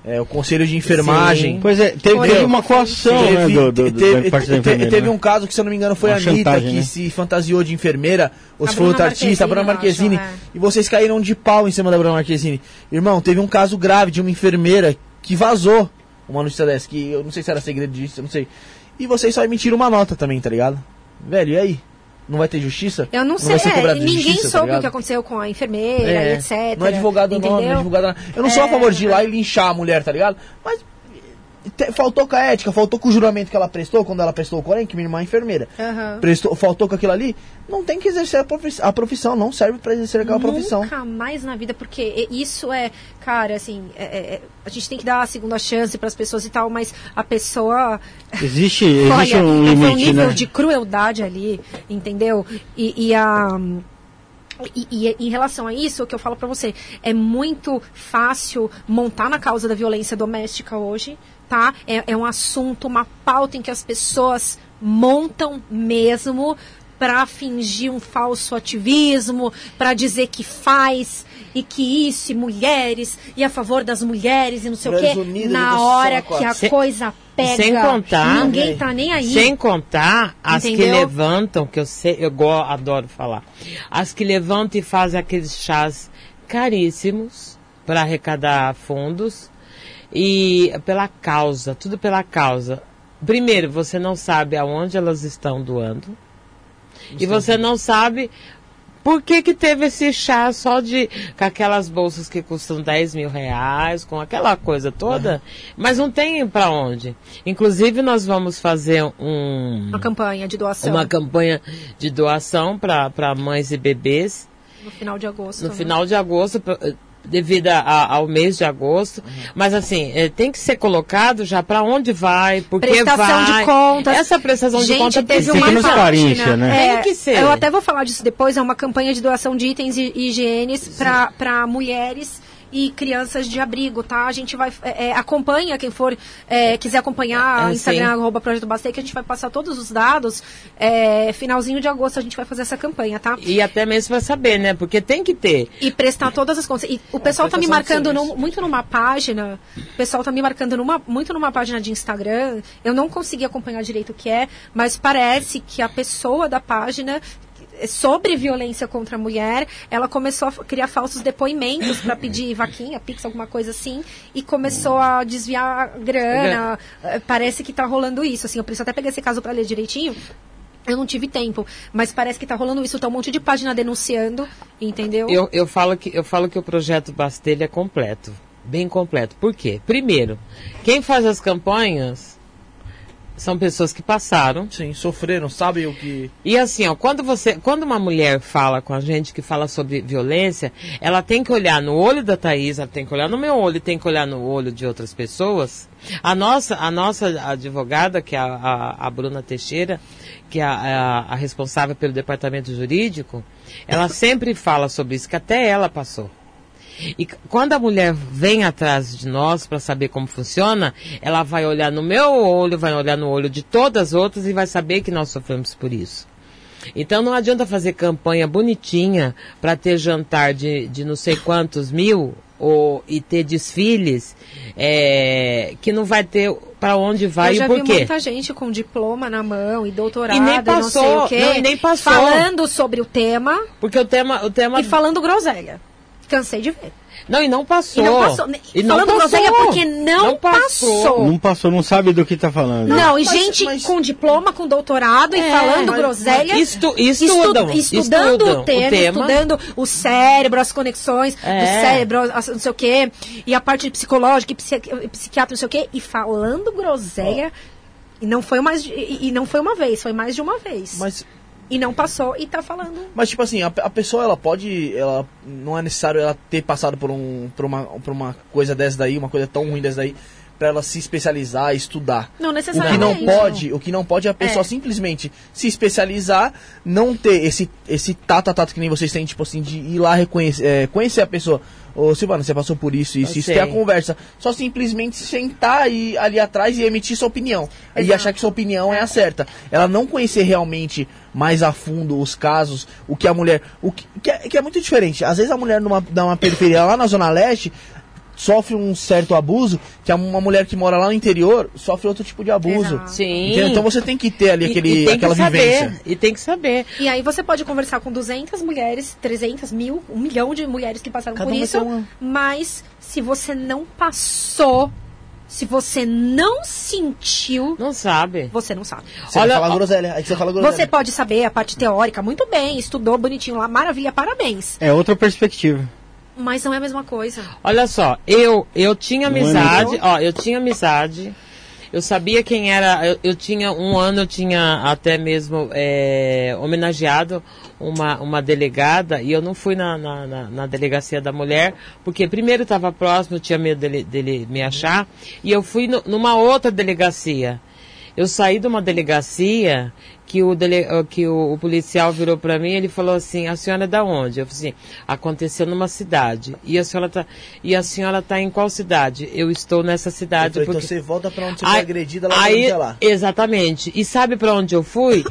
é, o conselho de enfermagem. Pois é, teve, Porém, teve uma coação, né, Teve, do, do, do, teve, da parte da te- enfermeira, teve né? um caso que, se eu não me engano, foi Uma a Anitta chantagem, que né? se fantasiou de enfermeira, ou A se foi outra artista, a Bruna Marquezine, acho, e vocês caíram de pau em cima da Bruna Marquezine. Irmão, teve um caso grave de uma enfermeira que vazou uma notícia dessa, que eu não sei se era segredo disso, eu não sei. E vocês só emitiram uma nota também, tá ligado? Velho, e aí? Não vai ter justiça? Eu não sei, vai ser é, ninguém justiça, tá soube o ligado? que aconteceu com a enfermeira, É, etc. Não é divulgado o nome, não é entendeu? divulgado nada. Eu não sou a É, favor de ir lá e linchar a mulher, tá ligado? Mas faltou com a ética, faltou com o juramento que ela prestou quando ela prestou o Corém, que minha irmã é enfermeira. Aham. Prestou, faltou com aquilo ali, não tem que exercer a profissão, a profissão não serve pra exercer aquela profissão. Nunca mais na vida, porque isso é, cara, assim, é- é- é- a gente tem que dar a segunda chance para as pessoas e tal, mas a pessoa. Existe, existe olha, um foi um limite, nível né? de crueldade ali, entendeu? E, e a. E, e em relação a isso, o que eu falo pra você, é muito fácil montar na causa da violência doméstica hoje, tá? É, é um assunto, uma pauta em que as pessoas montam mesmo para fingir um falso ativismo, para dizer que faz e que isso, e mulheres, e a favor das mulheres, e não sei Mulheres o quê. Na hora soco, que a Sem- coisa pega, sem contar- ninguém tá nem aí. Sem contar as que Entendeu? levantam, que eu sei, eu go- adoro falar. As que levantam e fazem aqueles chás caríssimos para arrecadar fundos e pela causa, tudo pela causa. Primeiro, você não sabe aonde elas estão doando. E você não sabe por que que teve esse chá só de com aquelas bolsas que custam 10 mil reais, com aquela coisa toda, mas não tem para onde. Inclusive nós vamos fazer um Uma campanha de doação uma campanha de doação para mães e bebês no final de agosto. no né? final de agosto, eh, devido a- ao mês de agosto. Mas assim, eh, tem que ser colocado já para onde vai, porque prestação vai. de contas. Essa prestação Gente, de contas teve uma transparência, página, né? é, Tem que ser. Eu até vou falar disso depois, é uma campanha de doação de itens e higienes para mulheres e crianças de abrigo, tá? A gente vai é, é, acompanha quem for é, quiser acompanhar É, Instagram sim. arroba Projeto Bastei, que a gente vai passar todos os dados. É, finalzinho de agosto a gente vai fazer essa campanha, tá? E até mesmo para saber, né? Porque tem que ter. E prestar todas as contas. E o pessoal tá me marcando num- muito numa página. O pessoal tá me marcando numa, muito numa página de Instagram. Eu não consegui acompanhar direito o que é, mas parece que a pessoa da página sobre violência contra a mulher, ela começou a criar falsos depoimentos para pedir vaquinha, pix, alguma coisa assim, e começou a desviar grana. Eh, Parece que tá rolando isso. Assim, eu preciso até pegar esse caso para ler direitinho. Eu não tive tempo, mas parece que tá rolando isso. Tá um monte de página denunciando, entendeu? Eu, eu, falo que, eu falo que o projeto Bastelha é completo. Bem completo. Por quê? Primeiro, quem faz as campanhas são pessoas que passaram. Sim, sofreram, sabe o que. E assim, ó, quando você, quando uma mulher fala com a gente que fala sobre violência, ela tem que olhar no olho da Thaís, ela tem que olhar no meu olho, tem que olhar no olho de outras pessoas. A nossa, a nossa advogada, que é a, a, a Bruna Teixeira, que é a, a, a responsável pelo departamento jurídico, ela sempre fala sobre isso, que até ela passou. E quando a mulher vem atrás de nós para saber como funciona, ela vai olhar no meu olho, vai olhar no olho de todas as outras e vai saber que nós sofremos por isso. Então não adianta fazer campanha bonitinha para ter jantar de, de não sei quantos mil ou, e ter desfiles é, que não vai ter para onde vai eu já e por vi quê. muita gente com diploma na mão e doutorado E nem não sei passou, o quê, não, e nem passou. falando sobre o tema Porque o tema, o tema e falando groselha. Cansei de ver. não e não passou. E não passou. E não falando passou. groselha porque não, passou. Não passou, não sabe do que tá falando. Não, e Mas- gente mas- com diploma, com doutorado e É, falando mas- groselha. Estu- estu- estudam, estudando estudam o tema, o tema. estudando o cérebro, as conexões do É. cérebro, as- não sei o quê, e a parte psicológica, e psiqui- psiquiatra, não sei o quê, e falando groselha. E não foi mais e, e não foi uma vez, foi mais de uma vez. Mas, E não passou e tá falando. mas tipo assim, a, a pessoa ela pode. Ela, não é necessário ela ter passado por, um, por, uma, por uma coisa dessa daí, uma coisa tão ruim dessa daí, pra ela se especializar, estudar. Não O que necessariamente. não pode, o que não pode é a pessoa É. simplesmente se especializar, não ter esse esse tata tata que nem vocês têm, tipo assim, de ir lá reconhecer, é, conhecer a pessoa. Ô Silvana, você passou por isso, isso, isso, ter a conversa. Só simplesmente sentar aí, ali atrás e emitir sua opinião. E Exato. achar que sua opinião é a certa. Ela não conhecer realmente mais a fundo os casos, o que a mulher. O que, que, é, que é muito diferente. Às vezes a mulher numa, numa periferia lá na Zona Leste sofre um certo abuso, que uma mulher que mora lá no interior sofre outro tipo de abuso. Exato. Sim. Entendeu? Então você tem que ter ali E- aquele, e aquela que vivência. saber, e tem que saber. E aí você pode conversar com 200 mulheres, 300 mil, um milhão de mulheres que passaram Cada por isso. uma. Mas se você não passou, se você não sentiu, Não sabe. você não sabe. Você Olha, vai falar ó, groselha, aí você fala groselha. Você pode saber a parte teórica muito bem, estudou bonitinho lá, maravilha, parabéns. É outra perspectiva. Mas não é a mesma coisa. Olha só, eu eu tinha amizade, ó, eu tinha amizade. Eu sabia quem era. Eu, eu tinha um ano, eu tinha até mesmo é, homenageado uma, uma delegada e eu não fui na, na, na- na delegacia da mulher porque primeiro estava próximo, eu tinha medo dele, dele me achar e eu fui no- numa outra delegacia. Eu saí de uma delegacia que o, dele, eh, que o, o policial virou para mim ele falou assim, a senhora é da onde? Eu falei assim, aconteceu numa cidade. E a senhora tá, e a senhora tá em qual cidade? Eu estou nessa cidade. Então, porque... você volta pra onde você Aí- foi agredida lá aí, onde é lá. Exatamente. E sabe para onde eu fui?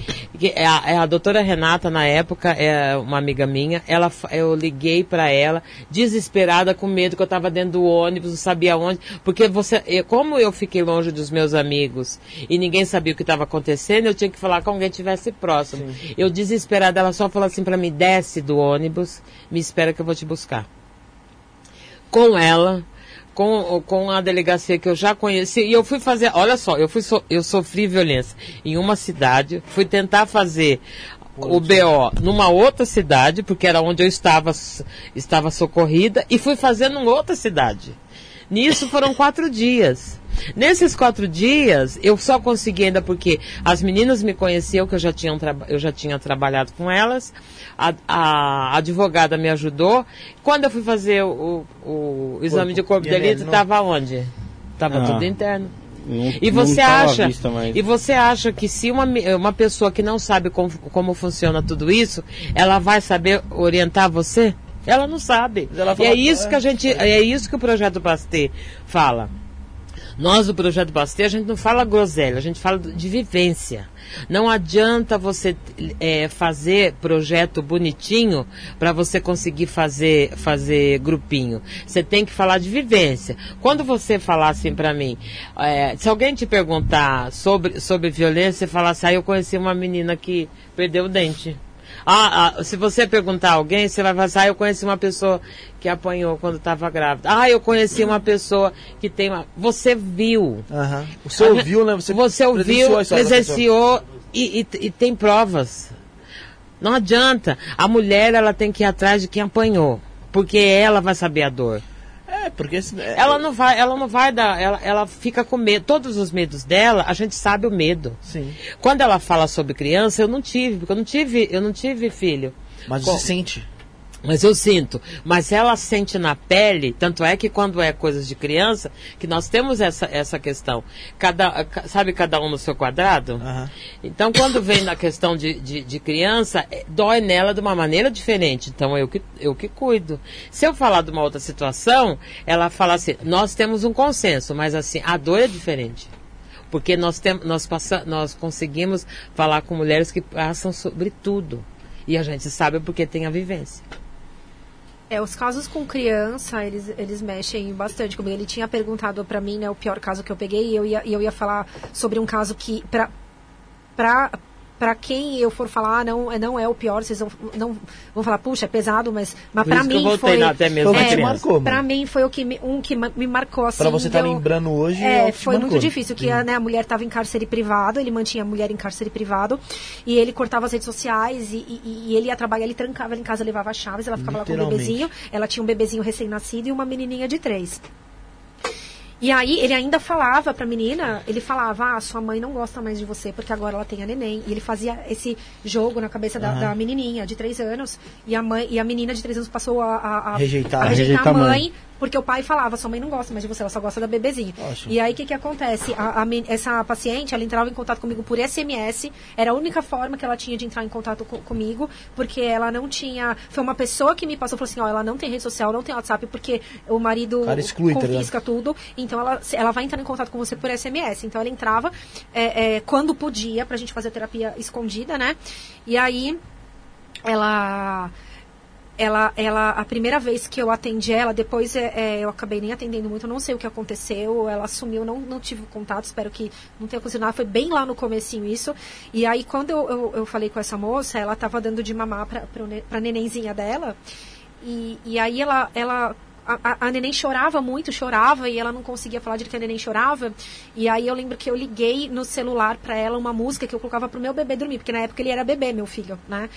É a, é a doutora Renata, na época, é uma amiga minha. Ela, eu liguei para ela, desesperada, com medo que eu estava dentro do ônibus, não sabia onde. Porque você, como eu fiquei longe dos meus amigos e ninguém sabia o que estava acontecendo, eu tinha que falar com alguém que estivesse próximo. Eu desesperada, ela só falou assim para mim: desce do ônibus, me espera que eu vou te buscar com ela, com, com a delegacia que eu já conheci. E eu fui fazer, olha só, eu, fui so- eu sofri violência em uma cidade, fui tentar fazer o BO numa outra cidade, porque era onde eu estava, estava socorrida, e fui fazer numa outra cidade. Nisso foram quatro dias. Nesses quatro dias, eu só consegui ainda porque as meninas me conheciam, que eu já tinha, um eu já tinha trabalhado com elas, a, a advogada me ajudou. Quando eu fui fazer o, o exame de corpo de de delito, estava onde? Estava Ah. tudo interno. Não- E você acha, vista e você acha que se uma, uma pessoa que não sabe como, como funciona tudo isso, ela vai saber orientar você? Ela não sabe. Ela e é isso "É, que a gente, é isso que o projeto Pasteur fala. Nós do projeto Pasteur a gente não fala groselha, a gente fala de vivência. Não adianta você é, fazer projeto bonitinho para você conseguir fazer, fazer grupinho. Você tem que falar de vivência. Quando você falar assim para mim, é, se alguém te perguntar sobre, sobre violência, você falar assim, ah, eu conheci uma menina que perdeu o dente. Ah, ah, se você perguntar a alguém, você vai falar assim, ah, eu conheci uma pessoa que apanhou quando estava grávida. Ah, eu conheci uma pessoa que tem uma... Você viu. Você ouviu, né? Você, Você, ouviu, pessoa. presenciou e, e- e tem provas. Não adianta. A mulher, ela tem que ir atrás de quem apanhou. Porque ela vai saber a dor. É, porque... é- Ela não vai, ela não vai dar, ela, ela fica com medo. Todos os medos dela, a gente sabe o medo. Sim. Quando ela fala sobre criança, eu não tive, porque eu não tive, eu não tive filho. Mas Qual- você sente. Mas eu sinto. Mas ela sente na pele, tanto é que quando é coisas de criança, que nós temos essa, essa questão. Cada, ca- sabe cada um no seu quadrado? Aham. Então, quando vem na questão de, de, de criança, eh, dói nela de uma maneira diferente. Então, eu que, eu que cuido. Se eu falar de uma outra situação, ela fala assim: nós temos um consenso, mas assim, a dor é diferente. Porque nós, tem, nós, passa, nós conseguimos falar com mulheres que passam sobre tudo. E a gente sabe porque tem a vivência. É, os casos com criança, eles, eles mexem bastante comigo. Ele tinha perguntado pra mim, né, o pior caso que eu peguei, e eu ia, eu ia falar sobre um caso que, pra, pra, pra quem eu for falar, não, não é o pior, vocês vão, não, vão falar, puxa, é pesado, mas, mas eu mim voltei foi... na- até mesmo criança. marcou. Pra mim foi o que me- um que me marcou assim. Pra você estar deu- lembrando hoje... é, te foi marcou. muito difícil, que a, né, a mulher estava em cárcere privado, ele mantinha a mulher em cárcere privado, e ele cortava as redes sociais, e, e- e ele ia trabalhar, ele trancava ela em casa, levava chaves, ela ficava lá com o bebezinho, ela tinha um bebezinho recém-nascido e uma menininha de três. E aí ele ainda falava pra menina, ele falava, ah, sua mãe não gosta mais de você porque agora ela tem a neném. E ele fazia esse jogo na cabeça da, Aham. da menininha de três anos. E a mãe e a menina de três anos passou a, a, a Rejeitar. a rejeitar Rejeitar a mãe, mãe. Porque o pai falava, sua mãe não gosta mais de você, ela só gosta da bebezinha. Ótimo. E aí o que que acontece? A, a essa paciente, ela entrava em contato comigo por SMS, era a única forma que ela tinha de entrar em contato co- comigo, porque ela não tinha, foi uma pessoa que me passou, falou assim, ó, ela não tem rede social, não tem WhatsApp, porque o marido cara exclui, tá confisca tudo, então ela, ela vai entrar em contato com você por SMS. Então ela entrava é, é, quando podia, pra gente fazer a terapia escondida, né? E aí ela ela, ela, a primeira vez que eu atendi ela, depois é, é, eu acabei nem atendendo muito, não sei o que aconteceu, ela sumiu, não, não tive contato, espero que não tenha acontecido nada, foi bem lá no comecinho isso. E aí, quando eu, eu, eu falei com essa moça, ela estava dando de mamar pra, pra nenenzinha dela, e, e aí ela, ela a, a, neném chorava muito, chorava, e ela não conseguia falar de que a neném chorava. E aí eu lembro que eu liguei no celular para ela uma música que eu colocava pro meu bebê dormir, porque na época ele era bebê, meu filho, né?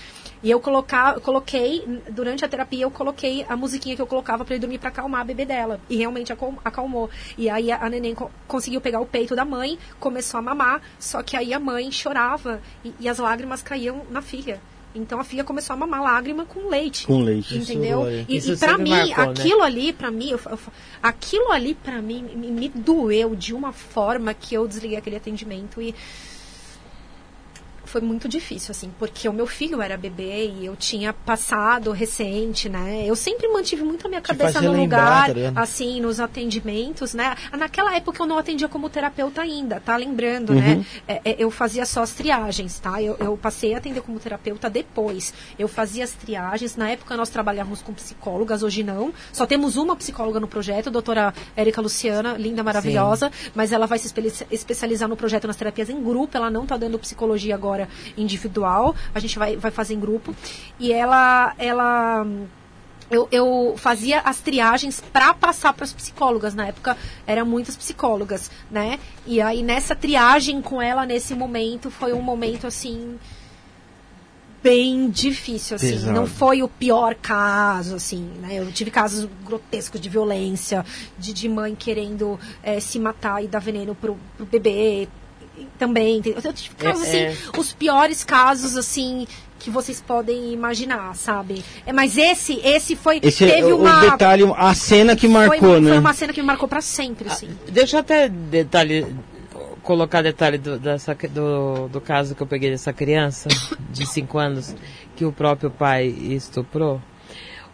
E eu colocar, coloquei, durante a terapia, eu coloquei a musiquinha que eu colocava para ele dormir para acalmar a bebê dela. E realmente acalmou. E aí a, a neném co conseguiu pegar o peito da mãe, começou a mamar, só que aí a mãe chorava e, e as lágrimas caíam na filha. Então a filha começou a mamar lágrima com leite. Com leite. Entendeu? Isso, e, e para mim, marcou, né? aquilo né? ali, para mim, eu, eu, aquilo ali para mim me, me, doeu de uma forma que eu desliguei aquele atendimento e foi muito difícil, assim, porque o meu filho era bebê e eu tinha passado recente, né? Eu sempre mantive muito a minha cabeça no lugar, tá assim, nos atendimentos, né? Naquela época eu não atendia como terapeuta ainda, tá? Lembrando, né? uhum. né? É, eu fazia só as triagens, tá? Eu, eu, passei a atender como terapeuta depois. Eu fazia as triagens. Na época nós trabalhávamos com psicólogas, hoje não. Só temos uma psicóloga no projeto, a doutora Érica Luciana, linda, maravilhosa, Sim. mas ela vai se especializar no projeto nas terapias em grupo. Ela não tá dando psicologia agora individual, a gente vai, vai fazer em grupo. E ela, ela eu, eu, fazia as triagens para passar para as psicólogas. Na época eram muitas psicólogas, né? E aí nessa triagem com ela nesse momento foi um momento assim bem difícil assim. Pesado. Não foi o pior caso assim, né? Eu tive casos grotescos de violência, de, de mãe querendo é, se matar e dar veneno pro, pro bebê, também. Eu tive casos, é, assim, é. os piores casos, assim, que vocês podem imaginar, sabe? É, mas esse, esse foi. Esse é teve é, uma. O detalhe, a cena que marcou, foi, né? Foi uma cena que me marcou para sempre, ah, Deixa eu até detalhe, colocar detalhe do, dessa, do, do caso que eu peguei dessa criança de 5 anos que o próprio pai estuprou.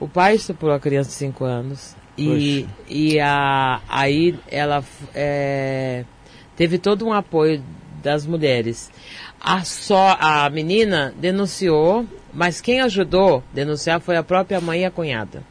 O pai estuprou a criança de 5 anos. E, e a, aí ela é, teve todo um apoio das mulheres. A, só, a menina denunciou, mas quem ajudou a denunciar foi a própria mãe e a cunhada.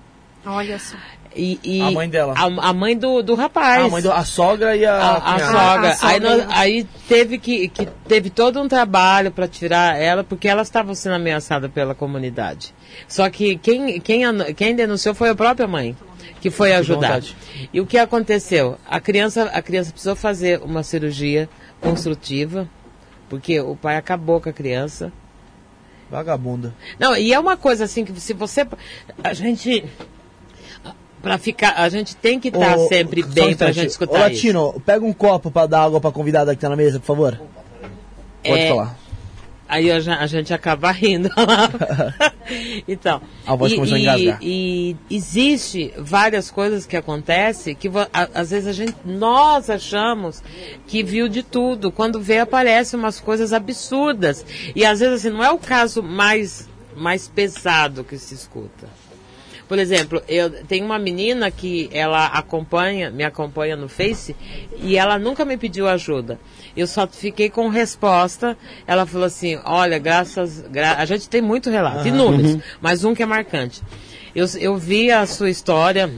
Olha só. E, e a mãe dela. A, a, mãe do, do rapaz. A, mãe do, a sogra e a. A, a sogra. A, sogra. Aí, nós, aí, teve que, que. Teve todo um trabalho para tirar ela, porque elas estavam sendo ameaçadas pela comunidade. Só que quem, quem, quem denunciou foi a própria mãe que foi ajudar. E o que aconteceu? A criança, a criança precisou fazer uma cirurgia construtiva, porque o pai acabou com a criança. Vagabunda. Não, e é uma coisa assim que se você. A gente. Pra ficar. A gente tem que estar tá sempre bem um pra gente escutar. Ô, Latino, isso. pega um copo para dar água pra convidada que tá na mesa, por favor. Pode é, falar. Aí a, a gente acaba rindo então. A voz e, começou e, a engasgar. E existe várias coisas que acontecem que a, às vezes a gente, nós achamos que viu de tudo. Quando vê, aparecem umas coisas absurdas. E às vezes assim, não é o caso mais, mais pesado que se escuta. Por exemplo, eu tenho uma menina que ela acompanha, me acompanha no Face e ela nunca me pediu ajuda. Eu só fiquei com resposta. Ela falou assim: olha, graças. Gra a gente tem muito relato, uhum. inúmeros, mas um que é marcante. Eu, eu vi a sua história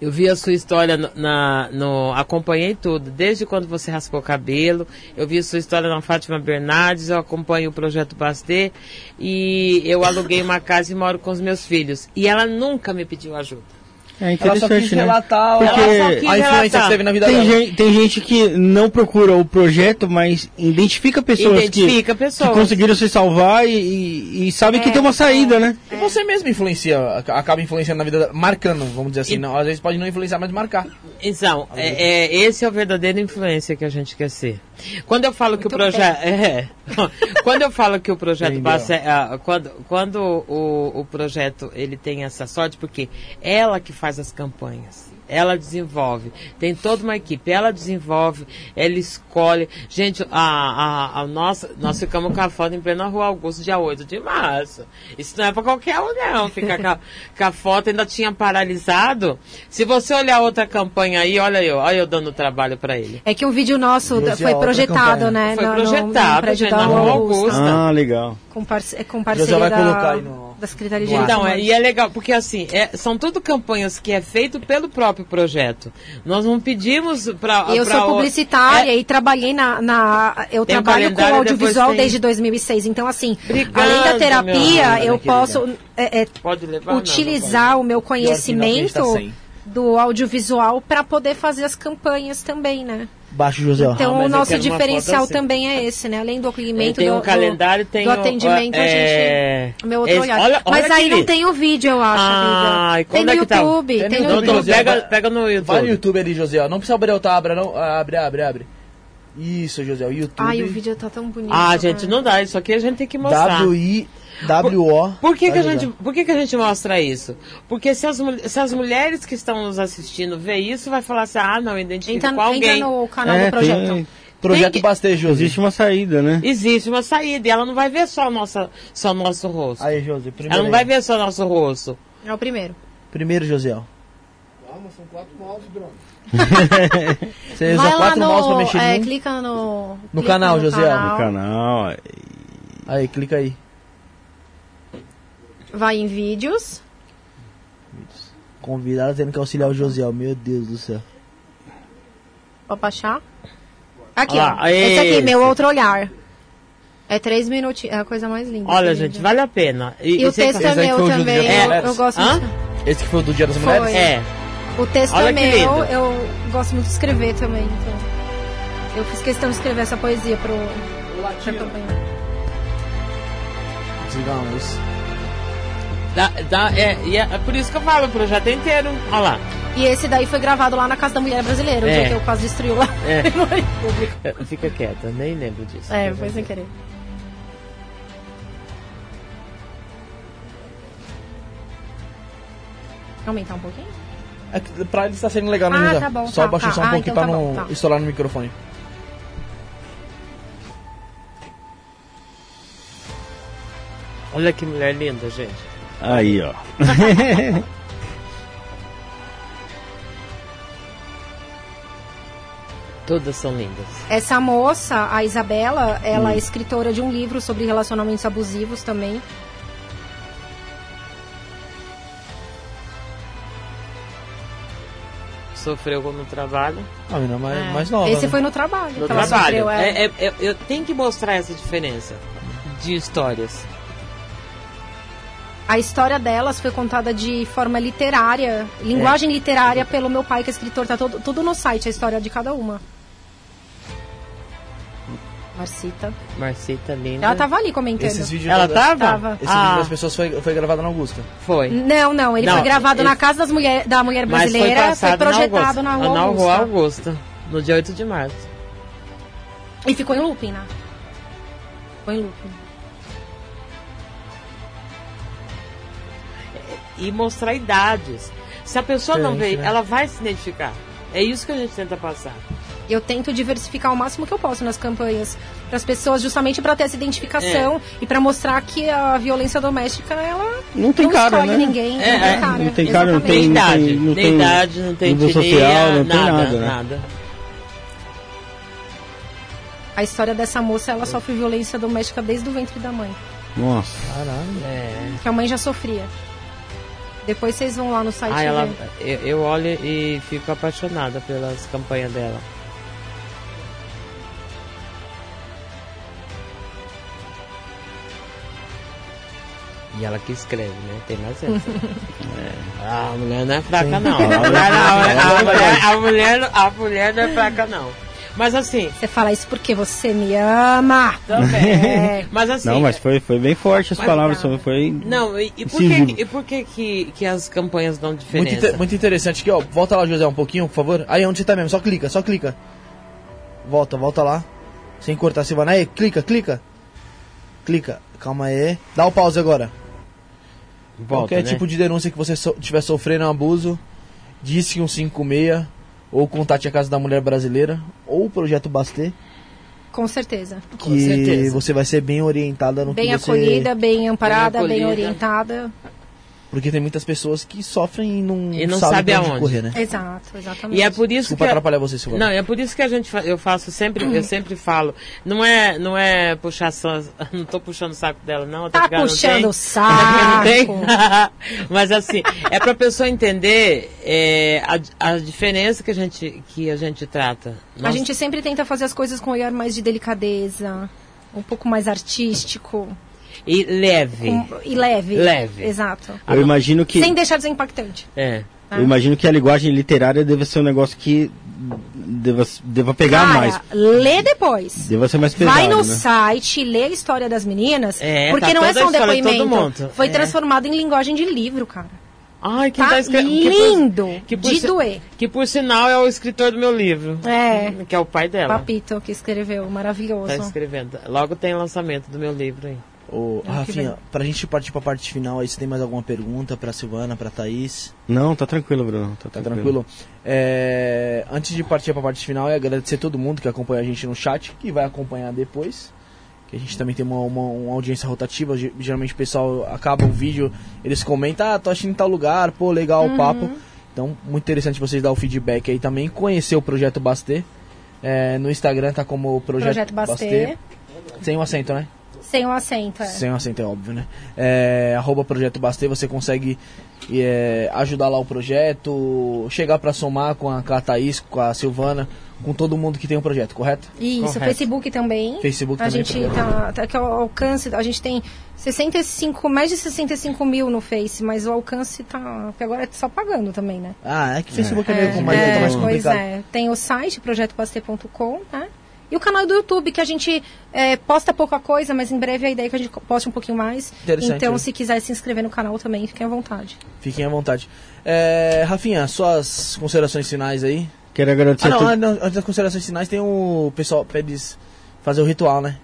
eu vi a sua história na, no, acompanhei tudo, desde quando você raspou o cabelo, eu vi a sua história na Fátima Bernardes, eu acompanho o projeto Bastê e eu aluguei uma casa e moro com os meus filhos. E ela nunca me pediu ajuda. É interessante, né? Relatar, Porque a influência que teve na vida tem dela. Gente, tem gente que não procura o projeto, mas identifica pessoas, identifica que, pessoas. que conseguiram se salvar e, e, e sabe é, que tem uma saída, né? E você mesmo influencia, acaba influenciando na vida, marcando, vamos dizer assim. E, não, às vezes pode não influenciar, mas marcar. Então, é, é, esse é o verdadeiro influência que a gente quer ser. Quando eu falo Muito que o projeto. É, quando eu falo que o projeto passa. É, quando quando o, o projeto ele tem essa sorte, porque ela que faz as campanhas ela desenvolve. Tem toda uma equipe, ela desenvolve, ela escolhe. Gente, a, a, a nossa, nós ficamos com a foto em plena rua Augusto, dia 8 de março. Isso não é para qualquer um, não. Ficar com, a, com a foto ainda tinha paralisado. Se você olhar outra campanha aí, olha eu, olha eu dando trabalho para ele. É que o vídeo nosso foi projetado, né? Foi no, projetado, no, no, gente, na rua Augusta. Ah, legal. Com, parce, com parceria vai colocar aí no da Secretaria de Então, é, e é legal, porque assim, é- são tudo campanhas que é feito pelo próprio projeto. Nós não pedimos para. Eu sou publicitária e trabalhei na. na- eu Tem um trabalho com audiovisual tem- desde 2006. Então, assim, Obrigada, além da meu terapia, eu posso é, é, Pode levar? Não, utilizar o meu não, a gente conhecimento do audiovisual para poder fazer as campanhas também, né? Baixo, José. ó. Então, mas o nosso diferencial assim. também é esse, né? Além do acolhimento, tem do, um calendário, do, tem do o- atendimento, a é, gente. O meu outro esse- olhar. olha- Mas olha aí aquele- não tem o vídeo, eu acho, Ah, amiga. e Tem quando no é que tá? YouTube. Tem Tem no no YouTube, Doutor, YouTube. José. pega, pega no YouTube. Vai no YouTube ali, José. Não precisa abrir o tabra, não. Ah, Abre, abre, abre. Isso, José. O YouTube. Ai, o vídeo tá tão bonito. Ah, gente, cara. não dá. Isso aqui a gente tem que mostrar. W-I-W-O. Por que, Tá, que, a gente, por que, que a gente mostra isso? Porque se as, se as mulheres que estão nos assistindo ver isso, vai falar assim, ah, não, identifico Entra, com alguém. entra no canal É, do projeto. tem- Projeto que- José. existe uma saída, né? Existe uma saída e ela não vai ver só, nossa, só nosso rosto. Aí, José. Primeiro, ela não vai ver só nosso rosto. É o primeiro. Primeiro, José. Calma, são quatro mouse e drone. Você usa Vai lá quatro mouse pra no. mexer É, num. clica no. No clica canal, José. No canal. Aí, clica aí. Vai em vídeos. Convidado tendo que auxiliar o Josiel. Meu Deus do céu. Pode baixar. Aqui, Ah, ó. Esse aqui, esse. meu outro olhar. É três minutinhos. É a coisa mais linda. Olha, esse gente, vídeo. vale a pena. E o sem- texto é meu foi o também. Eu, eu gosto Hã? muito. Esse que foi o do Dia das Foi. Mulheres? É, O texto Olha é meu. lindo. Eu gosto muito de escrever também. Então. Eu fiz questão de escrever essa poesia pro, pra campanha. Desligar luz. Dá, dá, é, e é por isso que eu falo, o projeto é inteiro. Olha lá. E esse daí foi gravado lá na Casa da Mulher Brasileira, o É. dia que eu quase destruí lá. É. público. É, Fica quieta, nem lembro disso. É, foi sem querer. Aumentar um pouquinho? É que pra ele está sendo legal, né, Ah, tá bom, Só tá, baixar tá. só um Ah, pouquinho então pra tá não bom, tá. estourar no microfone. Olha que mulher linda, gente. Aí, ó. Todas são lindas. Essa moça, a Isabela, ela Hum. é escritora de um livro sobre relacionamentos abusivos também. Sofreu no trabalho. A menina mais, É. mais nova. Esse né? foi no trabalho. No que ela trabalho. sofreu, é. É, é, é, eu tenho que mostrar essa diferença de histórias. A história delas foi contada de forma literária, linguagem literária, pelo meu pai, que é escritor. Tá todo, tudo no site, a história de cada uma. Marcita. Marcita, linda. Ela tava ali comentando. Esses vídeos Ela tava? Tava. Esse Ah. vídeo das pessoas foi, foi gravado na Augusta. Foi. Não, não, ele Não, foi gravado na casa das mulher, da mulher Mas foi brasileira, foi, passado projetado na na Augusta. rua Na Rua Augusta. Augusta. No dia 8 de março. E ficou em looping, né? Ficou em looping. E mostrar idades. Se a pessoa não vê, né? ela vai se identificar. É isso que a gente tenta passar. Eu tento diversificar o máximo que eu posso nas campanhas para as pessoas, justamente para ter essa identificação É. e para mostrar que a violência doméstica ela Não tem cara, escolhe né? ninguém, É, não tem é, cara. não tem cara, não Nem tem- Exatamente. idade, não nem tem idade, não tem nível etnia, social, não tem nada, nada, né? nada. A história dessa moça, ela sofre violência doméstica desde o ventre da mãe, Nossa. Caralho. É. que a mãe já sofria. Depois vocês vão lá no site Ah, ela, eu, eu olho e fico apaixonada pelas campanhas dela. E ela que escreve, né? Tem mais essa. É. Ah, a mulher não é fraca, não. A mulher, não, a, mulher, a, mulher, a mulher não é fraca, não. Mas assim, Você fala isso porque você me ama. também. É. Mas assim. Não, mas foi, foi bem forte as palavras. não. Foi. Não, e, e por, que, e por que, que, que as campanhas dão Muito, diferença? inte- muito interessante aqui, ó. Volta lá, José, um pouquinho, por favor. Aí onde você tá mesmo, só clica, só clica. Volta, volta lá. Sem cortar, Silvana. Aí, clica, clica. Clica. Calma aí. Dá o pause agora. Volta, Qualquer né? tipo de denúncia que você so- tiver sofrendo um abuso, diz que 156 ou contate a Casa da Mulher Brasileira ou o Projeto Bastê, Com certeza. que certeza. você vai ser bem orientada no Bem que você... acolhida, bem amparada, bem, acolhida. orientada. Porque tem muitas pessoas que sofrem e não, E não sabem sabe aonde. correr, né? Exato, exatamente. E é por isso Desculpa que. atrapalhar você, Silvana. Não, é por isso que a gente fa- eu faço sempre, eu sempre falo, não é, não é puxar só, não tô puxando o saco dela não, Tá puxando o saco. Não tem? Mas assim, é pra pessoa entender é, a, a diferença que a gente que a gente trata. A Nós- gente sempre tenta fazer as coisas com um olhar mais de delicadeza, um pouco mais artístico e leve. com- e leve. Leve. Exato. Eu imagino que. Sem deixar de ser impactante. É. Eu imagino que a linguagem literária deve ser um negócio que deva, deva pegar Cara, mais. lê depois. Deva ser mais pesado, Vai no né? site, lê a história das meninas, É, porque tá não é só um de depoimento. mundo. Foi É. transformado em linguagem de livro, cara. Ai, quem Tá tá, escrevendo? lindo, que por, de si- doer. Que por sinal é o escritor do meu livro. É. Que é o pai dela. Papito que escreveu, maravilhoso. Tá escrevendo. Logo tem lançamento do meu livro aí. Ô, que Rafinha, bem. pra gente partir pra parte final aí, você tem mais alguma pergunta pra Silvana, pra Thaís? Não, tá tranquilo, Bruno. Tá, Tá tranquilo? É, antes de partir pra parte final, é agradecer todo mundo que acompanha a gente no chat, que vai acompanhar depois. Que a gente também tem uma, uma, uma audiência rotativa. ge- Geralmente o pessoal acaba o vídeo, eles comentam, ah, tô achando em tal lugar, pô, legal o papo. Então, muito interessante vocês dar o feedback aí também. Conhecer o Projeto Bastê. É, no Instagram tá como Projeto, Projeto Bastê. Sem um acento, né? Sem o acento, é. Sem um acento, é óbvio, né? É, arroba Projeto Bastê, você consegue é, ajudar lá o projeto, chegar pra somar com a, com a Thaís, com a Silvana, com todo mundo que tem um projeto, correto? Isso, Correto. Facebook também. Facebook a também, gente programa. tá, tá que é o alcance, a gente tem 65, mais de 65 mil no Face, mas o alcance tá, porque agora é só pagando também, né? Ah, é que Facebook é, meio mais, é, mais pois complicado. é. Tem o site, projetobaster.com, né? E o canal do YouTube, que a gente é, posta pouca coisa, mas em breve a ideia é que a gente poste um pouquinho mais. Interessante, Então, né? se quiser se inscrever no canal também, fiquem à vontade. Fiquem à vontade. É, Rafinha, suas considerações finais aí. Quero agradecer Ah, não, tudo- ah, não, antes das considerações finais tem o pessoal pede fazer o ritual, né?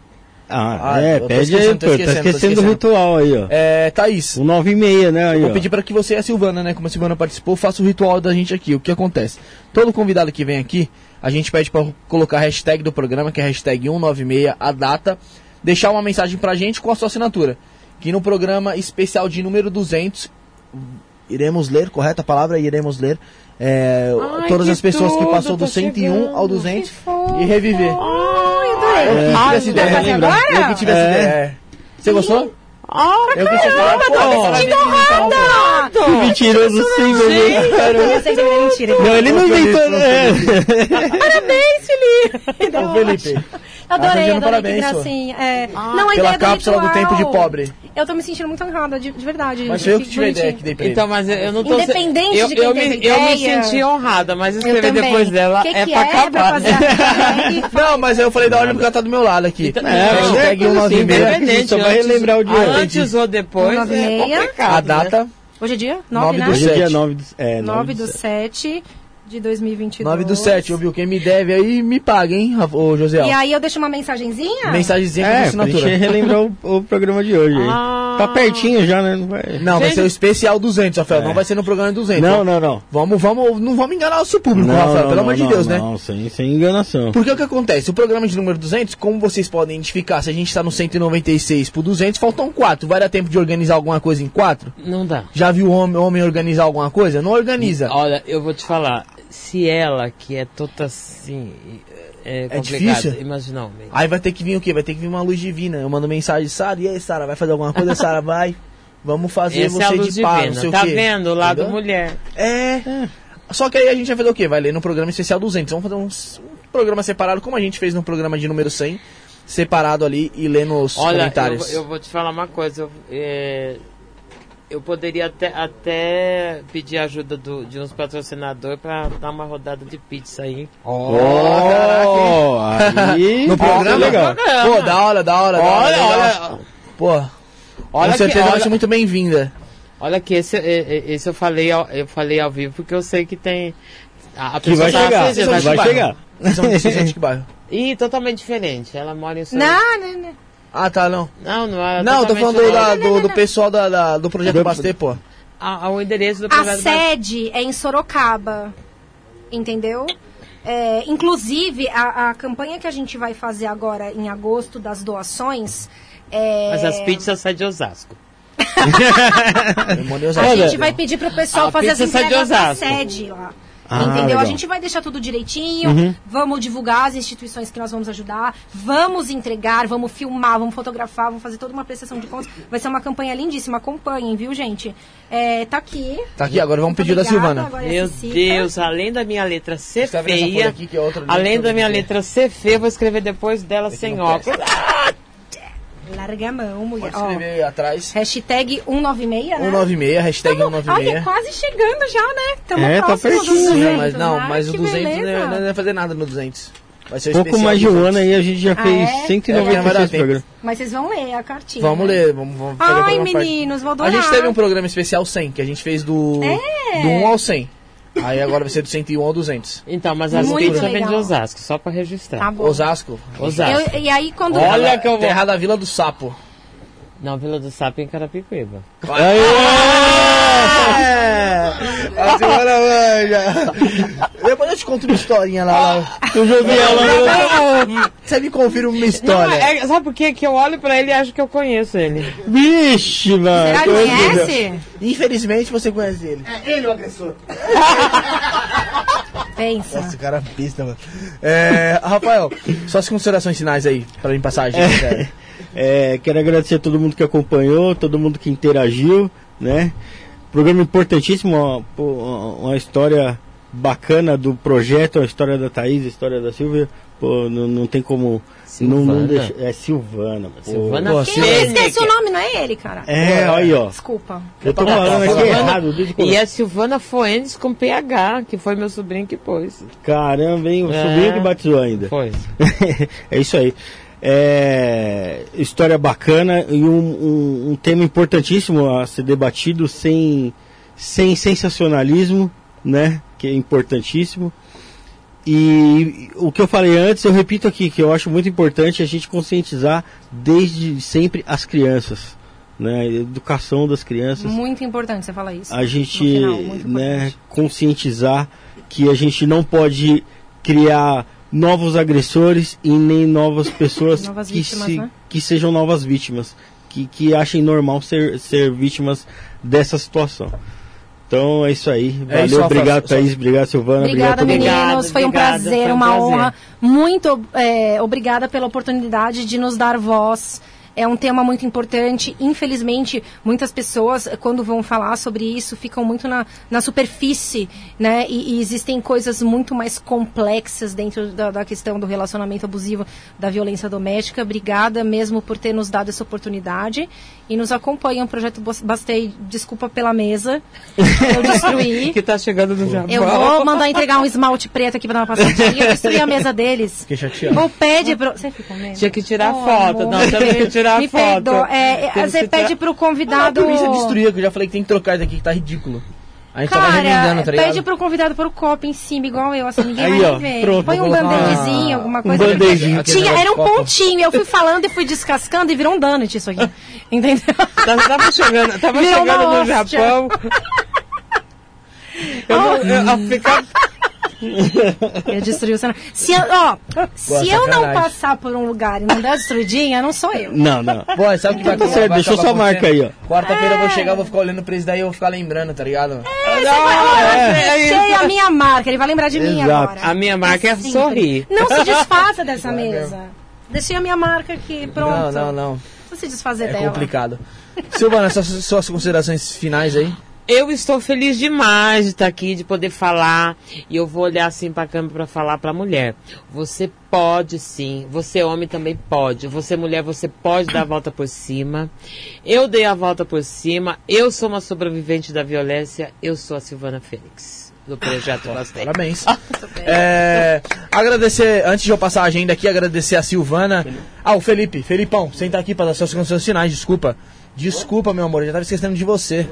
Ah, Ah, é, pede esquecendo, aí, tô pô. Tá esquecendo, tô esquecendo do esquecendo. ritual aí, ó. É, Thaís, O 9 e meia, né? Aí, Vou ó. pedir para que você e a Silvana, né? Como a Silvana participou, faça o ritual da gente aqui. O que acontece? Todo convidado que vem aqui, a gente pede para colocar a hashtag do programa, que é a hashtag 196, a data, deixar uma mensagem pra gente com a sua assinatura. Que no programa especial de número 200, iremos ler, correta a palavra? Iremos ler é, Ai, todas que as pessoas que tudo, passou tá do 101 chegando. ao 200 Que fofo. e reviver. Ai, adorei. Eu que tive Ai, essa ideia. lembra? agora? Eu que tive essa É. ideia. é. Você gostou? Ah, Eu tive essa ideia. Que mentiroso sim, meu Deus. Eu sei que é mentira. Não, ele não inventou, né? Parabéns, Felipe! Ô, Felipe. Adorei, adorei, parabéns, que gracinha. É, não, a Pela ideia do cápsula do tempo de pobre. Eu tô me sentindo muito honrada, de, de verdade. Mas eu que tive a ideia que dei pra ele. Então, mas eu, não tô... Independente eu, de quem eu, me, teve eu me ideia. senti honrada, mas escrever depois dela que é que pra é pra acabar. fazer a hashtag? Não, mas eu falei da hora porque ela tá do meu lado aqui. Então, É, hashtag é coisa 196. Independente, Só vai relembrar o dia. Antes ou depois, é 196. complicado, A né? data, Hoje é dia? Nove 9, né? do Hoje é dia sete. 9 do, é, 9 do do 7 de 2022. 9 do 7, ouviu? Quem me deve aí, me paga, hein, ô José? E aí eu deixo uma mensagenzinha? Mensagenzinha com É, pra assinatura. gente relembrar o, o programa de hoje. Ah. Tá pertinho já, né? Não vai... Não, vai ser o especial 200, Rafael. É. Não vai ser no programa 200. Não, não, não. Vamos, vamos, não vamos enganar o seu público, Não, Rafael, não, pelo não, amor de não, Deus, né? Não, sem, sem enganação. Porque o que acontece? O programa de número 200, como vocês podem identificar, se a gente tá no 196 pro 200, faltam 4. Vai dar tempo de organizar alguma coisa em 4? Não dá. Já viu o homem, homem organizar alguma coisa? Não organiza. Olha, eu vou te falar, se ela, que é toda assim, é, complicado, difícil? imagina um homem. Aí vai ter que vir o quê? Vai ter que vir uma luz divina. Eu mando mensagem, Sara, e aí, Sara, vai fazer alguma coisa? Sara, vai. Vamos fazer Essa é você luz de par, não sei tá o quê. vendo? O lado Entendeu? mulher. É. Só que aí a gente vai fazer o quê? Vai ler no programa especial 200. Vamos fazer uns- um programa separado, como a gente fez no programa de número 100, separado ali e ler nos Olha, eu, comentários. eu vou te falar uma coisa. Eu, é, eu poderia até, até pedir ajuda do- de uns patrocinadores pra dar uma rodada de pizza aí. Oh, aí... No programa? legal. Pô, da hora, da hora, da hora. Olha, Pô, olha com que, certeza vai olha, ser muito bem-vinda. olha que esse, esse eu falei ao, eu falei ao vivo porque eu sei que tem a, a Que vai pessoa tá chegar, vai chegar. São, de que bairro? Ih, totalmente diferente. Ela mora em. Não, não, não. Ah, tá, não. Não, não é. Não, eu tô falando do, da- do, do pessoal da, da- do Projeto Do- Bastê, pô. A- a- o endereço do A projeto da- sede é em Sorocaba, entendeu? É, inclusive, a, a campanha que a gente vai fazer agora em agosto das doações. É... Mas as pizzas saem de Osasco. A gente vai pedir pro pessoal A fazer as entregas Osasco. sede lá. Ah, Entendeu? legal. A gente vai deixar tudo direitinho, vamos divulgar as instituições que nós vamos ajudar, vamos entregar, vamos filmar, vamos fotografar, vamos fazer toda uma prestação de contas. Vai ser uma campanha lindíssima, acompanhem, viu, gente? É, tá aqui. Tá aqui, agora vamos pedir da Silvana. é Meu. Deus, além da minha letra ser Tá feia, aqui, que é outra além da minha letra ser feia, eu vou escrever depois dela sem óculos. Larga a mão, mulher. Pode escrever aí atrás. hashtag 196, né? 196, hashtag Tamo- Olha, 196. quase chegando já, né? Tamo É, tá pertinho, Sim, 200, mas não, né? mas o Que 200 não, beleza. não vai fazer nada no 200. Vai ser Pouco mais de um 200. ano aí a gente já Ah, fez é? É, vai dar 196 tempo. programas. Mas vocês vão ler a cartinha. Vamos né? ler, vamos, vamos fazer o Ai, meninos, vou A adorar. gente teve um programa especial 100, que a gente fez do, É. do 1 ao 100. Aí agora vai ser do 101 ao 200. Então, mas as Muito pizzas vem de legal. Osasco, só pra registrar. Tá bom. Osasco. Osasco. Eu- e aí, quando... Olha Terra- que eu vou- Terra da Vila do Sapo. Não, Vila do Sapo em Carapicuíba. É! A senhora manja. Depois eu te conto uma historinha lá. lá. Eu joguei ela. Você me confirma uma Não, história. é- sabe por quê? Que eu olho pra ele e acho que eu conheço ele. Vixe, mano. Será que conhece? Infelizmente você conhece ele. Ele é o agressor. Pensa. Nossa, cara é pista, mano. É, Rafael, suas considerações finais aí, pra mim passar a gente. cara. É, quero agradecer a todo mundo que acompanhou, todo mundo que interagiu, né? Programa importantíssimo, pô, uma história bacana do projeto, a história da Thaís, a história da Silvia. Pô, não, não tem como não, não Silvana? deixar. É Silvana. Pô. Silvana Pô, Quem esquece o nome, não é ele, cara. É, aí, ó. Desculpa. Eu tô falando aqui Silvana- errado desde E é Silvana Foenes com PH, que foi meu sobrinho que pôs. Caramba, hein? O É. sobrinho que batizou ainda. Foi. é isso aí. É, história bacana e um, um- um tema importantíssimo a ser debatido sem, sem sensacionalismo, né? Que é importantíssimo. E o que eu falei antes, eu repito aqui, que eu acho muito importante a gente conscientizar desde sempre as crianças. Né? Educação das crianças Muito importante você falar isso. a gente final, né, conscientizar que a gente não pode criar novos agressores e nem novas pessoas Novas que, vítimas, se- né? que sejam novas vítimas, que, que achem normal ser, ser vítimas dessa situação. Então é isso aí. Valeu, isso, Rafa. obrigado, Só- Thaís. Obrigado, Silvana. Obrigada, obrigado mundo. Obrigado, meninos. Foi um obrigada, prazer, foi um uma prazer. honra. Muito é, obrigada pela oportunidade de nos dar voz. É um tema muito importante. Infelizmente, muitas pessoas, eh, quando vão falar sobre isso, ficam muito na, na superfície, né? E, e existem coisas muito mais complexas dentro da, da questão do relacionamento abusivo, da violência doméstica. Obrigada mesmo por ter nos dado essa oportunidade. E nos acompanham o Projeto Bas- Bastei. Desculpa pela mesa. Eu destruí. Que tá chegando no Japão. Eu vou mandar entregar um esmalte preto aqui pra dar uma passadinha. Eu destruí a mesa deles. Fiquei chateado. Ou pede pro. Você fica mesmo? Tinha que tirar Oh, foto. amor. Não, temos que tirar Me foto. perdoa. É, você que pede tirar- pro Ah, convidado. por isso é destruir, que eu já falei que tem que trocar isso aqui, que tá ridículo. A gente tava Cara, remendando, tá ligado? pede pro convidado pôr o copo em cima, igual eu, assim, ninguém Aí, vai ó, ver. pronto, Põe um band-aidzinho, uma- alguma um coisa. band-aidinho. Tinha, era um pontinho, eu fui falando e fui descascando e virou um donut isso aqui. Entendeu? Tava, chegando, tava Virou chegando no. Japão. Eu, não, eu, eu ficava- Eu destruí o cenário. Se eu, ó, se eu não passar por um lugar e não der destruidinha, não sou eu. Não, não. Pô, sabe o que vai Tá certo, vai deixou sua marca aí, Quarta-feira eu vou chegar, vou ficar olhando pra isso daí e eu vou ficar lembrando, tá ligado? é Achei a minha marca, ele vai lembrar de mim Exato. agora. A minha marca é Sempre. sorrir. Não se desfaça dessa mesa. Deixei a minha marca aqui, pronto. Não, não, não. Não se desfazer É dela. complicado. Silvana, suas, suas considerações finais aí? Eu estou feliz demais de estar aqui, de poder falar. E eu vou olhar assim para a câmera para falar para a mulher. Você pode sim. Você homem também pode. Você mulher, você pode dar a volta por cima. Eu dei a volta por cima. Eu sou uma sobrevivente da violência. Eu sou a Silvana Fênix. Do Projeto Bastei. Parabéns. É, agradecer, antes de eu passar a agenda aqui, agradecer a Silvana. Ah, o Felipe. Felipão, senta aqui para dar suas considerações finais, desculpa. Desculpa, meu amor, eu já tava esquecendo de você.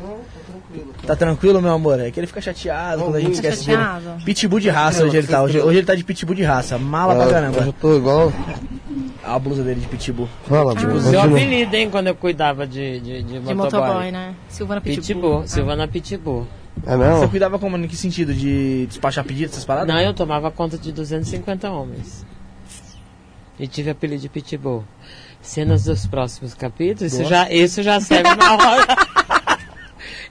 Tá tranquilo, meu amor? É que ele fica chateado quando a gente esquece dele. chateado. Pitbull de raça hoje ele tá. Hoje, hoje ele tá de pitbull de raça. Mala pra Ah, Eu caramba. tô igual. A blusa dele de pitbull. Fala, Bruno. Seu continua. apelido, hein, quando eu cuidava de, de, de, De motoboy. motoboy, né? Silvana Pitbull. Pitbull. Silvana Pitbull. É Você mesmo? cuidava como? Em que sentido? De despachar pedido, essas paradas? Não, eu tomava conta de 250 homens. E tive apelido de Pitbull. Cenas dos próximos capítulos, isso já, isso já serve uma hora.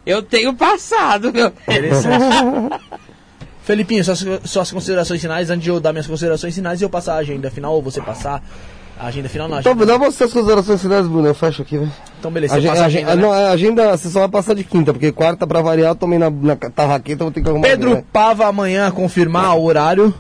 Eu tenho passado, meu. Felipinho, suas, suas considerações finais, antes de eu dar minhas considerações finais e eu passar a agenda final, ou você passar a agenda final, não, a Então, agenda. dá você as considerações finais, Bruno. Eu fecho aqui, velho. Então, beleza, A você agenda, passa a agenda, agenda, né? não, a agenda você só vai passar de quinta, porque quarta, pra variar, eu tomei na, na tarraqueta, vou ter que arrumar. Pedro? Pava amanhã confirmar o horário.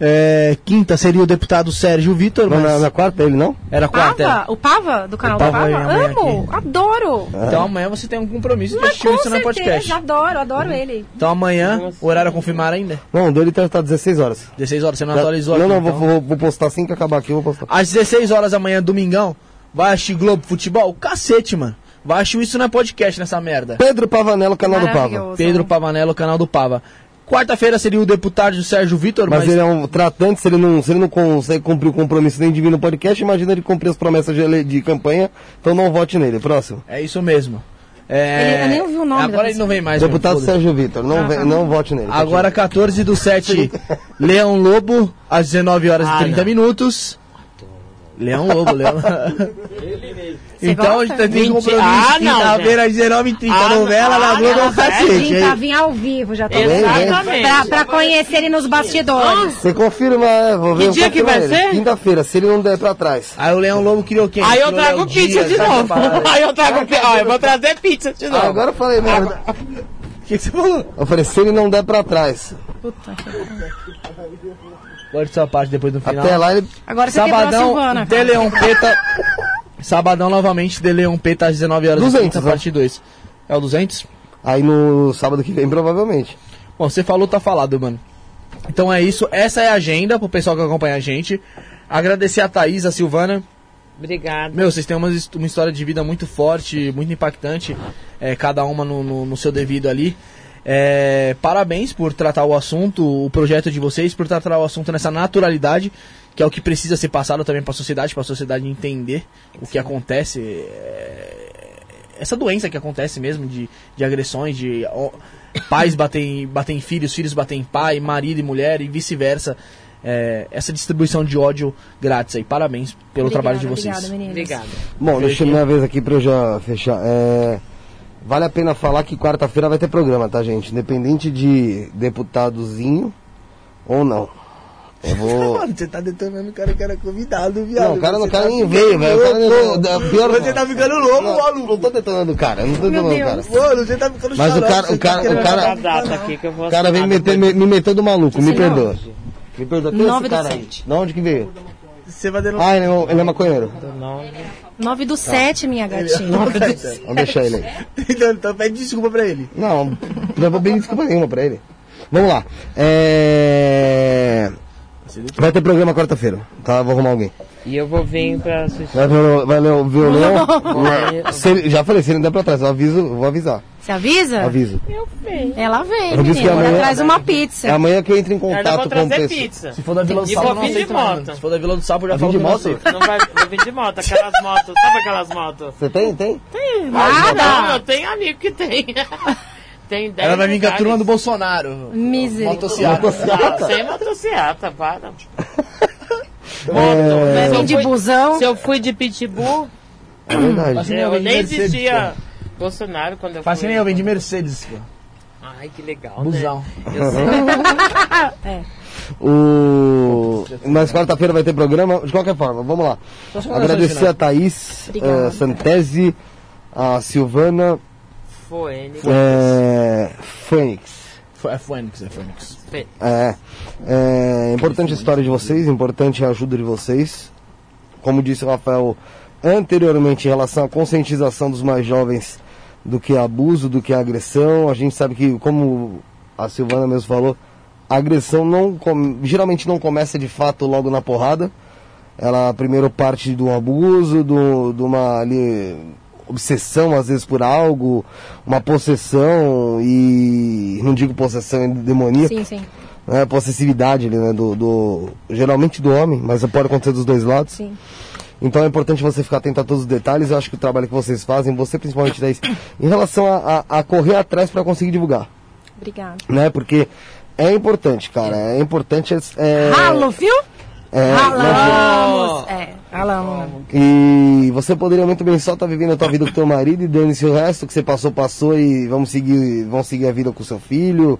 É, quinta seria o deputado Sérgio Vitor, Não, mas na, na quarta ele não? era quarta. Pava? O Pava? Do canal O do Pava Pava? amanhã Amo, adoro. Então amanhã você tem um compromisso de assistir com isso no certeza, podcast. adoro, adoro ele. Então amanhã, o horário a confirmar ainda? Não, o dele tá, tá 16 horas. 16 horas, você não Já- atualizou não, aqui, não, então. vou, vou, vou postar assim que acabar aqui, eu vou postar. Às 16 horas da manhã, domingão, vai assistir Globo Futebol? Cacete, mano. Vai assistir isso não é podcast nessa merda. Pedro Pavanello, canal do Pava. Pedro Pavanello, canal do Pava. Quarta-feira seria o deputado Sérgio Vitor, Mas, mas, ele é um tratante, se ele, não, se ele não consegue cumprir o compromisso nem de vir no podcast, imagina ele cumprir as promessas de, ele- de campanha, então não vote nele. Próximo. é isso mesmo. É... Ele- eu nem ouvi o nome Agora ele não vem mais. Deputado mano, foda-se. Sérgio Vitor, não, vem- não vote nele. Agora 14 do 7, Leão Lobo, às 19 horas e Ah, 30 não. minutos. Leão Lobo, Leão. então a gente tem Mentira. compromisso Ah, não, quinta-feira às 19h30, Ah, novela na Ah, Globo é cacete. Tá, vim ao vivo, já tô Exatamente. pra, pra conhecer ele nos bastidores. Você confirma, é, vou ver. Que dia que vai ele. ser? Quinta-feira, se ele não der pra trás. Aí o Leão Lobo criou quem? Aí eu trago pizza de sabe novo. aí? Eu trago pizza. Ó, eu vou trazer pizza de Ah, novo. agora eu falei mesmo. O que, que você falou? Eu falei, se ele não der pra trás. Puta que Pode sua parte depois do final. Até lá ele. Agora você a Sabadão, Silvana, De cara. Sabadão novamente, De Leão Peta às 19 horas 200, e 30, né? parte 2. É o 200? Aí no sábado que vem, provavelmente. Bom, você falou, tá falado, mano. Então é isso, essa é a agenda pro pessoal que acompanha a gente. Agradecer a Thaís, a Silvana. Obrigada. Meu, vocês têm uma, uma história de vida muito forte, muito impactante, é, cada uma no, no- no seu devido ali. É, parabéns por tratar o assunto, o projeto de vocês, por tratar o assunto nessa naturalidade, que é o que precisa ser passado também para a sociedade, para a sociedade entender o que acontece, é, essa doença que acontece mesmo de, de agressões, de ó, pais batem, batem em filhos, filhos batem em pai, marido e mulher e vice-versa. É, essa distribuição de ódio grátis aí. Parabéns pelo trabalho de vocês. Obrigada, meninas. Obrigada. Bom, deixa eu minha vez aqui pra eu já fechar. É, vale a pena falar que quarta-feira vai ter programa, tá, gente? Independente de deputadozinho ou não. Eu vou. Mano, você tá detonando o cara que era convidado, viado. Não, o cara não Você cara tá nem veio, velho. O cara não- da- pior- Você tá ficando louco, não, maluco. Não tô detonando o cara, não tô detonando o cara. Mano, você tá ficando Mas o xarope, cara- o cara- tá o cara- O cara vem meter, me, me metendo maluco, me perdoa. Me perdoa. Quem é Nove esse do cara aí? sete. De onde que veio? Você vai denunciar. Ah, ele é, ele é maconheiro. Do nove. 9 do 7, minha gatinha. Vamos deixar ele aí. Então, então pede desculpa pra ele. Não, não vou pedir desculpa nenhuma pra ele. Vamos lá. É... Vai ter programa quarta-feira, tá? Vou arrumar alguém. E eu vou vir pra assistir. Vai, vai ler o violão. Se já falei, se ele não der pra trás, eu aviso, eu vou avisar. Você avisa? Aviso. Ela vem, Eu. Ela amanhã- traz uma É pizza. amanhã que eu entro em Eu contato vou com o trazer pessoal. pizza. Se for da Vila do Sapo, eu não vir de moto. Se for da Vila do Sapo, eu já falo que de não moto? Não vai, vou vir de moto, aquelas motos. Sabe aquelas motos? Você tem? Tem? Não, Nada. eu tenho amigo que tem. tem 10 Ela vai vir com a turma do Bolsonaro. Misericórdia. Motociata. Não, sem motocicleta, para. É, Vem de busão. Se eu fui de pitbull, é verdade. nem eu eu nem existia Bolsonaro quando eu Faz fui. nem eu, vem de Mercedes, pô. Ai, que legal, Busão. né? Eu sei. O... Mas quarta-feira vai ter programa. De qualquer forma, vamos lá. Agradecer a Thaís, Obrigada. eh, Santese, a Silvana, Ele. é, Fênix. É Fênix, é Fênix. É, é importante a história de vocês, importante a ajuda de vocês. Como disse o Rafael anteriormente, em relação à conscientização dos mais jovens do que é abuso, do que é agressão, a gente sabe que, como a Silvana mesmo falou, a agressão não com- geralmente não começa de fato logo na porrada. Ela primeiro parte do abuso, do, de uma ali, obsessão às vezes por algo, uma possessão e não digo possessão demoníaca, Sim, sim. né, possessividade ali, né, do, do geralmente do homem, mas pode acontecer dos dois lados. Sim. Então é importante você ficar atento a todos os detalhes. Eu acho que o trabalho que vocês fazem, você principalmente, em relação a, a, a correr atrás para conseguir divulgar, Obrigada. né? Porque é importante, cara. É importante. É, Ralo, viu? É. Ralamos. É, ralamos. E você poderia muito bem só estar vivendo a tua vida com teu marido e dane-se o resto que você passou, passou e vamos seguir, vão seguir a vida com seu filho.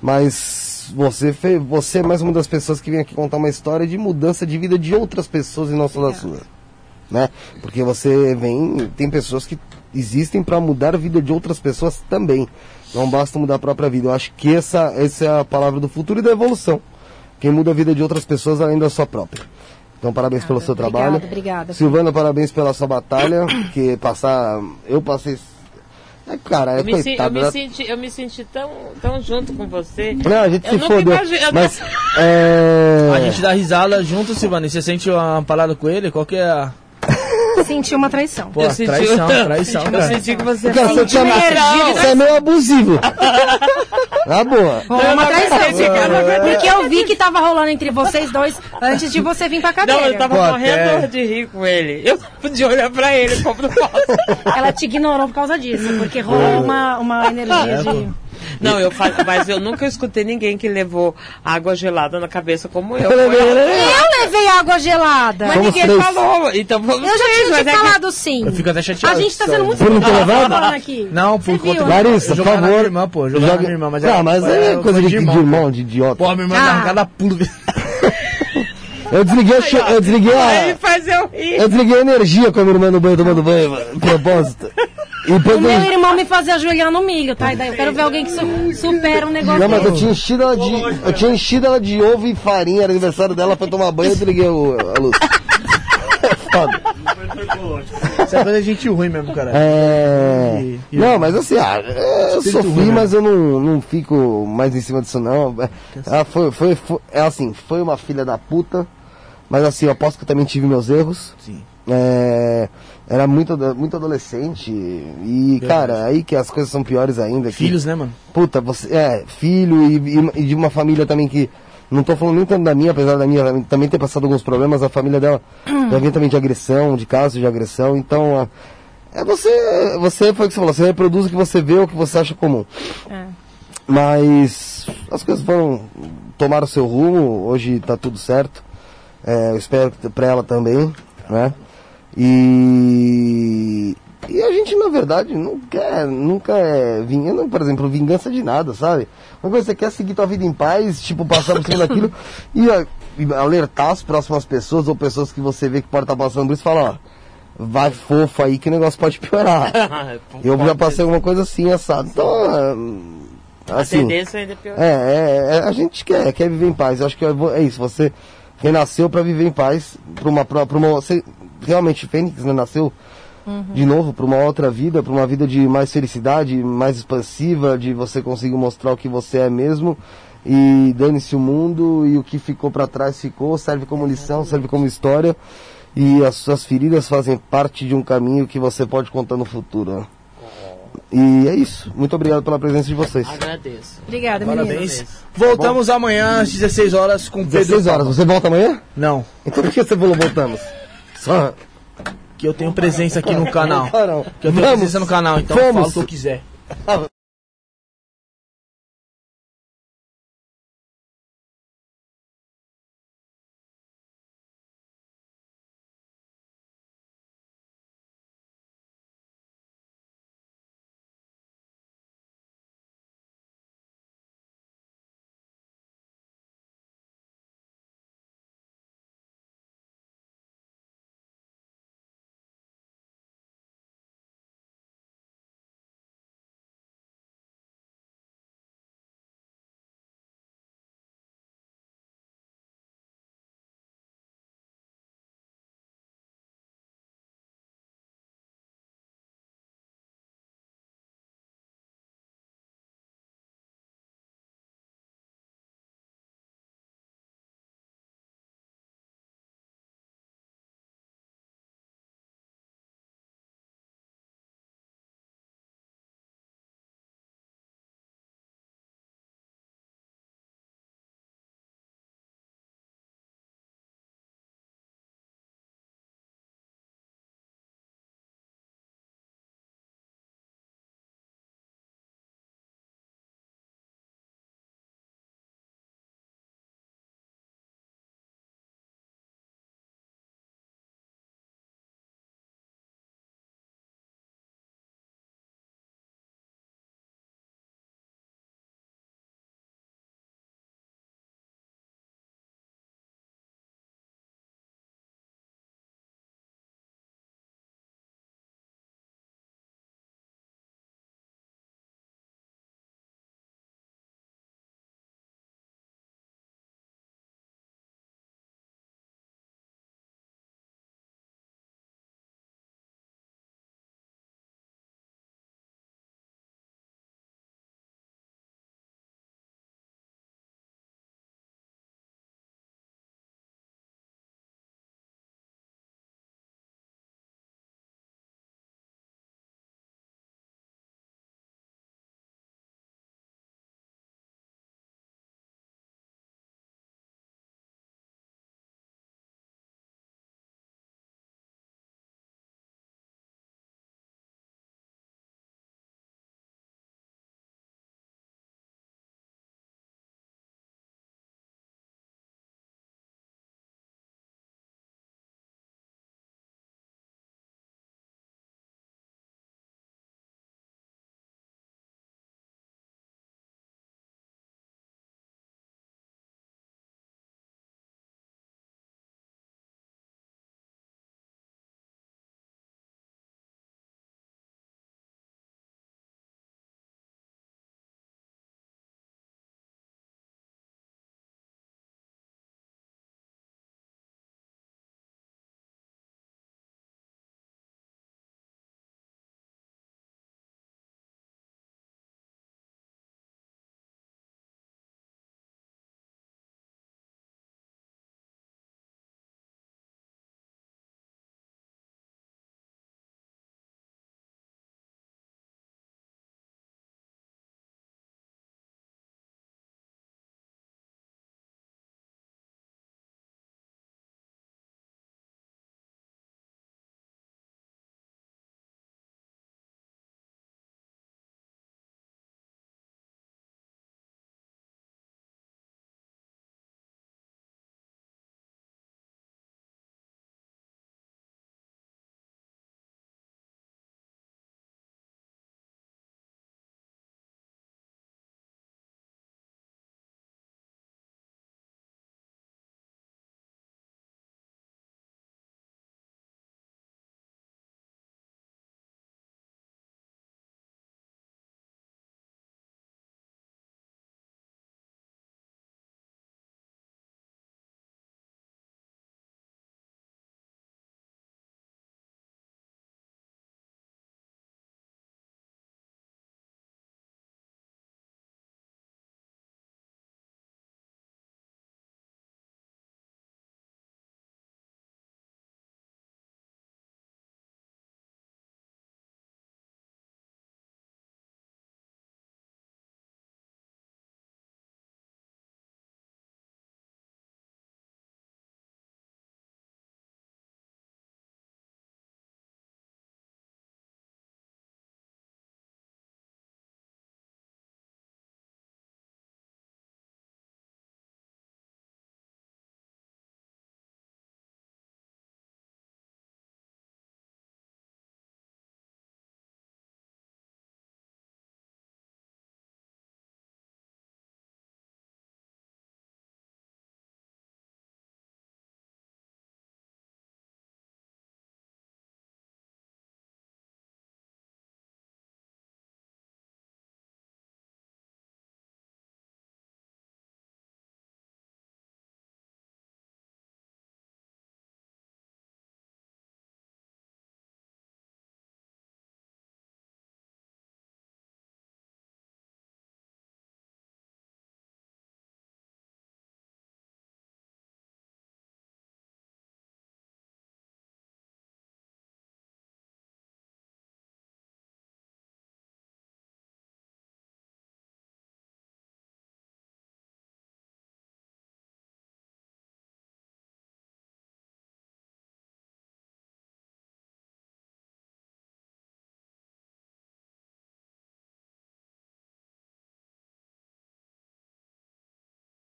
Mas você, fe, você é mais uma das pessoas que vem aqui contar uma história de mudança de vida de outras pessoas e não só da sua. Né? Porque você vem, tem pessoas que existem para mudar a vida de outras pessoas também. Não basta mudar a própria vida. Eu acho que essa, essa é a palavra do futuro e da evolução. Quem muda a vida de outras pessoas além da sua própria. Então, parabéns pelo seu Obrigada, trabalho. obrigada. Silvana, parabéns pela sua batalha. Que passar. Eu passei. É, cara, é Eu me, se- eu coitado. me né? senti, eu me senti tão, tão junto com você. Não, a gente Eu se fodeu. Mas. nunca- É... A gente dá risada junto, Silvana. E você sente uma parada com ele? Qual que é a. Senti uma traição. Pô, eu senti, traição, traição, eu cara. senti que você Cara, você, tinha- você é meio abusivo. Na boa. Rolou uma traição. Não, Porque eu vi que tava rolando entre vocês dois antes de você vir pra Não, cadeira. eu tava Pô, morrendo de rir com ele. Eu não podia olhar pra ele como não posso. Ela te ignorou por causa disso, porque rolou uma, uma energia de. Não, eu fa- mas eu nunca escutei ninguém que levou água gelada na cabeça como eu. Eu levei água gelada. Mas ninguém três. falou. Então vamos Eu já tinha te é que- falado sim. Eu fico até A chateado. gente tá sendo muito Por não ter levado? falando aqui. Não, por Você conta? Larissa, por favor. minha irmã, pô. Jogava na minha irmã, mas Não, mas é coisa de, de irmão, de idiota. Pô, minha irmã Ah. dá cada pulo. Eu desliguei, a eu desliguei a. eu desliguei a energia com a minha irmã no banho tomando banho, propósito. E O meu eu- irmão me fazia ajoelhar no milho, tá? E daí eu quero ver alguém que su- supera um negócio Não, mas eu tinha enchido ela de. Eu tinha enchido ela de ovo e farinha, era aniversário dela pra tomar banho, eu desliguei o, a luz. É foda. Isso é coisa de gente ruim mesmo, cara. É. E- e- Não, mas assim, ah, eu Espírito sofri, ruim, né? mas eu não, não fico mais em cima disso, não. Ela foi, foi, foi, é assim, foi uma filha da puta, mas assim, eu aposto que eu também tive meus erros. Sim. É, era muito, muito adolescente e, cara, aí que as coisas são piores ainda. que- Filhos, né, mano? Puta, você. É, filho e, e- e de uma família também que. Não tô falando nem tanto da minha, apesar da minha também ter passado alguns problemas, a família dela já vinha também de agressão, de casos de agressão, então. ah, É você. Você foi o que você falou, você reproduz o que você vê, o que você acha comum. É. Mas as coisas foram. tomaram seu rumo, hoje tá tudo certo. É, eu espero que pra ela também, né? E. E a gente, na verdade, não quer, nunca é vingança, por exemplo, vingança de nada, sabe? Uma coisa, você quer seguir tua vida em paz, tipo, passar por cima daquilo e, e alertar as próximas pessoas ou pessoas que você vê que pode estar passando por isso e falar, ó, vai fofo aí que o negócio pode piorar. Eu já passei alguma coisa assim, assado. Então, ah, A assim, tendência ainda é pior. é, é, é, a gente quer, quer viver em paz. Eu acho que é é isso, você renasceu para viver em paz, para uma, pra, pra uma, você realmente Fênix né, nasceu de novo para uma outra vida, para uma vida de mais felicidade, mais expansiva, de você conseguir mostrar o que você é mesmo e dane-se o mundo e o que ficou para trás ficou, serve como lição, serve como história e as suas feridas fazem parte de um caminho que você pode contar no futuro. E é isso. Muito obrigado pela presença de vocês. Agradeço. Obrigada. Parabéns. Voltamos amanhã às 16 horas com Pedro. 16 horas. Você volta amanhã? Não, Então por que você falou voltamos? Só. que eu tenho presença aqui no canal. Que eu tenho Vamos. presença no canal, então Vamos. falo o que eu quiser.